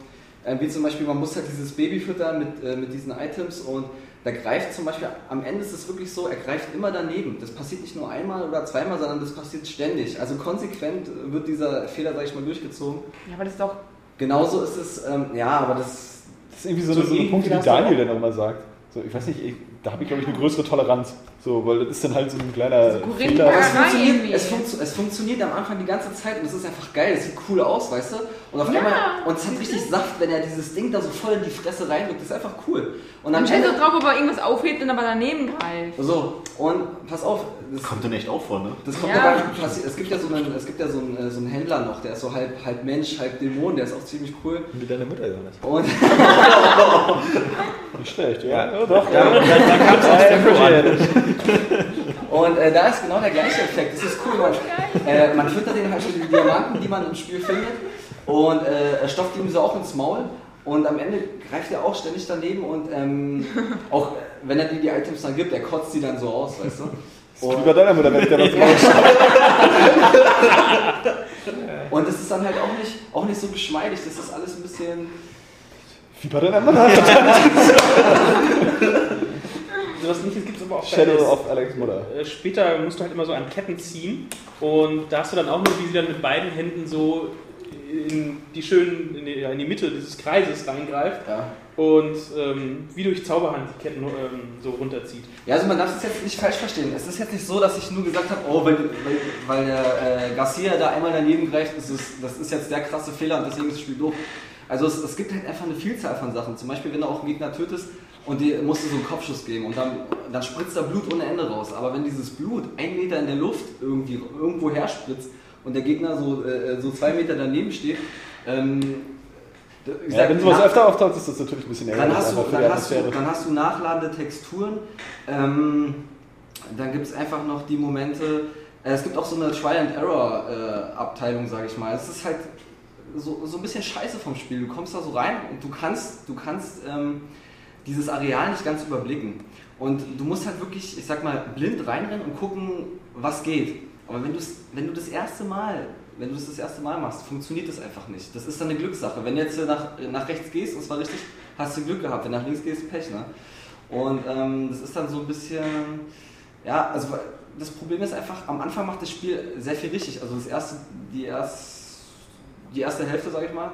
äh, wie zum Beispiel, man muss halt dieses Baby füttern mit, äh, mit diesen Items und da greift zum Beispiel, am Ende ist es wirklich so, er greift immer daneben. Das passiert nicht nur einmal oder zweimal, sondern das passiert ständig. Also konsequent wird dieser Fehler, sag ich mal, durchgezogen. Ja, aber das ist doch. Genauso ist es, ähm, ja, aber das Das ist irgendwie so, So eine, so eine irgendwie Punkte, die hast du Daniel dann auch mal sagt. So, ich weiß nicht, ich, da habe ich glaube ich eine größere Toleranz. So, weil das ist dann halt so ein kleiner So Korinth- Fehler. Aber es funktioniert, es, funktio es funktioniert am Anfang die ganze Zeit und es ist einfach geil, es sieht cool aus, weißt du? Und auf Ja, einmal, und es hat richtig Saft, wenn er dieses Ding da so voll in die Fresse reindrückt, das ist einfach cool. Und Man stellt drauf, ob er irgendwas aufhebt und aber daneben greift. so, und pass auf, das, Kommt denn echt auch vor, ne? das kommt Ja. ja. dabei, passi- es gibt ja so einen, es gibt ja so einen, äh, so einen Händler noch, der ist so halb, halb Mensch, halb Dämon, der ist auch ziemlich cool. Mit deiner Mutter, Jonas. Und, Nicht schlecht, ja. ja doch. Ja, dann, dann kam es aus der und äh, da ist genau der gleiche Effekt, das ist cool, man, äh, man füttert den halt mit den Diamanten, die man im Spiel findet. Und äh, er stopft ihm so auch ins Maul. Und am Ende greift er auch ständig daneben und ähm, auch wenn er dir die Items dann gibt, er kotzt die dann so aus, weißt du. Wie Und, bei deiner Mutter, wenn ich da was und es ist dann halt auch nicht, auch nicht so geschmeidig, das ist alles ein bisschen... Wie bei deiner Mutter. Sowas ähnliches gibt es aber auch Shadow of Alex Mutter. Äh, Später musst du halt immer so an Ketten ziehen und da hast du dann auch nur, wie sie dann mit beiden Händen so in die schönen, in die, in die Mitte dieses Kreises reingreift Ja. und ähm, wie durch Zauberhand die Ketten ähm, so runterzieht. Ja, also man darf es jetzt nicht falsch verstehen. Es ist jetzt nicht so, dass ich nur gesagt habe, oh, weil, weil, weil der äh, Garcia da einmal daneben greift, ist es, das ist jetzt der krasse Fehler und deswegen ist das Spiel doof. Also es, es gibt halt einfach eine Vielzahl von Sachen. Zum Beispiel, wenn du auch einen Gegner tötest und dir musst du so einen Kopfschuss geben und dann, dann spritzt da Blut ohne Ende raus. Aber wenn dieses Blut ein Meter in der Luft irgendwie irgendwo her spritzt und der Gegner so, äh, so zwei Meter daneben steht, ähm, Ja, sag, wenn sowas öfter auftaucht, ist das natürlich ein bisschen dann ärgerlich hast, du, die dann, hast du, dann hast du nachladende Texturen. Ähm, dann gibt es einfach noch die Momente. Äh, es gibt auch so eine Trial-and-Error-Abteilung, sage ich mal. Es ist halt so, so ein bisschen scheiße vom Spiel. Du kommst da so rein und du kannst, du kannst ähm, dieses Areal nicht ganz überblicken. Und du musst halt wirklich, ich sag mal, blind reinrennen und gucken, was geht. Aber wenn, wenn du das erste Mal, wenn du das das erste Mal machst, funktioniert das einfach nicht. Das ist dann eine Glückssache. Wenn du jetzt nach, nach rechts gehst, und es war richtig, hast du Glück gehabt. Wenn nach links gehst, Pech, ne? Und ähm, das ist dann so ein bisschen, ja, also das Problem ist einfach, am Anfang macht das Spiel sehr viel richtig. Also das erste, die, erst, die erste Hälfte, sag ich mal,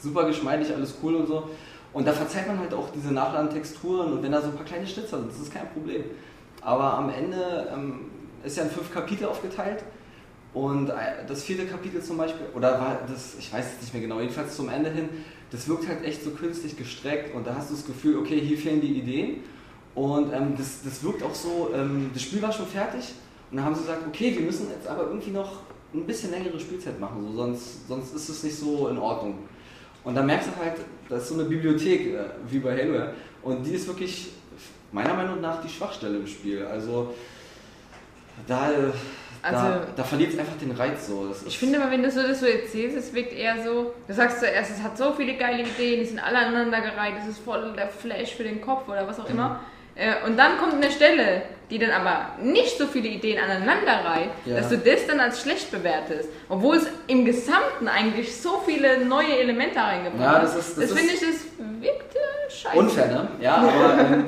super geschmeidig, alles cool und so. Und da verzeiht man halt auch diese nachladenden Texturen und wenn da so ein paar kleine Schnitzer sind, das ist kein Problem. Aber am Ende ähm, ist ja in fünf Kapitel aufgeteilt und äh, das vierte Kapitel zum Beispiel, oder war das, ich weiß es nicht mehr genau, jedenfalls zum Ende hin, das wirkt halt echt so künstlich gestreckt und da hast du das Gefühl, okay, hier fehlen die Ideen und ähm, das, das wirkt auch so, ähm, das Spiel war schon fertig und dann haben sie gesagt, okay, wir müssen jetzt aber irgendwie noch ein bisschen längere Spielzeit machen, so, sonst, sonst ist es nicht so in Ordnung. Und dann merkst du halt, das ist so eine Bibliothek, äh, wie bei Halo, und die ist wirklich meiner Meinung nach die Schwachstelle im Spiel. Also da, äh, da, Also- da verliert es einfach den Reiz so. Ich finde aber, wenn du so das so erzählst, es wirkt eher so, du sagst zuerst, es hat so viele geile Ideen, die sind alle aneinandergereiht, es ist voll der Flash für den Kopf oder was auch immer. Mhm. Äh, Und dann kommt eine Stelle, die dann aber nicht so viele Ideen aneinander reiht, Ja. dass du das dann als schlecht bewertest. Obwohl es im Gesamten eigentlich so viele neue Elemente reingebracht Ja, hat. das ist- das das finde ich, ist- das wirkte scheiße. Unfair, ne? Ja, aber ähm,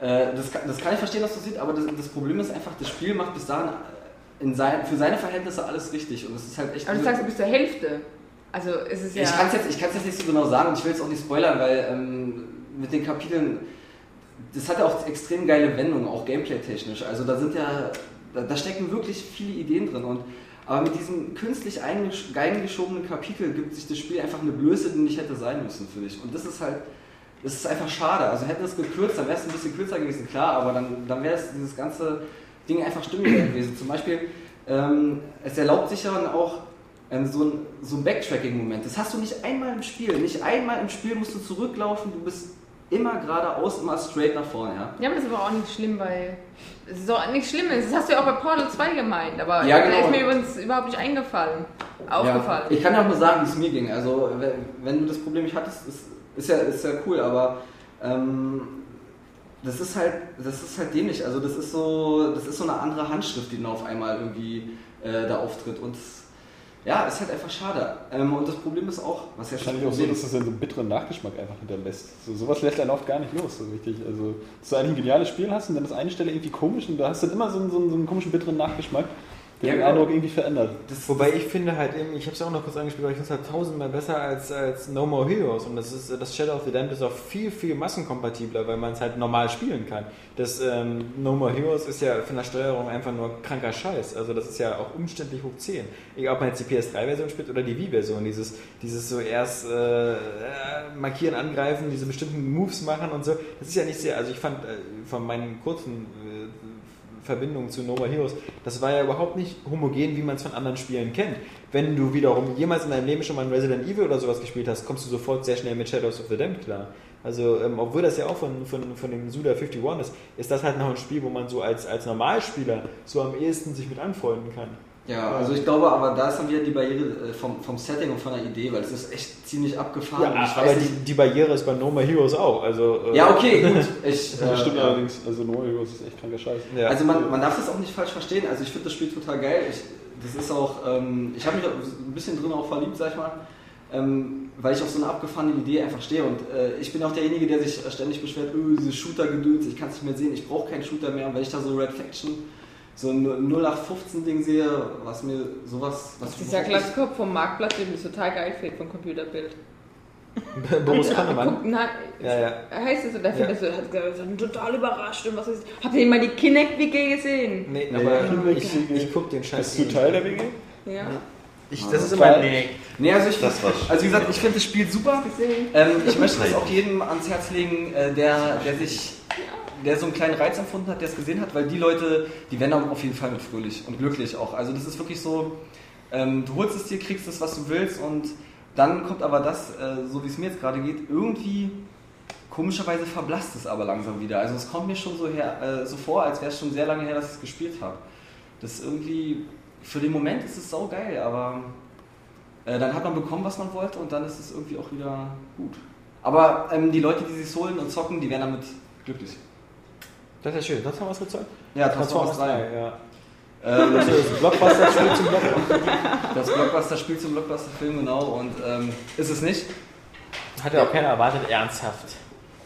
äh, das, kann, das kann ich verstehen, dass du siehst, aber das, das Problem ist einfach, das Spiel macht bis dahin in sein, für seine Verhältnisse alles richtig und es ist halt echt. Aber du sagst, bis zur Hälfte. Also es ist ja... Ich kann es jetzt, ich kann's jetzt nicht so genau sagen und ich will es auch nicht spoilern, weil ähm, mit den Kapiteln, das hat ja auch extrem geile Wendungen, auch gameplay-technisch. Also da sind ja, da, da stecken wirklich viele Ideen drin und aber mit diesem künstlich eingesch- eingeschobenen Kapitel gibt sich das Spiel einfach eine Blöße, die nicht hätte sein müssen für dich. Und das ist halt, das ist einfach schade. Also hätte es gekürzt, dann wäre es ein bisschen kürzer gewesen, klar, aber dann, dann wäre es dieses ganze Ding einfach stimmiger gewesen. Zum Beispiel, ähm, es erlaubt sich ja dann auch ähm, so ein, so ein Backtracking-Moment. Das hast du nicht einmal im Spiel. Nicht einmal im Spiel musst du zurücklaufen, du bist immer geradeaus, immer straight nach vorne, ja. Ja, aber das ist aber auch nicht schlimm bei. Es ist auch nichts Schlimmes. Das hast du ja auch bei Portal 2 gemeint, aber Ja, genau. ist mir übrigens überhaupt nicht eingefallen. Aufgefallen. Ja, ich kann ja auch nur sagen, wie es mir ging. Also, wenn, du das Problem nicht hattest, ist, ist, ja, ist ja cool, aber ähm, das ist halt, das ist halt dämlich. Also, das ist so, das ist so eine andere Handschrift, die dann auf einmal irgendwie äh, da auftritt. Und ja, ist halt einfach schade. Ähm, und das Problem ist auch, was ja schon Wahrscheinlich auch so, dass es dann so einen bitteren Nachgeschmack einfach hinterlässt. So, sowas lässt einen oft gar nicht los, so richtig. Also, dass du eigentlich ein geniales Spiel hast und dann ist eine Stelle irgendwie komisch und da hast du dann immer so einen, so einen, so einen komischen bitteren Nachgeschmack, Ja, den genau. Eindruck irgendwie verändert. das, Wobei ich finde halt eben, ich habe es ja auch noch kurz angespielt, aber ich finde es halt tausendmal besser als, als No More Heroes. Und das ist das Shadow of the Damned ist auch viel, viel massenkompatibler, weil man es halt normal spielen kann. Das ähm, No More Heroes ist ja von der Steuerung einfach nur kranker Scheiß. Also das ist ja auch umständlich hoch 10. Egal ob man jetzt die PS3-Version spielt oder die Wii-Version. Dieses, dieses so erst äh, äh, markieren, angreifen, diese bestimmten Moves machen und so. Das ist ja nicht sehr, also ich fand äh, von meinen kurzen Verbindung zu No More Heroes, das war ja überhaupt nicht homogen, wie man es von anderen Spielen kennt. Wenn du wiederum jemals in deinem Leben schon mal ein Resident Evil oder sowas gespielt hast, kommst du sofort sehr schnell mit Shadows of the Damned klar. Also, ähm, obwohl das ja auch von, von, von dem Suda 51 ist, ist das halt noch ein Spiel, wo man so als, als Normalspieler so am ehesten sich mit anfreunden kann. Ja, also ich glaube, aber da ist dann wieder die Barriere äh, vom, vom Setting und von der Idee, weil es ist echt ziemlich abgefahren. Ja, aber weiß die, die Barriere ist bei No More Heroes auch. Also, äh, ja, okay, gut. Ich, Das äh, stimmt ja. allerdings. Also, No Heroes ist echt kranker Scheiß. Ja. Also man, man darf das auch nicht falsch verstehen. Also ich finde das Spiel total geil. Ich, das ist auch, ähm, ich habe mich ein bisschen drin auch verliebt, sag ich mal, ähm, weil ich auf so eine abgefahrene Idee einfach stehe. Und äh, ich bin auch derjenige, der sich ständig beschwert, öh, diese Shooter-Gedöns, ich kann es nicht mehr sehen, ich brauche keinen Shooter mehr. Und wenn ich da so Red Faction, so ein 0815-Ding sehe, was mir sowas... Was Dieser Glatzkopf vom Marktplatz, den mir total geil fehlt vom Computerbild. Boris Kannemann. Na, Ja, ja. Heißt es so, der Ja. findet so, hat gesagt, total überrascht und was ist. Habt ihr mal die Kinect-WG gesehen? Nee, Nee, aber ja. ich, ich guck den Scheiß. Bist du Teil der WG? Ja. Ich, das ist immer. Nee. Nee, also ich, Das also wie gesagt, ich finde das Spiel super. Gesehen. Ähm, ich möchte das auch jedem ans Herz legen, äh, der, der sich, der so einen kleinen Reiz empfunden hat, der es gesehen hat, weil die Leute, die werden auch auf jeden Fall mit fröhlich und glücklich auch. Also das ist wirklich so, ähm, du holst es dir, kriegst es, was du willst und dann kommt aber das, äh, so wie es mir jetzt gerade geht, irgendwie komischerweise verblasst es aber langsam wieder. Also es kommt mir schon so, her, äh, so vor, als wäre es schon sehr lange her, dass ich es gespielt habe. Das ist irgendwie, für den Moment ist es sau geil, aber äh, dann hat man bekommen, was man wollte und dann ist es irgendwie auch wieder gut. Aber ähm, die Leute, die sich holen und zocken, die werden damit glücklich. Das ist ja schön. Was gezeigt? Ja, Transformers 3. ja. Ähm, Also das Blockbuster-Spiel zum Blockbuster. das Blockbuster-Spiel zum Blockbuster-Film, genau. Und ähm, ist es nicht. Hat ja auch keiner erwartet, ernsthaft.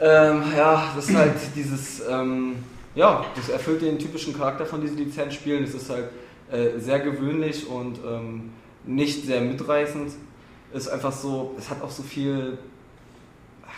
Ähm, ja, das ist halt dieses, ähm, ja, das erfüllt den typischen Charakter von diesen Lizenzspielen. Es ist halt äh, sehr gewöhnlich und ähm, nicht sehr mitreißend. Ist einfach so, es hat auch so viel,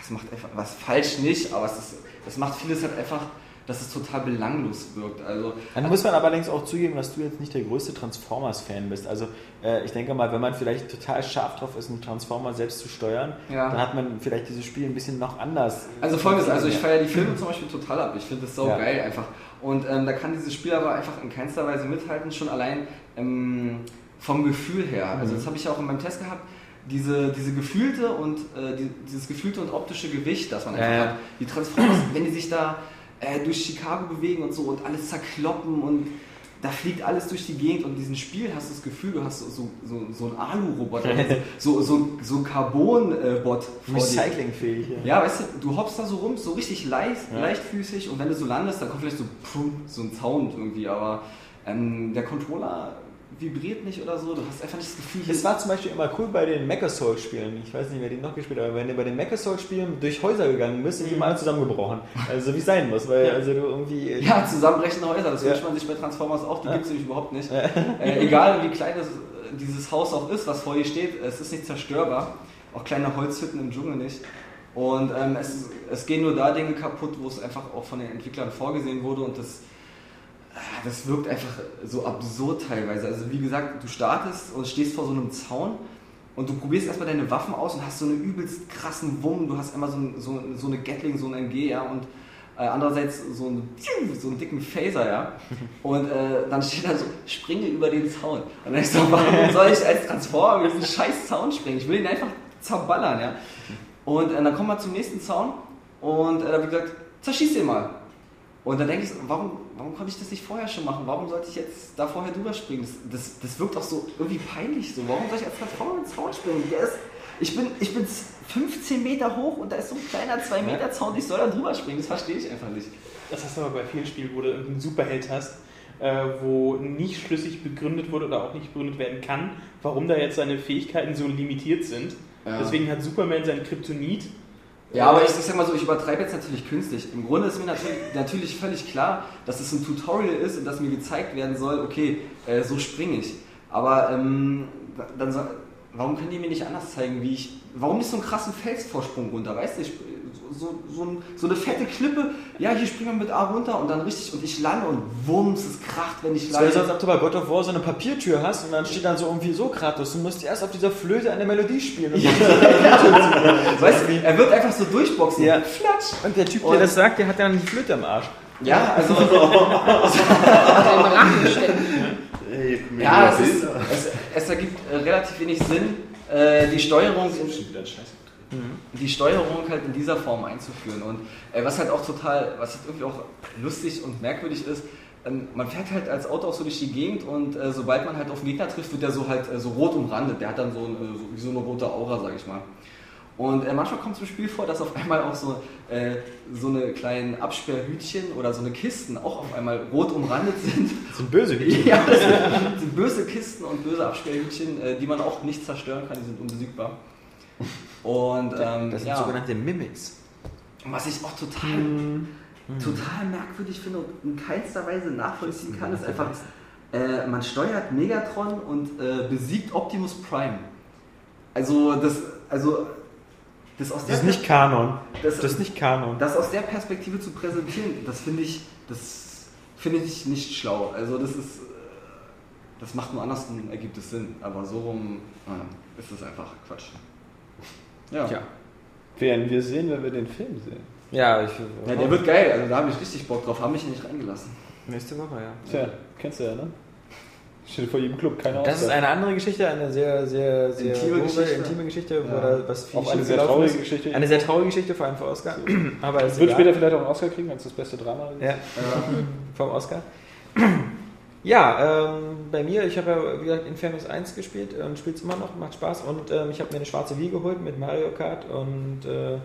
es macht einfach was falsch nicht, aber es, ist, es macht vieles halt einfach, dass es total belanglos wirkt. Also Dann muss man allerdings auch zugeben, dass du jetzt nicht der größte Transformers-Fan bist. Also äh, ich denke mal, wenn man vielleicht total scharf drauf ist, einen Transformer selbst zu steuern, Ja. dann hat man vielleicht dieses Spiel ein bisschen noch anders. Also folgendes, also ich feiere die Filme zum Beispiel total ab. Ich finde das so Ja. geil einfach. Und ähm, da kann dieses Spiel aber einfach in keinster Weise mithalten. Schon allein, ähm, vom Gefühl her. Also das habe ich ja auch in meinem Test gehabt. Diese, diese gefühlte und äh, die, dieses gefühlte und optische Gewicht, das man einfach ja. hat. Die Transformers, wenn die sich da äh, durch Chicago bewegen und so und alles zerkloppen und da fliegt alles durch die Gegend und in diesem Spiel hast du das Gefühl, du hast so, so, so, so einen Alu-Roboter, so, so, so ein Carbon-Bot. Recyclingfähig. Ja, weißt du, du hoppst da so rum, so richtig leicht, leichtfüßig und wenn du so landest, dann kommt vielleicht so, so ein Sound irgendwie, aber ähm, der Controller vibriert nicht oder so, du hast einfach nicht das Gefühl, Es war zum Beispiel immer cool bei den Mechasoul-Spielen. Ich weiß nicht, wer die noch gespielt hat, aber wenn du bei den Mechasoul-Spielen durch Häuser gegangen bist, sind die mal alle zusammengebrochen. Also wie es sein muss, weil also du irgendwie. Ja, zusammenbrechende Häuser, das Ja. wünscht man sich bei Transformers auch, die gibt es nämlich überhaupt nicht. Äh, egal wie klein das, äh, dieses Haus auch ist, was vor dir steht, es ist nicht zerstörbar. Auch kleine Holzhütten im Dschungel nicht. Und ähm, es, es gehen nur da Dinge kaputt, wo es einfach auch von den Entwicklern vorgesehen wurde und das, äh, das wirkt einfach so absurd teilweise. Also wie gesagt, du startest und stehst vor so einem Zaun und du probierst erstmal deine Waffen aus und hast so einen übelst krassen Wumm. Du hast einmal so, ein, so, so eine Gatling, so ein MG, ja, und äh, andererseits so einen, so einen dicken Phaser, ja. Und äh, dann steht da so, springe über den Zaun. Und dann ich so, warum soll ich als Transformer über diesen scheiß Zaun springen? Ich will ihn einfach zerballern, ja. Und äh, dann kommen wir zum nächsten Zaun und äh, da wird gesagt, zerschieß den mal. Und dann denke ich, so, warum, warum konnte ich das nicht vorher schon machen? Warum sollte ich jetzt da vorher drüber springen? Das, das, das wirkt auch so irgendwie peinlich so. Warum soll ich als Transformer ins Zaun springen? Der ist, ich, bin, ich bin 15 Meter hoch und da ist so ein kleiner 2 Meter Zaun, ich soll da drüber springen. Das verstehe ich einfach nicht. Das hast du aber bei vielen Spielen, wo du irgendeinen Superheld hast, äh, wo nicht schlüssig begründet wurde oder auch nicht begründet werden kann, warum da jetzt seine Fähigkeiten so limitiert sind. Ja. Deswegen hat Superman sein Kryptonit. Ja, aber ich, ich sag mal so, ich übertreibe jetzt natürlich künstlich. Im Grunde ist mir natürlich, natürlich völlig klar, dass es ein Tutorial ist und dass mir gezeigt werden soll, okay, äh, so springe ich. Aber ähm, dann warum können die mir nicht anders zeigen, wie ich. Warum nicht so einen krassen Felsvorsprung runter? Weißt du, ich, so, so, so eine fette Klippe, ja, hier springen wir mit A runter und dann richtig und ich lande und wumms, es kracht, wenn ich Das wäre so, als lande. ob du bei God of War so eine Papiertür hast und dann steht dann so irgendwie so Kratos, du musst erst auf dieser Flöte eine Melodie spielen. Und, Weißt du, er wird einfach so durchboxen. Ja. Flatsch. und der Typ, Und- der das sagt, der hat dann die Flöte am Arsch. Ja, also. Im Ja, es, ist, es, es ergibt äh, relativ wenig Sinn, äh, die Steuerung Schon wieder ein Scheiß. Die Steuerung halt in dieser Form einzuführen. Und äh, was halt auch total, was halt irgendwie auch lustig und merkwürdig ist, ähm, man fährt halt als Auto auch so durch die Gegend und äh, sobald man halt auf einen Gegner trifft, wird der so halt äh, so rot umrandet. Der hat dann so, ein, äh, so wie so eine rote Aura, sag ich mal. Und äh, manchmal kommt es im Spiel vor, dass auf einmal auch so, äh, so eine kleinen Absperrhütchen oder so eine Kisten auch auf einmal rot umrandet sind. Das sind böse Hütchen. Ja, das sind, sind böse Kisten und böse Absperrhütchen, äh, die man auch nicht zerstören kann, die sind unbesiegbar. Und ähm, Das sind ja, sogenannte Mimics. was ich auch total, total merkwürdig finde und in keinster Weise nachvollziehen kann, ist einfach, äh, man steuert Megatron und äh, besiegt Optimus Prime. Also das, also das aus der Das ist nicht Kanon. das, Das ist nicht Kanon. das aus der Perspektive zu präsentieren, das finde ich, das finde ich nicht schlau. Also das ist, äh, das macht nur andersrum, ergibt es Sinn, aber so rum äh, ist das einfach Quatsch. Ja. Tja. Werden wir sehen, wenn wir den Film sehen. Ja, ich. ja, der wird geil, also da habe ich richtig Bock drauf, haben mich nicht reingelassen. Nächste Woche, ja. Tja, kennst du ja, ne? Steht vor jedem Club, keine Das ist eine andere Geschichte, eine sehr, sehr, sehr Intime Geschichte. intime Geschichte, wo Ja. da was viel Auch eine sehr traurige ist. Geschichte. Eine sehr traurige Geschichte, vor allem für Oscar. Aber es ist Wird egal. später vielleicht auch einen Oscar kriegen als das beste Drama. Ja, vom Oscar. Ja, ähm, bei mir, ich habe ja, wie gesagt, Infamous 1 gespielt und spiele es immer noch, macht Spaß. Und ähm, ich habe mir eine schwarze Wii geholt mit Mario Kart und äh,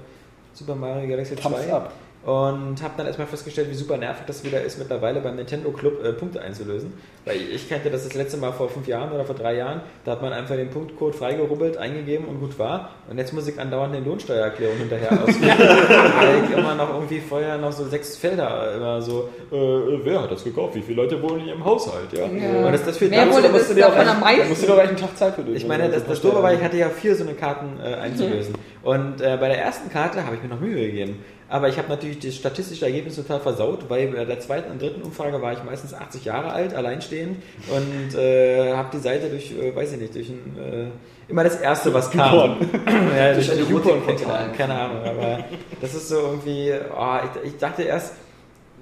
Super Mario Galaxy 2. Thumbs up. Und habe dann erstmal festgestellt, wie super nervig das wieder ist, mittlerweile beim Nintendo Club äh, Punkte einzulösen. Weil ich kannte das das letzte Mal vor fünf Jahren oder vor drei Jahren. Da hat man einfach den Punktcode freigerubbelt, eingegeben und gut war. Und jetzt muss ich andauernd eine Lohnsteuererklärung hinterher ausfüllen. weil ich immer noch irgendwie vorher noch so sechs Felder immer so, äh, wer hat das gekauft? Wie viele Leute wohnen hier im Haushalt? Ja. Ja. Und das, das führt Wer dazu, wohl da musst du dir auch davon echt- am Da meisten? musst du gleich einen Tag Zeit für durch. ich meine, das, das Doofe war, ich hatte ja vier so eine Karten äh, einzulösen. Und äh, bei der ersten Karte habe ich mir noch Mühe gegeben. Aber ich habe natürlich das statistische Ergebnis total versaut, weil bei der zweiten und dritten Umfrage war ich meistens 80 Jahre alt, alleinstehend und äh, habe die Seite durch, äh, weiß ich nicht, durch ein, äh, immer das Erste, was kam. ja, Durch durch eine YouPorn, keine, Ahnung, aber das ist so irgendwie, oh, ich, ich dachte erst,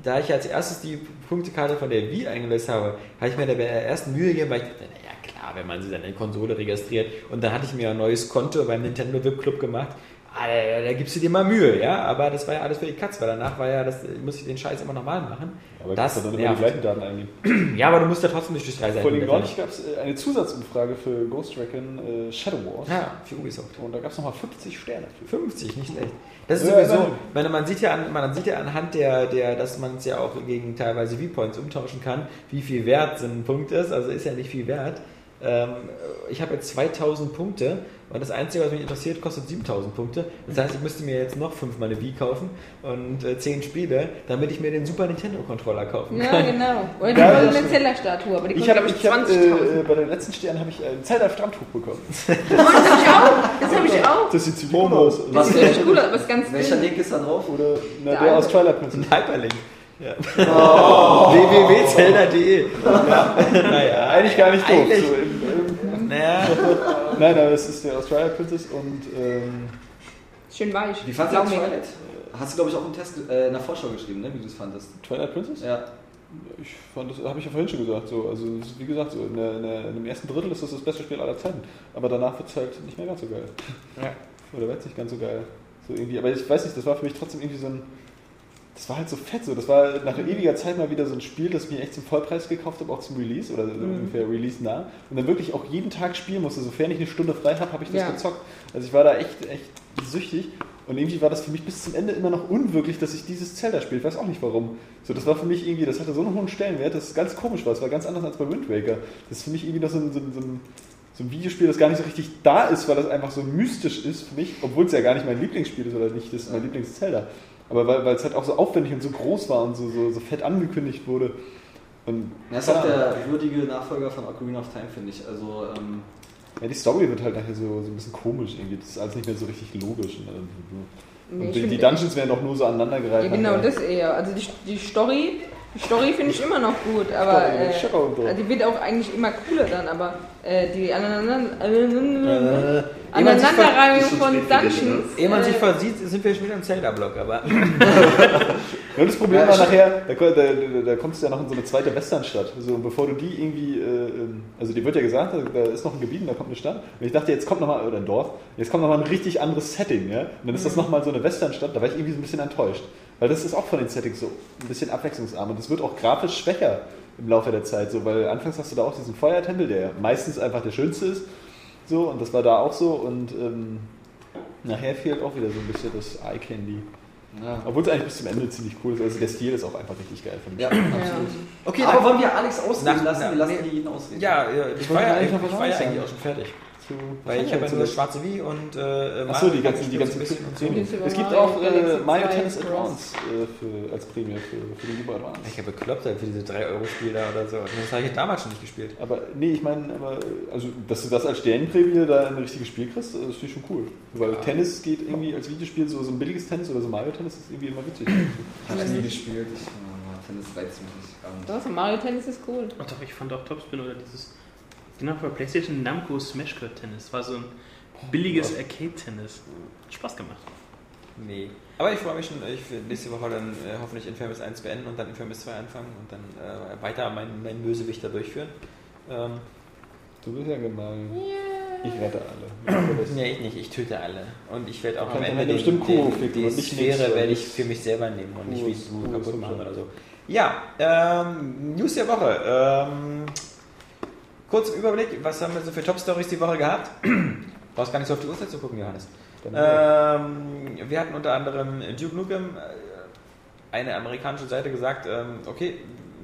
da ich als erstes die Punktekarte von der Wii eingelöst habe, habe ich mir da bei der ersten Mühe gegeben, weil ich dachte, naja klar, wenn man seine Konsole registriert. Und dann hatte ich mir ein neues Konto beim Nintendo VIP Club gemacht. Ah, da, gibst du dir mal Mühe, ja, aber das war ja alles für die Katz, weil danach war ja, das muss ich den Scheiß immer normal machen. Aber das kannst du dann immer die gleichen Daten eingeben. Ja, aber du musst ja trotzdem nicht durch drei Seiten. Vor allem neulich gab es eine Zusatzumfrage für Ghost Recon äh, Shadow Wars. Ja, für Ubisoft. Und da gab es nochmal 50 Sterne für. 50, nicht schlecht. Das ist Ja, sowieso, immerhin. man, man sieht ja an, man sieht ja anhand der, der dass man es ja auch gegen teilweise Viewpoints umtauschen kann, wie viel wert so ein Punkt ist. Also ist ja nicht viel wert. Ähm, ich habe jetzt 2000 Punkte und das Einzige, was mich interessiert, kostet 7000 Punkte. Das heißt, ich müsste mir jetzt noch fünfmal eine Wii kaufen und äh, 10 Spiele, damit ich mir den Super Nintendo Controller kaufen Ja, kann. genau. Oder die Ja. Zelda-Statue, aber die Ich kostet, glaube ich, ich hab, 20.000. äh, bei den letzten Sternen habe ich ein Zelda-Strandtuch bekommen. das habe ich auch. Das habe ich auch. Das sieht ziemlich cool aus. Das sieht richtig cool aus, aber es ist ganz Welcher. Link ist da drauf? Oder na, Der der aus. Twilight Princess. Ein Hyperlink. Ja. www.zelda.de ja. Naja, Eigentlich gar nicht doof. Eigentlich- So im, im, naja. Nein, aber es ist der aus Twilight Princess und ähm, Schön weich. Wie fandest du. Twilight? Hast du, glaube ich, auch im Test, äh, in der Vorschau geschrieben, ne, wie du es fandest. Twilight Princess? Ja. Ich fand das, habe ich ja vorhin schon gesagt. So, also wie gesagt, so in, der, in, der, in dem ersten Drittel ist das das beste Spiel aller Zeiten. Aber danach wird es halt nicht mehr ganz so geil. Ja. Oder wird es nicht ganz so geil. So irgendwie, aber ich weiß nicht, das war für mich trotzdem irgendwie so ein. Das war halt so fett so. Das war nach ewiger Zeit mal wieder so ein Spiel, das ich mir echt zum Vollpreis gekauft habe, auch zum Release oder so ungefähr Release nah. Und dann wirklich auch jeden Tag spielen musste. Sofern ich eine Stunde frei habe, habe ich das Ja. gezockt. Also ich war da echt, echt süchtig. Und irgendwie war das für mich bis zum Ende immer noch unwirklich, dass ich dieses Zelda spiele. Ich weiß auch nicht warum. So, das war für mich irgendwie, das hatte so einen hohen Stellenwert, dass es ganz komisch war. Es war ganz anders als bei Wind Waker. Das ist für mich irgendwie noch so ein, so ein, so ein, so ein Videospiel, das gar nicht so richtig da ist, weil das einfach so mystisch ist für mich, obwohl es ja gar nicht mein Lieblingsspiel ist oder nicht das ist mein Lieblings-Zelda. Aber weil, weil es halt auch so aufwendig und so groß war und so, so, so fett angekündigt wurde. Und Er ist auch der würdige Nachfolger von Ocarina of Time, finde ich. Also, ähm, ja, die Story wird halt nachher so, so ein bisschen komisch irgendwie. Das ist alles nicht mehr so richtig logisch. Und, Nee, die, die Dungeons werden auch nur so aneinandergereiht. Ja, genau, nachher. das eher. Also die, die Story, die Story finde ich immer noch gut, aber äh, die wird auch eigentlich immer cooler dann, aber äh, die aneinander, Äh, Aneinanderreihung schon von Dungeons. Ehe man äh, sich versieht, sind wir schon wieder im Zelda-Block, aber. Ja, das Problem war nachher, da, da, da, kommst du ja noch in so eine zweite Westernstadt. So, und bevor du die irgendwie, äh, also dir wird ja gesagt, da da ist noch ein Gebiet und da kommt eine Stadt. Und ich dachte, jetzt kommt nochmal, oder ein Dorf, jetzt kommt nochmal ein richtig anderes Setting. Ja? Und dann ist das nochmal so eine Westernstadt, da war ich irgendwie so ein bisschen enttäuscht. Weil das ist auch von den Settings so ein bisschen abwechslungsarm. Und das wird auch grafisch schwächer im Laufe der Zeit. So, weil anfangs hast du da auch diesen Feuertempel, der meistens einfach der schönste ist. So, und das war da auch so. Und ähm, nachher fehlt auch wieder so ein bisschen das Eye Candy. ja. Obwohl es eigentlich bis zum Ende ziemlich cool ist. Also der Stil ist auch einfach richtig geil von ja, absolut. Okay, Aber wollen wir Alex ausreden lassen? Wir lassen nee. jeden ausreden. Ja, ja, ich war wollte ja, ich war ja eigentlich auch schon fertig. Zu. Weil ich habe ja nur das schwarze Wii und äh, Achso, die ganzen, die ganzen so ein bisschen und so. Prämien. Super Es gibt auch äh, Mario 2 Tennis. Advance äh, für, als Prämie für, für den Super Advance. Ich habe bekloppt halt für diese 3-Euro-Spiel da oder so. Das habe ich damals schon nicht gespielt. Aber nee, ich meine, aber also, dass du das als Sternenprämie da ein richtiges Spiel kriegst, das finde ich schon cool. Weil Tennis geht irgendwie als Videospiel, so, so ein billiges Tennis oder so Mario Tennis ist irgendwie immer witzig. Hab ich nie gespielt. Ich, oh, Tennis reizt mich nicht. Doch, Mario Tennis ist cool. Ach doch, ich fand auch Topspin oder dieses. Genau, bei PlayStation Namco Smash Cut Tennis. War so ein billiges Arcade-Tennis. Hat Spaß gemacht. Nee. Aber ich freue mich schon, ich will nächste Woche dann äh, hoffentlich Infamous 1 beenden und dann Infamous 2 anfangen und dann äh, weiter meinen mein Bösewicht da durchführen. Ähm, Du bist ja gemein. Ich rette alle. nee, ich nicht, ich töte alle. Und ich werde auch am Ende den, den, ficken die Sphäre werde ich für mich selber nehmen und nicht wie du kaputt machen oder so. Ja, ähm, News der Woche. Ähm, kurz im Überblick, was haben wir so für Top-Stories die Woche gehabt? Brauchst gar nicht so auf die Uhrzeit zu gucken, Johannes. Ähm, wir hatten unter anderem Duke Nukem, äh, eine amerikanische Seite, gesagt, ähm, okay,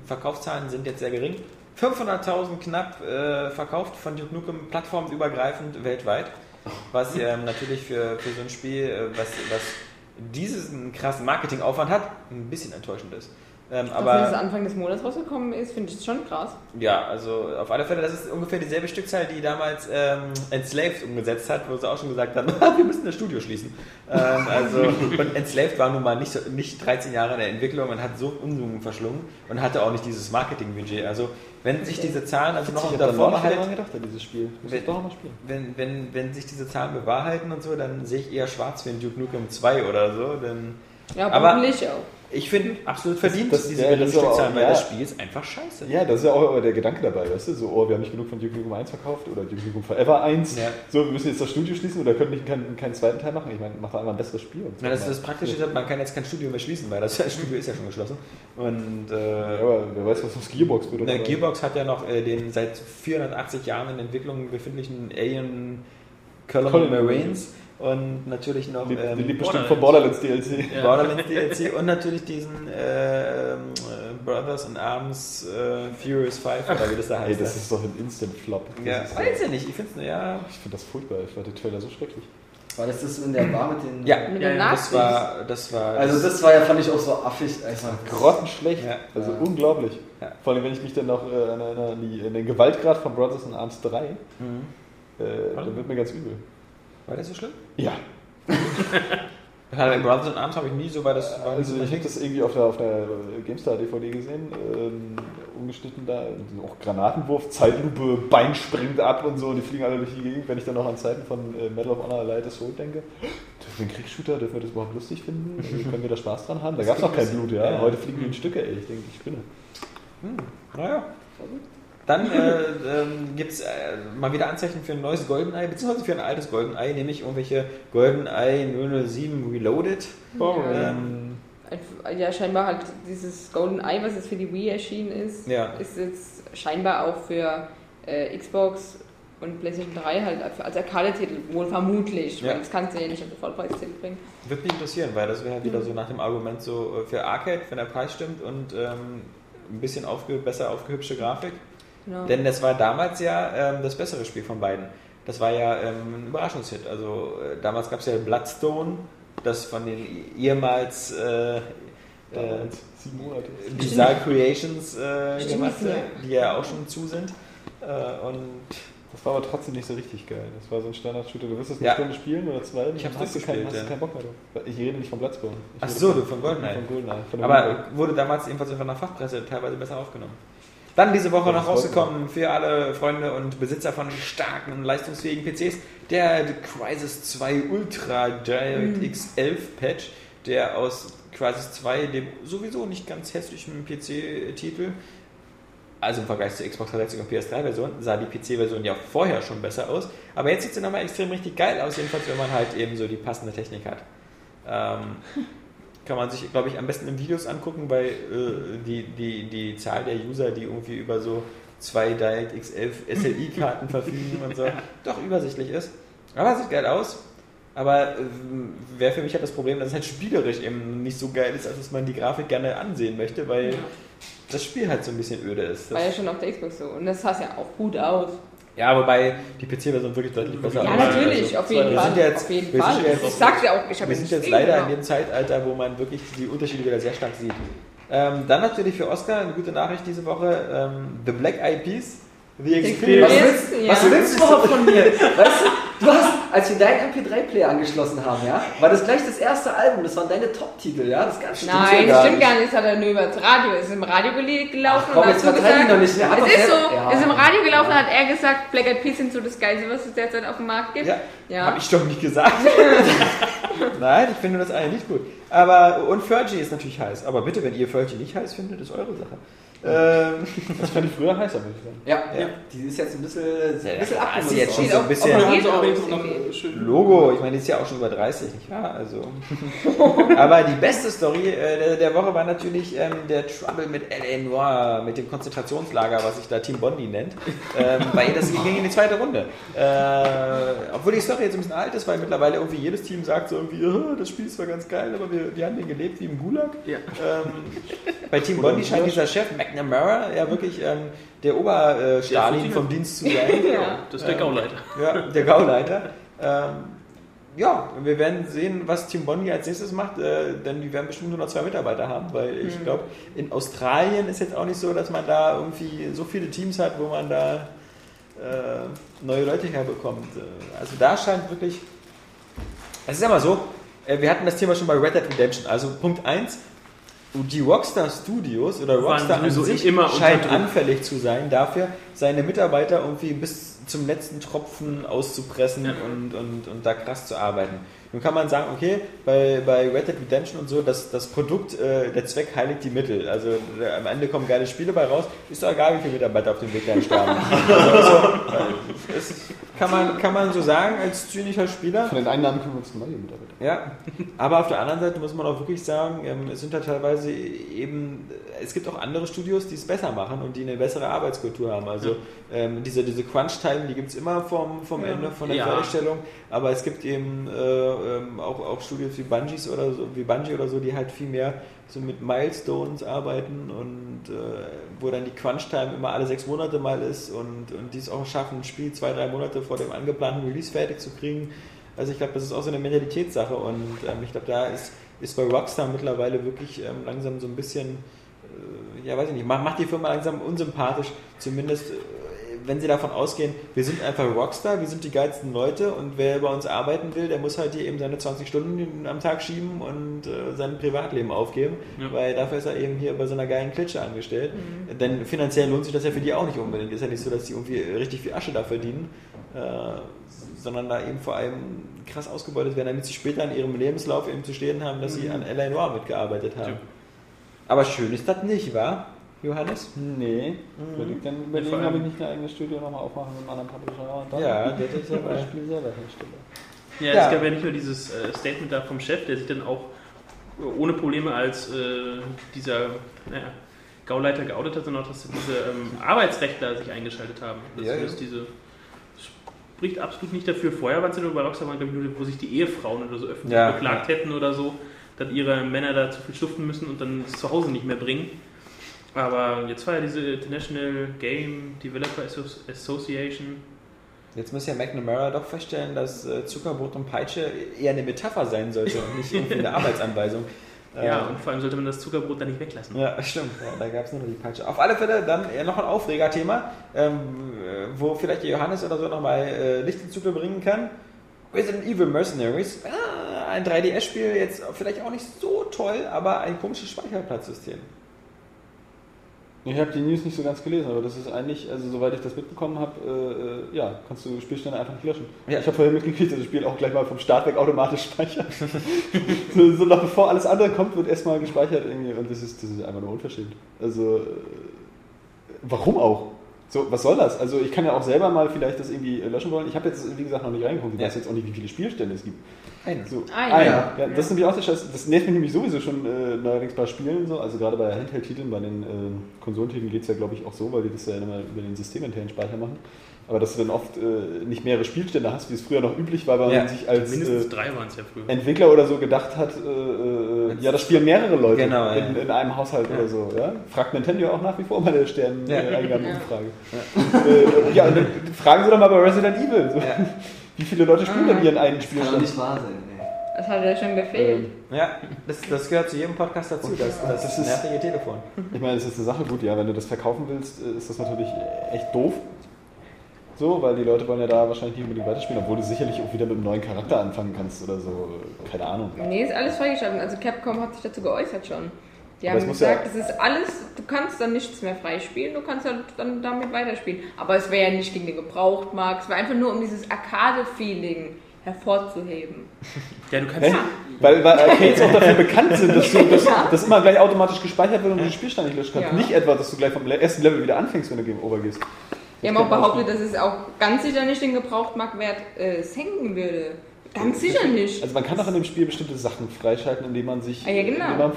Verkaufszahlen sind jetzt sehr gering. 500.000 knapp äh, verkauft von Duke Nukem plattformübergreifend weltweit. Was ähm, natürlich für, für so ein Spiel, äh, was, was diesen krassen Marketingaufwand hat, ein bisschen enttäuschend ist. Ähm, Aber wenn es Anfang des Monats rausgekommen ist, finde ich es schon krass. ja, also auf alle Fälle, das ist ungefähr dieselbe Stückzahl, die damals ähm, Enslaved umgesetzt hat, wo sie auch schon gesagt haben, wir müssen das Studio schließen. Ähm, also, und Enslaved war nun mal nicht, so, nicht 13 Jahre in der Entwicklung und hat so Unsummen verschlungen und hatte auch nicht dieses Marketingbudget. Also, wenn sich diese Zahlen also noch Ich unter habe da noch Vorbehalt dran gedacht an dieses Spiel. Muss ich Wenn- doch noch spielen. wenn, wenn, wenn sich diese Zahlen bewahrheiten und so, dann sehe ich eher schwarz für den Duke Nukem 2 oder so, denn Ja, Aber- hoffentlich auch. Ich finde absolut verdient, das- diese ja, das ist aber Stückzahlen, weil ja. das Spiel ist einfach scheiße. Ja, das ist ja auch der Gedanke dabei, weißt du? So, oh, wir haben nicht genug von Duke Nukem 1 verkauft oder Duke Nukem Forever 1. Ja. So, wir müssen jetzt das Studio schließen oder können nicht keinen, keinen zweiten Teil machen. Ich meine, macht doch einfach ein besseres Spiel. Na, das, das Praktische ist, man kann jetzt kein Studio mehr schließen, weil das Studio ist ja schon geschlossen. Und Ja, äh, aber wer weiß, was aus Gearbox wird. na, oder- Gearbox hat ja noch äh, den seit 480 Jahren in Entwicklung befindlichen Alien Colony Colony Marines und natürlich noch Liebt, ähm, liebt bestimmt von Borderlands DLC. Ja. Borderlands DLC und natürlich diesen äh, ähm, äh, Brothers in Arms äh, Furious 5 oder wie das da Ey, heißt. das ist doch ein Instant-Flop. Das ja, ist, weiß ja nicht, ich finde es ja. Ich finde das furchtbar. Ich fand den Trailer so schrecklich. War das das in der Bar mit den. Ja, Mit Ja, den ja, das Nazis. war, das war. Also, das war ja, fand ich auch so affig. Also, Grottenschlecht. Ja. Also Ja. unglaublich. Ja. Vor allem, wenn ich mich dann noch äh, an, an, die, an den Gewaltgrad von Brothers in Arms 3, äh, Mhm. dann wird mir ganz übel. War das so schlimm? Ja. Bei Brothers in Arms habe ich nie so, weil das war Also ich habe das irgendwie auf der, auf der GameStar-DVD gesehen, ähm, umgeschnitten da, auch Granatenwurf, Zeitlupe, Bein springt ab und so, und die fliegen alle durch die Gegend. Wenn ich dann noch an Zeiten von äh, Medal of Honor Light Soul denke, dürfen wir einen Kriegsshooter, dürfen wir das überhaupt lustig finden? Also, können wir da Spaß dran haben? Da gab es noch kein Blut, ja. Ja. Heute fliegen die in Stücke, ey, ich denke, ich spinne. Naja. Dann äh, ähm, gibt es äh, mal wieder Anzeichen für ein neues GoldenEye, beziehungsweise für ein altes GoldenEye, nämlich irgendwelche GoldenEye 007 Reloaded. Ähm, Ja, scheinbar halt dieses Golden Eye, was jetzt für die Wii erschienen ist, Ja. ist jetzt scheinbar auch für äh, Xbox und PlayStation 3 halt als Arcade-Titel, wohl vermutlich, Ja. weil das kannst du ja nicht auf den Vollpreistitel bringen. Würde mich interessieren, weil das wäre halt wieder so nach dem Argument so äh, für Arcade, wenn der Preis stimmt und ähm, ein bisschen aufge besser aufgehübschte Grafik. Genau. Denn das war damals ja ähm, das bessere Spiel von beiden. Das war ja ähm, ein Überraschungshit. Also äh, damals gab es ja Bloodstone, das von den ehemals äh, äh, Damals, sieben Monate. Bizarre Creations äh, Stimmt, gemacht, ja. die ja auch schon zu sind. Äh, und Das war aber trotzdem nicht so richtig geil. Das war so ein Standard-Shooter. Du wirst es eine Ja. Stunde spielen oder zwei. Ich hast du durchgespielt, keinen, hast ja. keinen Bock mehr drauf. Ich rede nicht von Bloodstone. Ich Ach rede so, du von GoldenEye. Von GoldenEye. Von Aber wurde damals ebenfalls von der Fachpresse teilweise besser aufgenommen. Dann diese Woche noch rausgekommen für alle Freunde und Besitzer von starken und leistungsfähigen PCs, der Crysis 2 Ultra DirectX 11 Patch, der aus Crysis 2, dem sowieso nicht ganz hässlichen PC-Titel, also im Vergleich zur Xbox 360 und PS3-Version, sah die PC-Version ja vorher schon besser aus. Aber jetzt sieht sie nochmal extrem richtig geil aus, jedenfalls wenn man halt eben so die passende Technik hat. Ähm, kann man sich, glaube ich, am besten in Videos angucken, weil äh, die, die, die Zahl der User, die irgendwie über so zwei DirectX 11 SLI-Karten verfügen und so, doch übersichtlich ist. Aber sieht geil aus. Aber ähm, wäre für mich halt das Problem, dass es halt spielerisch eben nicht so geil ist, als dass man die Grafik gerne ansehen möchte, weil das Spiel halt so ein bisschen öde ist. War ja Das, schon auf der Xbox so. Und das sah ja auch gut aus. Ja, wobei die PC-Version wirklich deutlich besser Ja, natürlich, auf jeden Fall. jetzt- auf jeden wir sind Fall. jetzt- ich sag's ja auch, ich habe Wir sind jetzt leider in dem Zeitalter, wo man wirklich die Unterschiede wieder sehr stark sieht. Ähm, dann natürlich für Oscar eine gute Nachricht diese Woche: ähm, The Black Eyed Peas, The Experience. Was willst, Ja. was willst du überhaupt von mir? Weißt du, du hast, als wir deinen MP3-Player angeschlossen haben, ja, war das gleich das erste Album, das waren deine Top-Titel, ja, das ganze Nein, das stimmt gar nicht. Das hat er nur über das Radio. Es ist im Radio gelaufen Ach, komm, und ihn gesagt. doch nicht. Hat es ist so. Ja. Es ist im Radio gelaufen, hat er gesagt, Black Eyed Peas sind so das Geilste, was es derzeit auf dem Markt gibt. Ja, Ja. habe ich doch nicht gesagt. Nein, ich finde das eine nicht gut. Aber, und Fergie ist natürlich heiß. Aber bitte, wenn ihr Fergie nicht heiß findet, ist eure Sache. Ähm, Das fand ich früher heißer, würde ich sagen. Ja, Ja. die ist jetzt ein bisschen, ein bisschen Ja, sie jetzt schon so ein auch- bisschen- auch Da haben auch noch Logo, ich meine, die ist ja auch schon über 30, nicht wahr? Also. Aber die beste Story äh, der, der Woche war natürlich ähm, der Trouble mit L.A. Noir, mit dem Konzentrationslager, was sich da Team Bondi nennt. Ähm, weil das ging in die zweite Runde. Äh, obwohl die Story jetzt ein bisschen alt ist, weil mittlerweile irgendwie jedes Team sagt so irgendwie, "Oh, das Spiel ist zwar ganz geil, aber wir, wir haben den gelebt wie im Gulag. Ja. Ähm, bei Team Bondi scheint dieser Chef McNamara ja wirklich ähm, der Oberstalin Der vom Dienst zu sein. Ja. Das ist der Ähm, Gauleiter. Ja, der Gauleiter. Ähm, ja, wir werden sehen, was Team Bondi als nächstes macht, äh, denn die werden bestimmt nur noch zwei Mitarbeiter haben, weil ich glaube, in Australien ist jetzt auch nicht so, dass man da irgendwie so viele Teams hat, wo man da äh, neue Leute herbekommt. Äh, Also da scheint wirklich. Es ist ja mal so, äh, wir hatten das Thema schon bei Red Dead Redemption. Also Punkt 1, die Rockstar Studios oder Rockstar an sich immer scheint anfällig zu sein dafür, seine Mitarbeiter irgendwie bis zum letzten Tropfen auszupressen und, und, und da krass zu arbeiten. Nun kann man sagen, okay, bei, bei Red Dead Redemption und so, das, das Produkt, äh, der Zweck heiligt die Mittel. Also äh, am Ende kommen geile Spiele bei raus, ist doch egal, wie viele Mitarbeiter auf dem Weg dahin sterben. also, also, äh, das kann man, kann man so sagen als zynischer Spieler. Von den Einnahmen können wir uns neue Mitarbeiter. Ja, aber auf der anderen Seite muss man auch wirklich sagen, ähm, es sind da teilweise eben, es gibt auch andere Studios, die es besser machen und die eine bessere Arbeitskultur haben. Also ähm, diese, diese Crunch-Time, die gibt es immer vom, vom Ende, von der Ja. Fertigstellung, aber es gibt eben äh, ähm, auch, auch Studios wie Bungies oder so, wie Bungie oder so, die halt viel mehr so mit Milestones arbeiten und äh, wo dann die Crunch-Time immer alle sechs Monate mal ist und, und die es auch schaffen, ein Spiel zwei, drei Monate vor dem angeplanten Release fertig zu kriegen. Also ich glaube, das ist auch so eine Mentalitätssache und ähm, ich glaube, da ist, ist bei Rockstar mittlerweile wirklich ähm, langsam so ein bisschen, äh, ja weiß ich nicht, macht, macht die Firma langsam unsympathisch, zumindest äh, wenn sie davon ausgehen, wir sind einfach Rockstar, wir sind die geilsten Leute und wer bei uns arbeiten will, der muss halt hier eben seine 20 Stunden am Tag schieben und äh, sein Privatleben aufgeben, Ja. weil dafür ist er eben hier bei so einer geilen Klitsche angestellt. Denn finanziell lohnt sich das ja für die auch nicht unbedingt. Ist ja nicht so, dass die irgendwie richtig viel Asche da verdienen, äh, sondern da eben vor allem krass ausgebeutet werden, damit sie später in ihrem Lebenslauf eben zu stehen haben, dass sie an L.A. Noir mitgearbeitet haben. Ja. Aber schön ist das nicht, wahr, Johannes? Nee, würde ich dann überlegen, ob ich nicht ein eigenes Studio nochmal aufmache mit einem anderen Publisher und dann Ja, das ist ja das Spiel selber herstelle. Ja, Ja. es gab ja nicht nur dieses äh, Statement da vom Chef, der sich dann auch äh, ohne Probleme als äh, dieser naja, Gauleiter geoutet hat, sondern auch, dass diese ähm, Arbeitsrechtler sich eingeschaltet haben. Das Ja, ja. diese spricht absolut nicht dafür. Vorher waren es ja nur bei Rockstar, wo sich die Ehefrauen oder so öffentlich Ja, beklagt hätten oder so, dass ihre Männer da zu viel schuften müssen und dann zu Hause nicht mehr bringen. Aber jetzt war ja diese International Game Developer Associ- Association. Jetzt muss ja McNamara doch feststellen, dass äh, Zuckerbrot und Peitsche eher eine Metapher sein sollte und nicht irgendwie eine Arbeitsanweisung. Ja, Ähm, und vor allem sollte man das Zuckerbrot da nicht weglassen. Ja, stimmt. Ja, da gab es nur noch die Peitsche. Auf alle Fälle dann eher noch ein Aufregerthema, ähm, äh, wo vielleicht der Johannes oder so nochmal äh, Licht ins Zuge bringen kann. Resident Evil Mercenaries. Ah, ein 3DS-Spiel, jetzt vielleicht auch nicht so toll, aber ein komisches Speicherplatzsystem. Ich habe die News nicht so ganz gelesen, aber das ist eigentlich, also soweit ich das mitbekommen habe, äh, äh, ja, kannst du Spielstände einfach nicht löschen. Ja. Ich habe vorher mitgekriegt, dass das Spiel auch gleich mal vom Start weg automatisch speichert. so, so noch bevor alles andere kommt, wird erstmal gespeichert irgendwie und das ist, das ist einfach nur unverschämt. Also, äh, warum auch? So, was soll das? Also ich kann ja auch selber mal vielleicht das irgendwie äh, löschen wollen. Ich habe jetzt, wie gesagt, noch nicht reingeguckt. Ich Ja. weiß jetzt auch nicht, wie viele Spielstände es gibt. Ein. So, ah, ja. ja. ja. Das ist nämlich auch der Scheiß. Das nervt mich nämlich sowieso schon äh, neuerdings bei Spielen so. Also gerade bei Handheld-Titeln, bei den äh, Konsolentiteln geht es ja, glaube ich, auch so, weil die das ja immer über den systeminternen Speicher machen. Aber dass du dann oft äh, nicht mehrere Spielstände hast, wie es früher noch üblich war, weil Ja. man sich als äh, ja früher. Entwickler oder so gedacht hat, äh, äh, ja, das spielen mehrere Leute Genau, ja. in, in einem Haushalt oder so. Ja? Fragt Nintendo auch nach wie vor bei der Ja. Sterneingabenumfrage. Ja. Äh, ja, und dann fragen Sie doch mal bei Resident Evil. So. Ja. Wie viele Leute spielen denn ihren einen Das kann doch Spielstand? nicht wahr sein, ey. Das hat ja schon befehlt. Ja, das, das gehört zu jedem Podcast dazu, das, das, Das ist- nervige Telefon. Ich meine, es ist eine Sache, gut, ja, wenn du das verkaufen willst, äh, ist das natürlich echt doof. So, weil die Leute wollen ja da wahrscheinlich nicht unbedingt weiterspielen, obwohl du sicherlich auch wieder mit einem neuen Charakter anfangen kannst oder so. Keine Ahnung. Nee, ist alles freigeschaltet. Also Capcom hat sich dazu geäußert schon. Die Aber es haben gesagt, ja- es ist alles, du kannst dann nichts mehr freispielen, du kannst halt dann damit weiterspielen. Aber es wäre ja nicht gegen den Gebrauchtmarkt, es war einfach nur um dieses Arcade-Feeling hervorzuheben. Ja, du kannst. Hä? Weil, weil Arcades auch dafür bekannt sind, dass, du, dass, dass immer gleich automatisch gespeichert wird und du den Spielstand nicht löschen kannst. Ja. Nicht etwa, dass du gleich vom ersten Level wieder anfängst, wenn du Game Over gehst. Die haben auch behauptet, dass es auch ganz sicher nicht den Gebrauchtmarktwert äh, senken würde. Ganz sicher nicht. Also man kann auch in dem Spiel bestimmte Sachen freischalten, indem man sich... Ah, ja, genau. man,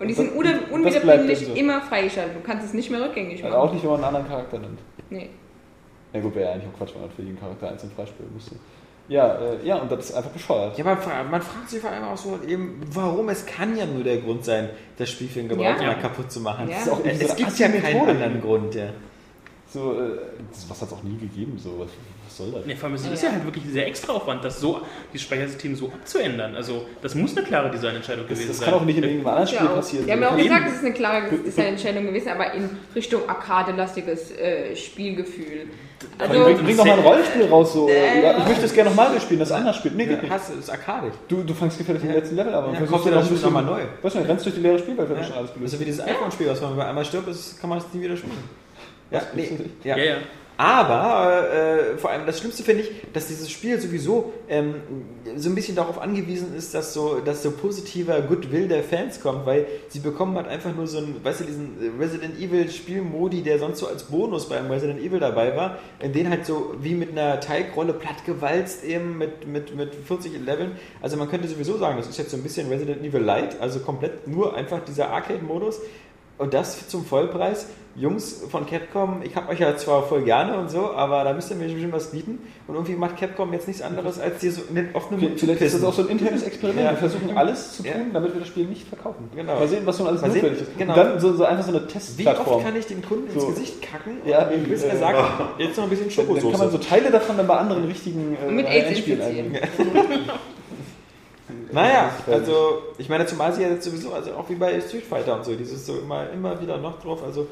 Und die sind unwiederbringlich so. immer freigeschaltet. Du kannst es nicht mehr rückgängig Also machen. auch nicht, wenn man einen anderen Charakter nimmt. Nee. Ja gut, wäre ja eigentlich auch Quatsch, wenn man für jeden Charakter einzeln freispielen müsste. Ja, äh, ja, und das ist einfach bescheuert. Ja, man, man fragt sich vor allem auch so eben, warum es kann ja nur der Grund sein, das Spiel für den Gebrauchtmarkt Ja. kaputt zu machen. Ja. Das ist auch irgendwie Es gibt ja keinen anderen Grund, ja. So, äh, das, was hat es auch nie gegeben, so. Was, was soll das? Ja, vor allem ist es ja halt wirklich sehr extra Aufwand, das so, dieses Speichersystem so abzuändern. Also, das muss eine klare Designentscheidung Das, gewesen das sein. kann auch nicht in irgendeinem anderen Spiel Ja, passieren. Die haben ja auch gesagt, es ist eine klare Designentscheidung gewesen, aber in Richtung arcade-lastiges äh, Spielgefühl. Bring, Also, bring, bring doch mal ein Rollenspiel raus, so. Äh, ja, ich möchte das gerne nochmal spielen, das anders spielt. Nee, geht Ja, nicht. hast, ist arcadisch. Du, du fängst gefällig im letzten Level, aber Ja, versuchst kauf dir dann das Spiel ein bisschen- nochmal neu. Weißt du, rennst durch die leere Spielwelt, wenn du schon alles Das gelöst ist wie dieses iPhone-Spiel, was man, wenn man einmal stirbt, ist, kann man es nie wieder spielen. Ja, nee, ja. Ja, ja. Aber äh, vor allem das Schlimmste finde ich, dass dieses Spiel sowieso ähm, so ein bisschen darauf angewiesen ist, dass so, dass so positiver Goodwill der Fans kommt, weil sie bekommen halt einfach nur so einen, weißt du, diesen Resident Evil Spielmodi, der sonst so als Bonus beim Resident Evil dabei war, in den halt so wie mit einer Teigrolle plattgewalzt eben mit, mit, mit 40 Leveln. Also man könnte sowieso sagen, das ist jetzt so ein bisschen Resident Evil Light, also komplett nur einfach dieser Arcade-Modus. Und das zum Vollpreis. Jungs von Capcom, ich hab euch ja zwar voll gerne und so, aber da müsst ihr mir bestimmt was bieten. Und irgendwie macht Capcom jetzt nichts anderes, als dir so in den offenen Vielleicht ist das pissen. auch so ein internes Experiment. Ja. Wir versuchen alles zu tun, Ja. damit wir das Spiel nicht verkaufen. Genau. Mal sehen, was so alles Mal sehen, notwendig ist. genau. Und dann so, so einfach so eine Wie oft Testplattform. kann ich dem Kunden ins So. Gesicht kacken? Ja, und bis er sagt, jetzt noch ein bisschen Dann, dann Schokosoße. kann man so Teile davon dann bei anderen richtigen äh, Und mit Endspielen einbringen. Naja, also ich meine, zumal sie ja jetzt sowieso, also auch wie bei Street Fighter und so, dieses so immer, immer wieder noch drauf, also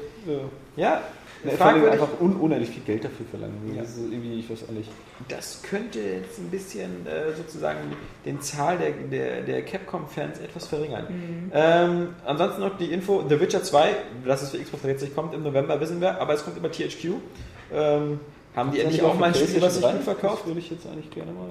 ja, Ja, vor allem fragwürdig. einfach un unendlich viel Geld dafür verlangen. Ja. Das ist irgendwie, ich weiß auch nicht. Das könnte jetzt ein bisschen äh, sozusagen den Zahl der, der, der Capcom-Fans etwas verringern. Ähm, ansonsten noch die Info, The Witcher 2, dass es für Xbox 360 kommt im November, wissen wir, aber es kommt über THQ. Ähm, haben die endlich auch mal ein Spiel, was sich gut verkauft? Das würde ich jetzt eigentlich gerne mal.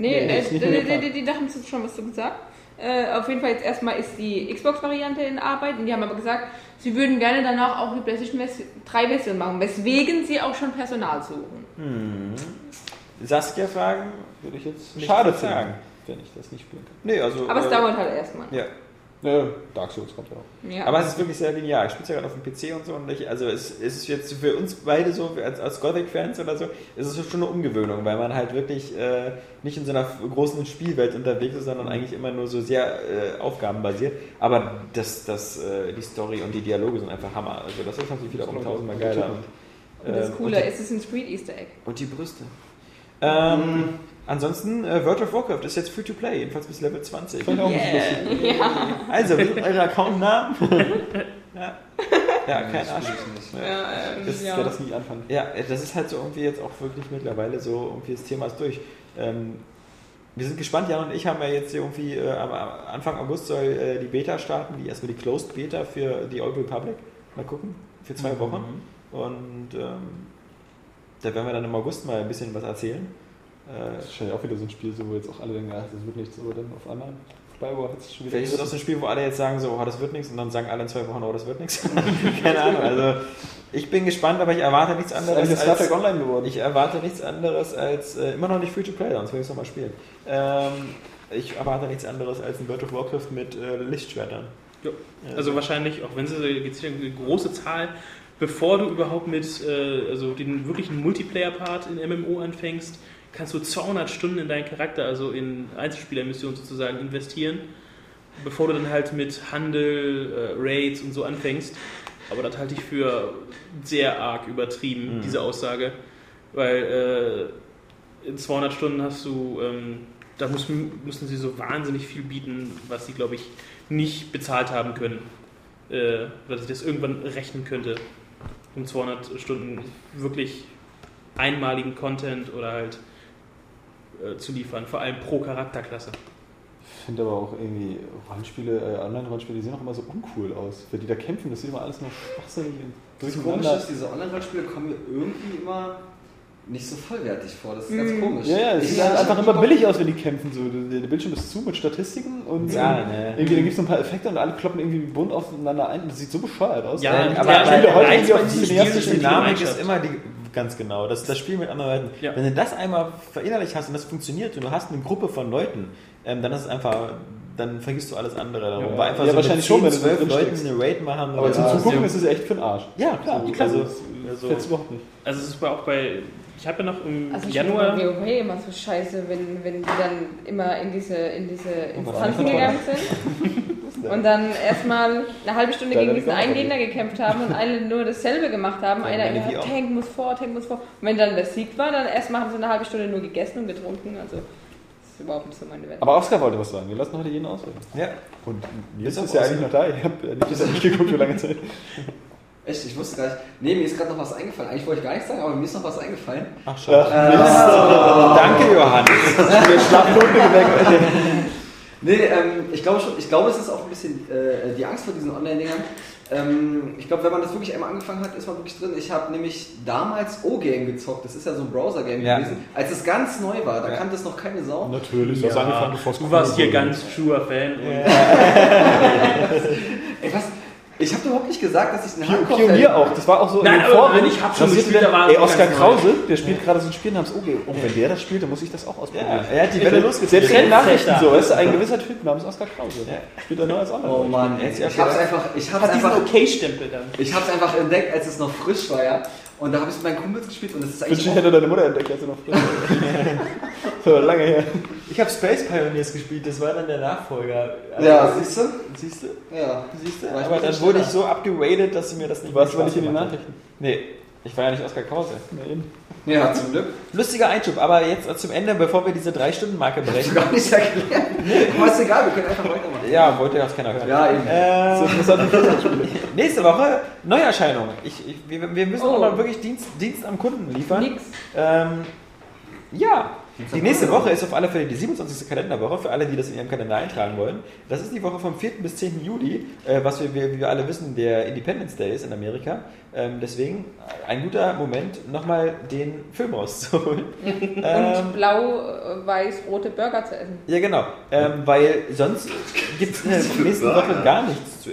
Nee, Nee, äh, ist nicht die, mehr die, die, die, da haben sie schon was zu gesagt. Äh, auf jeden Fall jetzt erstmal ist die Xbox-Variante in Arbeit und die haben aber gesagt, sie würden gerne danach auch die PlayStation 3 Version machen, weswegen sie auch schon Personal suchen. Saskia fragen? Würde ich jetzt Nicht schade sagen. wenn ich das nicht spielen kann. Nee, also. Aber es äh, dauert halt erstmal. Ja. Ja, Dark Souls kommt ja auch. Ja. Aber es ist wirklich sehr linear. Ich spiele es ja gerade auf dem PC und so. Und ich, also es, es ist jetzt für uns beide so, als, als Gothic-Fans oder so, ist es schon eine Umgewöhnung, weil man halt wirklich äh, nicht in so einer großen Spielwelt unterwegs ist, sondern eigentlich immer nur so sehr äh, aufgabenbasiert. Aber das, das, äh, die Story und die Dialoge sind einfach Hammer. Also das ist natürlich wiederum tausendmal geiler. Und, und das ähm, Coole und die- ist, es ist ein Street Easter Egg. Und die Brüste. Ähm, ansonsten, äh, World of Warcraft ist jetzt free to play, jedenfalls bis Level 20. Fand ich auch ein bisschen lustig. Also, wie sind eure Accountnamen? ja. ja, keine Ahnung. Ja, ähm, Das ja. das nie anfangen. Ja, das ist halt so irgendwie jetzt auch wirklich mittlerweile so, irgendwie das Thema ist durch. Ähm, wir sind gespannt, Jan und ich haben ja jetzt irgendwie äh, am Anfang August soll äh, die Beta starten, die erstmal die Closed Beta für die Old Republic. Mal gucken, für zwei Wochen. Und ähm, da werden wir dann im August mal ein bisschen was erzählen. Äh, Das ist schon auch wieder so ein Spiel, so, wo jetzt auch alle denken, ja, das wird nichts, aber dann auf einmal Bioware hat es schon wieder. Vielleicht ist es auch so ein Spiel, wo alle jetzt sagen, so, oh, das wird nichts, und dann sagen alle in zwei Wochen, oh, das wird nichts. Keine Ahnung. Also, ich bin gespannt, aber ich erwarte nichts das ist anderes. das Star Trek Als, Online geworden. ich erwarte nichts anderes als, äh, immer noch nicht free to play, sonst will ich es nochmal spielen. Ähm, ich erwarte nichts anderes als ein World of Warcraft mit äh, Lichtschwertern. Ja. Also wahrscheinlich, auch wenn wieder eine große Zahl, bevor du überhaupt mit äh, also den wirklichen Multiplayer-Part in MMO anfängst, kannst du 200 Stunden in deinen Charakter, also in Einzelspielermissionen sozusagen, investieren, bevor du dann halt mit Handel, äh, Raids und so anfängst. Aber das halte ich für sehr arg übertrieben, Mhm. diese Aussage, weil äh, in 200 Stunden hast du, ähm, da muss, müssen sie so wahnsinnig viel bieten, was sie, glaube ich, nicht bezahlt haben können. Äh, dass ich das irgendwann rechnen könnte, um 200 Stunden wirklich einmaligen Content oder halt äh, zu liefern, vor allem pro Charakterklasse. Ich finde aber auch irgendwie Rollenspiele, äh, Online-Rollenspiele, die sehen auch immer so uncool aus. Wenn die da kämpfen, das sieht immer alles nur schwachsinnig und Das Komische ist, diese Online-Rollenspiele kommen mir irgendwie immer nicht so vollwertig vor. Das ist ganz komisch. Ja, ja, es sieht halt einfach immer billig aus, wenn die kämpfen. So. Der, Bildschirm ist zu mit Statistiken und Ja, und ne. irgendwie, dann gibt es so ein paar Effekte und alle kloppen irgendwie bunt aufeinander ein. Das sieht so bescheuert aus. Ja, und aber- aber- der heute die die Dynamik ist immer die, ganz genau, das ist das Spiel mit anderen Leuten. Ja. Wenn du das einmal verinnerlicht hast und das funktioniert und du hast eine Gruppe von Leuten, ähm, dann ist es einfach, dann vergisst du alles andere darum. Ja. Weil einfach Ja, so wahrscheinlich mit schon, wenn 10, du da 12 drin Leuten steckst. eine Raid machen. Aber oder zum. Zugucken ist es echt für den Arsch. Ja, klar. Also, also, also, überhaupt nicht. Also es ist auch bei, ich habe ja noch im Also ich Januar... bei WoW immer so scheiße, wenn, wenn die dann immer in diese, in diese Oh, Instanzen gegangen sind und dann erstmal eine halbe Stunde gegen diesen die einen Gegner gekämpft haben und alle nur dasselbe gemacht haben. Einer immer. Tank muss vor, Tank muss vor. Und wenn dann der Sieg war, dann erstmal haben sie eine halbe Stunde nur gegessen und getrunken. Also das ist überhaupt nicht so meine Welt. Aber Oscar wollte was sagen. Wir lassen heute jeden ausreden. ja. Und Nils Ist ist ja eigentlich noch da. Ich habe äh, nicht, nicht geguckt, wie lange Zeit. Echt, ich wusste gar nicht. Nee, mir ist gerade noch was eingefallen. Eigentlich wollte ich gar nichts sagen, aber mir ist noch was eingefallen. Ach, schade. Äh, Danke, Johannes. Der Schlafnoten Nee, ähm, ich glaube schon, ich glaube, es ist auch ein bisschen äh, die Angst vor diesen Online-Dingern. Ähm, ich glaube, wenn man das wirklich einmal angefangen hat, ist man wirklich drin. Ich habe nämlich damals O-Game gezockt. Das ist ja so ein Browser-Game Ja. gewesen. Als es ganz neu war, da Ja. kannte es noch keine Sau. Natürlich, du hast angefangen, bevor es Du warst hier ganz schuer Fan. Ey, was? Ich habe überhaupt nicht gesagt, dass ich ein Pionier Hardcore-Fan auch, das war auch so Nein, in den Foren. ich hab schon gespielt, da war Ey, Oskar Krause, der spielt gerade so ein Spiel namens OG. Und wenn der das spielt, dann muss ich das auch ausprobieren. Ja, er hat die Welle losgetreten. Selbst in Nachrichten so, weißt du, ein gewisser Typ namens Oskar Krause. Spielt er neu als online. Oh Mann, ey. Jetzt ich hab's einfach, ich hab's hat diesen einfach, Okay-Stempel dann. ich hab's einfach entdeckt, als es noch frisch war, ja. Und da habe ich mit meinen Kumpels gespielt und es ist Ich eigentlich wünschte, ich hätte deine Mutter entdeckt, als du noch. So lange her. Ich habe Space Pioneers gespielt, das war dann der Nachfolger. Also, Ja, siehst du? Siehst du? Ja. Siehst du? War ich Aber dann wurde ich so abgeradet, dass mir das nicht mehr aber nicht in den Nachrichten. Nee, ich war ja nicht Oskar Krause. Na eben. Ja, zum Glück. Lustiger Einschub, aber jetzt zum Ende, bevor wir diese 3-Stunden-Marke Hast du berechnen. gar nicht erklärt. Aber ist egal, wir können einfach weitermachen. Ja, wollte ja auch keiner hören. Ja, eben. Äh, nächste Woche Neuerscheinungen. Ich, ich, wir, wir müssen Oh. auch mal wirklich Dienst, Dienst am Kunden liefern. Nix. Ähm, ja, die nächste Woche ist auf alle Fälle die 27. Kalenderwoche, für alle, die das in ihrem Kalender eintragen wollen. Das ist die Woche vom 4. bis 10. Juli, äh, was wir, wie wir alle wissen, der Independence Day ist in Amerika. Ähm, deswegen ein guter Moment, nochmal den Film rauszuholen. Und Ähm, blau-weiß-rote Burger zu essen. ja, genau. Ähm, weil sonst gibt es in der nächsten Woche gar nichts zu,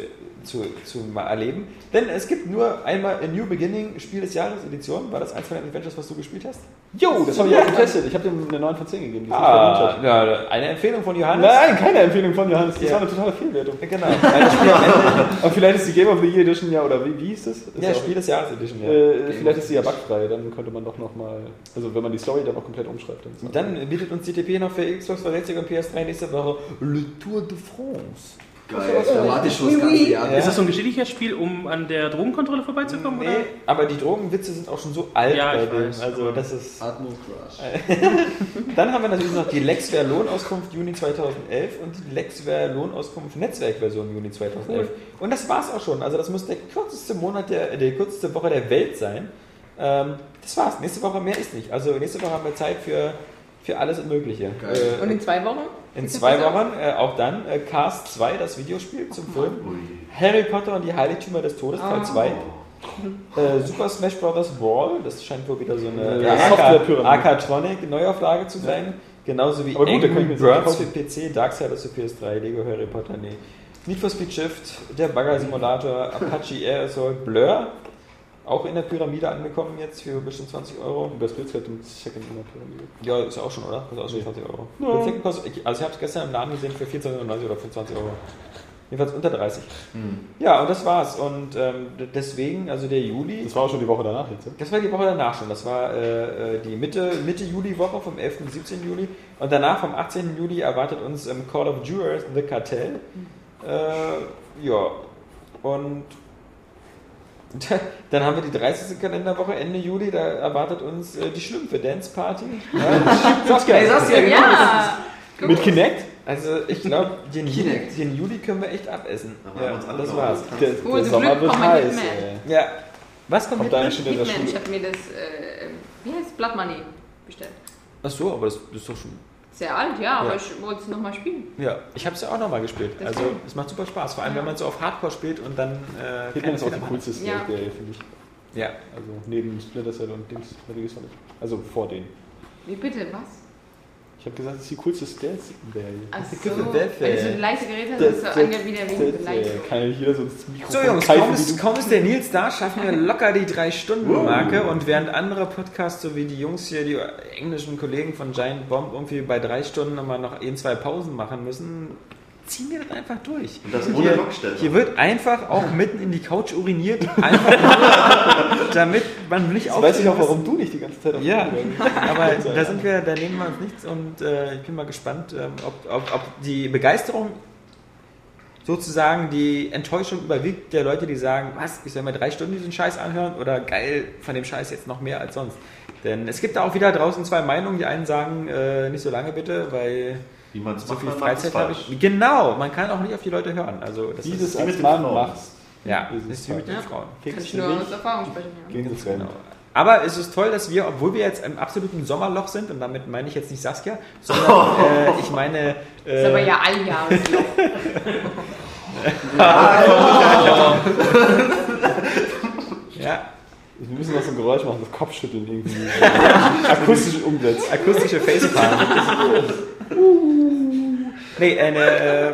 zu, zu erleben. Denn es gibt nur einmal A New Beginning Spiel des Jahres Edition. War das eins von den Adventures, was du gespielt hast? Jo, das habe ich auch getestet. Ich habe dem eine 9 von 10 gegeben. die Ah, ja, eine Empfehlung von. Johannes. Nein, keine Empfehlung von Johannes. Das Ja. war eine totale Fehlwertung. Genau. Aber vielleicht ist die Game of the Year Edition ja, oder wie, wie hieß das? Ist ja, Spiel des Jahres Edition, ja. Äh, vielleicht ist sie ja bugfrei, dann könnte man doch nochmal, also wenn man die Story dann auch komplett umschreibt. Dann, dann bietet uns DTP noch für Xbox 360 und PS3 nächste Woche Le Tour de France. Geil, da warte ich schon das ganze Jahr. Ja. Ist das so ein geschickliches Spiel, um an der Drogenkontrolle vorbeizukommen? Nee, Oder? aber die Drogenwitze sind auch schon so alt Ja, bei dem. Also das ist. Atmo Crush. Dann haben wir natürlich noch die Lexware Lohnauskunft Juni 2011 und die Lexware Lohnauskunft Netzwerkversion Juni 2011. Und das war's auch schon. Also das muss der kürzeste Monat, der, die kürzeste Woche der Welt sein. Ähm, das war's. Nächste Woche mehr ist nicht. Also nächste Woche haben wir Zeit für, für alles und Mögliche. Geil. Äh, Und in zwei Wochen? In zwei Wochen, äh, auch dann, äh, Cast 2, das Videospiel zum Film. Harry Potter und die Heiligtümer des Todes, Teil 2. Äh, Super Smash Bros. Brawl, das scheint wohl wieder so eine Ja, AK Softwarepyramide. Arcatronic Neuauflage zu sein. Genauso wie gut, Angry Birds für PC, Darksiders für PS3, Lego Harry Potter, nee. Need for Speed Shift, der Bagger Simulator, Apache Air Assault, Blur. Auch in der Pyramide angekommen jetzt für bestimmt 20 Euro. Wer spielt halt im Second in der Pyramide? Ja, ist ja auch schon, oder? Kostet auch schon 20 Euro. Kostet- ich- Also ich habe es gestern im Laden gesehen für 14,99 oder für 20 Euro. Jedenfalls unter 30. Ja, und das war's. Und ähm, deswegen, also der Juli, Das war auch schon die Woche danach jetzt. ja? das war die Woche danach schon. Das war äh, äh, die Mitte, Mitte Juli-Woche vom 11. bis 17. Juli. Und danach vom 18. Juli erwartet uns ähm, Call of Duty The Cartel. Äh, ja. Und dann haben wir die 30. Kalenderwoche Ende Juli. Da erwartet uns äh, die Schlümpfe Dance Party. Ja, Saskia! Ey, Saskia, genau. Ja! Mit Kinect? also ich glaube, den, den Juli können wir echt abessen. Uns alle das war's. Der, zum Sommer Glück wird heiß. Ja. Was kommt Kommt mit? da in Hitman, ich Schule? habe mir das, äh, wie heißt Blood Money bestellt. Ach so, aber das, das ist doch schon. Sehr alt, ja, aber Ja. ich wollte es nochmal spielen. Ja, ich habe es ja auch nochmal gespielt. Also Deswegen. es macht super Spaß, vor allem Ja. wenn man so auf Hardcore spielt und dann äh, Hitman ist auch die coolste Ja. Serie, finde ich. Ja. Also neben Splinter Cell und Dings, Metal Gear Solid. Also vor denen. Wie bitte, was? Ich habe gesagt, das ist die coolste. Achso, Waffe. wenn du so leise geredet hast, Das- ist so das- angehört wie der Wink Das, äh, kann ja jeder so ins Mikrofon So Jungs, kaum ist, du. kaum ist der Nils da, schaffen wir locker die 3-Stunden-Marke und während andere Podcasts, so wie die Jungs hier, die englischen Kollegen von Giant Bomb, irgendwie bei 3 Stunden nochmal noch ein, zwei Pausen machen müssen, ziehen wir das einfach durch. Und das ohne Hier, Lockstelle. hier wird einfach auch mitten in die Couch uriniert, einfach nur, damit man nicht Jetzt weiß ich auch, warum du nicht die ganze Zeit auf Ja, aber da sind wir, da nehmen wir uns nichts und äh, ich bin mal gespannt, ähm, ob, ob, ob die Begeisterung sozusagen die Enttäuschung überwiegt der Leute, die sagen, was, ich soll mir drei Stunden diesen Scheiß anhören oder geil, von dem Scheiß jetzt noch mehr als sonst. Denn es gibt da auch wieder draußen zwei Meinungen. Die einen sagen, äh, nicht so lange bitte, weil Wie man es so macht, viel Freizeit habe ich. Genau, man kann auch nicht auf die Leute hören. Also das Wie ist, wie mit Mann machst. ja, ist das es ist wie mit den Ja. Frauen. Kann ich nur aus Erfahrung sprechen, ja. gegen das Rennen. Genau. Aber es ist toll, dass wir, obwohl wir jetzt im absoluten Sommerloch sind, und damit meine ich jetzt nicht Saskia, sondern äh, ich meine. Das ist aber Äh, ja alljahresloch. Ja, Wir müssen noch so ein Geräusch machen, das Kopfschütteln irgendwie. Akustisch umsetzen. akustische Facepalm. Nee, eine, äh, äh,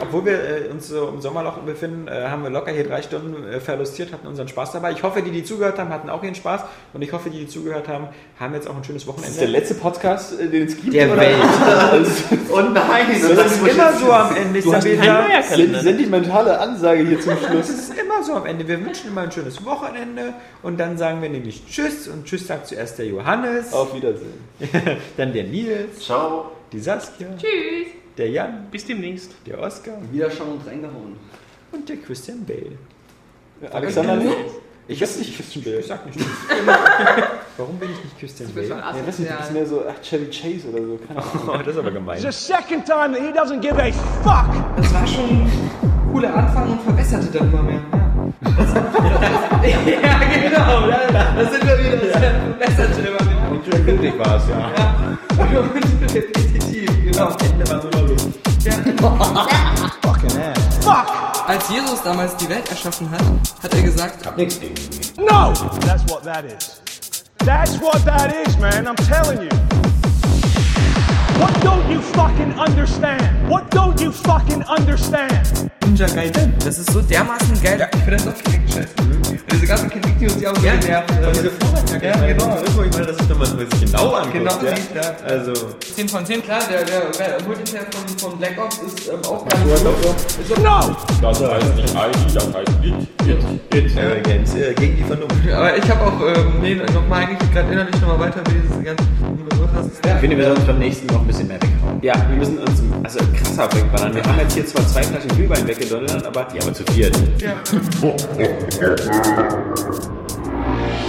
obwohl wir äh, uns so im Sommerloch befinden, äh, haben wir locker hier drei Stunden äh, verlustiert, hatten unseren Spaß dabei. Ich hoffe, die, die zugehört haben, hatten auch ihren Spaß. Und ich hoffe, die, die zugehört haben, haben jetzt auch ein schönes Das ist der Wochenende. letzte Podcast, den es gibt. Der oder? Welt. Oh nein, Das ist immer so am Ende. Du hast Send- Sentimentale Ansage hier zum Schluss. Das ist immer so am Ende. Wir wünschen immer ein schönes Wochenende und dann sagen wir nämlich Tschüss und Tschüss sagt zuerst der Johannes, Auf Wiedersehen. dann der Nils, Ciao. die Saskia, Tschüss. Der Jan, Bis demnächst. der Oskar Wieder schon und reingehauen. und der Christian Bale. Alexander nicht? Ich weiß nicht, Christian Bale. Ich sag nicht. Warum bin ich nicht Christian Bale? Ja, weiß nicht, du bist mehr so, ach, Chevy Chase oder so. Oh, das ist aber gemein. The second time that he doesn't give a fuck. Das war schon ein cooler Anfang und verbesserte dann immer mehr. Ja, ja genau. Da, da sind wir wieder. Das verbesserte immer mehr. Und schön glücklich war es, ja. Ja. Und repetitiv, genau. Ende war so Luft. Fucking ass. Als Jesus damals die Welt erschaffen hat, hat er gesagt, No! That's what that is. That's what that is, man. I'm telling you. What don't you fucking understand? What don't you fucking understand? Ninja Gaiden. Das ist so dermaßen geil. Ja, ich finde das auch direkt scheiße. Und diese ganzen Kritik, die auch so genervt. Aber diese Vorwärtsjacke, Ja, genau. Das ich meine, dass ich nochmal sich genau anguckt. Genau, ja. ja. Also, 10 von 10, klar, der, der, der Multiplayer von, von Black Ops ist ähm, auch ganz gut. so No! Das heißt nicht ID, das heißt nicht. äh, Games äh, gegen die Vernunft. Aber ich habe auch, ähm, nee, nochmal eigentlich gerade innerlich nochmal weiter, wie diese ganzen Ich finde, wir sollen uns beim nächsten noch ein bisschen mehr weghauen. Ja, wir müssen uns also krasser wegballern. Wir haben jetzt hier zwar zwei Flaschen Glühwein weggedonnert, aber die aber zu viert. Ja.